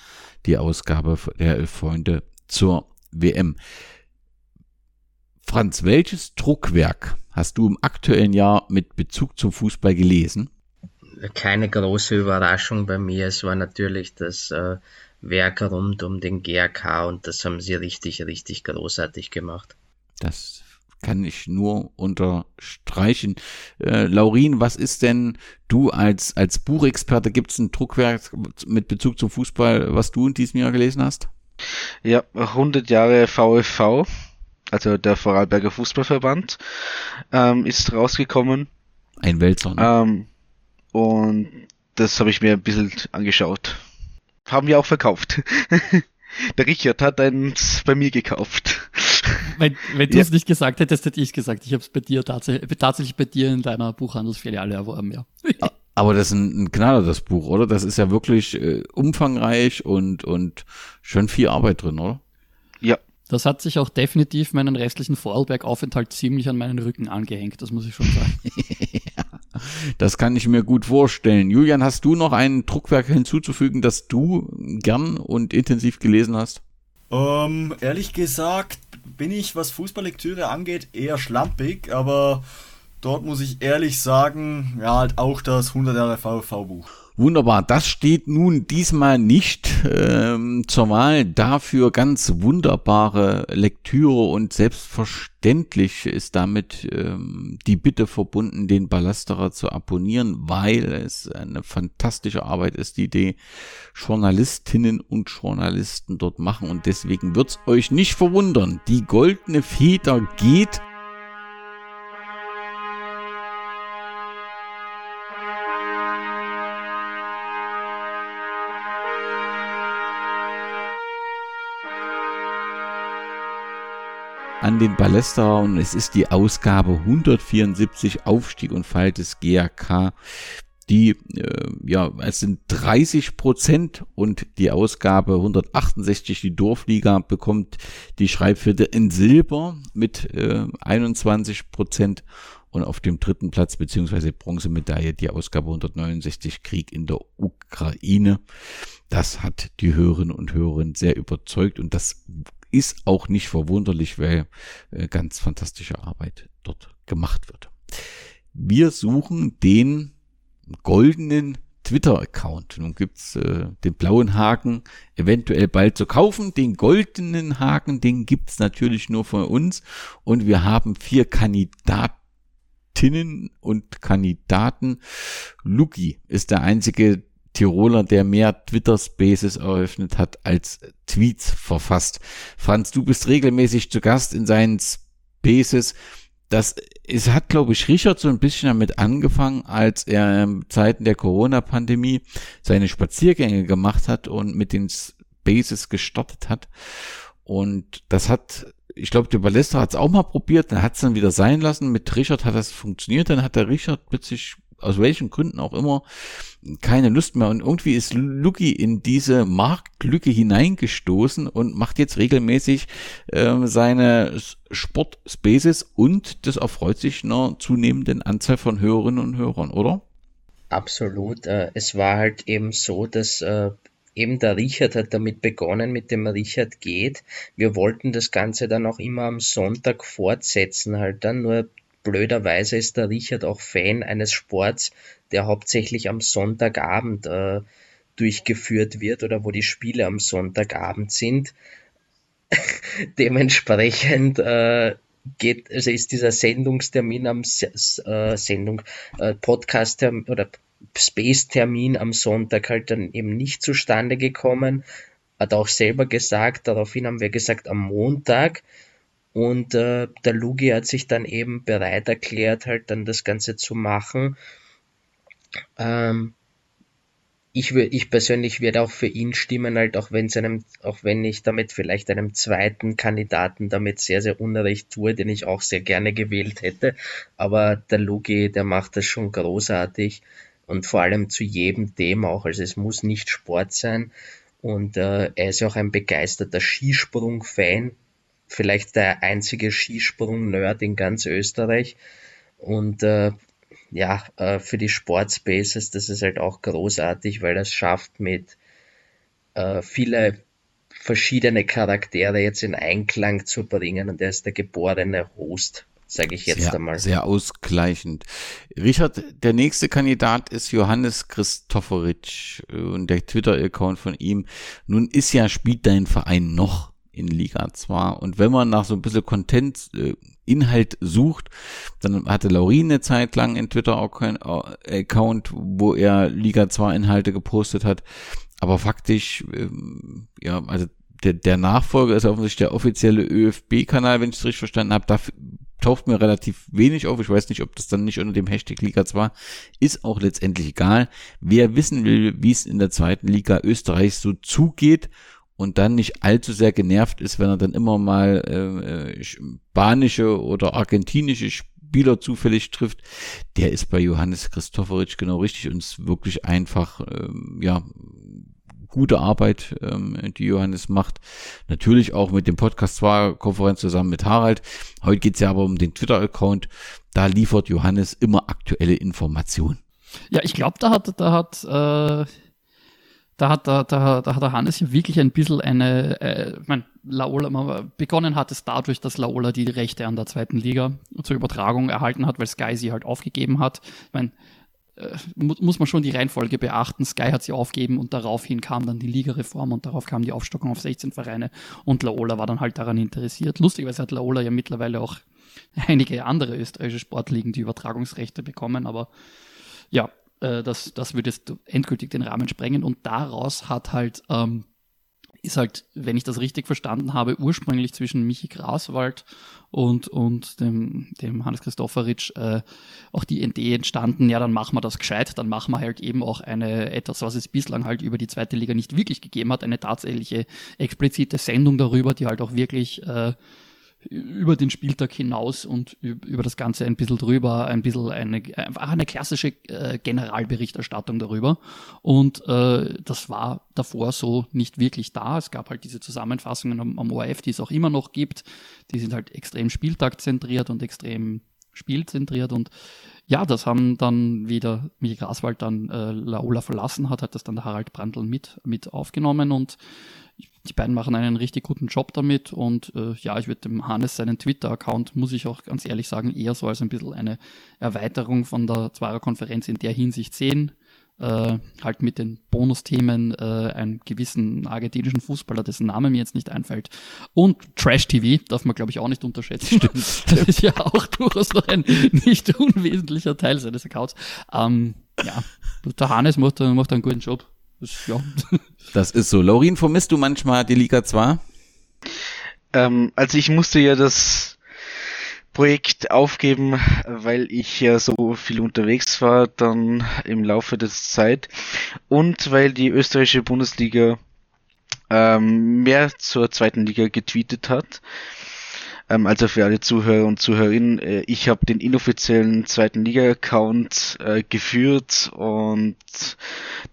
die Ausgabe der Elf Freunde zur WM. Franz, welches Druckwerk hast du im aktuellen Jahr mit Bezug zum Fußball gelesen? Keine große Überraschung bei mir. Es war natürlich das äh, Werk rund um den GRK und das haben sie richtig, richtig großartig gemacht. Das kann ich nur unterstreichen. Äh, Laurin, was ist denn du als, als Buchexperte? Gibt es ein Druckwerk mit Bezug zum Fußball, was du in diesem Jahr gelesen hast? Ja, 100 Jahre VfV also der Vorarlberger Fußballverband, ähm, ist rausgekommen. Ein. Ne? Ähm, und das habe ich mir ein bisschen angeschaut. Haben wir auch verkauft. der Richard hat eins bei mir gekauft. Wenn, wenn du es nicht gesagt hättest, hätte ich es gesagt. Ich habe es bei dir tatsächlich, tatsächlich bei dir in deiner Buchhandelsfiliale erworben, ja. Aber das ist ein, ein Knaller, das Buch, oder? Das ist ja wirklich äh, umfangreich und, und schon viel Arbeit drin, oder? Das hat sich auch definitiv meinen restlichen Vorarlberg-Aufenthalt ziemlich an meinen Rücken angehängt, das muss ich schon sagen. ja, das kann ich mir gut vorstellen. Julian, hast du noch ein Druckwerk hinzuzufügen, das du gern und intensiv gelesen hast? Ähm, ehrlich gesagt bin ich, was Fußballlektüre angeht, eher schlampig, aber dort muss ich ehrlich sagen, ja, halt auch das 100 Jahre VV-Buch. Wunderbar, das steht nun diesmal nicht ähm, zur Wahl. Dafür ganz wunderbare Lektüre und selbstverständlich ist damit ähm, die Bitte verbunden, den Ballasterer zu abonnieren, weil es eine fantastische Arbeit ist, die die Journalistinnen und Journalisten dort machen und deswegen wird's euch nicht verwundern. Die goldene Feder geht an den Ballester und es ist die Ausgabe 174 Aufstieg und Fall des GAK. Die, äh, ja, es sind 30 Prozent und die Ausgabe 168, die Dorfliga, bekommt die Schreibvierte in Silber mit äh, 21 Prozent und auf dem dritten Platz beziehungsweise Bronzemedaille die Ausgabe 169 Krieg in der Ukraine. Das hat die Hörerinnen und Hörer sehr überzeugt und das ist auch nicht verwunderlich, weil äh, ganz fantastische Arbeit dort gemacht wird. Wir suchen den goldenen Twitter-Account. Nun gibt's äh, den blauen Haken eventuell bald zu kaufen. Den goldenen Haken, den gibt's natürlich nur von uns. Und wir haben vier Kandidatinnen und Kandidaten. Luki ist der einzige Tiroler, der mehr Twitter Spaces eröffnet hat als Tweets verfasst. Franz, du bist regelmäßig zu Gast in seinen Spaces. Das es hat, glaube ich, Richard so ein bisschen damit angefangen, als er in Zeiten der Corona-Pandemie seine Spaziergänge gemacht hat und mit den Spaces gestartet hat. Und das hat, ich glaube, der Ballester hat es auch mal probiert, dann hat es dann wieder sein lassen. Mit Richard hat das funktioniert, dann hat der Richard plötzlich aus welchen Gründen auch immer, keine Lust mehr. Und irgendwie ist Lucky in diese Marktlücke hineingestoßen und macht jetzt regelmäßig äh, seine Sportspaces und das erfreut sich einer zunehmenden Anzahl von Hörerinnen und Hörern, oder? Absolut. Äh, es war halt eben so, dass äh, eben der Richard hat damit begonnen, mit dem Richard geht. Wir wollten das Ganze dann auch immer am Sonntag fortsetzen, halt dann nur blöderweise ist der Richard auch Fan eines Sports, der hauptsächlich am Sonntagabend äh, durchgeführt wird oder wo die Spiele am Sonntagabend sind. Dementsprechend äh, geht, also ist dieser Sendungstermin am äh, Sendung, äh, Podcast oder Space-Termin am Sonntag halt dann eben nicht zustande gekommen. Hat auch selber gesagt, daraufhin haben wir gesagt, am Montag und äh, der Lugi hat sich dann eben bereit erklärt, halt dann das Ganze zu machen. Ähm, ich, ich persönlich werde auch für ihn stimmen, halt auch wenn einem, auch wenn ich damit vielleicht einem zweiten Kandidaten damit sehr, sehr unrecht tue, den ich auch sehr gerne gewählt hätte. Aber der Lugi, der macht das schon großartig und vor allem zu jedem Thema auch. Also es muss nicht Sport sein. Und äh, er ist auch ein begeisterter Skisprung-Fan vielleicht der einzige Skisprung-Nerd in ganz Österreich. Und äh, ja, äh, für die Sportspaces, das ist halt auch großartig, weil das schafft mit äh, viele verschiedene Charaktere jetzt in Einklang zu bringen und er ist der geborene Host, sage ich jetzt sehr, einmal. Sehr ausgleichend. Richard, der nächste Kandidat ist Johannes Christofferitsch und der Twitter-Account von ihm. Nun ist ja, spielt dein Verein noch in Liga 2. Und wenn man nach so ein bisschen Content, äh, Inhalt sucht, dann hatte Laurin eine Zeit lang einen Twitter-Account, wo er Liga 2 Inhalte gepostet hat. Aber faktisch, ähm, ja, also der, der Nachfolger ist offensichtlich der offizielle ÖFB-Kanal, wenn ich es richtig verstanden habe. Da taucht mir relativ wenig auf. Ich weiß nicht, ob das dann nicht unter dem Hashtag Liga 2 ist auch letztendlich egal. Wer wissen will, wie es in der zweiten Liga Österreich so zugeht und dann nicht allzu sehr genervt ist, wenn er dann immer mal äh, äh, spanische oder argentinische Spieler zufällig trifft, der ist bei Johannes Christofferitsch genau richtig und ist wirklich einfach, ähm, ja, gute Arbeit, ähm, die Johannes macht. Natürlich auch mit dem Podcast 2 Konferenz zusammen mit Harald. Heute geht's ja aber um den Twitter-Account. Da liefert Johannes immer aktuelle Informationen. Ja, ich glaube, da hat, da hat äh, da hat, da, da, da hat der Hannes ja wirklich ein bisschen eine, äh, mein, Laola, man, begonnen hat es dadurch, dass Laola die Rechte an der zweiten Liga zur Übertragung erhalten hat, weil Sky sie halt aufgegeben hat. Ich meine, äh, muss man schon die Reihenfolge beachten. Sky hat sie aufgeben und daraufhin kam dann die Ligareform und darauf kam die Aufstockung auf 16 Vereine und Laola war dann halt daran interessiert. Lustigerweise hat Laola ja mittlerweile auch einige andere österreichische Sportligen die Übertragungsrechte bekommen, aber ja, äh, das, das würde jetzt endgültig den Rahmen sprengen. Und daraus hat halt ähm, ist halt, wenn ich das richtig verstanden habe, ursprünglich zwischen Michi Graswald und, und dem, dem Hannes Christopheritsch äh, auch die Idee entstanden, ja, dann machen wir das gescheit, dann machen wir halt eben auch eine, etwas, was es bislang halt über die zweite Liga nicht wirklich gegeben hat, eine tatsächliche explizite Sendung darüber, die halt auch wirklich äh, über den Spieltag hinaus und über das Ganze ein bisschen drüber, ein bisschen eine, einfach eine klassische äh, Generalberichterstattung darüber. Und äh, das war davor so nicht wirklich da. Es gab halt diese Zusammenfassungen am, am ORF, die es auch immer noch gibt. Die sind halt extrem spieltagzentriert und extrem spielzentriert und ja, das haben dann wieder Michael Graswald dann äh, Laola verlassen hat, hat das dann der Harald Brandl mit, mit aufgenommen und die beiden machen einen richtig guten Job damit und äh, ja, ich würde dem Hannes seinen Twitter-Account, muss ich auch ganz ehrlich sagen, eher so als ein bisschen eine Erweiterung von der Zweier-Konferenz in der Hinsicht sehen. Äh, halt mit den Bonusthemen äh, einen gewissen argentinischen Fußballer, dessen Name mir jetzt nicht einfällt. Und Trash TV darf man, glaube ich, auch nicht unterschätzen. Stimmt. Das ist ja auch durchaus noch ein nicht unwesentlicher Teil seines Accounts. Ähm, ja, der Hannes macht, macht einen guten Job. Das, ja. das ist so. Laurin, vermisst du manchmal die Liga 2? Ähm, also ich musste ja das Projekt aufgeben, weil ich ja so viel unterwegs war dann im Laufe der Zeit und weil die österreichische Bundesliga ähm, mehr zur zweiten Liga getweetet hat. Ähm, also für alle Zuhörer und Zuhörerinnen, äh, ich habe den inoffiziellen zweiten Liga-Account äh, geführt und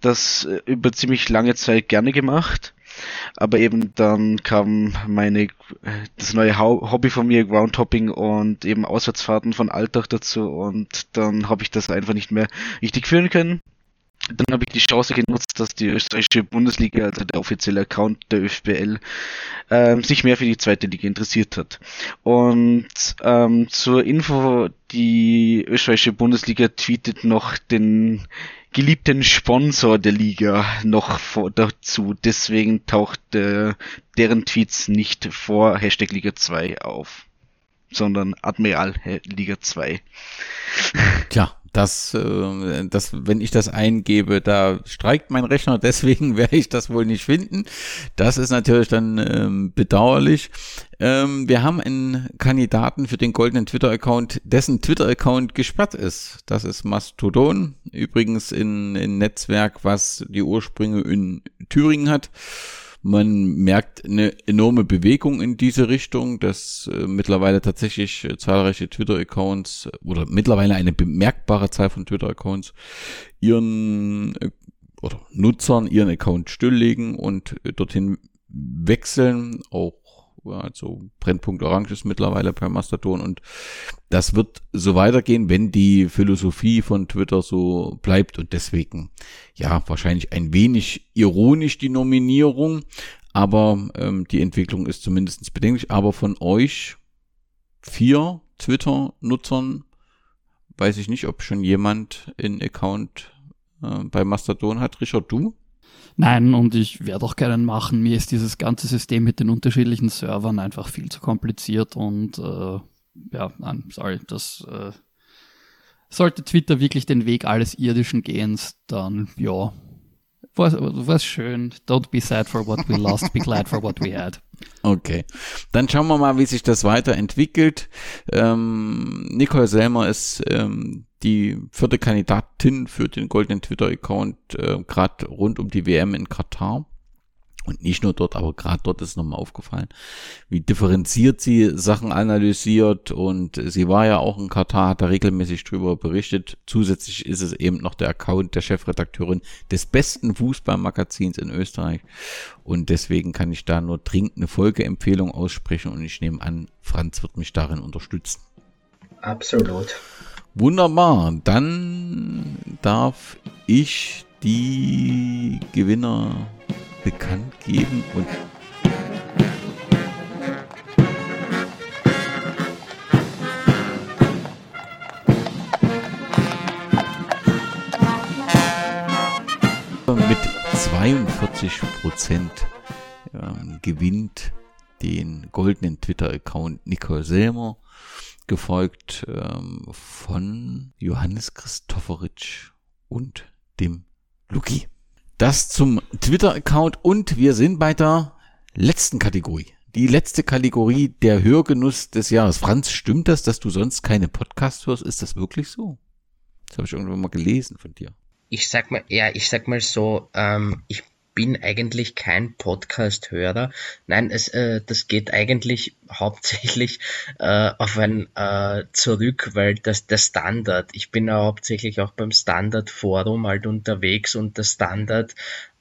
das äh, über ziemlich lange Zeit gerne gemacht. Aber eben dann kam meine das neue Hobby von mir, Groundhopping und eben Auswärtsfahrten von Alltag dazu und dann habe ich das einfach nicht mehr richtig führen können dann habe ich die Chance genutzt, dass die österreichische Bundesliga, also der offizielle Account der ÖFBL, ähm, sich mehr für die zweite Liga interessiert hat. Und ähm, zur Info, die österreichische Bundesliga tweetet noch den geliebten Sponsor der Liga noch vor, dazu. Deswegen taucht äh, deren Tweets nicht vor Hashtag Liga 2 auf, sondern Admiral Liga 2. Tja, das, äh, das, wenn ich das eingebe, da streikt mein Rechner, deswegen werde ich das wohl nicht finden. Das ist natürlich dann ähm, bedauerlich. Ähm, wir haben einen Kandidaten für den goldenen Twitter-Account, dessen Twitter-Account gesperrt ist. Das ist Mastodon, übrigens in, in Netzwerk, was die Ursprünge in Thüringen hat. Man merkt eine enorme Bewegung in diese Richtung, dass äh, mittlerweile tatsächlich äh, zahlreiche Twitter-Accounts oder mittlerweile eine bemerkbare Zahl von Twitter-Accounts ihren äh, oder Nutzern ihren Account stilllegen und äh, dorthin wechseln. Auch also Brennpunkt Orange ist mittlerweile per Mastodon und das wird so weitergehen, wenn die Philosophie von Twitter so bleibt und deswegen ja wahrscheinlich ein wenig ironisch die Nominierung, aber ähm, die Entwicklung ist zumindest bedenklich. Aber von euch vier Twitter-Nutzern weiß ich nicht, ob schon jemand einen Account äh, bei Mastodon hat. Richard, du? Nein, und ich werde auch keinen machen. Mir ist dieses ganze System mit den unterschiedlichen Servern einfach viel zu kompliziert und äh, ja, nein, sorry, das äh, sollte Twitter wirklich den Weg alles Irdischen gehen, dann ja, war, war schön. Don't be sad for what we lost, be glad for what we had. Okay, dann schauen wir mal, wie sich das weiterentwickelt. Ähm, Nicole Selmer ist ähm, die vierte Kandidatin für den goldenen Twitter-Account, äh, gerade rund um die WM in Katar. Und nicht nur dort, aber gerade dort ist nochmal aufgefallen, wie differenziert sie Sachen analysiert. Und sie war ja auch in Katar, hat da regelmäßig drüber berichtet. Zusätzlich ist es eben noch der Account der Chefredakteurin des besten Fußballmagazins in Österreich. Und deswegen kann ich da nur dringend eine Folgeempfehlung aussprechen. Und ich nehme an, Franz wird mich darin unterstützen. Absolut. Wunderbar, dann darf ich die Gewinner bekannt geben und mit 42 Prozent ähm, gewinnt den goldenen Twitter-Account Nicole Selmer gefolgt ähm, von Johannes Christopheritsch und dem Luki. Das zum Twitter-Account und wir sind bei der letzten Kategorie. Die letzte Kategorie, der Hörgenuss des Jahres. Franz, stimmt das, dass du sonst keine Podcasts hörst? Ist das wirklich so? Das habe ich irgendwann mal gelesen von dir. Ich sag mal, ja, ich sag mal so, ähm, ich bin eigentlich kein Podcast-Hörer. Nein, es, äh, das geht eigentlich hauptsächlich äh, auf ein äh, zurück, weil das der Standard. Ich bin ja hauptsächlich auch beim Standard-Forum halt unterwegs und der Standard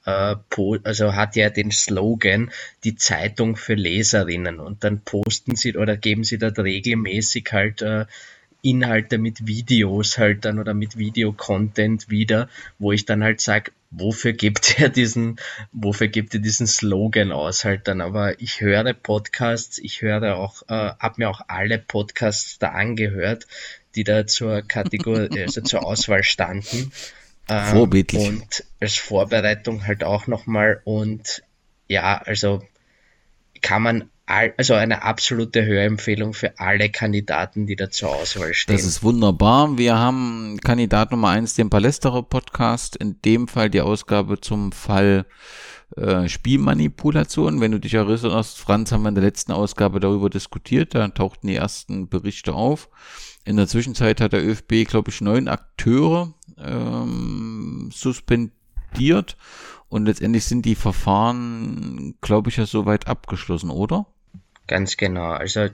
äh, also hat ja den Slogan die Zeitung für Leserinnen und dann posten sie oder geben sie dort regelmäßig halt äh, Inhalte mit Videos halt dann oder mit Videocontent wieder, wo ich dann halt sage, wofür gibt er diesen, wofür gibt er diesen Slogan aus halt dann? Aber ich höre Podcasts, ich höre auch, äh, habe mir auch alle Podcasts da angehört, die da zur Kategorie, also zur Auswahl standen. Ähm, Vorbildlich. Und als Vorbereitung halt auch nochmal und ja, also kann man also eine absolute Hörempfehlung für alle Kandidaten, die da zur Auswahl stehen. Das ist wunderbar. Wir haben Kandidat Nummer eins, den Palästerer Podcast, in dem Fall die Ausgabe zum Fall äh, Spielmanipulation. Wenn du dich erinnerst, Franz, haben wir in der letzten Ausgabe darüber diskutiert, da tauchten die ersten Berichte auf. In der Zwischenzeit hat der ÖFB, glaube ich, neun Akteure ähm, suspendiert und letztendlich sind die Verfahren, glaube ich, ja soweit abgeschlossen, oder? Ganz genau. Also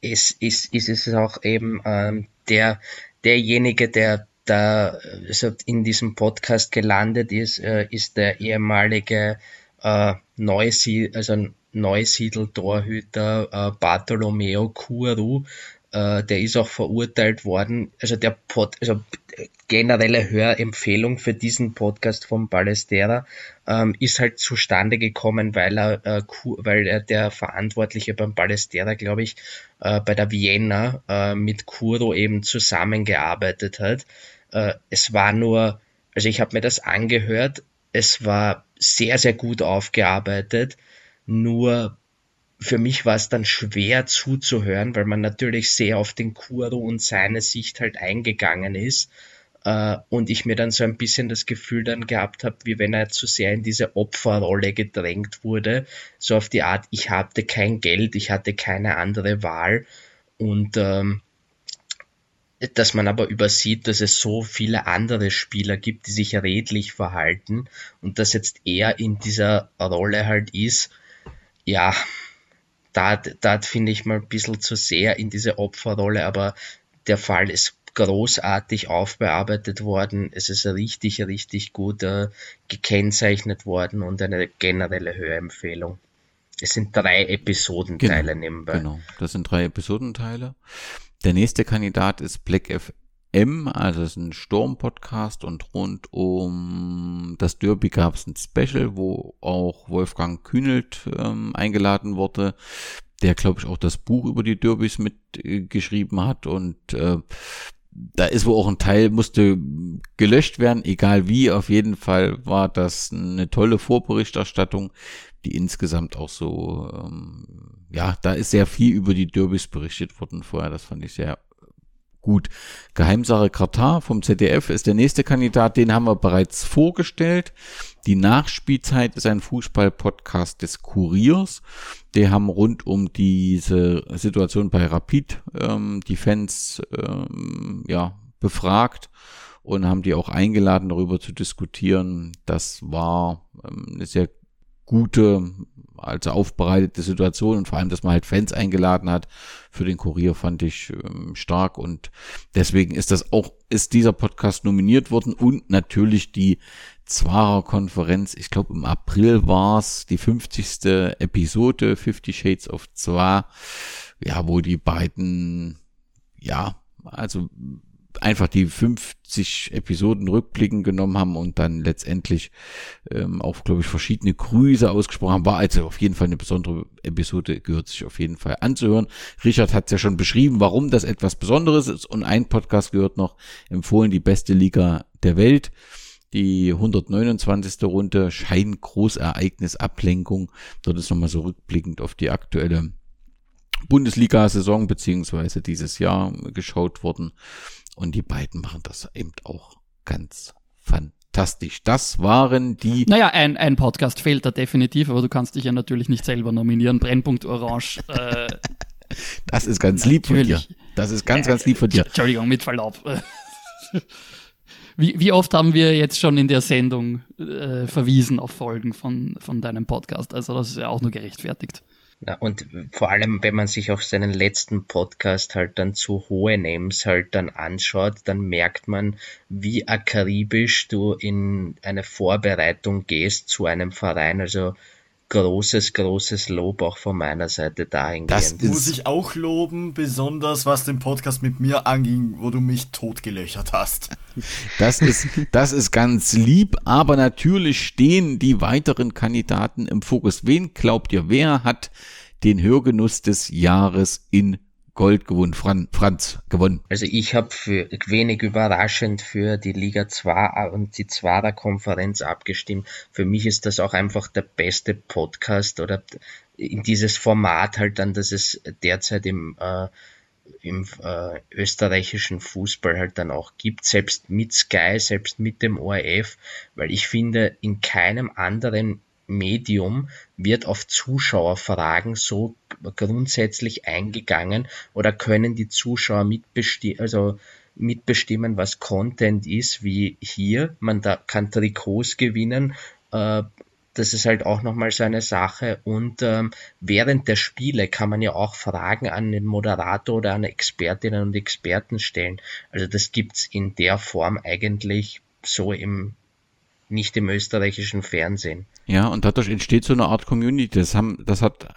es ist, ist es auch eben ähm, der derjenige, der da also in diesem Podcast gelandet ist, äh, ist der ehemalige äh, Neusiedl, also Neusiedl-Torhüter äh, Bartolomeo Kuru, äh, der ist auch verurteilt worden. Also der Pod, also generelle Hörempfehlung für diesen Podcast vom Ballestera ähm, ist halt zustande gekommen, weil er, äh, weil er der Verantwortliche beim Ballestera, glaube ich, äh, bei der Vienna äh, mit Kuro eben zusammengearbeitet hat. Äh, es war nur, also ich habe mir das angehört, es war sehr, sehr gut aufgearbeitet, nur für mich war es dann schwer zuzuhören, weil man natürlich sehr auf den Kuro und seine Sicht halt eingegangen ist. Äh, und ich mir dann so ein bisschen das Gefühl dann gehabt habe, wie wenn er zu sehr in diese Opferrolle gedrängt wurde. So auf die Art, ich hatte kein Geld, ich hatte keine andere Wahl. Und ähm, dass man aber übersieht, dass es so viele andere Spieler gibt, die sich redlich verhalten und dass jetzt er in dieser Rolle halt ist, ja, da, da finde ich mal ein bisschen zu sehr in diese Opferrolle, aber der Fall ist großartig aufbearbeitet worden. Es ist richtig, richtig gut äh, gekennzeichnet worden und eine generelle Hörempfehlung. Es sind drei Episodenteile genau, nebenbei. Genau, das sind drei Episodenteile. Der nächste Kandidat ist Black FM, also es ist ein Sturm-Podcast und rund um das Derby gab es ein Special, wo auch Wolfgang Kühnelt ähm, eingeladen wurde, der glaube ich auch das Buch über die Derbys mitgeschrieben äh, hat und äh, da ist wohl auch ein Teil, musste gelöscht werden, egal wie. Auf jeden Fall war das eine tolle Vorberichterstattung, die insgesamt auch so, ähm, ja, da ist sehr viel über die Derbys berichtet worden vorher. Das fand ich sehr gut. Geheimsache Katar vom ZDF ist der nächste Kandidat, den haben wir bereits vorgestellt. Die Nachspielzeit ist ein Fußball-Podcast des Kuriers. Die haben rund um diese Situation bei Rapid ähm, die Fans ähm, ja, befragt und haben die auch eingeladen, darüber zu diskutieren. Das war ähm, eine sehr gute, also aufbereitete Situation und vor allem, dass man halt Fans eingeladen hat für den Kurier, fand ich ähm, stark und deswegen ist das auch, ist dieser Podcast nominiert worden und natürlich die Zwarer Konferenz, ich glaube im April war's die 50. Episode Fifty Shades of Zwar, ja, wo die beiden, ja, also einfach die 50 Episoden rückblicken genommen haben und dann letztendlich ähm, auch, glaube ich, verschiedene Grüße ausgesprochen haben. War also auf jeden Fall eine besondere Episode, gehört sich auf jeden Fall anzuhören. Richard hat ja schon beschrieben, warum das etwas Besonderes ist und ein Podcast gehört noch empfohlen, die beste Liga der Welt. Die 129. Runde scheint Großereignis, Ablenkung. Dort ist nochmal so rückblickend auf die aktuelle Bundesliga-Saison beziehungsweise dieses Jahr geschaut worden. Und die beiden machen das eben auch ganz fantastisch. Das waren die. Naja, ein, ein Podcast fehlt da definitiv, aber du kannst dich ja natürlich nicht selber nominieren. Brennpunkt Orange. Äh, das ist ganz lieb von dir. Das ist ganz, ganz lieb von dir. Entschuldigung, mit Verlaub. Wie, wie oft haben wir jetzt schon in der Sendung äh, verwiesen auf Folgen von, von deinem Podcast? Also das ist ja auch nur gerechtfertigt. Ja, und vor allem, wenn man sich auch seinen letzten Podcast halt dann zu hohe Names halt dann anschaut, dann merkt man, wie akribisch du in eine Vorbereitung gehst zu einem Verein. Also großes, großes Lob auch von meiner Seite dahingehend. Das muss ich auch loben, besonders was den Podcast mit mir anging, wo du mich totgelöchert hast. Das ist, das ist ganz lieb, aber natürlich stehen die weiteren Kandidaten im Fokus. Wen glaubt ihr, wer hat den Hörgenuss des Jahres in Gold gewonnen, Fran Franz gewonnen. Also ich habe für wenig überraschend für die Liga 2 und die Zwarer Konferenz abgestimmt. Für mich ist das auch einfach der beste Podcast oder in dieses Format halt dann, dass es derzeit im äh, im äh, österreichischen Fußball halt dann auch gibt, selbst mit Sky, selbst mit dem ORF, weil ich finde, in keinem anderen Medium wird auf Zuschauerfragen so grundsätzlich eingegangen oder können die Zuschauer mitbestimmen, also mitbestimmen, was Content ist, wie hier. Man da kann Trikots gewinnen. Äh, das ist halt auch nochmal so eine Sache. Und ähm, während der Spiele kann man ja auch Fragen an den Moderator oder an Expertinnen und Experten stellen. Also das gibt's in der Form eigentlich so im nicht im österreichischen Fernsehen. Ja, und dadurch entsteht so eine Art Community. Das haben, das hat,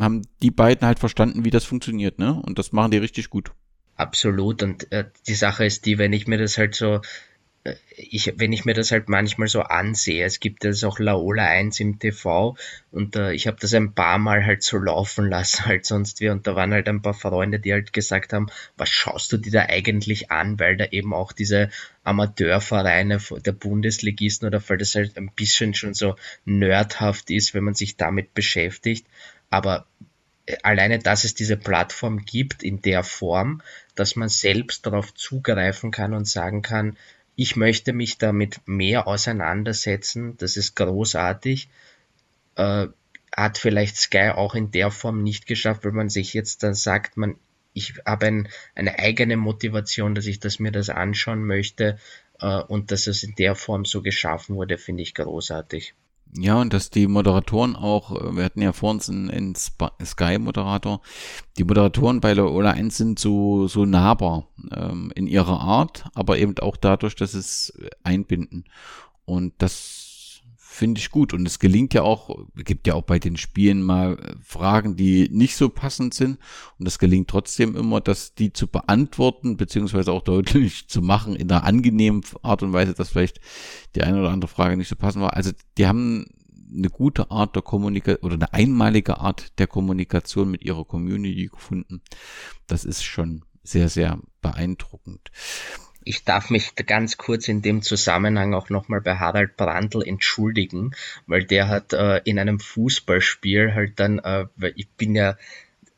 haben die beiden halt verstanden, wie das funktioniert, ne? Und das machen die richtig gut. Absolut. Und äh, die Sache ist die, wenn ich mir das halt so ich, wenn ich mir das halt manchmal so ansehe, es gibt ja auch Laola 1 im TV und äh, ich habe das ein paar Mal halt so laufen lassen, halt sonst wie. Und da waren halt ein paar Freunde, die halt gesagt haben, was schaust du dir da eigentlich an, weil da eben auch diese Amateurvereine der Bundesligisten oder weil das halt ein bisschen schon so nerdhaft ist, wenn man sich damit beschäftigt. Aber äh, alleine, dass es diese Plattform gibt in der Form, dass man selbst darauf zugreifen kann und sagen kann, ich möchte mich damit mehr auseinandersetzen. Das ist großartig. Äh, hat vielleicht Sky auch in der Form nicht geschafft, weil man sich jetzt dann sagt, man, ich habe ein, eine eigene Motivation, dass ich das mir das anschauen möchte äh, und dass es in der Form so geschaffen wurde, finde ich großartig. Ja, und dass die Moderatoren auch, äh, wir hatten ja vor uns einen, einen Sky-Moderator, die Moderatoren bei Ola 1 sind so, so nahbar ähm, in ihrer Art, aber eben auch dadurch, dass es einbinden. Und das finde ich gut. Und es gelingt ja auch, gibt ja auch bei den Spielen mal äh, Fragen, die nicht so passend sind. Und es gelingt trotzdem immer, dass die zu beantworten, beziehungsweise auch deutlich zu machen, in einer angenehmen Art und Weise, dass vielleicht die eine oder andere Frage nicht so passend war. Also die haben eine gute Art der Kommunikation oder eine einmalige Art der Kommunikation mit ihrer Community gefunden. Das ist schon sehr, sehr beeindruckend. Ich darf mich ganz kurz in dem Zusammenhang auch nochmal bei Harald Brandl entschuldigen, weil der hat äh, in einem Fußballspiel halt dann, äh, weil ich bin ja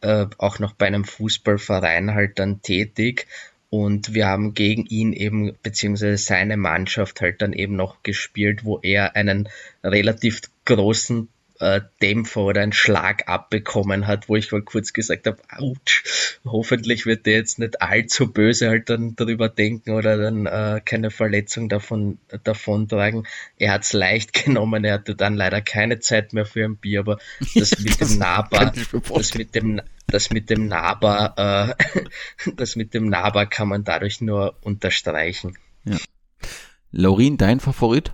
äh, auch noch bei einem Fußballverein halt dann tätig und wir haben gegen ihn eben, beziehungsweise seine Mannschaft halt dann eben noch gespielt, wo er einen relativ großen äh, Dämpfer oder einen Schlag abbekommen hat, wo ich mal kurz gesagt habe, ouch, hoffentlich wird der jetzt nicht allzu böse halt dann darüber denken oder dann äh, keine Verletzung davon davontragen. Er hat es leicht genommen, er hatte dann leider keine Zeit mehr für ein Bier, aber das mit dem Nahbar, das mit dem das mit dem Nahbar, äh, das mit dem Nahbar kann man dadurch nur unterstreichen. Ja. Laurin, dein Favorit?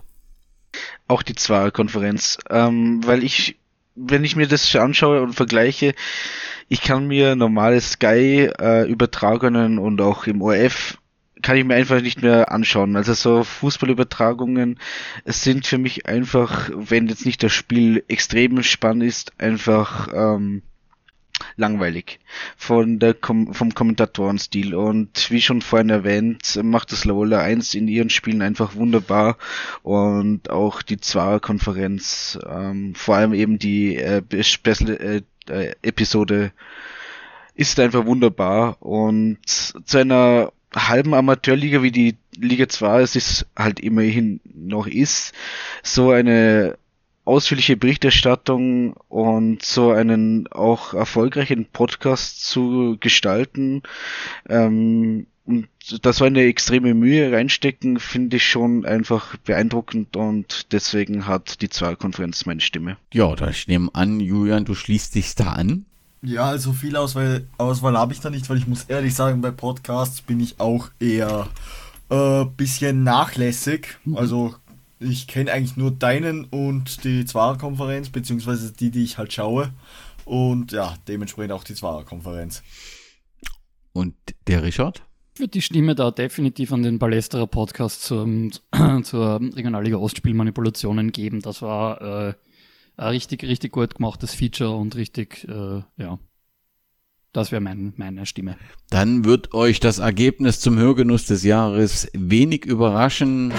Auch die Zwarer-Konferenz. Ähm, weil ich, wenn ich mir das anschaue und vergleiche, ich kann mir normale Sky-Übertragungen äh, und auch im ORF kann ich mir einfach nicht mehr anschauen. Also so Fußballübertragungen sind für mich einfach, wenn jetzt nicht das Spiel extrem spannend ist, einfach ähm, langweilig. Von der Kom vom Kommentatorenstil. Und wie schon vorhin erwähnt, macht das Lola 1 in ihren Spielen einfach wunderbar. Und auch die Zweier-Konferenz, ähm, vor allem eben die äh, Special äh, äh, Episode ist einfach wunderbar. Und zu einer halben Amateurliga wie die Liga 2 es ist halt immerhin noch ist, so eine ausführliche Berichterstattung und so einen auch erfolgreichen Podcast zu gestalten. Ähm, und das war eine extreme Mühe reinstecken, finde ich schon einfach beeindruckend und deswegen hat die Zahlkonferenz meine Stimme. Ja, da ich nehme an, Julian, du schließt dich da an. Ja, also viel Auswahl, Auswahl habe ich da nicht, weil ich muss ehrlich sagen, bei Podcasts bin ich auch eher äh, bisschen nachlässig. Mhm. Also ich kenne eigentlich nur deinen und die Zwarer-Konferenz, beziehungsweise die, die ich halt schaue. Und ja, dementsprechend auch die Zwarer-Konferenz. Und der Richard? Ich würde die Stimme da definitiv an den Ballesterer Podcast zur, zur Regionalliga Ostspielmanipulationen geben. Das war äh, ein richtig, richtig gut gemachtes Feature und richtig, äh, ja, das wäre mein, meine Stimme. Dann wird euch das Ergebnis zum Hörgenuss des Jahres wenig überraschen.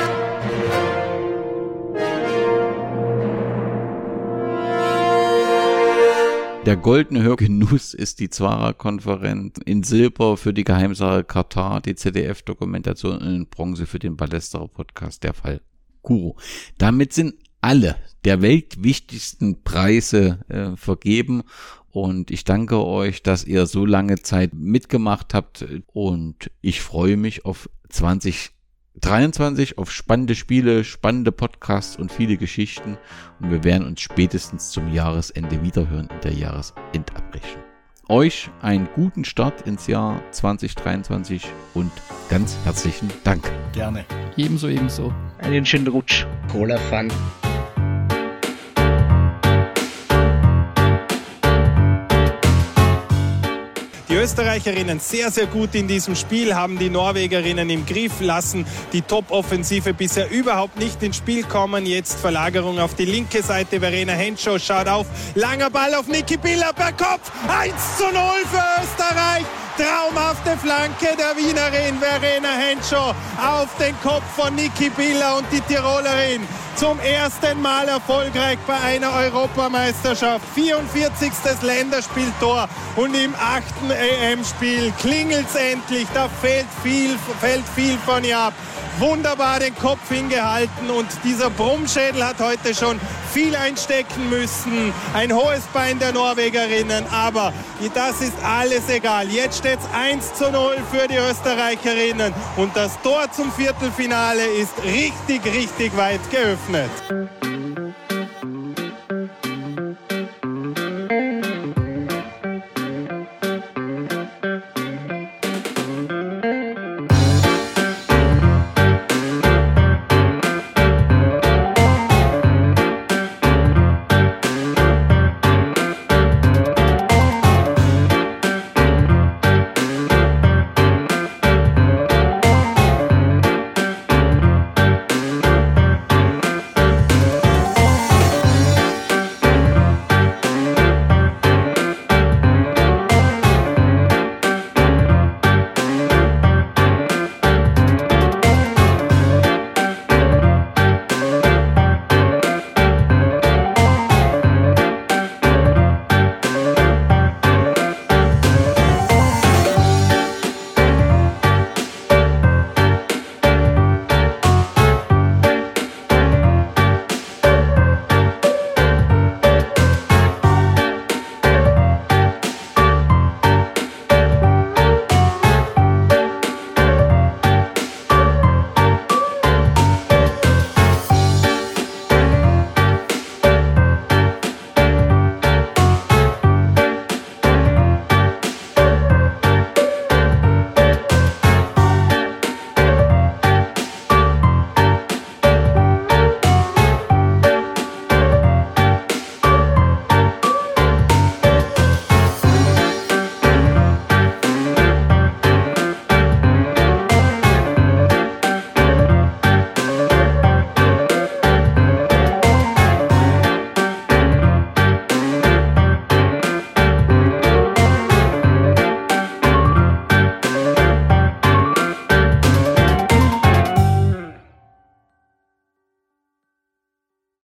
Der goldene Hörgenuss ist die Zwarer-Konferenz, in Silber für die Geheimsache Katar, die ZDF-Dokumentation und in Bronze für den Ballesterer-Podcast, der Fall Guru. Damit sind alle der weltwichtigsten Preise äh, vergeben und ich danke euch, dass ihr so lange Zeit mitgemacht habt und ich freue mich auf 20 23 auf spannende Spiele, spannende Podcasts und viele Geschichten. Und wir werden uns spätestens zum Jahresende wiederhören in der Jahresendabrechnung. Euch einen guten Start ins Jahr 2023 und ganz herzlichen Dank. Gerne. Ebenso, ebenso. Einen schönen Rutsch. Cola Fun. Österreicherinnen sehr, sehr gut in diesem Spiel, haben die Norwegerinnen im Griff lassen. Die Top-Offensive bisher überhaupt nicht ins Spiel kommen. Jetzt Verlagerung auf die linke Seite. Verena Henschow schaut auf. Langer Ball auf Niki Biller per Kopf. 1 zu 0 für Österreich. Traumhafte Flanke der Wienerin Verena Henschow auf den Kopf von Niki Biller und die Tirolerin zum ersten Mal erfolgreich bei einer Europameisterschaft. 44. Länderspieltor und im achten EM-Spiel klingelt es endlich. Da fällt viel, fällt viel von ihr ab wunderbar den Kopf hingehalten und dieser Brummschädel hat heute schon viel einstecken müssen. Ein hohes Bein der Norwegerinnen, aber das ist alles egal. Jetzt es 1 zu 0 für die Österreicherinnen und das Tor zum Viertelfinale ist richtig, richtig weit geöffnet.